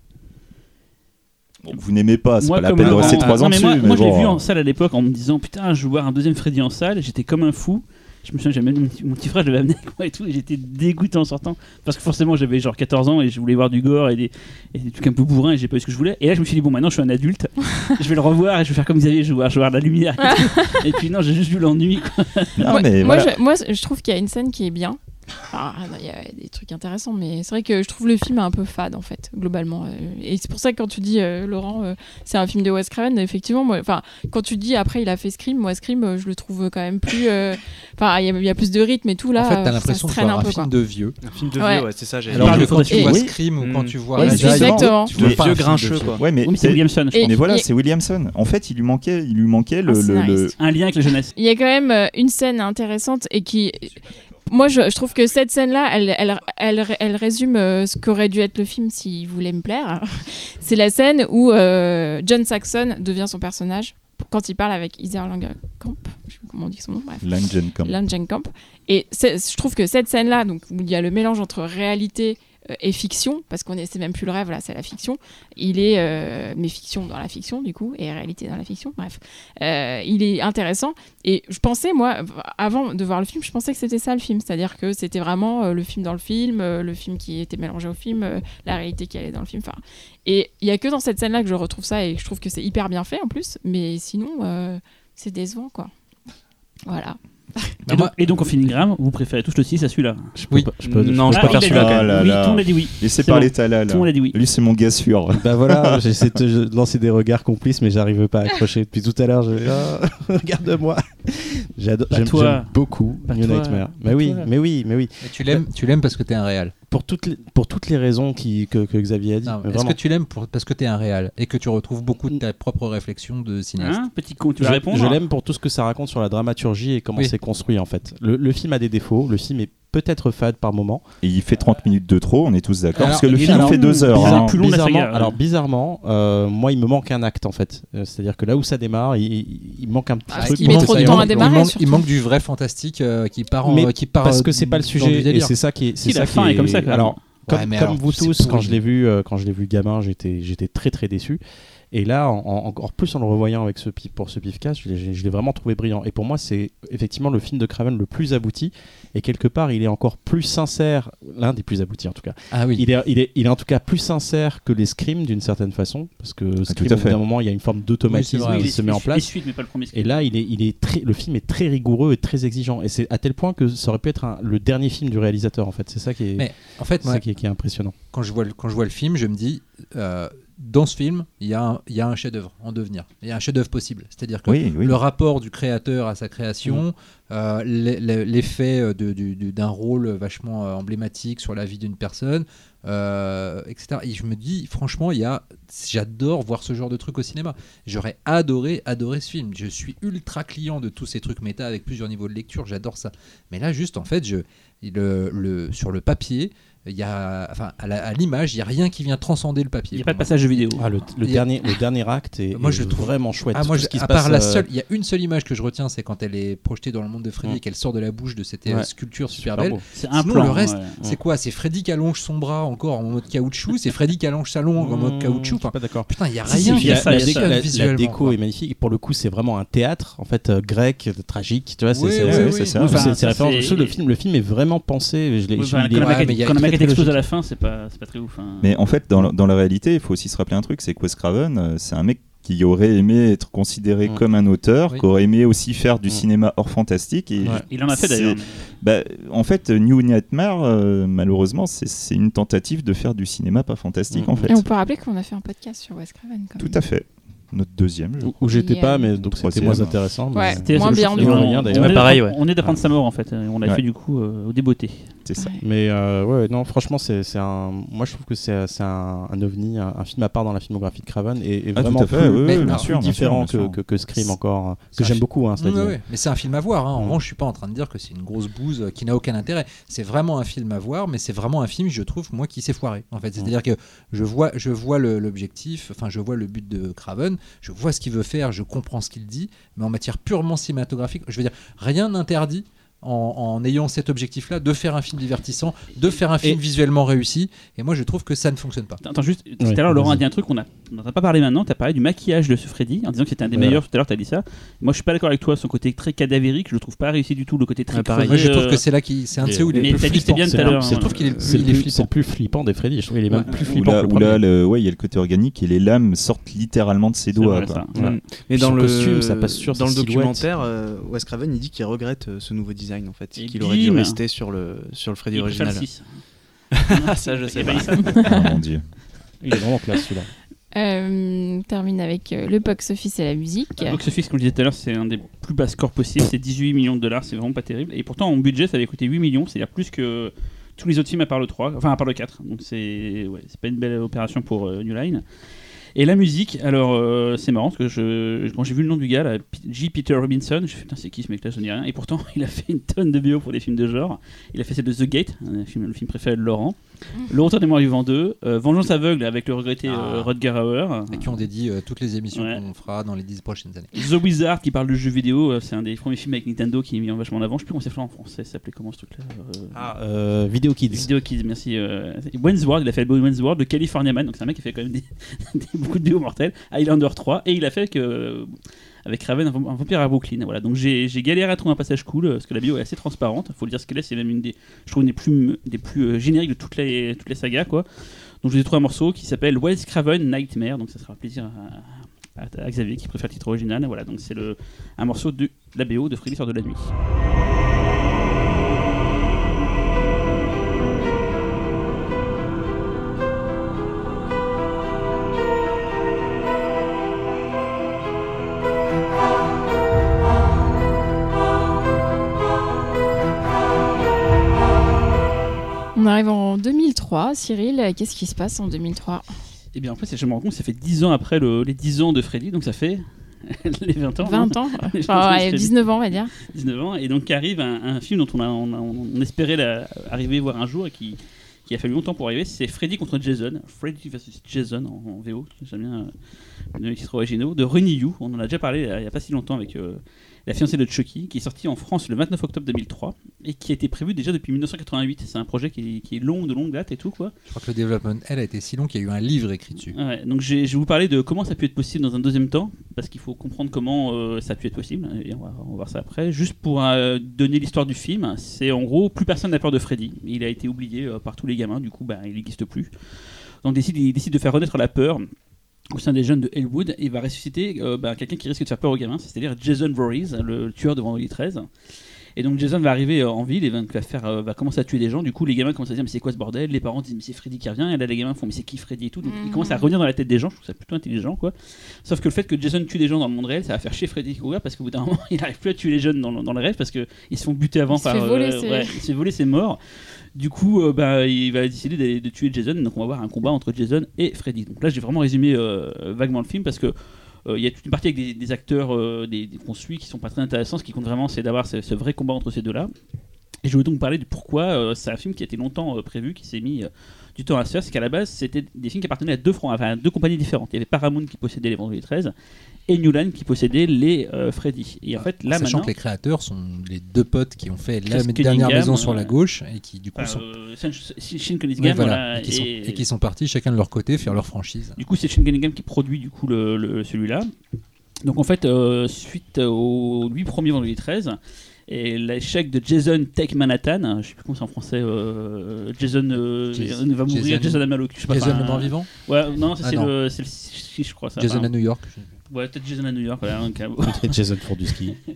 Bon, vous n'aimez pas, c'est pas la peine de rester trois non, ans mais dessus. moi, mais moi, je l'ai bon, vu en salle à l'époque en me disant putain, je vais voir un deuxième Freddy en salle. J'étais comme un fou. Je me souviens, j'avais même mon petit, frère, je l'avais amené avec moi et tout, et j'étais dégoûté en sortant parce que forcément j'avais genre 14 ans et je voulais voir du gore et des, et des trucs un peu bourrins et j'ai pas eu ce que je voulais. Et là je me suis dit bon maintenant je suis un adulte, (laughs) je vais le revoir et je vais faire comme Xavier, je vais voir, je vais voir la lumière. Et, tout. (laughs) Et puis non, j'ai juste vu l'ennui. quoi. non, moi, mais moi, voilà. je, moi, je trouve qu'il y a une scène qui est bien. Ah, Il y a des trucs intéressants, mais c'est vrai que je trouve le film un peu fade en fait, globalement. Euh, Et c'est pour ça que quand tu dis, euh, Laurent, euh, c'est un film de Wes Craven, effectivement, moi, enfin, quand tu dis après il a fait Scream, moi Scream, je le trouve quand même plus. euh, Enfin, il y, a- il y a plus de rythme et tout là. en fait, t'as l'impression de voir un un peu film quoi. de vieux. Un film de Ouais. vieux, ouais, c'est ça. j'ai- Alors que de quand tu vois Oui. Scream ou quand tu vois Et Eye, exactement. tu vois vieux film de grincheux, vieux. quoi. Ouais, mais, Oui, mais c'est Williamson. je Et- pense. mais voilà, et- c'est Williamson. En fait, il lui manquait, il lui manquait le, Un le- le- scénariste. Un lien avec la jeunesse. Il y a quand même une scène intéressante et qui. Moi, je, je trouve que cette scène-là, elle, elle, elle, elle résume euh, ce qu'aurait dû être le film s'il voulait me plaire. (laughs) C'est la scène où euh, John Saxon devient son personnage quand il parle avec Heather Langenkamp. Je sais comment on dit son nom, bref. Langenkamp. Langenkamp. Et je trouve que cette scène-là, donc où il y a le mélange entre réalité est fiction, parce qu'on est, c'est même plus le rêve, là, c'est la fiction. Il est, euh, mais fiction dans la fiction, du coup, et réalité dans la fiction, bref. Euh, il est intéressant. Et je pensais, moi, avant de voir le film, je pensais que c'était ça le film, c'est-à-dire que c'était vraiment euh, le film dans le film, euh, le film qui était mélangé au film, euh, la réalité qui allait dans le film. Enfin, et il y a que dans cette scène-là que je retrouve ça, et je trouve que c'est hyper bien fait en plus, mais sinon, euh, c'est décevant, quoi. Voilà. Et, donc, et donc, en filigrane, vous préférez tous le 6 à celui-là Je peux Oui. pas- je peux- je Non, peux je Ah, pas préfère celui-là. Oui, là tout le monde a dit oui. Laissez C'est parler bon. Talal. Tout le monde a dit oui. Lui, c'est mon gars sûr. (laughs) Bah voilà, (laughs) j'essaie de lancer des regards complices, mais j'arrive pas à accrocher. Depuis tout à l'heure, je... Ah, (laughs) regarde-moi. J'adore, Pas j'aime, beaucoup Pas New toi. Nightmare. Mais oui, toi. mais oui, mais oui. L'aimes, tu l'aimes parce que t'es un réal. Pour toutes les, pour toutes les raisons qui, que, que Xavier a dit. Est-ce que tu l'aimes pour- parce que t'es un réal et que tu retrouves beaucoup de ta propre réflexion de cinéaste Hein, petit con, tu je, vas répondre je l'aime pour tout ce que ça raconte sur la dramaturgie et comment Oui. c'est construit en fait. Le, le film a des défauts, le film est peut-être fade par moment. Et il fait 30 minutes de trop, on est tous d'accord. Parce que le film fait 2 heures. bizarre. hein. plus long bizarrement, saga, alors bizarrement, euh, moi il me manque un acte en fait. Euh, C'est-à-dire que là où ça démarre, il, manque un petit Ah, truc. il met trop de temps à il démarrer, manque, il manque du vrai fantastique euh, qui part en, Mais qui part parce euh, que c'est pas le sujet du et c'est ça qui est c'est Si, la ça fin qui est comme ça, quand même. alors comme, Ouais, mais comme alors, vous tous pourri. quand je l'ai vu euh, quand je l'ai vu gamin j'étais j'étais très très déçu et là en- en- encore plus en le revoyant avec ce pif- pour ce pifcast je l'ai vraiment trouvé brillant et pour moi c'est effectivement le film de Craven le plus abouti et quelque part il est encore plus sincère l'un des plus aboutis en tout cas Ah oui. il est, il, est, il est en tout cas plus sincère que les Scream d'une certaine façon parce que Scream à bout fait. d'un moment il y a une forme d'automatisme Oui, qui les- se met en place suites, mais pas le premier. et là, il est, il est très, le film est très rigoureux et très exigeant. Et c'est à tel point que ça aurait pu être un- le dernier film du réalisateur, en fait. C'est ça qui est, Mais en fait, c'est moi, ça qui est, qui est impressionnant. quand je vois le, quand je vois le film, je me dis, euh, dans ce film, il y a un, chef-d'œuvre en devenir. Il y a un chef-d'œuvre possible. C'est-à-dire que Oui, oui. le rapport du créateur à sa création, euh, l'e- l'e- l'effet euh, d'un rôle vachement euh, emblématique sur la vie d'une personne, euh, etc. Et je me dis, franchement, il y a, j'adore voir ce genre de truc au cinéma. J'aurais adoré, adoré ce film. Je suis ultra client de tous ces trucs méta avec plusieurs niveaux de lecture. J'adore ça. Mais là, juste en fait, je, le, le- sur le papier, y a, enfin, à l'image, il y a rien qui vient transcender le papier. Il n'y a pas de passage de vidéo. Ah, le, a- dernier, le dernier acte est, Moi, est je trouve- vraiment chouette. Ah, moi, Tout je- ce qui se à part passe, la euh, seule, il y a une seule image que je retiens, c'est quand elle est projetée dans le monde de Freddy Mm. et qu'elle sort de la bouche de cette euh, Ouais. sculpture super, super belle. C'est un Sinon, plan. le reste, ouais. C'est quoi? C'est Freddy qui allonge son bras encore en mode caoutchouc C'est Freddy qui allonge sa langue en mode Mmh, caoutchouc Je suis Enfin, pas d'accord. Putain, il y a Si, si, rien il y a qui ça, la, déco est magnifique. Et pour le coup, c'est vraiment un théâtre, en fait, euh, grec, tragique. Tu vois, c'est ça, Le film, le film est vraiment pensé. Je l'ai- Explose à la fin, c'est pas, très ouf. hein. Mais en fait, dans, la- dans la réalité, il faut aussi se rappeler un truc c'est que Wes Craven, euh, c'est un mec qui aurait aimé être considéré Mm. comme un auteur, Oui. qui aurait aimé aussi faire du Mm. cinéma hors fantastique. Et Ouais. Il en a fait d'ailleurs. bah, en fait, New Nightmare, euh, malheureusement, c'est une tentative de faire du cinéma pas fantastique, Mm. en fait. Et on peut rappeler qu'on a fait un podcast sur Wes Craven. quand Tout même. à fait. Notre deuxième. je Où, j'étais pas, mais donc c'était moins intéressant. Ouais. C'était Moins bien, on- on est- pareil, ouais. On est d'apprendre sa mort en fait. On l'a Ouais. fait du coup euh, au débeauté. C'est ça. Ouais. Mais euh, ouais, non, franchement, c'est un. Moi, je trouve que c'est un, un ovni, un, un film à part dans la filmographie de Craven et, et Ah, tout vraiment à fait, plus, oui, oui, plus bien sûr, bien différent sûr, bien que, sûr. que, que Scream encore, C'est que j'aime beaucoup. Hein. Mais c'est un film à voir. hein. En Mm. revanche, je suis pas en train de dire que c'est une grosse bouse euh, qui n'a aucun intérêt. C'est vraiment un film à voir, mais c'est vraiment un film, je trouve, moi, qui s'est foiré. En fait, c'est-à-dire que je vois, je vois l'objectif, enfin, je vois le but de Craven, je vois ce qu'il veut faire, je comprends ce qu'il dit, mais en matière purement cinématographique, je veux dire, rien n'interdit. En, en ayant cet objectif-là, de faire un film divertissant, de faire un film Et- visuellement réussi, et moi je trouve que ça ne fonctionne pas. Attends, juste, tout à l'heure, Laurent a dit un truc qu'on a- on n'en a pas parlé maintenant. Tu as parlé du maquillage de ce Freddy en disant que c'était un des Voilà. meilleurs. Tout à l'heure, tu as dit ça. Moi, je suis pas d'accord avec toi. Son côté très cadavérique, je le trouve pas réussi du tout. Le côté très Ouais, pareil. Moi je trouve euh, que c'est là qui, c'est un de ceux où il est mais t'as dit que bien tout à l'heure. Je trouve qu'il est, le, plus- flippant. c'est le plus flippant des Freddy. Je trouve qu'il est même plus flippant là, que le où là, premier. le- ouais, il y a le côté organique et les lames sortent littéralement de ses doigts. Mais dans le costume, ça passe sur dans le documentaire, euh, Wes Craven il dit qu'il regrette euh, ce nouveau design en fait, qu'il aurait dû rester sur le sur le Freddy Il original. le 6. Ah, ça je sais pas. Ah, mon dieu. Il est vraiment classe celui-là. Euh, on termine avec euh, le box-office et la musique. Le box-office, comme je disais tout à l'heure, c'est un des plus bas scores possibles. C'est 18 millions de dollars, c'est vraiment pas terrible. Et pourtant, en budget, ça avait coûté 8 millions, c'est-à-dire plus que tous les autres films à part le 3, enfin à part le 4. Donc c'est ouais, c'est pas une belle opération pour euh, New Line. Et la musique, alors euh, c'est marrant parce que quand j'ai vu le nom du gars, là, J. Peter Robinson, je dit, putain, c'est qui ce mec-là, je ne rien. Et pourtant, (laughs) il a fait une tonne de bio pour des films de genre. Il a fait celle de The Gate, le film préféré de Laurent. Le Retour des Morts Vivants 2, euh, Vengeance aveugle avec le regretté Ah. euh, Rutger Hauer, Et qui ont dédié euh, toutes les émissions Ouais. qu'on fera dans les 10 prochaines années. The Wizard qui parle de jeux vidéo, euh, c'est un des premiers films avec Nintendo qui est mis en vachement en avant. Je sais plus comment c'est fait en français, ça s'appelait comment ce truc-là euh, Ah, euh, Video Kids. Video Kids, merci. Euh, Wayne's World, il a fait le Wayne's World, le California Man, donc c'est un mec qui fait quand même des, (laughs) des- beaucoup de vidéos mortelles. Highlander 3, et il a fait que, euh, avec Raven un, vamp- un vampire à Brooklyn. Voilà, donc j'ai galéré à trouver un passage cool, euh, parce que la bio est assez transparente. Faut le dire ce qu'elle est, c'est même une des, je trouve, des plus, des plus euh, génériques de toutes les, toutes les sagas, quoi. Donc je vous ai trouvé un morceau qui s'appelle Wes Craven Nightmare, donc ça sera un plaisir à, Xavier qui préfère le titre original. Voilà, donc c'est un morceau de la BO de sort de la nuit. Arrive en 2003. Cyril, qu'est-ce qui se passe en 2003 Et bien en fait, je me rends compte, que ça fait 10 ans après le- les 10 ans de Freddy, donc ça fait (laughs) les 20 ans. non 20 ans (laughs) Les Enfin, ouais, Freddy. 19 ans, on va dire. 19 ans, et donc arrive un, un film dont on, a, on, a- on espérait la- arriver voir un jour et qui, qui a fallu longtemps pour arriver, c'est Freddy contre Jason, Freddy vs Jason en, en VO, j'aime bien euh, les titres originaux, de Ronnie Yu, on en a déjà parlé euh, il n'y a pas si longtemps avec euh, la fiancée de Chucky, qui est sorti en France le 29 octobre 2003 et qui a été prévu déjà depuis 1988. C'est un projet qui est, qui est long, de longue date et tout quoi. Je crois que le développement, elle, a été si long qu'il y a eu un livre écrit dessus. Ouais, donc je vais vous parler de comment ça a pu être possible dans un deuxième temps, parce qu'il faut comprendre comment euh, ça a pu être possible, et on va, on va voir ça après. Juste pour euh, donner l'histoire du film, c'est en gros, plus personne n'a peur de Freddy. Il a été oublié euh, par tous les gamins, du coup, bah, il n'existe plus. Donc décide, il décide de faire renaître la peur au sein des jeunes de Hellwood, il va ressusciter euh, bah, quelqu'un qui risque de faire peur aux gamins, c'est-à-dire Jason Voorhees, le tueur de Vendredi 13. Et donc Jason va arriver euh, en ville et va, faire, euh, va commencer à tuer des gens. Du coup, les gamins commencent à se dire mais c'est quoi ce bordel? Les parents disent mais c'est Freddy qui revient. Et là, les gamins font mais c'est qui Freddy et tout? Donc ils Mhm. commencent à revenir dans la tête des gens. Je trouve ça plutôt intelligent quoi. Sauf que le fait que Jason tue des gens dans le monde réel, ça va faire chier Freddy Krueger parce qu'au bout d'un moment, (laughs) il n'arrive plus à tuer les jeunes dans, le- dans le rêve parce qu'ils se font buter avant Il se par. fait voler, euh, ouais, il se fait voler, c'est mort. Du coup, euh, bah, il va décider de tuer Jason. Donc on va avoir un combat entre Jason et Freddy. Donc là, j'ai vraiment résumé euh, vaguement le film parce que. euh, Il y a toute une partie avec des, acteurs des, qu'on suit qui sont pas très intéressants. Ce qui compte vraiment, c'est d'avoir ce, ce vrai combat entre ces deux-là. Et je voulais donc parler de pourquoi c'est un film qui a été longtemps prévu, qui s'est mis du temps à se faire. C'est qu'à la base, c'était des films qui appartenaient à deux, fran- enfin, à deux compagnies différentes. Il y avait Paramount qui possédait les Vendredi 13 et New Line qui possédait les euh, Freddy. Et en fait, là Sachant maintenant. que les créateurs sont les deux potes qui ont fait la dernière maison sur la gauche et qui du coup enfin, sont, Shin- Shin Cunningham, Ouais, voilà, voilà, et qui sont, et- et qui sont partis chacun de leur côté faire leur franchise. Du coup, c'est Shin Cunningham qui produit du coup le, le- celui-là. Donc en fait, euh, suite aux 8 premiers vendredi 13 et l'échec de Jason Take Manhattan, je sais plus comment c'est en français, euh, Jason euh, Jason- va mourir, Jason- Jason a mal au cul, je sais pas, Jason enfin, le mort vivant Ouais, non, ça, Ah, c'est non. le c'est le 6 je crois ça. Jason enfin, à New York. Ouais, peut-être Jason à New York, voilà, donc, euh, Jason pour du ski. (laughs)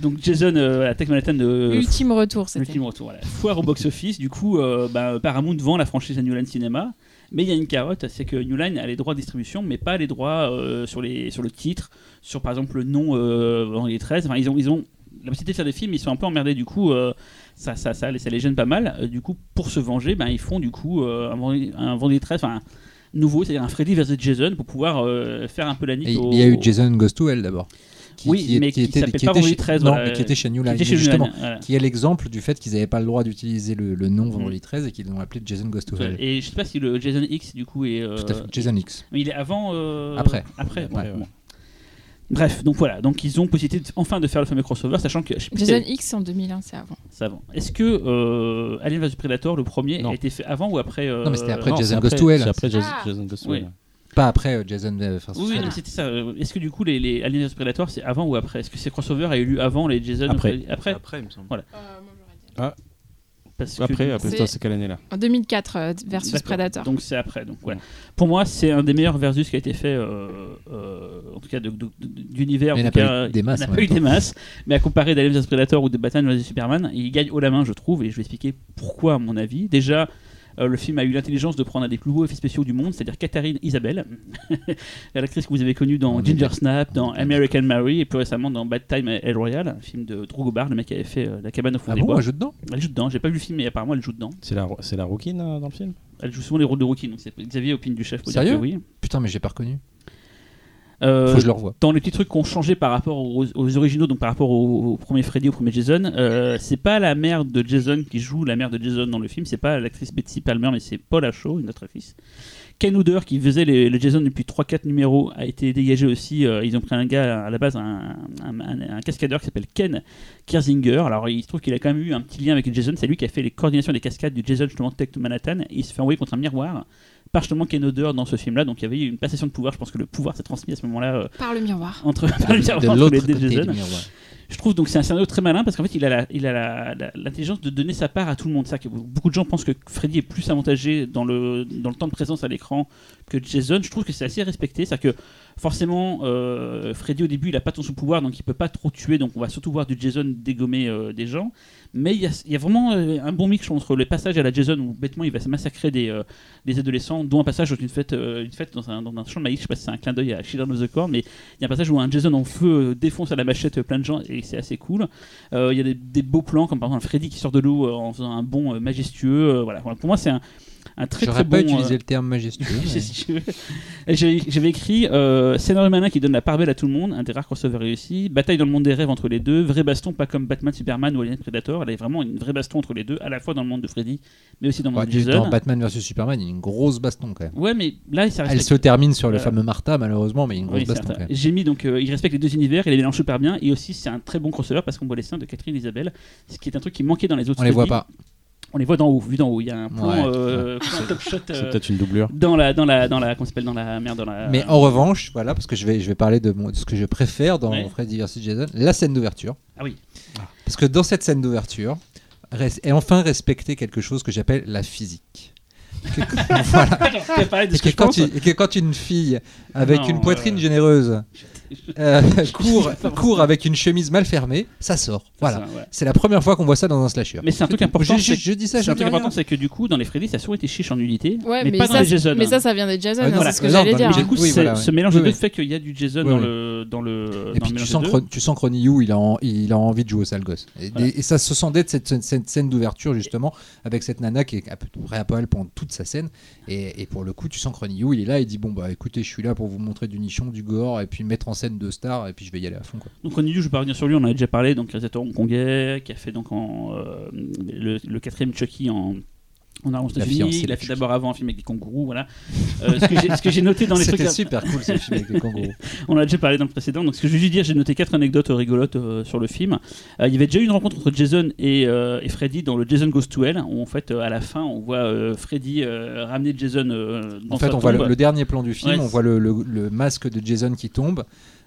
Donc Jason euh, à Take Manhattan de Ultime retour, c'était. Ultime retour, voilà. Foire au box-office, du coup, euh, bah, Paramount vend la franchise à New Line Cinema. Mais il y a une carotte, c'est que New Line a les droits de distribution, mais pas les droits euh, sur, les, sur le titre, sur par exemple le nom euh, dans les 13. Enfin, ils ont, ils ont la possibilité de faire des films, ils sont un peu emmerdés, du coup, euh, ça, ça, ça, ça les gêne pas mal. Euh, du coup, pour se venger, ben, ils font du coup euh, un, vendredi, un vendredi 13, enfin, nouveau, c'est-à-dire un Freddy vs Jason, pour pouvoir euh, faire un peu la nique. Au- il y a eu Jason Goes to Hell d'abord. Qui, Oui, mais qui s'appelle pas était Vendredi chez, 13, non, voilà, mais qui était chez New qui Line, justement. Voilà. Qui est l'exemple du fait qu'ils n'avaient pas le droit d'utiliser le, le nom Vendredi 13 et qu'ils l'ont appelé Jason Goes to Hell. Et je sais pas si le Jason X, du coup, est. euh, Tout à fait. Jason X. Mais il est avant. euh, Après. Après, Après, ouais, ouais. bon. Bref, donc voilà, donc ils ont possibilité de- enfin de faire le fameux crossover, sachant que Jason X en 2001, c'est avant. c'est avant. Est-ce que euh, Alien vs Predator, le premier, Non. a été fait avant ou après euh, Non, mais c'était après Non, Jason Goes to Hell. C'est après Jason, Ah. Jason Goes to Oui. Hell. Pas après euh, Jason vs. Oui, oui, non, c'était ça. Est-ce que du coup les, les Alien vs Predator, c'est avant ou après? Est-ce que ces crossovers a eu lieu avant les Jason Après. Après, Après, il me semble. Parce que Après, après C'est- c'est quelle année là En 2004 euh, versus D'accord. Predator. Donc c'est après. Donc voilà. Pour moi, c'est un des meilleurs versus qui a été fait, euh, euh, en tout cas de- de- de- d'univers. Mais il n'a pas eu des masses, Il n'a en pas eu même des temps. masses. Mais à comparer d'Alien vs Predator ou de Batman vs Superman, il gagne haut la main, je trouve. Et je vais expliquer pourquoi, à mon avis. Déjà. Euh, le film a eu l'intelligence de prendre un des plus beaux effets spéciaux du monde, c'est-à-dire Katharine Isabelle, (laughs) l'actrice que vous avez connue dans Ginger. Snap, dans American Mary et plus récemment dans Bad Time at El Royale, un film de Drew Goddard, le mec qui avait fait euh, La cabane au fond Ah des bon, bois. elle joue dedans? Elle joue dedans, j'ai pas vu le film, mais apparemment elle joue dedans. C'est la, c'est la rouquine euh, dans le film? Elle joue souvent les rôles de rookie, donc c'est Xavier opine du chef pour dire Sérieux? que oui. Putain, mais j'ai pas reconnu. Euh, Faut que je le revoie. dans les petits trucs qui ont changé par rapport aux, aux originaux, donc par rapport au, au premier Freddy, au premier Jason, euh, c'est pas la mère de Jason qui joue la mère de Jason dans le film, c'est pas l'actrice Betsy Palmer, mais c'est Paul Acho, une autre actrice. Ken Hooder, qui faisait les- le Jason depuis 3-4 numéros, a été dégagé aussi. euh, ils ont pris un gars, à la base, un, un- un- un cascadeur qui s'appelle Ken Kirzinger. Alors, il se trouve qu'il a quand même eu un petit lien avec Jason. C'est lui qui a fait les coordinations des cascades du Jason, justement, Tech to Manhattan. Et il se fait envoyer contre un miroir par justement Ken Hooder dans ce film-là. Donc, il y avait eu une passation de pouvoir. Je pense que le pouvoir s'est transmis à ce moment-là euh, Par le miroir. (laughs) entre, par le miroir De entre les deux miroir. Je trouve donc c'est un scénario très malin parce qu'en fait il a la- il a la- la- l'intelligence de donner sa part à tout le monde. Que beaucoup de gens pensent que Freddy est plus avantagé dans le dans le temps de présence à l'écran que Jason. Je trouve que c'est assez respecté. C'est que forcément euh, Freddy au début il a pas ton sous pouvoir donc il peut pas trop tuer donc on va surtout voir du Jason dégommer euh, des gens. Mais il y a, vraiment euh, un bon mix entre les passages à la Jason où bêtement il va se massacrer des, des adolescents, dont un passage dans une fête, une fête dans, un, dans un champ de maïs. Je sais pas si c'est un clin d'œil à Children of the Corn, mais il y a un passage où un Jason en feu défonce à la machette plein de gens et c'est assez cool. Il y a des, des beaux plans comme par exemple Freddy qui sort de l'eau en faisant un bond majestueux. Voilà. Pour moi, c'est un, un très J'aurais très pas bon. utilisé euh, le terme majestueux. (laughs) mais- J'avais écrit euh, scénario malin qui donne la part belle à tout le monde, un des rares crossovers réussis. Bataille dans le monde des rêves entre les deux, vrai baston, pas comme Batman, Superman ou Alien Predator. Elle est vraiment une vraie baston entre les deux, à la fois dans le monde de Freddy, mais aussi dans le monde de Jason. dans Batman vs Superman, il y a une grosse baston quand même. Ouais, mais là, ça Elle se termine sur le Euh, fameux Martha, malheureusement, mais il y a une grosse baston. J'ai mis donc euh, il respecte les deux univers, il les mélange super bien et aussi c'est un très bon crossover parce qu'on voit les seins de Catherine et Isabelle, ce qui est un truc qui manquait dans les autres. On les voit pas. On les voit d'en haut, vu d'en haut. Il y a un plan, Ouais. euh, plan top shot C'est euh, peut-être une doublure. dans la dans la dans la comment s'appelle dans la merde dans la. Mais en revanche, voilà, parce que je vais, je vais parler de, mon- de ce que je préfère dans Ouais. Freddy vs Jason, la scène d'ouverture. Ah oui. Parce que dans cette scène d'ouverture, est enfin respecté quelque chose que j'appelle la physique. Que- (laughs) voilà. Et ce que, quand tu- et que quand une fille avec Non, une poitrine euh, généreuse euh, (laughs) court, court avec une chemise mal fermée, ça sort. Voilà. Ouais. C'est la première fois qu'on voit ça dans un slasher. Mais c'est un truc important. Je, je- c'est- je dis ça, c'est je un dis truc rien. important, c'est que du coup, dans les Freddy, ça a souvent été chiche en nudité, Ouais, mais, mais, pas dans ça, les Jason. mais ça, ça vient des Jason. Ah, hein, c'est ce que j'allais dans dire. Du coup, Oui, c'est- voilà, ce mélange Oui, de deux fait qu'il y a du Jason Oui, dans oui. le dans le Et dans puis le tu sens, que, deux. tu sens que Ronnie Yu, il a, en- il a envie de jouer au sale gosse. Et, Voilà. et ça se sentait de cette, scène d'ouverture, justement, avec cette nana qui est à peu près à poil pendant toute sa scène. Et, et pour le coup, tu sens que Ronnie Yu, il est là, il dit Bon, bah écoutez, je suis là pour vous montrer du nichon, du gore, et puis mettre en scène deux stars, et puis je vais y aller à fond. Quoi. Donc on y je vais pas revenir sur lui, on en a déjà parlé, donc réalisateur hongkongais, qui a fait donc en, euh, le, le quatrième Chucky en en Arabie La fiancée il a de fait d'abord avant un film avec des kangourous, voilà. Euh, ce que j'ai- noté dans les trucs, C'était super cool ce film avec les kangourous. (laughs) on a déjà parlé dans le précédent. Donc ce que je veux juste dire, j'ai noté quatre anecdotes rigolotes euh, sur le film. Euh, il y avait déjà eu une rencontre entre Jason et, et Freddy dans le Jason Goes to Hell, où en fait à la fin on voit Freddy ramener Jason dans En fait, sa on voit le, dernier plan du film, Ouais, on voit le, le- le masque de Jason qui tombe.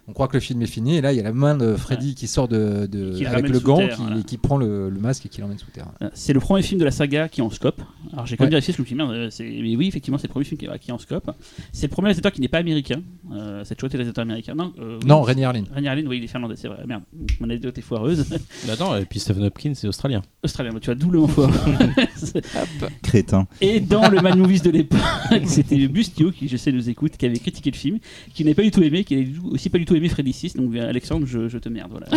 On croit que le film est fini, et là, il y a la main de Freddy qui sort de, de- Qui avec le gant, terre, qui, voilà. qui prend le, le masque et qui l'emmène sous terre. Euh, C'est le premier film de la saga qui est en scope. Alors j'ai quand même Ouais. vérifié ce que je me suis dit, mais oui, effectivement, c'est le premier film qui est, qui est en scope. C'est le premier réalisateur qui n'est pas américain. Euh, c'est toujours été réalisateur américain. Non, euh, oui. Non, Rennie Harlin. Rainier Harlin, oui, il est finlandais, c'est vrai. Merde, mon anecdote est foireuse. (laughs) Attends, et puis Stephen Hopkins, c'est australien. Australien, tu as doublement fort. (laughs) Crétin. Et dans le Mad Movies de l'époque, (laughs) c'était Bustio, qui je sais nous écoute, qui avait critiqué le film, qui n'avait pas du tout aimé, qui n'avait aussi pas du tout aimé Freddy 6. Donc euh, Alexandre, je, je te merde. Voilà.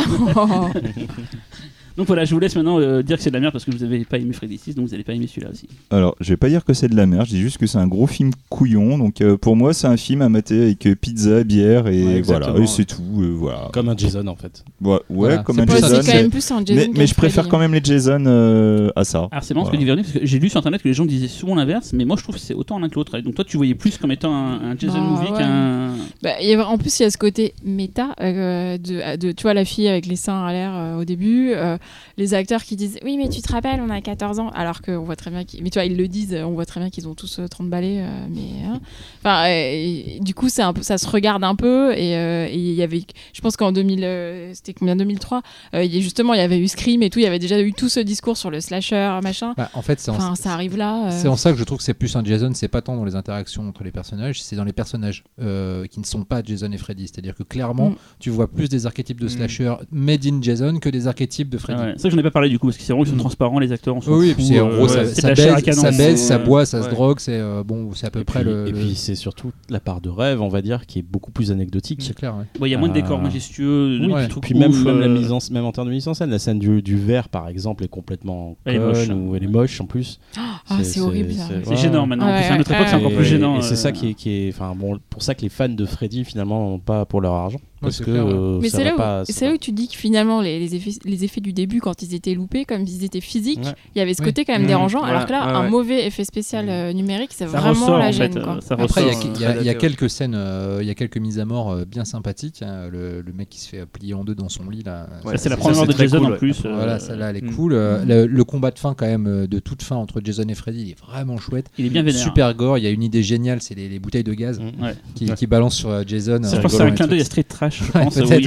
Donc voilà, je vous laisse maintenant euh, dire que c'est de la merde parce que vous n'avez pas aimé Freddy 6, donc vous n'allez pas aimer celui-là aussi. Alors, je vais pas dire que c'est de la merde, je dis juste que c'est un gros film couillon. Donc, euh, pour moi, c'est un film à mater avec euh, pizza, bière et Ouais, voilà, exactement, et c'est tout. euh, voilà. Comme un Jason en fait. Ouais, ouais, Voilà. comme un Jason. c'est quand même plus un Jason. Mais, qu'un je préfère Freddy, quand même les Jason euh, à ça. Alors c'est marrant ce que dit parce que j'ai lu sur internet que les gens disaient souvent l'inverse, mais moi je trouve que c'est autant l'un que l'autre. Et Donc toi tu voyais plus comme étant un, un Jason Bah, movie ouais. qu'un. Bah, il y a- en plus, il y a ce côté méta euh, de, de, tu vois, la fille avec les seins à l'air euh, au début, euh, les acteurs qui disent Oui, mais tu te rappelles, on a 14 ans, alors qu'on voit très bien qu'ils. Mais tu vois, ils le disent, on voit très bien qu'ils ont tous euh, 30 balais, euh, mais. hein. Enfin, euh, et du coup, c'est un peu, ça se regarde un peu, et euh, il y avait. Je pense qu'en 2000. euh, C'était combien 2003 euh, il y a- Justement, il y avait eu Scream et tout, il y avait déjà eu tout ce discours sur le slasher, machin. Bah, en fait, c'est en, Enfin, ça arrive là. euh. c'est en ça que je trouve que c'est plus un Jason, c'est pas tant dans les interactions entre les personnages, c'est dans les personnages euh, qui ne sont pas Jason et Freddy. C'est-à-dire que clairement, Mm. tu vois plus des archétypes de Mm. slasher made in Jason que des archétypes de Freddy Freddy. Ah ouais. C'est ça que j'en ai pas parlé du coup, parce que c'est vraiment qu'ils sont transparents, les acteurs. On Oui, oui, fout, puis c'est en euh, gros, ça, c'est ça baise, canon. ça, baise, ça Ouais. boit, ça se drogue, c'est euh, bon, c'est à peu Et près le. et puis c'est surtout la part de rêve, on va dire, qui est beaucoup plus anecdotique. c'est clair. Il y a moins de Euh, décors majestueux, de puis même, la euh, mise en, même en termes de mise en scène, la scène du, verre par exemple est complètement Elle est moche. ou elle est moche en plus. (gasps) Ah, c'est horrible. C'est gênant maintenant. Ouais, En plus, à notre époque, c'est encore Et- plus gênant. Et c'est euh, ça qui est, qui est, enfin bon, pour ça que les fans de Freddy finalement n'ont pas pour leur argent, parce que clair, ouais. euh, Mais c'est là, pas- où, c'est là où tu dis que finalement les, les effets, les effets du début quand ils étaient loupés, comme ils étaient physiques, Ouais. il y avait ce Oui. côté quand même Mmh, dérangeant. voilà, alors que là, ouais, un mauvais effet spécial euh, numérique, c'est Ça vraiment ressort la en gêne. fait. quoi. euh, Ça Après, il y a- y, y quelques scènes, euh, il y a quelques mises à mort euh, bien sympathiques. hein. Le, le mec qui se fait plier en deux dans son lit là. Ça, c'est la première de Jason cool, en plus. Voilà, celle-là, elle est Mm. cool. Mm. le, combat de fin, quand même, de toute fin entre Jason et Freddy, il est vraiment chouette. Il est bien vénère. Super gore. Il y a une idée géniale, c'est les, les bouteilles de gaz Mm. Qui, balancent sur Jason. Je pense que c'est un clin d'œil à Street Trash, je Ouais, pense. a ouais.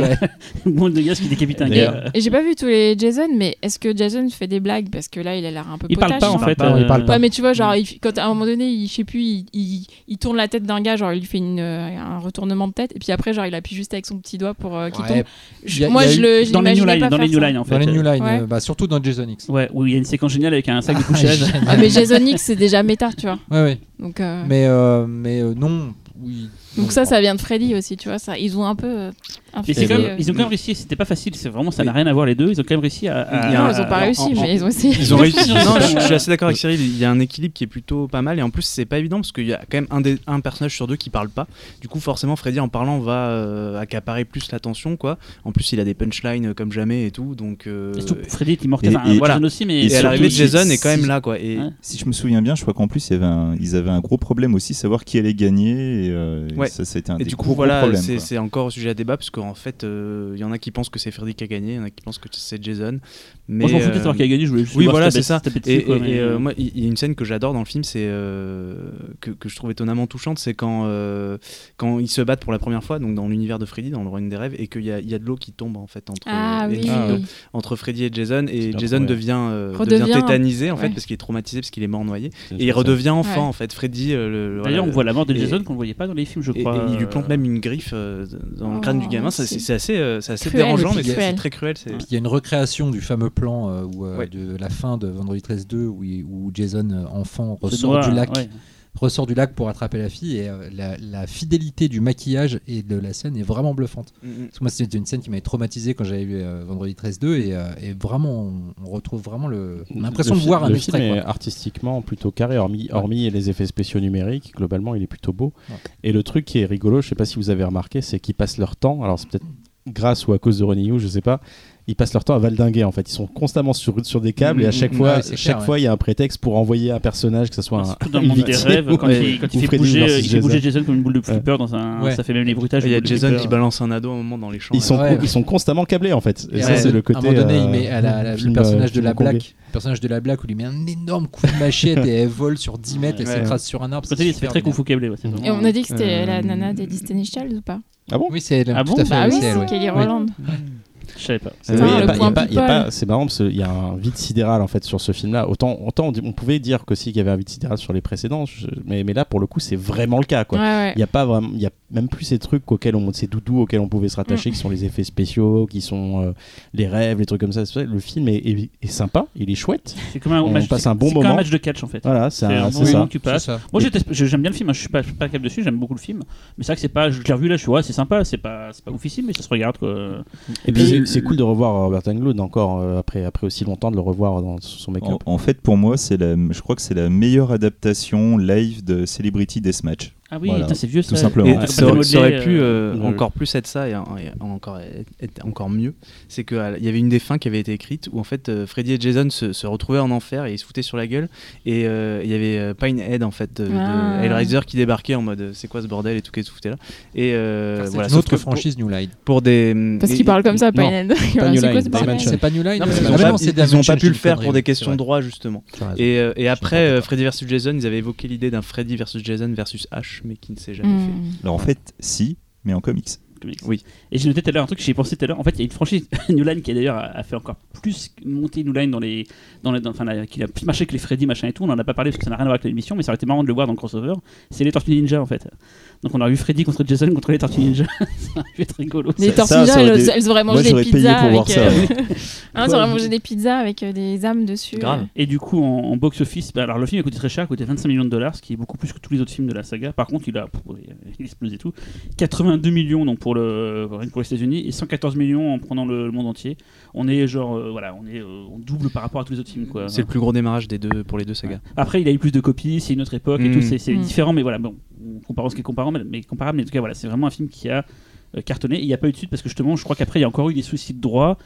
un monde de gars qui décapite un gars. Et j'ai pas vu tous les Jason, mais est-ce que Jason fait des blagues? Parce que là, il a l'air un peu Il parle pas en fait. pas, il parle euh, pas. Ouais, mais tu vois, genre, il quand à un moment donné, il, je sais plus, il, il, il tourne la tête d'un gars, genre, il lui fait une, euh, un retournement de tête, et puis après, genre, il appuie juste avec son petit doigt pour euh, qu'il Ouais, tombe. Je- y a- moi, je le. Dans les New Line, dans les New. Line en fait. Dans les New Line, euh, bah, surtout dans Jason X. Ouais, où il y a une séquence géniale avec un sac de (laughs) Ah, couchage. Ah, mais Jason X, c'est déjà méta, tu vois. Ouais, ouais. Donc, euh, Mais, euh, mais euh, non. Oui. Donc Non, ça, ça vient de Freddy aussi, tu vois. Ça, ils ont un peu. Euh, Et c'est infiltré, quand même- euh, ils ont quand même réussi, c'était pas facile, c'est vraiment ça n'a rien à voir les deux, ils ont quand même réussi à. à- Il y a Non, ils ont pas en- réussi, en- mais ils ont (laughs) essayé. Ils ont réussi. Ils (laughs) ont non, je, réussi. je suis assez d'accord avec Cyril. Il y a un équilibre qui est plutôt pas mal. Et en plus, c'est pas évident parce qu'il y a quand même un, des- un personnage sur deux qui parle pas. Du coup, forcément, Freddy en parlant va euh, accaparer plus l'attention. quoi. En plus, il a des punchlines euh, comme jamais et tout. Donc, euh, Et surtout, Freddy est immortel, et- enfin, et- Jason voilà. aussi, mais. et et à surtout, l'arrivée de si- Jason est quand si- même là. quoi. Et Ouais. Si je me souviens bien, je crois qu'en plus, il y avait un- ils avaient un gros problème aussi, savoir qui allait gagner. Et, euh, et Ouais. ça, ça a été un Et des du coup, gros voilà, problèmes, c'est quoi. c'est encore sujet à débat parce qu'en fait, euh, il y en a qui pensent que c'est Freddy qui a gagné, il y en a qui pensent que c'est Jason. Mais Moi, je m'en foutais de euh, savoir qui a gagné, je voulais juste oui, voir voilà, c'est ça. Et, quoi, et- mais- et, euh, moi, il y a une scène que j'adore dans le film, c'est euh, que, que je trouve étonnamment touchante, c'est quand euh, quand ils se battent pour la première fois, donc dans l'univers de Freddy, dans le royaume des rêves, et qu'il y a, il y a de l'eau qui tombe en fait entre Ah oui. Ah, entre Freddy et Jason, et Jason devient, euh, Redevient- devient tétanisé en fait ouais. parce qu'il est traumatisé parce qu'il est mort noyé, et il redevient enfant en fait. Freddy, euh, le- le- D'ailleurs, on voit la mort de Jason qu'on ne voyait pas dans les films, je crois. il lui plante euh, même une griffe euh, dans le crâne du Oh, gamin. C'est c'est c'est assez, euh, c'est assez cruel, dérangeant, mais c'est très cruel. c'est- Puis il y a une recréation du fameux plan euh, où, euh, Ouais. de la fin de Vendredi 13 2 où, Jason enfant ressort du lac, ouais. Ressort du lac pour attraper la fille et euh, la, la fidélité du maquillage et de la scène est vraiment bluffante. Mm, mm. Parce que moi c'était une scène qui m'avait traumatisé quand j'avais vu euh, Vendredi 13 2 et, euh, et vraiment on, retrouve vraiment l'impression Le de voir un le extrait. film est quoi. artistiquement plutôt carré, hormis, hormis les effets spéciaux numériques. Globalement, il est plutôt beau. Ouais. Et le truc qui est rigolo, je sais pas si vous avez remarqué, c'est qu'ils passent leur temps. Alors c'est peut-être grâce ou à cause de Ronnie Yu, je sais pas. Ils passent leur temps à valdinguer en fait. Ils sont constamment sur, sur des câbles et à Mm, chaque mm, fois, ouais, c'est chaque clair, fois, il y a un prétexte pour envoyer un personnage, que ce soit un, dans le une monde des rêves, quand ou- il, quand il fait, bouger, il fait bouger Jason. Comme une boule de flipper dans un. Ouais. Ça fait même les bruitages. Il y a Jason flipper. qui balance un ado à un moment dans les champs. Ils sont, Ouais. ils sont constamment câblés en fait. Et Et ça, c'est le côté. à un moment donné, euh, il met à la- la- le film, personnage euh, de la le personnage de la blague où il lui met un énorme coup de machette et elle vole sur 10 mètres et s'écrase sur un arbre. C'est il se fait super très kung fu câblé. Et on a dit que c'était Euh, la nana des Destiny's Child ou pas? Ah bon? Oui, c'est elle. Ah bon. Bah. Kelly Oui. Je savais pas. C'est il pas- il pas- il pas- marrant parce qu'il y a un vide sidéral en fait sur ce film-là. Autant, autant on, dit- on pouvait dire qu'aussi qu'il y avait un vide sidéral sur les précédents, je- mais, mais là pour le coup c'est vraiment le cas quoi. Ouais, ouais. Il y a pas vraiment, il y a même plus ces trucs auxquels on, ces doudous auxquels on pouvait se rattacher, Mm. qui sont les effets spéciaux, qui sont euh, les rêves, les trucs comme ça. Le film est, est- est sympa, il est chouette. C'est comme un On match. passe un bon c'est comme moment. un match de catch en fait. Voilà, c'est un- un c'est bon ça. moment que tu passes. C'est ça. Moi j'aime bien le film, hein, je suis pas, je suis pas câble dessus, j'aime beaucoup le film. Mais c'est vrai que c'est pas, je l'ai revu là, je suis ouais, c'est sympa, c'est pas, c'est pas oufissime, mais ça se regarde quoi. Et puis Et c'est- cool de revoir Robert Englund encore euh, après, après aussi longtemps de le revoir dans son make-up. en fait, pour moi, c'est la, je crois que c'est la meilleure adaptation live de Celebrity Deathmatch. Ah oui, Voilà, c'est vieux tout ça. simplement. Et Ouais. ça, aurait- ça aurait Modelé, pu euh, euh, ouais. encore plus être ça et, en- et encore, être- encore mieux. C'est qu'il y avait une des fins qui avait été écrite où en fait euh, Freddy et Jason se, se retrouvaient en enfer et ils se foutaient sur la gueule. Et euh, il y avait Pinehead en fait de, de Ah. Hellraiser qui débarquait en mode c'est quoi ce bordel et tout qui se foutait là? Et euh, Ah, C'est voilà, une autre franchise New Line. Pour, des. Parce et- qu'il parle comme ça, Pinehead. (laughs) C'est pas New Line qu'ils ah ils ont Dimension, pas pu le faire pour des questions de droit justement. Et, après. Freddy vs Jason, ils avaient évoqué l'idée d'un Freddy versus Jason versus H, mais qui ne s'est jamais Hmm. fait. Alors en fait, si, mais en comics. Comics. Oui. Et j'ai noté tout à l'heure un truc, j'y ai pensé tout à l'heure. En fait, il y a une franchise (laughs) New Line qui a d'ailleurs a fait encore plus monter New Line dans les, dans les, dans- enfin, la- qui a plus marché que les Freddy machin et tout. On en a pas parlé parce que ça n'a rien à voir avec l'émission, mais ça aurait été marrant de le voir dans le crossover. C'est les Tortues Ninja en fait. Donc on a vu Freddy contre Jason contre les Tortues Ninja. (laughs) ça aurait pu être rigolo. Les Ça- tortues ninja, elles, auraient Moi, mangé des pizzas avec. ça. euh, (laughs) hein, elles auraient mangé des pizzas avec euh, des âmes dessus. Grave. Et du coup, en, en box-office, bah, alors le film a coûté très cher, a coûté 25 millions de dollars, ce qui est beaucoup plus que tous les autres films de la saga. Par contre, il a pff, il explose et tout. 82 millions donc pour le que pour les États-Unis et 114 millions en prenant le, le monde entier. On est genre euh, voilà, on est euh, on double par rapport à tous les autres films quoi. C'est le plus gros démarrage des deux pour les deux sagas. Après, il a eu plus de copies, c'est une autre époque et Mm. tout, c'est c'est Mm. différent, mais voilà, bon, on compare ce qui est comparable, mais, mais comparable, mais en tout cas, voilà, c'est vraiment un film qui a euh, cartonné. Et il n'y a pas eu de suite parce que justement, je crois qu'après, il y a encore eu des soucis de droit.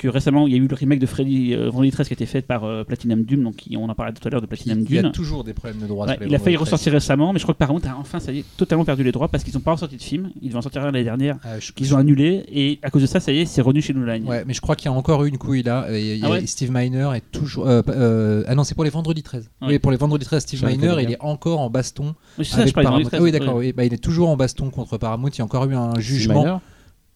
Que récemment, il y a eu le remake de Freddy euh, Vendredi 13 qui a été fait par euh, Platinum Dune, donc on en parlait tout à l'heure de Platinum Il y a Dune. toujours des problèmes de droit. Ouais, sur les il a failli ressortir récemment, mais je crois que par contre, enfin, ça y est, totalement perdu les droits parce qu'ils n'ont pas ressorti de film. Ils devaient en sortir l'année dernière, 13. Euh, je- qu'ils ont annulé, et à cause de ça, ça y est, c'est revenu chez Line. Ouais, mais je crois qu'il y a encore eu une couille là. Et a- Ah ouais Steve Miner est toujours. euh, euh, ah non, c'est pour les vendredis 13. Ouais. Oui, pour les vendredis 13, Steve Miner, il est encore en baston Mais c'est ça, je Paramount. Ah oui, 13, d'accord. ouais. oui. Bah, il est toujours en baston contre Paramount. Il y a encore eu un jugement.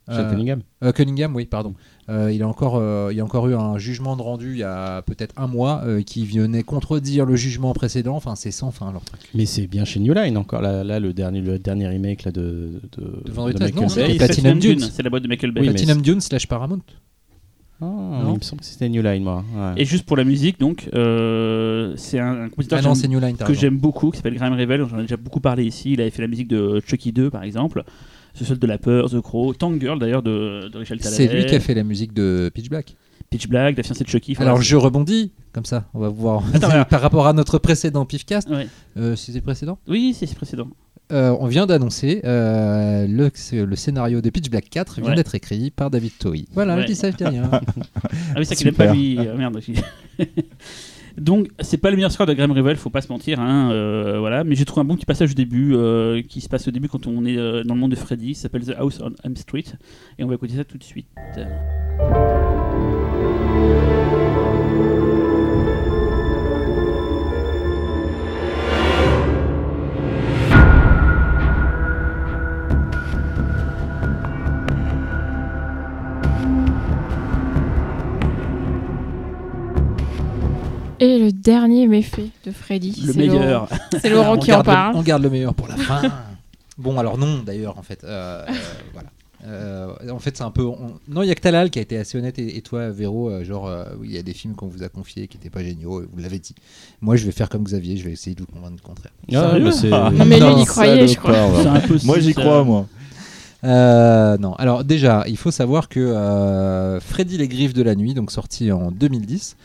Sean Euh, Cunningham. Euh, Cunningham, oui, pardon. Euh, il, a encore, euh, il y a encore eu un jugement de rendu il y a peut-être un mois euh, qui venait contredire le jugement précédent. Enfin, c'est sans fin leur truc. Mais c'est bien chez New Line encore. Là, là, le, dernier, le dernier remake là, de, de, De Vendredi de 13, non, Michael c'était Bay. C'est Platinum Dunes. c'est la boîte de Michael Bay. Oui, Platinum Dune slash Paramount. Ah, Non il me semble que c'était New Line, moi. Ouais. Et juste pour la musique, donc, euh, c'est un, un compositeur Ah que non, j'aime beaucoup, qui s'appelle Graham Revel. J'en ai déjà beaucoup parlé ici. Il avait fait la musique de Chucky 2, par exemple. Ce seul de la peur, The Crow, Tank Girl d'ailleurs de, de Rachel Talalay. C'est lui qui a fait la musique de Pitch Black. Pitch Black, La fiancée de Chucky. Alors je rebondis comme ça, on va voir Attends, (laughs) par rapport à notre précédent Pifcast. Ouais. Euh, C'était précédent? Oui, c'est précédent. Euh, On vient d'annoncer euh, le, le scénario de Pitch Black 4 vient Ouais. d'être écrit par David Toei. Voilà, Ouais. je dis ça, je dis rien. Ah oui, c'est ça qu'il aime pas lui. Euh, merde. (laughs) Donc, c'est pas le meilleur score de Graham Revel, faut pas se mentir. Hein, euh, voilà. Mais j'ai trouvé un bon petit passage au début, euh, qui se passe au début quand on est euh, dans le monde de Freddy. Ça s'appelle The House on Elm Street. Et on va écouter ça tout de suite. Et le dernier méfait de Freddy. Le c'est meilleur. Laurent- C'est Laurent qui en parle. on garde le meilleur pour la fin. bon, alors non, d'ailleurs, en fait. euh, euh, voilà. Euh, en fait, c'est un peu. on- Non, il y a que Talal qui a été assez honnête et, et toi, Véro, euh, genre, euh, il y a des films qu'on vous a confiés qui n'étaient pas géniaux, et vous l'avez dit. Moi, je vais faire comme Xavier, je vais essayer de vous convaincre du contraire. Ah, Sérieux mais c'est- Ah. Non, mais lui, il y croyait, je crois. Moi, j'y crois, moi. Euh, non, alors déjà, il faut savoir que euh, Freddy les Griffes de la Nuit, donc sorti en 2010,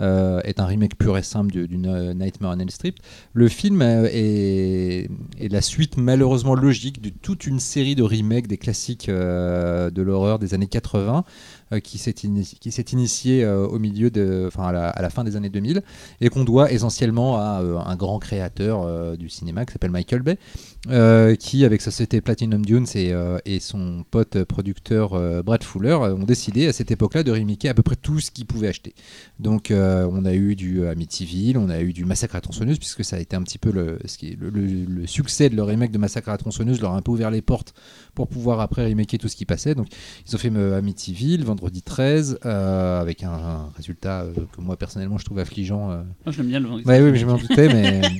euh, est un remake pur et simple du- d'une euh, Nightmare on Elm Street. Le film euh, est, la suite malheureusement logique de toute une série de remakes des classiques de l'horreur des années 80 euh, qui s'est ini- qui s'est initié euh, au milieu de, enfin à la, la fin des années 2000 et qu'on doit essentiellement à euh, un grand créateur euh, du cinéma qui s'appelle Michael Bay euh, qui, avec sa société Platinum Dunes et, euh, son pote producteur euh, Brad Fuller, euh, ont décidé à cette époque-là de remaker à peu près tout ce qu'ils pouvaient acheter. Donc, euh, on a eu du Amityville, on a eu du Massacre à tronçonneuse, puisque ça a été un petit peu le, succès de leur remake de Massacre à tronçonneuse, leur a un peu ouvert les portes pour pouvoir après remaker tout ce qui passait. Donc, ils ont fait euh, Amityville, Vendredi 13, euh, avec un, un résultat euh, que moi personnellement je trouve affligeant. euh, Moi, j'aime bien le Vendredi Ouais, oui, 13. mais je m'en doutais, mais. (laughs)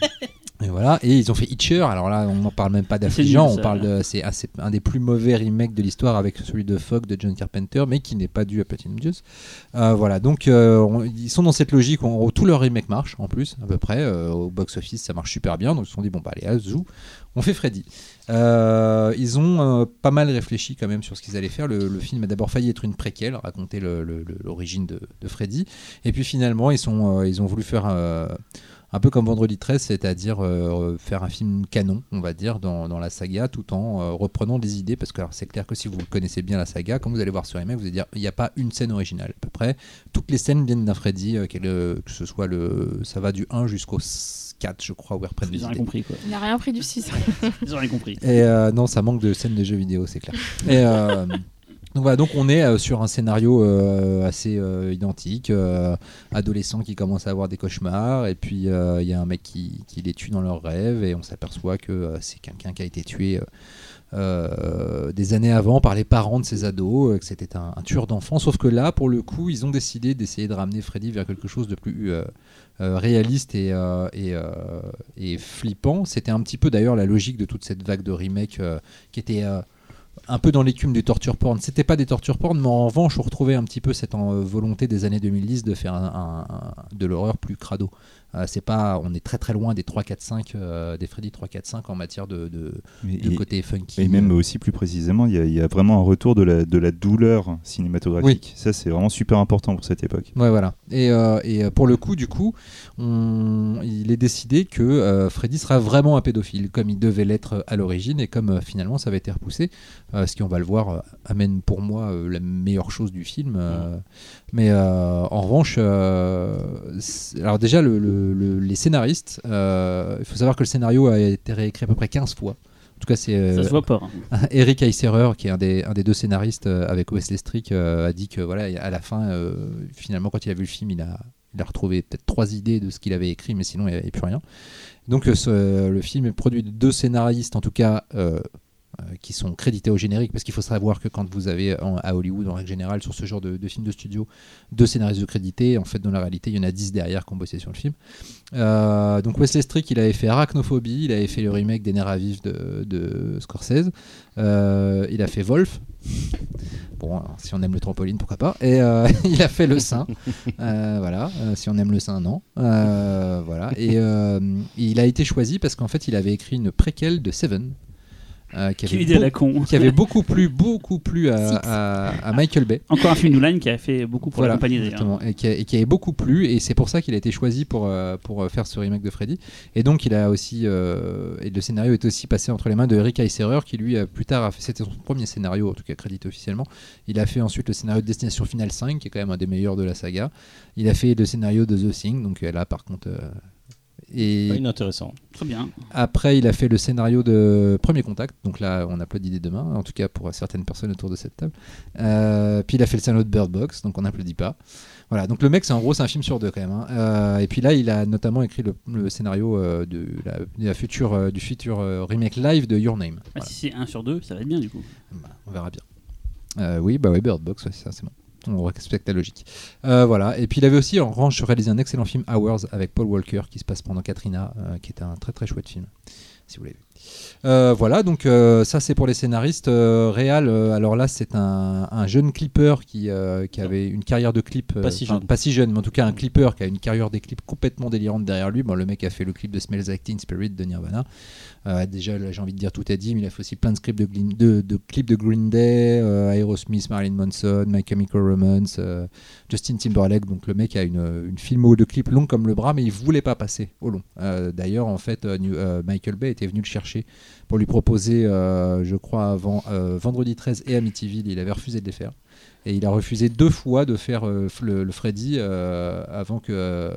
Et voilà, et ils ont fait Hitcher. Alors là, on n'en parle même pas d'affligeant. On parle de, c'est un, des plus mauvais remakes de l'histoire avec celui de Fogg de John Carpenter, mais qui n'est pas dû à Platinum Dunes. Euh, voilà, donc euh, on- ils sont dans cette logique où, où tout leur remake marche en plus, à peu près. Euh, au box office, ça marche super bien. Donc ils se sont dit bon bah allez, à on fait Freddy. Euh, ils ont euh, pas mal réfléchi quand même sur ce qu'ils allaient faire. Le, film a d'abord failli être une préquelle, raconter l'origine de, Freddy. Et puis finalement, ils, sont, euh, ils ont voulu faire un peu comme Vendredi 13, c'est-à-dire faire un film canon, on va dire, dans, dans la saga, tout en reprenant des idées. Parce que c'est clair que si vous connaissez bien la saga, quand vous allez voir sur remake, vous allez dire il n'y a pas une scène originale. À peu près, toutes les scènes viennent d'un Freddy, euh, que ce soit le. Ça va du 1 jusqu'au 4, je crois, où ils reprennent Ils ont rien compris, quoi. Il n'a rien pris du 6. (laughs) Ils ont rien compris. Et euh, non, ça manque de scènes de jeux vidéo, c'est clair. Et euh, Donc voilà, donc on est euh, sur un scénario euh, assez euh, identique, euh, adolescents qui commencent à avoir des cauchemars, et puis euh, il y a un mec qui, qui les tue dans leurs rêves, et on s'aperçoit que euh, c'est quelqu'un qui a été tué euh, des années avant par les parents de ces ados, euh, que c'était un, tueur d'enfants. Sauf que là, pour le coup, ils ont décidé d'essayer de ramener Freddy vers quelque chose de plus euh, réaliste et, et, flippant. C'était un petit peu d'ailleurs la logique de toute cette vague de remake qui était un peu dans l'écume du torture porn. C'était pas des torture porn, mais en revanche, on retrouvait un petit peu cette volonté des années 2010 de faire de l'horreur plus crado. Euh, c'est pas, on est très très loin des 3, 4, 5, euh, des Freddy 3, 4, 5 en matière de, de, Et, de et- côté funky. et même aussi plus précisément, il y, a- il y a vraiment un retour de la, de la douleur cinématographique. Ça, c'est vraiment super important pour cette époque. Ouais, voilà. Et, euh, et euh, pour le coup, du coup, on- il est décidé que euh, Freddy sera vraiment un pédophile, comme il devait l'être à l'origine, et comme euh, finalement ça va été repoussé, euh, ce qui, on va le voir, euh, amène pour moi euh, la meilleure chose du film. euh, Mais euh, en revanche, euh, alors déjà, le- le- le- les scénaristes, euh, il faut savoir que le scénario a été réécrit à peu près 15 fois. En tout cas, c'est Ça euh, hein. (laughs) Eric Eiserer, qui est un des, un des deux scénaristes euh, avec Wesley Strick, euh, a dit que voilà, à la fin, finalement, quand il a vu le film, il a, il a retrouvé peut-être trois idées de ce qu'il avait écrit, mais sinon, il n'y avait plus rien. Donc, ce- le film est produit de deux scénaristes, en tout cas, qui sont crédités au générique, parce qu'il faut savoir que quand vous avez à Hollywood, en règle générale, sur ce genre de, de film de studio, deux scénaristes de crédité, en fait, dans la réalité, il y en a dix derrière qui ont bossé sur le film. Euh, donc Wesley Strick, il avait fait Arachnophobie, il avait fait le remake des Nerfs de, Scorsese, Euh, il a fait Wolf. Bon, si on aime le trampoline, pourquoi pas. Et euh, (laughs) il a fait Le. Euh, voilà, Euh, si on aime Le Saint, non. Euh, voilà. Et euh, il a été choisi parce qu'en fait, il avait écrit une préquelle de Seven. Euh, qui, avait idée à beau- la con. qui avait beaucoup plu, beaucoup plu à, à- à Michael Bay. Encore un film New Line qui a fait beaucoup pour Voilà, l'accompagner d'ailleurs. exactement, et qui, a- et qui avait beaucoup plu, et c'est pour ça qu'il a été choisi pour, euh, pour euh, faire ce remake de Freddy. Et donc, il a aussi, euh, et le scénario est aussi passé entre les mains de Eric Eiserer, qui lui, a plus tard, a fait, c'était son premier scénario, en tout cas crédité officiellement. Il a fait ensuite le scénario de Destination Finale 5, qui est quand même un des meilleurs de la saga. Il a fait le scénario de The Thing, donc là, par contre. euh, et inintéressant. Très bien. après, il a fait le scénario de Premier Contact, donc là, on applaudit dès demain, en tout cas pour certaines personnes autour de cette table. Euh, puis il a fait le scénario de Bird Box, donc on n'applaudit pas. Voilà, donc le mec, c'est en gros, c'est un film sur deux quand même. hein. Euh, et puis là, il a notamment écrit le, le scénario euh, de la, de la future, euh, du futur euh, remake live de Your Name. Ah, Voilà. Si c'est 1 sur 2, ça va être bien du coup. Bah, on verra bien. Euh, oui, bah oui, Bird Box, ouais, ça c'est bon. On respecte la logique. Euh, voilà. Et puis il avait aussi en revanche réalisé un excellent film Hours avec Paul Walker qui se passe pendant Katrina, euh, qui est un très très chouette film, si vous l'avez vu. Euh, voilà, donc euh, ça c'est pour les scénaristes. Euh, Réal, alors là c'est un, un jeune clipper qui, qui avait une carrière de clip. Pas si jeune. Pas si jeune, mais en tout cas un clipper qui a une carrière des clips complètement délirante derrière lui. Bon, le mec a fait le clip de Smells Like Teen Spirit de Nirvana. Euh, déjà, j'ai envie de dire tout est dit, mais il a fait aussi plein de, scripts de, Glin- de, clips de Green Day, euh, Aerosmith, Marilyn Manson, My Chemical Romance, euh, Justin Timberlake. Donc le mec a une, une filmo de clips long comme le bras, mais il voulait pas passer au long. D'ailleurs, en fait, Michael Bay était venu le chercher pour lui proposer, je crois, avant Vendredi 13 et Amityville. Il avait refusé de les faire. Et il a refusé deux fois de faire euh, le, le Freddy euh, avant que euh,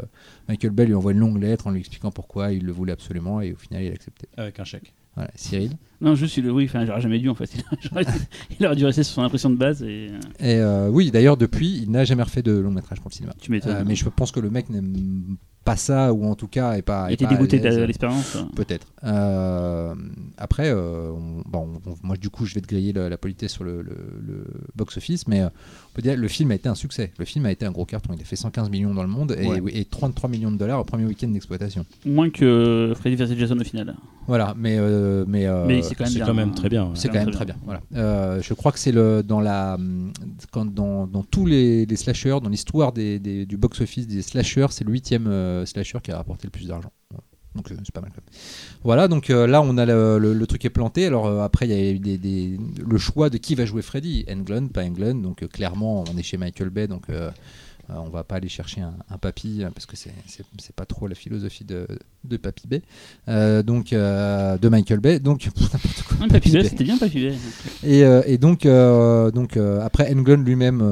Michael Bay lui envoie une longue lettre en lui expliquant pourquoi il le voulait absolument et au final il a accepté. Avec un chèque. Voilà, Cyril? Non, juste, il, oui, enfin, j'aurais jamais dû en fait. (laughs) Il aurait dû rester sur son impression de base et Et euh, oui, d'ailleurs, depuis, il n'a jamais refait de long métrage pour le cinéma. tu m'étonnes. Euh, mais je pense que le mec n'aime pas ça, ou en tout cas, est pas. il était dégoûté de l'expérience. Peut-être. Euh, après, euh, on- bon, on- moi, du coup, je vais te griller la, la politesse sur le, le- le box-office, mais euh, on peut dire le film a été un succès. Le film a été un gros carton. Il a fait 115 millions dans le monde et, Ouais. et 33 millions de dollars au premier week-end d'exploitation. Moins que Freddy vs Jason au final. Voilà, mais mais mais, euh, mais c'est quand même quand très bien. C'est quand même très bien. Voilà. Euh, je crois que c'est le dans la quand dans, dans tous les, les slashers, dans l'histoire des, des- du box office des slashers, c'est le huitième euh, slasher qui a rapporté le plus d'argent. Donc euh, c'est pas mal. Voilà, donc euh, là on a le, truc est planté. Alors euh, après il y a eu des, le choix de qui va jouer Freddy, Englund, pas Englund. Donc euh, clairement on est chez Michael Bay, donc euh, on va pas aller chercher un, un papy euh, parce que c'est pas trop la philosophie de, de Papy Bay. Euh, donc euh, de Michael Bay. Donc (laughs) n'importe quoi. Ouais, Papy Bay, Bay. c'était bien Papy Bay. Et, et donc, donc après, Englund lui-même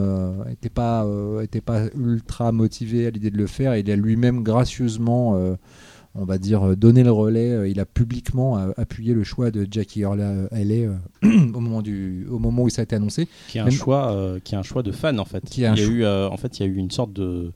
n'était pas, était pas ultra motivé à l'idée de le faire. Il a lui-même gracieusement on va dire, euh, donné le relais. euh, il a publiquement euh, appuyé le choix de Jackie Earle Haley euh, (clears throat) au, moment du, au moment où ça a été annoncé. qui est un Même- choix euh, qui est un choix de fan en fait Qui il y a eu euh, en fait il y a eu une sorte de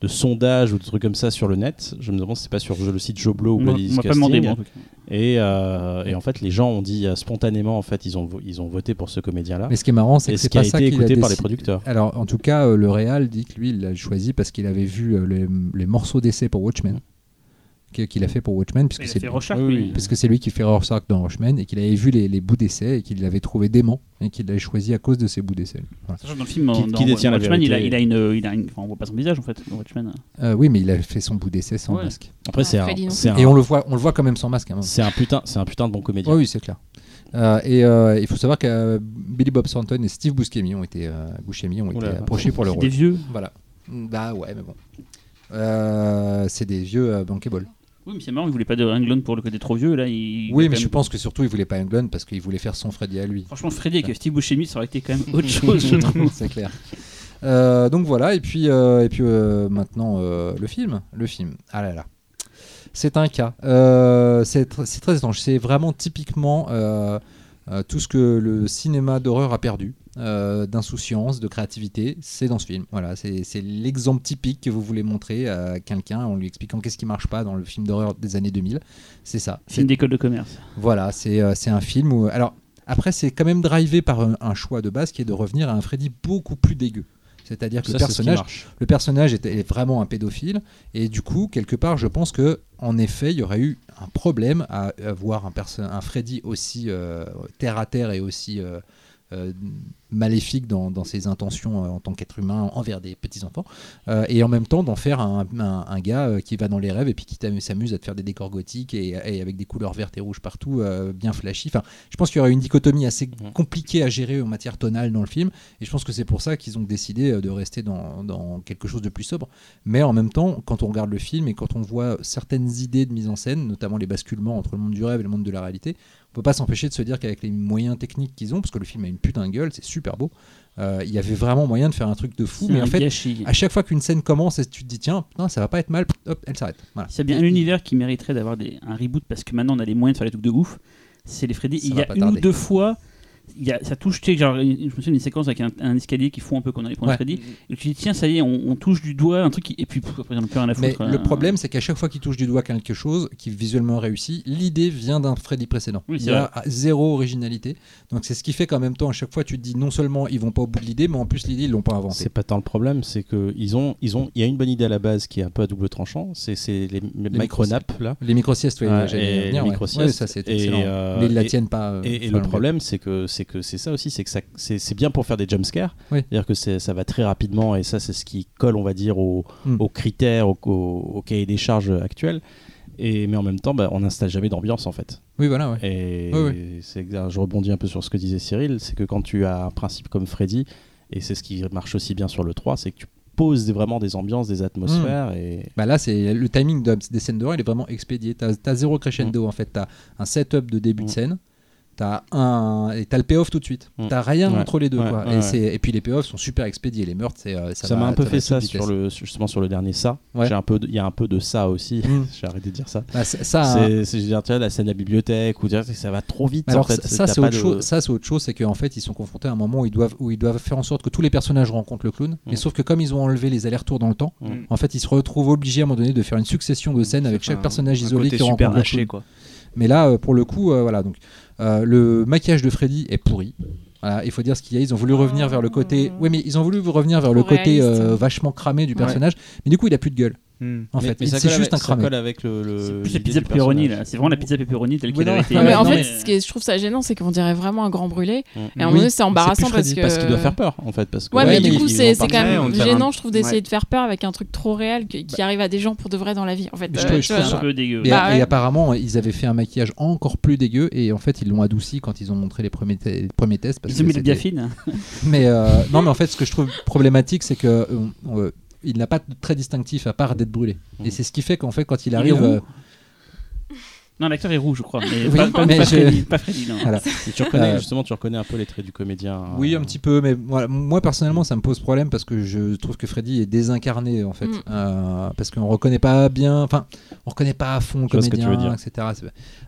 de sondage ou de trucs comme ça sur le net je me demande si c'est pas sur le site Joblo ou On m'a- Bali's on m'a pas demandé, moi, en tout cas. et, euh, et en fait les gens ont dit euh, spontanément en fait ils ont ils ont voté pour ce comédien là Mais ce qui est marrant, c'est que ce c'est qui a pas ça été a écouté par les producteurs Alors, en tout cas, euh, le Real dit que lui, il l'a choisi parce qu'il avait vu euh, les, les morceaux d'essai pour Watchmen, qu'il a fait pour Watchmen, puisque c'est Oui, lui. oui. parce que c'est lui qui fait Rorschach dans Watchmen et qu'il avait vu les, les bouts d'essai et qu'il l'avait trouvé dément et qu'il l'avait choisi à cause de ces bouts d'essai. Voilà. Sachant que dans le film, Qui- dans qui détient la Watchmen, il a, vérité il a une, il a une, enfin, on voit pas son visage en fait dans Watchmen. Euh, oui, mais il a fait son bout d'essai sans Ouais. masque. après c'est c'est un, Et on le voit, on le voit quand même sans masque. hein. c'est un putain c'est un putain de bon comédien Ouais, oui, c'est clair. Euh, et euh, il faut savoir que euh, Billy Bob Thornton et Steve Buscemi ont été, euh, Buscemi ont été Oula. approchés pour le C'est rôle. des vieux. Voilà. Bah ouais, mais bon. Euh, c'est des vieux euh, bankable. Oui, mais c'est marrant, il voulait pas de Englund pour le côté trop vieux. Là, il, Oui, mais je même- pense que surtout il voulait pas Englund parce qu'il voulait faire son Freddy à lui. Franchement, Freddy avec Steve Buscemi, ça aurait été quand même (laughs) autre chose, je trouve. c'est clair. Euh, donc voilà, et puis, euh, et puis euh, maintenant le film. Le film. Ah là là. C'est un cas. C'est tr- c'est très étrange. C'est vraiment typiquement tout ce que le cinéma d'horreur a perdu. Euh, d'insouciance, de créativité, c'est dans ce film. Voilà, c'est l'exemple typique que vous voulez montrer à quelqu'un en lui expliquant qu'est-ce qui marche pas dans le film d'horreur des années 2000. C'est ça. Film d'école de commerce. Voilà, c'est euh, c'est un film où. Alors, après, c'est quand même drivé par un, un choix de base qui est de revenir à un Freddy beaucoup plus dégueu. C'est-à-dire que ça le personnage, le personnage est, est vraiment un pédophile. Et du coup, quelque part, je pense que en effet, il y aurait eu un problème à avoir un, un Freddy aussi euh, terre à terre et aussi. euh, maléfique dans, dans ses intentions euh, en tant qu'être humain envers des petits enfants euh, et en même temps d'en faire un, un- un gars euh, qui va dans les rêves et puis qui s'amuse à te faire des décors gothiques et, et avec des couleurs vertes et rouges partout bien flashy. Enfin je pense qu'il y aurait une dichotomie assez compliquée à gérer en matière tonale dans le film et je pense que c'est pour ça qu'ils ont décidé de rester dans, dans quelque chose de plus sobre. Mais en même temps quand on regarde le film et quand on voit certaines idées de mise en scène notamment les basculements entre le monde du rêve et le monde de la réalité on peut pas s'empêcher de se dire qu'avec les moyens techniques qu'ils ont parce que le film a une putain de gueule c'est super beau euh, il y avait vraiment moyen de faire un truc de fou C'est mais en fait gâchis. à chaque fois qu'une scène commence et tu te dis tiens putain, ça va pas être mal hop elle s'arrête voilà. A bien un univers qui mériterait d'avoir un reboot parce que maintenant on a les moyens de faire des trucs de ouf, c'est les Freddy. Ça il y a une ou deux fois, y a, ça touche, tu sais, genre, je me souviens d'une séquence avec un, un escalier qui font un peu qu'on a les Ouais. Freddy, et tu dis tiens, ça y est, on, on touche du doigt un truc, qui- et puis pff, après on n'a plus rien à Mais foutre. le euh. problème, c'est qu'à chaque fois qu'il touche du doigt quelque chose qui visuellement réussit, l'idée vient d'un Freddy précédent. Oui, il y a zéro originalité. Donc c'est ce qui fait qu'en même temps, à chaque fois, tu te dis non seulement ils vont pas au bout de l'idée, mais en plus l'idée ils l'ont pas inventée. C'est pas tant le problème, c'est que ils ont, ils ont, il y a une bonne idée à la base qui est un peu à double tranchant, c'est c'est les, les micro-naps là. Les micro-siestes, oui, Ouais, j'allais venir, les ouais. micro-siestes. Ouais, ça c'est excellent. euh, mais ils la et- tiennent pas. euh, Et, et le problème, c'est que c'est que c'est ça aussi, c'est que ça, c'est c'est bien pour faire des jumpscares. Oui. C'est-à-dire que c'est- ça va très rapidement et ça, c'est ce qui colle, on va dire, aux, Mm. aux critères, au, au- au cahier des charges actuels. Et mais en même temps, bah, on n'installe jamais d'ambiance en fait. Oui, voilà, ouais. Et Oui, c'est je rebondis un peu sur ce que disait Cyril, c'est que quand tu as un principe comme Freddy, et c'est ce qui marche aussi bien sur le 3, c'est que tu poses des- vraiment des ambiances, des atmosphères et Bah là, c'est le timing de- des scènes d'horreur, il est vraiment expédié. T'as as zéro crescendo en fait. T'as un setup de début de scène. T'as un et t'as le payoff tout de suite. Mm. T'as rien Ouais. entre les deux Ouais, quoi. ouais, et, ouais. c'est- et puis les payoffs sont super expédiés. Les meurtres, c'est euh, ça. ça va- m'a un peu fait ça sur le justement sur le dernier ça. Ouais. J'ai un peu de- il y a un peu de ça aussi. Mm. (laughs) J'ai arrêté de dire ça. Bah, c'est- ça, hein. C'est c'est- je veux dire, tu vois, la scène de la bibliothèque ou dire, ça va trop vite Alors en fait. ça, c'est autre de- chose. Ça c'est autre chose, c'est qu'en fait ils sont confrontés à un moment où ils doivent où ils doivent faire en sorte que tous les personnages rencontrent le clown. Mais Mm. sauf que comme ils ont enlevé les allers-retours dans le temps, Mm. en fait ils se retrouvent obligés à un moment donné de faire une succession de scènes avec chaque personnage un isolé qui rencontre le clown. Mais là, euh, pour le coup, euh, voilà. Donc, le maquillage de Freddy est pourri. Voilà, il faut dire ce qu'il y a. Ils ont voulu revenir vers le côté. Oui, mais ils ont voulu revenir vers le côté euh, vachement cramé du personnage. Mais du coup, il a plus de gueule. Hmm. En Mais- fait, mais ça c'est juste un cramé. Ça avec le. le- C'est plus la l'idée pizza pepperoni là, c'est vraiment la pizza pepperoni telle qu'elle non, avait été. mais en fait, mais- ce que je trouve ça gênant, c'est qu'on dirait vraiment un grand brûlé. Mm. Et à un Oui, moment donné, c'est embarrassant plus parce que. Parce qu'il doit faire peur en fait. Parce que Ouais, Ouais, mais, mais du coup, c'est quand même gênant, un- je trouve, d'essayer Ouais. de faire peur avec un truc trop réel qui, qui arrive à des gens pour de vrai dans la vie. En fait, je euh, trouve- trouve C'est un peu dégueu. Et, Bah et apparemment, ils avaient fait un maquillage encore plus dégueu et en fait, ils l'ont adouci quand ils ont montré les premiers, tests. Ils ont mis la biafine. (laughs) Mais euh, non, mais en fait, ce que je trouve problématique, c'est que euh, euh, il n'a pas de très distinctif à part d'être brûlé. Et c'est ce qui fait qu'en fait, quand il arrive, roux. Non, l'acteur est rouge, je crois. Mais Oui, pas, pas- mais pas je- Freddy, pas Freddy, non. Voilà. Et tu reconnais, Euh, justement, tu reconnais un peu les traits du comédien. euh, Oui, un petit peu, mais voilà, moi personnellement, ça me pose problème parce que je trouve que Freddy est désincarné en fait, Mm. Euh, parce qu'on reconnaît pas bien, enfin, on reconnaît pas à fond le Je vois ce que tu comédien, veux dire. etc.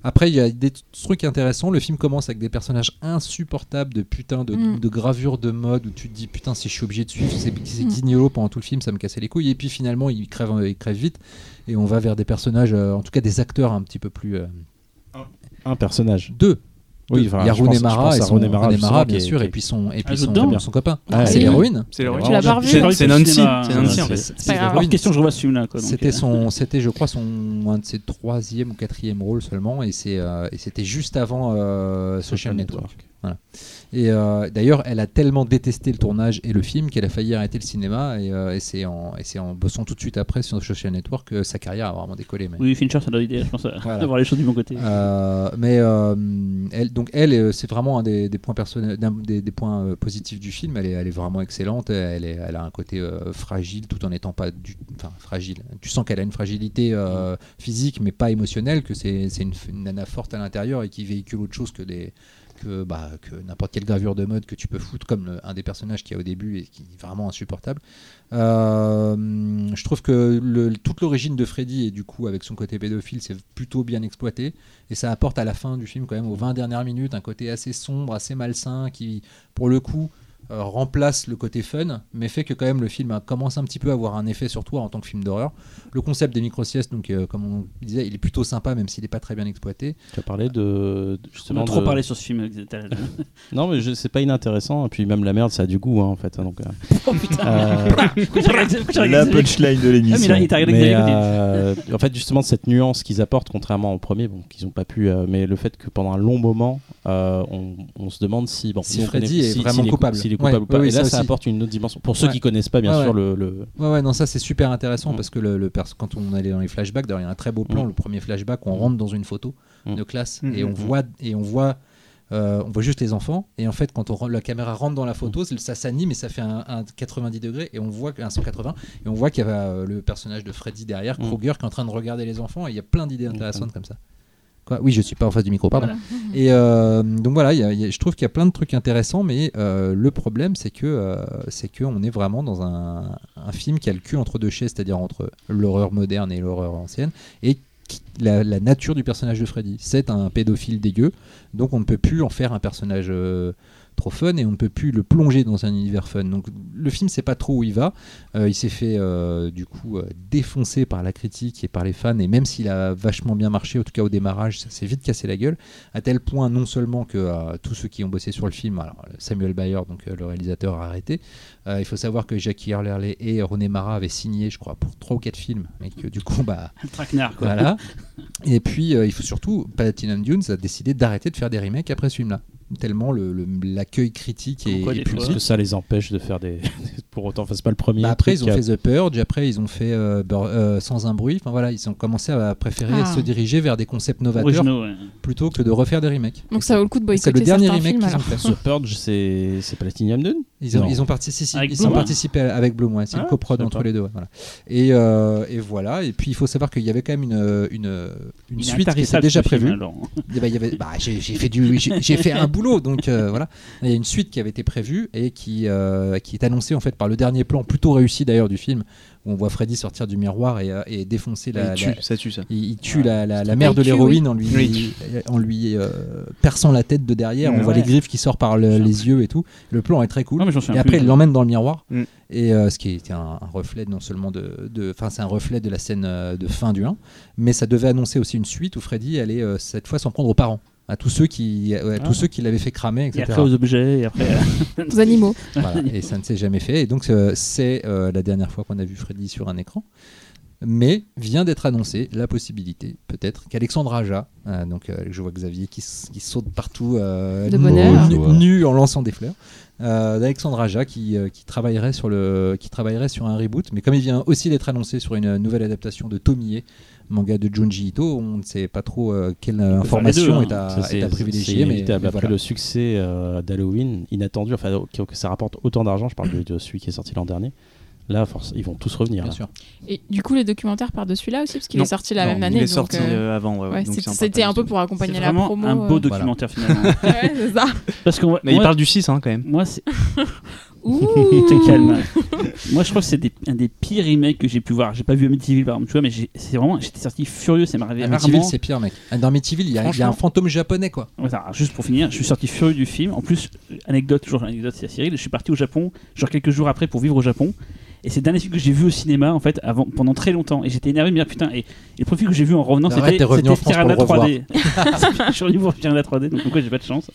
Après, il y a des trucs intéressants. Le film commence avec des personnages insupportables de putain de, Mm. de gravure de mode où tu te dis putain si je suis obligé de suivre ces, ces Mm. pendant tout le film, ça me cassait les couilles. Et puis finalement, il crève, il crève vite et on va vers des personnages, euh, en tout cas des acteurs un petit peu plus euh, Un personnage. deux. Oui, enfin, il y a je Mara et son, Mara, Mara, bien sûr, et puis son, et Ah, puis je son, son copain. Ah, c'est oui. l'héroïne. C'est l'héroïne. Tu l'as pas revu C'est- Nancy. C'est Nancy en fait. c'est. Hors question, je revois ce film-là. quoi, donc, C'était euh, son, c'était je crois son un de ses troisième ou quatrième rôle seulement, et c'est euh, et c'était juste avant euh, Social Network. Et euh, d'ailleurs, elle a tellement détesté le tournage et le film qu'elle a failli arrêter le cinéma, et, euh, et c'est en bossant tout de suite après sur Social Network que sa carrière a vraiment décollé. mais- Oui, Fincher, ça donne l'idée, je pense, Voilà. (laughs) d'avoir les choses du bon côté. Euh, mais elle, donc elle, c'est vraiment un des, des points personnels, d'un- des, des points positifs du film. Elle est, elle est vraiment excellente. Elle, est, elle a un côté fragile, tout en n'étant pas du, enfin fragile. Tu sens qu'elle a une fragilité physique, mais pas émotionnelle. Que c'est, c'est une, une nana forte à l'intérieur et qui véhicule autre chose que des que, bah, que n'importe quelle gravure de mode que tu peux foutre, comme un des personnages qui a au début et qui est vraiment insupportable. Euh, je trouve que toute l'origine de Freddy et du coup avec son côté pédophile, c'est plutôt bien exploité. Et ça apporte à la fin du film, quand même, aux 20 dernières minutes, un côté assez sombre, assez malsain, qui, pour le coup, euh, remplace le côté fun, mais fait que quand même le film commence un petit peu à avoir un effet sur toi en tant que film d'horreur. Le concept des micro-siestes, donc euh, comme on disait, il est plutôt sympa, même s'il n'est pas très bien exploité. Tu as parlé de. On Justement a trop de- parlé sur ce film. (laughs) Non, mais c'est pas inintéressant. Et puis même la merde, ça a du goût, hein, en fait. hein, donc, euh, (laughs) oh putain euh, (laughs) La punchline de Ah, mais l'émission. euh, en fait, justement, cette nuance qu'ils apportent, contrairement au premier, bon, qu'ils ont pas pu, euh, mais le fait que pendant un long moment, euh, on, on se demande si, bon, Si on Freddy connaît- est si- vraiment s'il est coupable. Ouais, ou pas. oui, Et là, ça apporte une autre dimension. Pour ceux Ouais. qui connaissent pas, bien sûr, ouais. le, le- Ouais, ouais, non, ça c'est super intéressant Mm. parce que le, le pers- quand on allait dans les flashbacks, d'ailleurs, il y a un très beau plan, Mm. le premier flashback, où on rentre dans une photo Mm. de classe et on voit et on voit euh, on voit juste les enfants et en fait quand on, la caméra rentre dans la photo ça s'anime et ça fait un, un 90 degrés et on voit un 180 et on voit qu'il y a euh, le personnage de Freddy derrière. Krueger qui est en train de regarder les enfants et il y a plein d'idées intéressantes comme ça Quoi oui je suis pas en face du micro pardon Voilà. et euh, donc voilà, il y a- il y a- je trouve qu'il y a plein de trucs intéressants, mais euh, le problème c'est que euh, c'est que on est vraiment dans un, un film qui a le cul entre deux chaises, c'est-à-dire entre l'horreur moderne et l'horreur ancienne, et qui- la, la nature du personnage de Freddy. C'est un pédophile dégueu, donc on ne peut plus en faire un personnage trop fun et on ne peut plus le plonger dans un univers fun. Donc le film sait pas trop où il va. Euh, il s'est fait euh, du coup euh, défoncer par la critique et par les fans et même s'il a vachement bien marché, en tout cas au démarrage, ça s'est vite cassé la gueule. À tel point non seulement que tous ceux qui ont bossé sur le film, alors Samuel Bayer, donc le réalisateur, a arrêté. Il faut savoir que Jackie Earle et René Mara avaient signé, je crois, pour trois ou quatre films et que du coup bah (laughs) traquenard, quoi. voilà. Et puis, il faut surtout, Platinum Dunes a décidé d'arrêter de faire des remakes après ce film-là. Tellement le- le- l'accueil critique est, quoi, public. Parce que ça les empêche de faire des. (laughs) Pour autant, enfin, c'est pas le premier. Bah, après, ils ont a- fait The Purge, après, ils ont fait euh, Bur- euh, Sans un bruit. Enfin voilà, ils ont commencé à préférer Ah. se diriger vers des concepts novateurs Originaux, ouais. plutôt que de refaire des remakes. Donc ça vaut le coup de boycotter C'est le dernier remake qu'ils ont fait. The Purge, c'est c'est Platinum Dune Ils ont, ils ont participé, Avec ils Bloom, ont hein. participé avec Bloom, ouais, c'est Ah, une coprod je savais entre pas. les deux. ouais, voilà. Et, euh, et voilà, et puis il faut savoir qu'il y avait quand même une, une, une suite qui était déjà prévue. bah, j'ai fait du, fait un boulot, (laughs) donc euh, (laughs) voilà. Il y a une suite qui avait été prévue et qui, euh, qui est annoncée en fait par le dernier plan, plutôt réussi d'ailleurs du film, où on voit Freddy sortir du miroir et, euh, et défoncer la. Il tue, la- ça tue ça. il, il tue la, la, la Ah, mère de l'héroïne en lui, Oui. en lui euh, perçant la tête de derrière. On Ouais. voit les griffes qui sortent par le- les yeux et tout. Le plan est très cool. Non, Et après, plus. il l'emmène dans le miroir. Mm. Et euh, ce qui était un, un reflet non seulement de. de- Enfin, c'est un reflet de la scène de fin du 1, mais ça devait annoncer aussi une suite où Freddy allait euh, cette fois s'en prendre aux parents. À tous ceux qui, ouais, à tous Ah. ceux qui l'avaient fait cramer, Et etc. après aux objets, et après. (laughs) Aux animaux. Voilà, et ça ne s'est jamais fait. Et donc, euh, c'est euh, la dernière fois qu'on a vu Freddy sur un écran. Mais vient d'être annoncé la possibilité, peut-être, qu'Alexandre Aja, euh, donc euh, je vois Xavier qui, saute partout, euh, De nu- bonheur. nu, en lançant des fleurs, euh, d'Alexandre Aja qui, euh, qui, travaillerait sur le, qui travaillerait sur un reboot. Mais comme il vient aussi d'être annoncé sur une nouvelle adaptation de Tomie, manga de Junji Ito, on ne sait pas trop euh, quelle information deux, est, à, Ça, c'est- est à privilégier. Mais, Après voilà. le succès euh, d'Halloween, inattendu, enfin que, que ça rapporte autant d'argent, je parle de, de celui qui est sorti l'an dernier. Là, force, ils vont tous revenir. Bien là. sûr. Et du coup, les documentaires partent de celui-là aussi, parce qu'il est sorti la Non, même année. Il est donc, sorti euh, euh, avant, ouais, c'était un peu pour accompagner la promo. un beau documentaire finalement. (laughs) Ouais, c'est ça. Parce que moi, Mais il parle du 6 hein, quand même. moi, c'est (laughs) Ouh. te calme. Moi, je crois que c'est des- un des pires remakes que j'ai pu voir. J'ai pas vu Amityville par exemple, tu vois, mais j'ai- c'est vraiment, j'étais sorti furieux. Ça m'est arrivé Amityville, rarement. c'est pire, mec. Dans Amityville, il y, a- il y a un Franchement. fantôme japonais, quoi. Ouais, ça, juste pour finir, je suis sorti furieux du film. En plus, anecdote, toujours anecdote, c'est Cyril. Je suis parti au Japon, genre quelques jours après pour vivre au Japon. Et c'est le dernier film que j'ai vu au cinéma en fait avant, pendant très longtemps. Et j'étais énervé de me dire putain. Et, et le premier film que j'ai vu en revenant, Arrête, c'était t'es revenu en c'était France pour le Piranha (laughs) 3D. je suis revenu pour Piranha 3D, donc pourquoi j'ai pas de chance?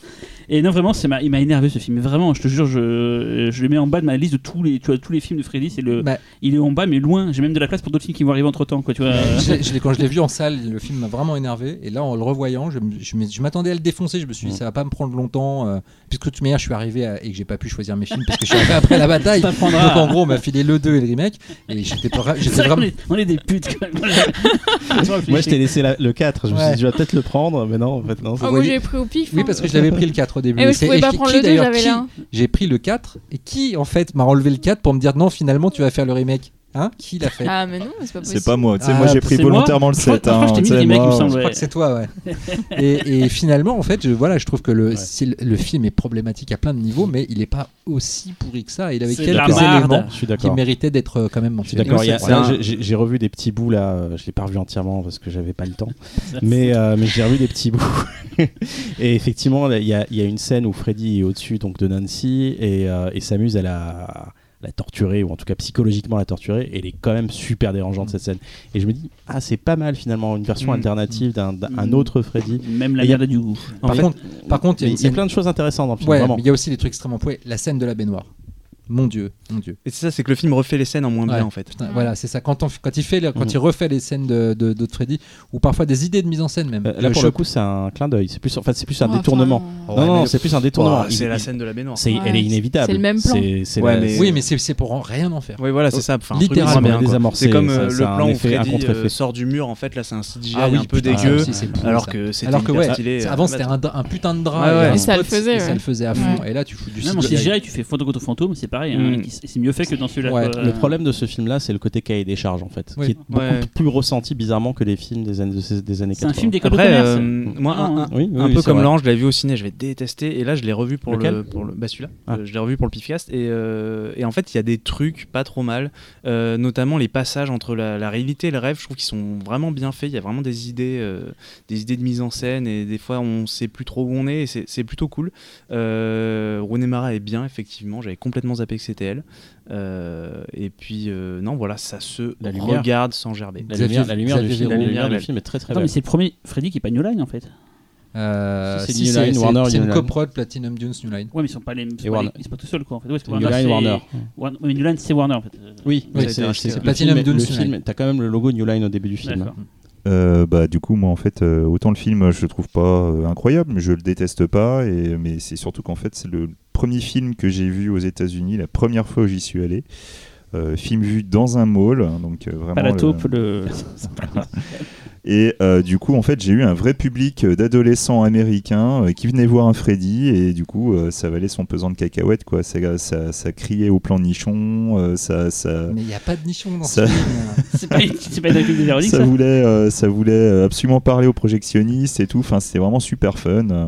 Et non, vraiment, c'est ma- il m'a énervé ce film. Mais vraiment, je te jure, je, je le mets en bas de ma liste de tous les, tu vois, tous les films de Freddy. C'est le, Bah, il est en bas, mais loin. J'ai même de la place pour d'autres films qui vont arriver entre temps, quoi. Tu vois. je je quand je l'ai vu en salle, le film m'a vraiment énervé. Et là, en le revoyant, je, me- je m'attendais à le défoncer. Je me suis dit, Mm. ça va pas me prendre longtemps. euh, puisque de toute manière, je suis arrivé à- et que j'ai pas pu choisir mes films parce que je suis arrivé après la bataille. Donc en gros, on m'a filé le 2 et le remake. Et j'étais vraiment. est, on est des putes quand même. (laughs) Moi, je t'ai laissé la- le 4. Je me suis dit, je vais peut-être le prendre, mais non, en fait, non. Ah, c'est- moi, j'ai pris au pif. Oui, hein. parce que je l'avais pris le 4 au début. Et je c'est- pouvais et pas prendre qui, le 2, d'ailleurs, j'avais. J'ai pris le 4 et qui en fait m'a relevé le 4 pour me dire non finalement tu vas faire le remake? Hein Qui l'a fait Ah, mais non, c'est pas possible. C'est pas moi, tu sais, Ah, moi j'ai pris volontairement le Je crois- 7. je crois que je t'ai hein, mis tu sais, des mecs, il me moi, semble. Je ouais. crois que c'est toi, ouais. (laughs) et, et finalement, en fait, je, voilà, je trouve que le, Ouais. c'est le, le film est problématique à plein de niveaux, mais il n'est pas aussi pourri que ça. Il avait quelques éléments Je suis qui méritaient d'être euh, quand même Je suis mentionnés. d'accord. j'ai- revu des petits bouts là. euh, Je l'ai pas revu entièrement parce que j'avais pas le temps. (laughs) mais euh, mais j'ai revu des petits bouts. (laughs) et effectivement, il y a, il y a une scène où Freddy est au-dessus donc de Nancy et, euh, et s'amuse à la la torturer ou en tout cas psychologiquement la torturer et elle est quand même super dérangeante cette scène et je me dis ah c'est pas mal finalement une version Mm. alternative d'un d'un- un Mm. autre Freddy Même la a- a du goût. En Par fait, contre, par contre, il y a une y plein de choses intéressantes dans le film Ouais, il y a aussi des trucs extrêmement pouets. La scène de la baignoire. Mon Dieu, mon Dieu. Et c'est ça, c'est que le film refait les scènes en moins Ouais. bien en fait. Putain. Voilà, c'est ça. Quand, on, quand, il fait, le- quand il refait les scènes de, de, de Freddy, ou parfois des idées de mise en scène même. Euh, là Le pour le choc- coup c'est un clin d'œil c'est plus en fait c'est plus un Enfin, détournement non non c'est plus un détournement c'est la scène de la baignoire. c'est Ouais, elle est inévitable c'est le même plan. C'est- c'est Ouais, la- mais- Oui, mais c'est c'est pour en rien en faire. Oui, voilà, c'est ça. Enfin, Littéralement, C'est comme euh, le plan où Freddy contre-effet. euh, sort du mur. En fait, là, c'est un CGI Ah oui, un peu dégueu. alors que c'était Alors que hyper ouais, stylé. avant c'était un, putain de drap ça le faisait, ça le faisait à fond. Et là tu fous du CGI. Tu fais fantôme contre fantôme, c'est pareil. hein, Mm. qui- C'est mieux fait que dans celui-là. Ouais. Le problème de ce film-là, c'est le côté cahier des charges, en fait, Oui. qui est beaucoup Ouais. plus ressenti bizarrement que les films des années, de des années C'est un 80. film d'école de Après, commerce. euh, moi, Ah, un, ouais. un- Oui, oui, un oui, peu comme. Laurent, je l'avais vu au ciné, je vais détester. Et là, je l'ai revu pour Lequel le, pour le, bah celui-là. Ah. Euh, je l'ai revu pour le Pifcast. Et, euh, et en fait, il y a des trucs pas trop mal, euh, notamment les passages entre la, la réalité et le rêve. Je trouve qu'ils sont vraiment bien faits. Il y a vraiment des idées, euh, des idées de mise en scène et des fois on sait plus trop où on est. Et c'est c'est plutôt cool. Euh, Rooney Mara est bien effectivement. J'avais complètement zappé que c'était elle. Euh, et puis euh, non, voilà, ça se La lumière. regarde sans gerber. La lumière, la lumière, du, film, la Véron. lumière du belle. film est très très Attends, mais belle. c'est le premier Freddy qui est pas New Line en fait. Euh, Si, c'est si, New Line, c'est- Warner, c'est une coprod Platinum Dunes New Line. Ouais, mais ils sont pas les. c'est Et pas les- Ils sont pas tout seuls quoi en fait. Ouais, New Warner, Line c'est- Warner. Warner- mais New Line c'est Warner en fait. Oui, Oui, mais c'est Platinum Dunes, Le New film, Line. t'as quand même le logo New Line au début du film. D'accord. Euh, bah, du coup, moi, en fait, euh, autant le film, je le trouve pas euh, incroyable, mais je le déteste pas. Et, mais c'est surtout qu'en fait, c'est le premier film que j'ai vu aux États-Unis, la première fois où j'y suis allé. Euh, film vu dans un mall, hein, donc euh, vraiment. Pas la le- taupe, le. (laughs) (laughs) Et euh, du coup, en fait, j'ai eu un vrai public euh, d'adolescents américains euh, qui venaient voir un Freddy et du coup, euh, ça valait son pesant de cacahuètes, quoi. Ça, ça, ça criait au plan nichon, euh, ça, ça, Mais il n'y a pas de nichon dans Ça- ce film. (laughs) C'est pas c'est pas de Véronique ça ça voulait, euh, ça voulait euh, absolument parler aux projectionnistes et tout. Enfin, c'était vraiment super fun. Euh,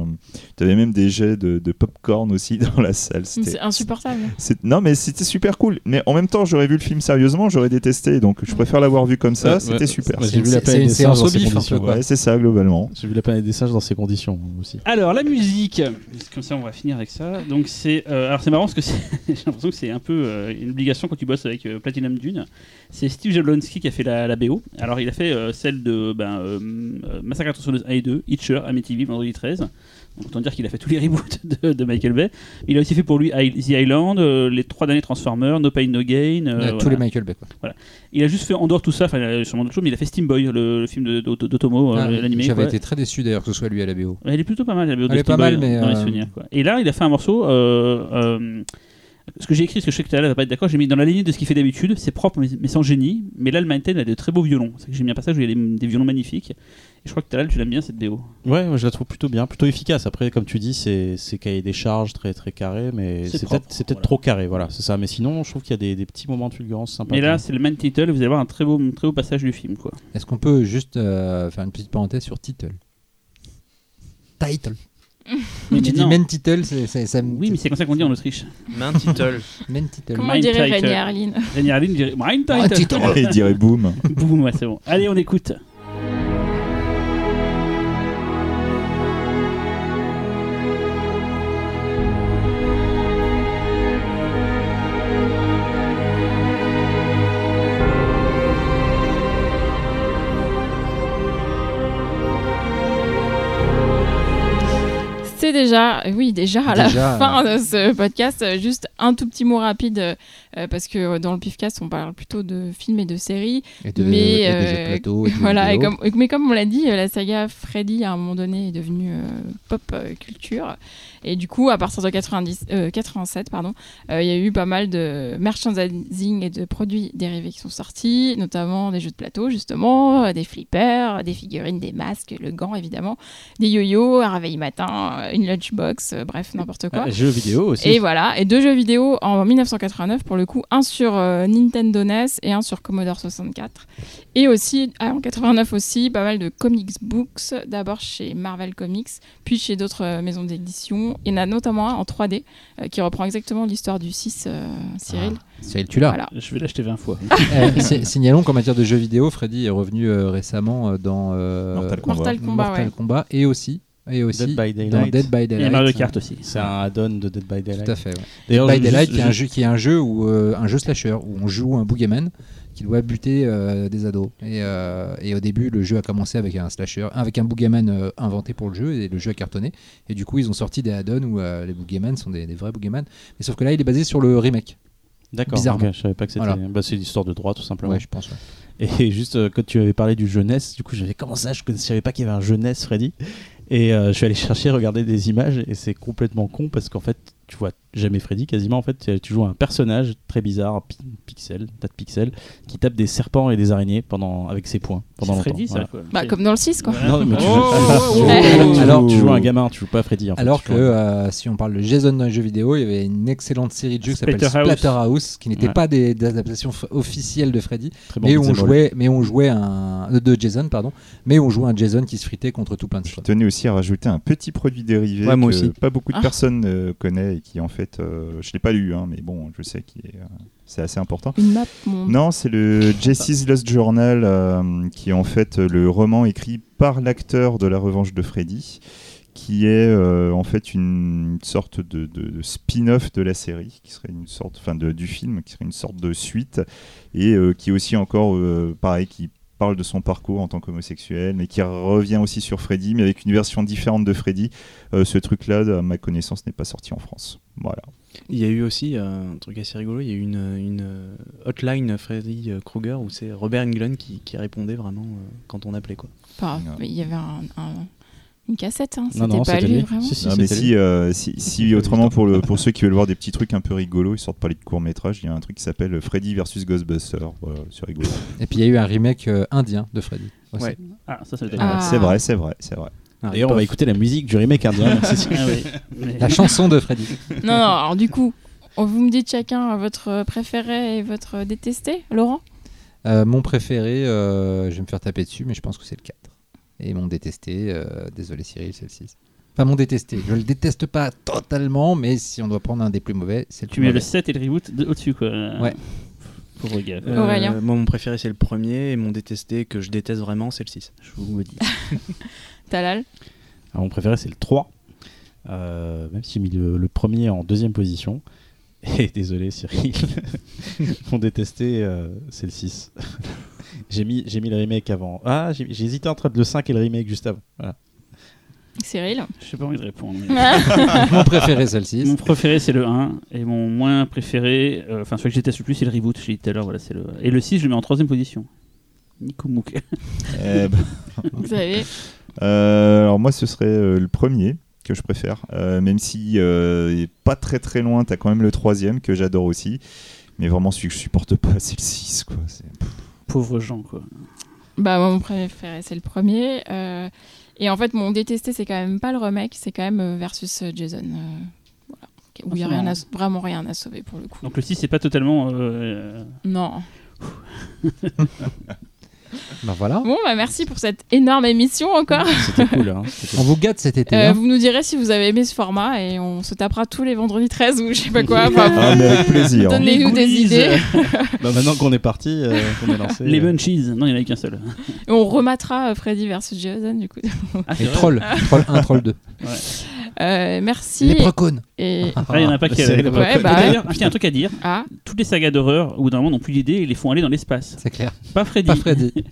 T'avais même des jets de, de popcorn aussi (laughs) dans la salle. C'était- C'est insupportable. c'est- Non, mais c'était super cool. Mais en même temps, j'aurais vu le film sérieusement, j'aurais détesté. Donc, je préfère l'avoir vu comme ça. Ouais, c'était ouais. super. J'ai vu la c'est- c'est dans ces bif, conditions. Ouais, ça globalement. J'ai vu la planète des singes dans ces conditions aussi. Alors la musique, comme ça on va finir avec ça. Donc c'est, euh, alors c'est marrant parce que c'est- (laughs) j'ai l'impression que c'est un peu euh, une obligation quand tu bosses avec euh, Platinum Dune. C'est Steve Jablonski qui a fait la, la BO. Alors il a fait euh, celle de ben, Massacre à la tronçonneuse 1 et 2, Hitcher, Amityville, Vendredi 13. Autant dire qu'il a fait tous les reboots (laughs) de, de Michael Bay. Il a aussi fait pour lui The Island, euh, les trois derniers Transformers, No Pain No Gain. euh, y a Tous voilà. les Michael Bay. quoi. Il a juste fait en dehors de tout ça, enfin il a sûrement d'autres choses, mais il a fait Steam Boy, le, le film de- d'Otomo, euh, Ah, l'animé. J'avais été très déçu d'ailleurs que ce soit lui à la BO. Elle est plutôt pas mal, la BO de Elle est Steam pas Boy, mal, mais, dans les euh, souvenirs. Quoi. Et là, il a fait un morceau euh, euh, Ce que j'ai écrit, ce que je sais que tu va pas être d'accord, j'ai mis dans la lignée de ce qu'il fait d'habitude, c'est propre mais, sans génie. Mais là, le Mindten a de très beaux violons. C'est que j'ai mis un passage où il y a des, des violons magnifiques. Et je crois que Talal, tu l'aimes bien cette BO. Ouais, moi je la trouve plutôt bien, plutôt efficace. Après, comme tu dis, c'est cahier des charges très très carré, mais C'est peut-être c'est peut-être voilà. trop carré, voilà, c'est ça. Mais sinon, je trouve qu'il y a des, des petits moments de fulgurance sympas. Mais là, c'est le main title, vous allez voir un très beau, très beau passage du film. quoi. Est-ce qu'on peut juste euh, faire une petite parenthèse sur title? Title. Mais tu dis main title, c'est, ça Oui, mais c'est comme ça qu'on dit en Autriche. Main title. (laughs) main title. Comment Mind dirait title. Rémi Arline Daniel Arline dirait Mind Ah, title. title. (laughs) Il dirait boum. Boum, ouais, c'est bon. Allez, on écoute. Déjà, oui, déjà à Déjà, la fin de ce podcast, euh, juste un tout petit mot rapide, euh, parce que euh, dans le Pifcast, on parle plutôt de films et de séries. Et de, Mais, et de jeux de plateau. et de jeux (laughs) Voilà, et vidéo. comme, mais comme on l'a dit, la saga Freddy à un moment donné est devenue pop culture. Et du coup, à partir de 90, euh, 87, pardon, euh, il y a eu pas mal de merchandising et de produits dérivés qui sont sortis, notamment des jeux de plateau, justement, euh, des flippers, des figurines, des masques, le gant évidemment, des yo-yo, un réveil matin, euh, une lunchbox, euh, bref, n'importe quoi. jeux vidéo aussi. Et voilà, et deux jeux vidéo en 1989 pour le coup, un sur euh, Nintendo NES et un sur Commodore 64. Et aussi, ah, en 89 aussi, pas mal de comics books, d'abord chez Marvel Comics, puis chez d'autres euh, maisons d'édition. Il y en a notamment un en 3D euh, qui reprend exactement l'histoire du 6 euh, Cyril. Cyril, tu l'as. Voilà. Je vais l'acheter 20 fois. (laughs) Euh, si- signalons qu'en matière de jeux vidéo, Freddy est revenu euh, récemment dans euh, Mortal Kombat. Mortal Kombat, Mortal ouais. Kombat et aussi, et aussi Dead by dans Daylight. Dead by Et Daylight. Mario Kart aussi. C'est un add-on de Dead by Daylight. Tout à fait. ouais. Dead by Daylight, je- qui est un je- jeu, qui est un jeu où euh, un jeu slasher où on joue un boogeyman qui doit buter euh, des ados. Et, euh, et au début, le jeu a commencé avec un slasher, avec un boogeyman euh, inventé pour le jeu et le jeu a cartonné. Et du coup, ils ont sorti des add-ons où les boogeyman sont des, des vrais boogeyman. Mais sauf que là, il est basé sur le remake. D'accord, bizarrement. ok, je savais pas que c'était. Voilà. Bah, c'est l'histoire de droit tout simplement. Ouais, je pense. ouais. Et (laughs) juste quand tu avais parlé du jeunesse, du coup j'avais comment ça, je ne savais pas qu'il y avait un jeunesse Freddy. Et je suis allé chercher, regarder des images et c'est complètement con parce qu'en fait tu vois jamais Freddy quasiment. En fait tu- joues un personnage très bizarre, un pi- pixel, tas de pixels, qui tape des serpents et des araignées pendant avec ses poings pendant longtemps. Freddy, ça quoi. Bah, comme dans le 6, quoi. Voilà. Non, mais tu, Oh, joues- oh, tu- tu- oh. alors tu joues un gamin, tu joues pas Freddy. En fait, Alors que joues euh, si on parle de Jason dans les jeux vidéo, il y avait une excellente série de jeux qui s'appelle Splatterhouse. Qui n'était Ouais. pas des, des adaptations officielles de Freddy, bon mais on jouait, mais on jouait un euh, de Jason, pardon, mais on jouait un Jason qui se fritait contre tout plein de Je choses. tenais aussi à rajouter un petit produit dérivé Ouais, moi que aussi. pas beaucoup de Ah. personnes euh, connaissent et qui en fait, euh, je l'ai pas lu, hein, mais bon, je sais qu'il est, euh, c'est assez important. Une map. Non, c'est le Jesse's Lost Journal, euh, qui est en fait le roman écrit par l'acteur de La Revanche de Freddy, qui est euh, en fait une sorte de, de- de spin-off de la série, qui serait une sorte, enfin de- du film, qui serait une sorte de suite, et euh, qui est aussi encore, euh, pareil, qui parle de son parcours en tant qu'homosexuel, mais qui revient aussi sur Freddy, mais avec une version différente de Freddy. Euh, ce truc-là, à ma connaissance, n'est pas sorti en France. Voilà. Il y a eu aussi euh, un truc assez rigolo, il y a eu une, une euh, hotline Freddy Krueger où c'est Robert Englund qui, qui répondait vraiment quand on appelait quoi. Enfin, il y avait un- un- une cassette, hein. C'était non, pas lui, vraiment. Si, si, Non, mais si, euh, si, si autrement pour, le, pour ceux qui veulent voir des petits trucs un peu rigolos, ils sortent parler de court métrage, il y a un truc qui s'appelle Freddy versus Ghostbusters, voilà, c'est rigolo. Et puis il y a eu un remake euh, indien de Freddy. aussi. Ouais. Ah, ça, ça Ah. C'est vrai, c'est vrai, c'est vrai. D'ailleurs, on va écouter la musique du remake indien. (laughs) Merci. Ah oui. Mais- La chanson de Freddy. Non, non, alors du coup, vous me dites chacun votre préféré et votre détesté, Laurent? Euh, mon préféré, euh, je vais me faire taper dessus, mais je pense que c'est le 4. Et mon détesté, euh, désolé Cyril, c'est le 6. Enfin, mon détesté, je le déteste pas totalement, mais si on doit prendre un des plus mauvais, c'est le Tu plus mets le mauvais. 7 et le reboot de- au-dessus, quoi. Ouais. Pauvre gars. Euh, Aurélien. Moi mon préféré c'est le premier et mon détesté que je déteste vraiment c'est le 6. Je vous le dis. (laughs) Talal Alors, mon préféré, c'est le 3. Euh, même si j'ai mis le, le premier en deuxième position. Et (laughs) désolé, Cyril. (laughs) mon détesté, euh, c'est le 6. J'ai mis, j'ai mis le remake avant. Ah, j'ai hésité entre le 5 et le remake juste avant. Voilà. Cyril Je n'ai pas envie de répondre. mais- (laughs) mon préféré, c'est le 6. Mon préféré c'est le 1 et mon moins préféré, euh, enfin celui que je déteste le plus c'est le reboot, je l'ai dit tout à l'heure, voilà, c'est le... Et le 6 je le mets en troisième position. Nico Mouk. (laughs) Eh ben, Vous savez euh, alors moi ce serait euh, le premier, que je préfère. Euh, même si euh, il est pas très très loin, t'as quand même le troisième que j'adore aussi. Mais vraiment, celui que je supporte pas, c'est le 6. Quoi. Pauvres gens, quoi. Bah, moi, mon préféré, c'est le premier. euh, et en fait, mon détesté, c'est quand même pas le remake, c'est quand même euh, versus euh, Jason. euh, voilà. Où il a Ah, c'est rien à- marrant. vraiment rien à sauver pour le coup. Donc le 6, c'est pas totalement. euh, Non. (laughs) (laughs) (laughs) Bah voilà. Bon, bah merci pour cette énorme émission encore. C'était cool. Hein, (laughs) On vous gâte cet été. Euh, hein. vous nous direz si vous avez aimé ce format et on se tapera tous les vendredis 13 ou je sais pas quoi. Enfin, Ah, mais avec (laughs) plaisir. Donnez-nous des idées. euh, Bah, maintenant qu'on est parti, euh, qu'on est lancé. Les euh, munchies. Non, il n'y en avait qu'un seul. Et on rematera euh, Freddy versus Jason du coup. Ah, Et Troll. Troll 1, Troll 2. Euh, merci. Les Precones. Et Ah, il y en a pas qui Ouais, bah. D'ailleurs, tiens, un truc à dire. ah, Toutes les sagas d'horreur, au bout d'un moment, n'ont plus d'idées et les font aller dans l'espace. C'est clair. Pas Freddy. Pas Freddy. (laughs)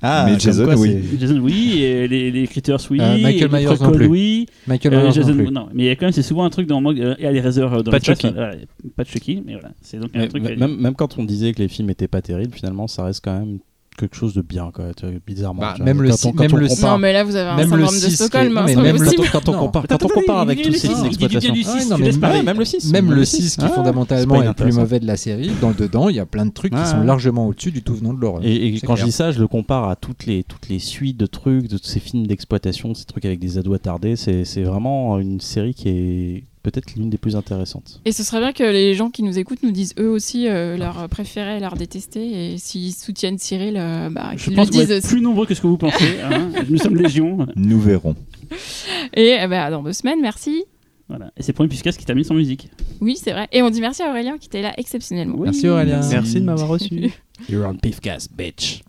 Ah, Mais Jason, quoi, oui. Jason, oui. Et les, les Critters, oui. Euh, Michael les Myers non Prequels, plus. oui. Michael Euh, Myers Jason, non plus. non, mais il y a quand même, c'est souvent un truc dans euh, et Hellraiser euh, dans Pas Chucky. voilà, pas Chucky, mais voilà. C'est donc un Mais- truc. même, même quand on disait que les films étaient pas terribles, finalement, ça reste quand même quelque chose de bien, quoi, tu vois, bizarrement. Bah, tu vois. même le Quand si- on- quand même on le compare- non mais là vous avez un Même le syndrome de 6 Stockholm, mais même le- quand on compare, quand on compare avec tous ces Ah, même le 6. Même le 6 qui Ah, fondamentalement est le plus mauvais de la série, dans le dedans, il y a plein de trucs qui Ouais, sont largement au-dessus du tout venant de l'horreur. Et, quand je dis ça, je le compare à toutes les, toutes les suites de trucs, de ces films d'exploitation, ces trucs avec des ados attardés. C'est c'est vraiment une série qui est peut-être l'une des plus intéressantes. Et ce serait bien que les gens qui nous écoutent nous disent eux aussi euh, leur préféré, leur détesté, et s'ils soutiennent Cyril, euh, bah, Je qu'ils le disent être plus nombreux que ce que vous pensez. hein. (laughs) Nous sommes légion. Nous verrons. Et euh, bah, dans deux semaines, merci. Voilà. Et c'est pour une puiscasse qui termine sans musique. Oui, c'est vrai. Et on dit merci à Aurélien qui était là exceptionnellement. Oui. Merci Aurélien. Merci de m'avoir reçu. You're on Pifcast, bitch.